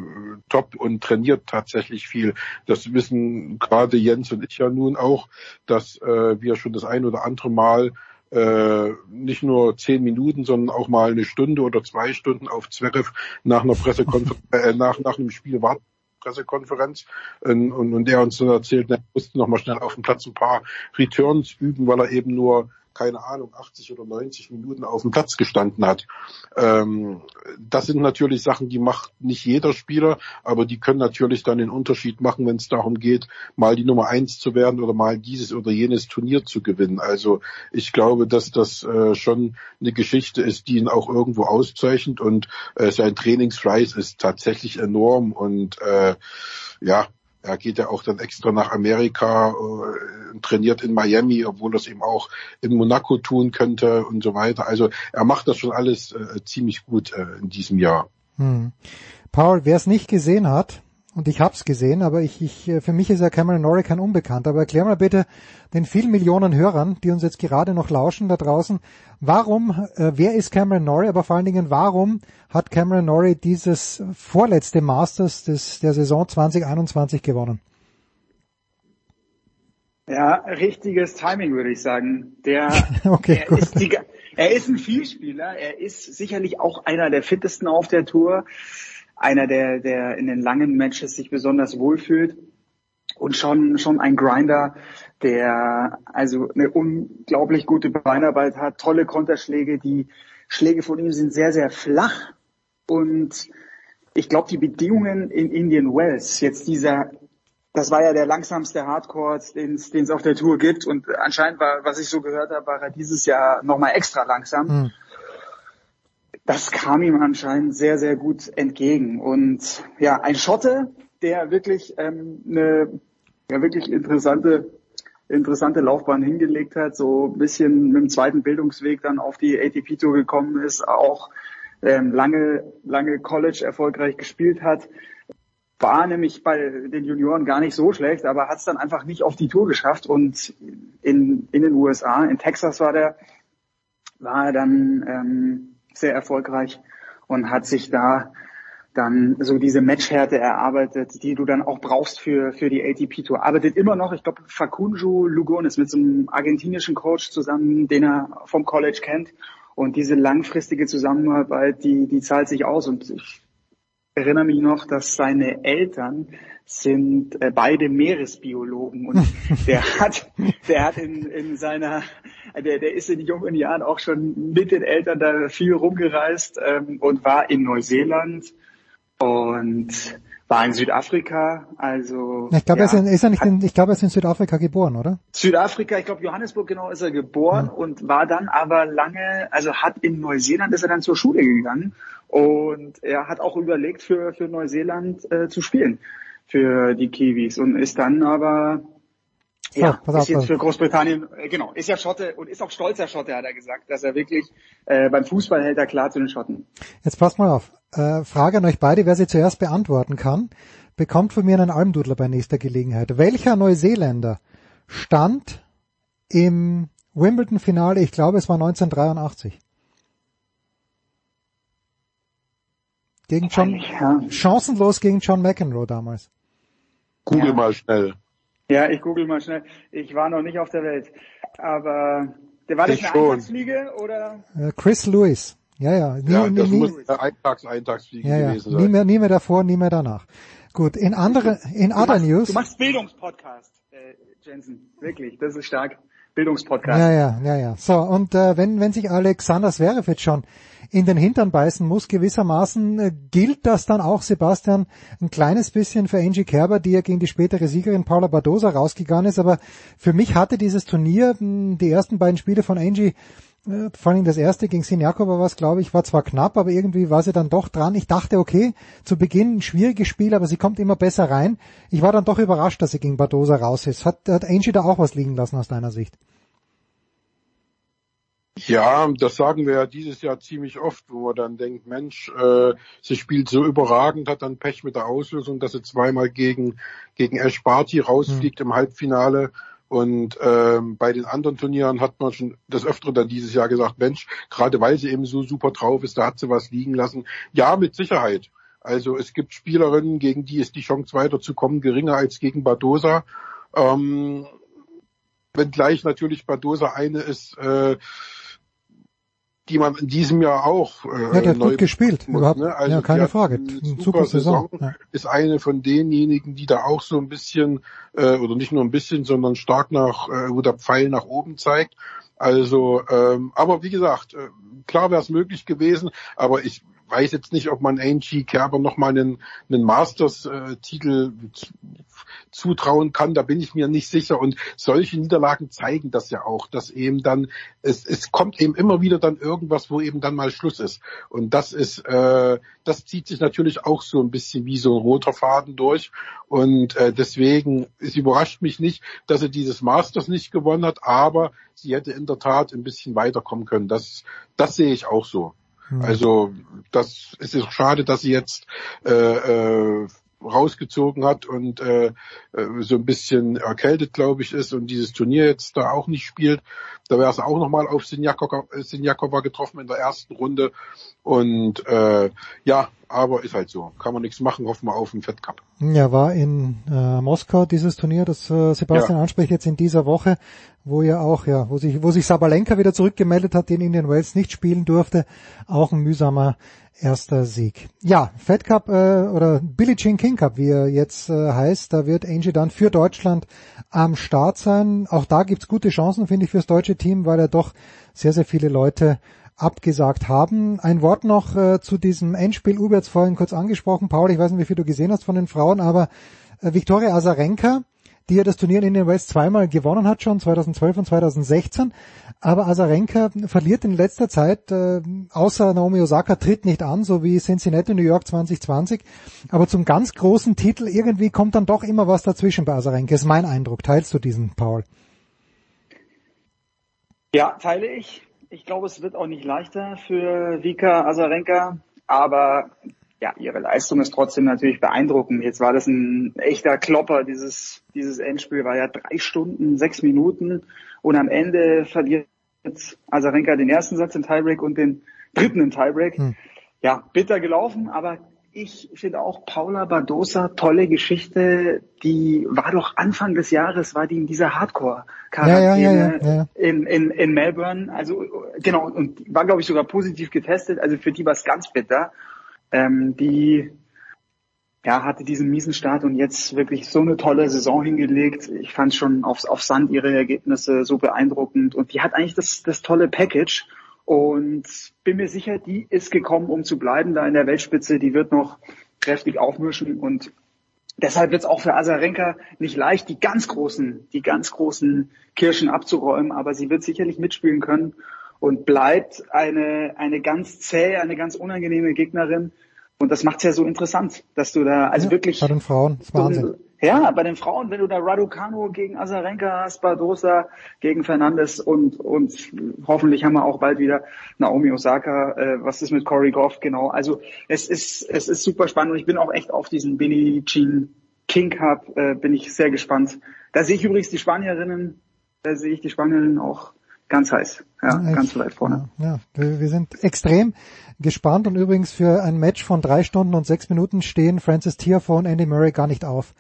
top und trainiert tatsächlich viel. Das wissen gerade Jens und ich ja nun auch, dass äh, wir schon das ein oder andere Mal äh, nicht nur zehn Minuten, sondern auch mal eine Stunde oder zwei Stunden auf Zverev nach einer Pressekonferenz, äh, nach, nach einem Spiel warten. Pressekonferenz und, und, und der uns dann erzählt, er musste noch mal schnell auf dem Platz ein paar Returns üben, weil er eben nur keine Ahnung, 80 oder 90 Minuten auf dem Platz gestanden hat. Ähm, das sind natürlich Sachen, die macht nicht jeder Spieler, aber die können natürlich dann den Unterschied machen, wenn es darum geht, mal die Nummer eins zu werden oder mal dieses oder jenes Turnier zu gewinnen. Also ich glaube, dass das äh, schon eine Geschichte ist, die ihn auch irgendwo auszeichnet und äh, sein Trainingsfleiß ist tatsächlich enorm und äh, ja, er geht ja auch dann extra nach Amerika, äh, trainiert in Miami, obwohl das eben auch in Monaco tun könnte und so weiter. Also er macht das schon alles äh, ziemlich gut äh, in diesem Jahr. Hm. Paul, wer es nicht gesehen hat, und ich hab's gesehen, aber ich, ich, für mich ist ja Cameron Norrie kein Unbekannt. Aber erklär mal bitte den vielen Millionen Hörern, die uns jetzt gerade noch lauschen da draußen, warum, äh, wer ist Cameron Norrie, aber vor allen Dingen, warum hat Cameron Norrie dieses vorletzte Masters des, der Saison 2021 gewonnen? Ja, richtiges Timing würde ich sagen. Der, okay, er, ist die, er ist ein Vielspieler, er ist sicherlich auch einer der fittesten auf der Tour einer, der, der in den langen Matches sich besonders wohlfühlt und schon, schon ein Grinder, der also eine unglaublich gute Beinarbeit hat, tolle Konterschläge, die Schläge von ihm sind sehr, sehr flach und ich glaube, die Bedingungen in Indian Wells, jetzt dieser, das war ja der langsamste Hardcore, den es auf der Tour gibt und anscheinend war, was ich so gehört habe, war er dieses Jahr nochmal extra langsam. Mhm das kam ihm anscheinend sehr, sehr gut entgegen. Und ja, ein Schotte, der wirklich ähm, eine ja, wirklich interessante interessante Laufbahn hingelegt hat, so ein bisschen mit dem zweiten Bildungsweg dann auf die ATP Tour gekommen ist, auch ähm, lange lange College erfolgreich gespielt hat, war nämlich bei den Junioren gar nicht so schlecht, aber hat es dann einfach nicht auf die Tour geschafft und in in den USA, in Texas war der, war er dann ähm, sehr erfolgreich und hat sich da dann so diese Matchhärte erarbeitet, die du dann auch brauchst für, für die ATP Tour. Arbeitet immer noch, ich glaube, Facunjo Lugones mit so einem argentinischen Coach zusammen, den er vom College kennt. Und diese langfristige Zusammenarbeit, die, die zahlt sich aus. Und ich erinnere mich noch, dass seine Eltern sind äh, beide Meeresbiologen und der hat, der hat in, in seiner, der, der ist in jungen Jahren auch schon mit den Eltern da viel rumgereist ähm, und war in Neuseeland und war in Südafrika, also. Ich glaube, ja, er ist, ist er nicht in, ich glaube, er ist in Südafrika geboren, oder? Südafrika, ich glaube, Johannesburg genau ist er geboren ja. und war dann aber lange, also hat in Neuseeland ist er dann zur Schule gegangen und er hat auch überlegt, für, für Neuseeland äh, zu spielen für die Kiwis und ist dann aber ja, oh, ist jetzt für Großbritannien, äh, genau, ist ja Schotte und ist auch stolzer Schotte, hat er gesagt, dass er wirklich äh, beim Fußball hält er klar zu den Schotten. Jetzt passt mal auf. Äh, Frage an euch beide, wer sie zuerst beantworten kann, bekommt von mir einen Almdudler bei nächster Gelegenheit. Welcher Neuseeländer stand im Wimbledon-Finale, ich glaube es war 1983? Gegen John, ja. chancenlos gegen John McEnroe damals. Google ja. mal schnell. Ja, ich google mal schnell. Ich war noch nicht auf der Welt. Aber der war das eine schon. Eintagsfliege oder? Äh, Chris Lewis. Ja, ja. Nie, ja, das nie, muss eine Eintags Eintagsfliege ja, ja. gewesen sein. Nie mehr, nie mehr davor, nie mehr danach. Gut, in andere, in du other machst, news. Du machst Bildungspodcast, äh, Jensen. Wirklich, das ist stark. Bildungspodcast. Ja, ja, ja, ja. So, und äh, wenn, wenn sich Alexander Zverev jetzt schon in den Hintern beißen muss, gewissermaßen äh, gilt das dann auch, Sebastian, ein kleines bisschen für Angie Kerber, die ja gegen die spätere Siegerin Paula Badosa rausgegangen ist, aber für mich hatte dieses Turnier, die ersten beiden Spiele von Angie, vor allem das erste gegen Sinjakova war es, glaube ich, war zwar knapp, aber irgendwie war sie dann doch dran. Ich dachte, okay, zu Beginn ein schwieriges Spiel, aber sie kommt immer besser rein. Ich war dann doch überrascht, dass sie gegen Badosa raus ist. Hat, hat Angie da auch was liegen lassen aus deiner Sicht? Ja, das sagen wir ja dieses Jahr ziemlich oft, wo man dann denkt, Mensch, äh, sie spielt so überragend, hat dann Pech mit der Auslösung, dass sie zweimal gegen, gegen Ash Barty rausfliegt mhm. im Halbfinale. Und ähm, bei den anderen Turnieren hat man schon das öftere dann dieses Jahr gesagt, Mensch, gerade weil sie eben so super drauf ist, da hat sie was liegen lassen. Ja, mit Sicherheit. Also es gibt Spielerinnen, gegen die ist die Chance weiterzukommen geringer als gegen Badosa. Ähm, wenngleich natürlich Badosa eine ist, äh, die man in diesem Jahr auch äh, ja, der hat gut gespielt, muss, überhaupt, ne? also ja, keine Frage, eine super Saison, Saison ja. ist eine von denjenigen, die da auch so ein bisschen äh, oder nicht nur ein bisschen, sondern stark nach, äh, wo der Pfeil nach oben zeigt. Also, ähm, aber wie gesagt, äh, klar wäre es möglich gewesen, aber ich weiß jetzt nicht, ob man Angie Kerber nochmal einen, einen Masters-Titel zutrauen kann. Da bin ich mir nicht sicher. Und solche Niederlagen zeigen das ja auch, dass eben dann, es, es kommt eben immer wieder dann irgendwas, wo eben dann mal Schluss ist. Und das ist, äh, das zieht sich natürlich auch so ein bisschen wie so ein roter Faden durch. Und äh, deswegen, es überrascht mich nicht, dass sie dieses Masters nicht gewonnen hat, aber sie hätte in der Tat ein bisschen weiterkommen können. Das, das sehe ich auch so. Mhm. Also das es ist schade, dass sie jetzt äh, äh, rausgezogen hat und äh, äh, so ein bisschen erkältet, glaube ich, ist und dieses Turnier jetzt da auch nicht spielt. Da wäre es auch nochmal auf Sinjakova getroffen in der ersten Runde. Und äh, ja, aber ist halt so. Kann man nichts machen, hoffen wir auf den Fed Cup. Ja, war in äh, Moskau dieses Turnier, das äh, Sebastian ja. anspricht jetzt in dieser Woche, wo ja auch, ja, wo sich, wo sich Sabalenka wieder zurückgemeldet hat, den Indian Wales nicht spielen durfte. Auch ein mühsamer erster Sieg. Ja, Fed Cup äh, oder Billie Jean King Cup, wie er jetzt äh, heißt, da wird Angie dann für Deutschland am Start sein. Auch da gibt's gute Chancen, finde ich, fürs deutsche Team, weil er doch sehr, sehr viele Leute abgesagt haben. Ein Wort noch äh, zu diesem Endspiel. Uwe hat vorhin kurz angesprochen. Paul, ich weiß nicht, wie viel du gesehen hast von den Frauen, aber äh, Viktoria Azarenka, die ja das Turnier in den Wales zweimal gewonnen hat, schon 2012 und 2016. Aber Azarenka verliert in letzter Zeit, äh, außer Naomi Osaka, tritt nicht an, so wie Cincinnati New York 2020. Aber zum ganz großen Titel irgendwie kommt dann doch immer was dazwischen bei Azarenka. Ist mein Eindruck. Teilst du diesen, Paul? Ja, teile ich. Ich glaube, es wird auch nicht leichter für Vika Azarenka, aber ja, ihre Leistung ist trotzdem natürlich beeindruckend. Jetzt war das ein echter Klopper. Dieses, dieses Endspiel war ja drei Stunden, sechs Minuten und am Ende verliert Azarenka den ersten Satz im Tiebreak und den dritten im Tiebreak. Hm. Ja, bitter gelaufen, aber ich finde auch Paula Badosa, tolle Geschichte. Die war doch Anfang des Jahres, war die in dieser Hardcore-Quarantäne ja, ja, ja, in, in, in Melbourne. Also genau, und war, glaube ich, sogar positiv getestet. Also für die war es ganz bitter. Ähm, die ja, hatte diesen miesen Start und jetzt wirklich so eine tolle Saison hingelegt. Ich fand schon aufs, auf Sand ihre Ergebnisse so beeindruckend und die hat eigentlich das, das tolle Package und bin mir sicher, die ist gekommen, um zu bleiben da in der Weltspitze. Die wird noch kräftig aufmischen und deshalb wird es auch für Azarenka nicht leicht, die ganz großen, die ganz großen Kirschen abzuräumen, aber sie wird sicherlich mitspielen können und bleibt eine, eine ganz zähe, eine ganz unangenehme Gegnerin. Und das macht's ja so interessant, dass du da, also ja, wirklich. Bei den Frauen, das ist Wahnsinn. Ja, bei den Frauen, wenn du da Raducano gegen Azarenka hast, Bardosa gegen Fernandes und, und hoffentlich haben wir auch bald wieder Naomi Osaka, äh, was ist mit Corey Goff, genau. Also es ist, es ist super spannend und ich bin auch echt auf diesen Billie Jean King Cup, äh, bin ich sehr gespannt. Da sehe ich übrigens die Spanierinnen, da sehe ich die Spanierinnen auch ganz heiß. Ja, ja ganz weit vorne. Ja, wir, wir sind extrem gespannt und übrigens für ein Match von drei Stunden und sechs Minuten stehen Francis Tiafoe und Andy Murray gar nicht auf.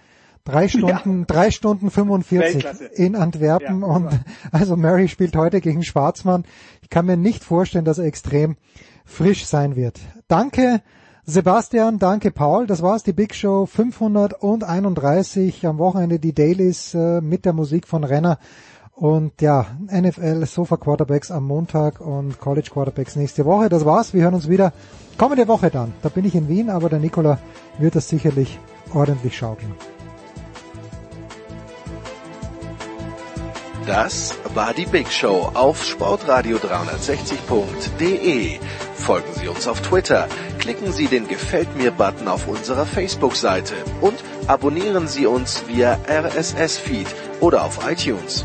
Drei Stunden, ja. drei Stunden 45 in Antwerpen ja, und also Murray spielt heute gegen Schwarzmann. Ich kann mir nicht vorstellen, dass er extrem frisch sein wird. Danke Sebastian, danke Paul. Das war's, die Big Show 531 am Wochenende die Dailies äh, mit der Musik von Renner. Und ja, NFL Sofa Quarterbacks am Montag und College Quarterbacks nächste Woche. Das war's. Wir hören uns wieder kommende Woche dann. Da bin ich in Wien, aber der Nikola wird das sicherlich ordentlich schaukeln. Das war die Big Show auf sportradio360.de. Folgen Sie uns auf Twitter, klicken Sie den Gefällt mir Button auf unserer Facebook-Seite und abonnieren Sie uns via RSS-Feed oder auf iTunes.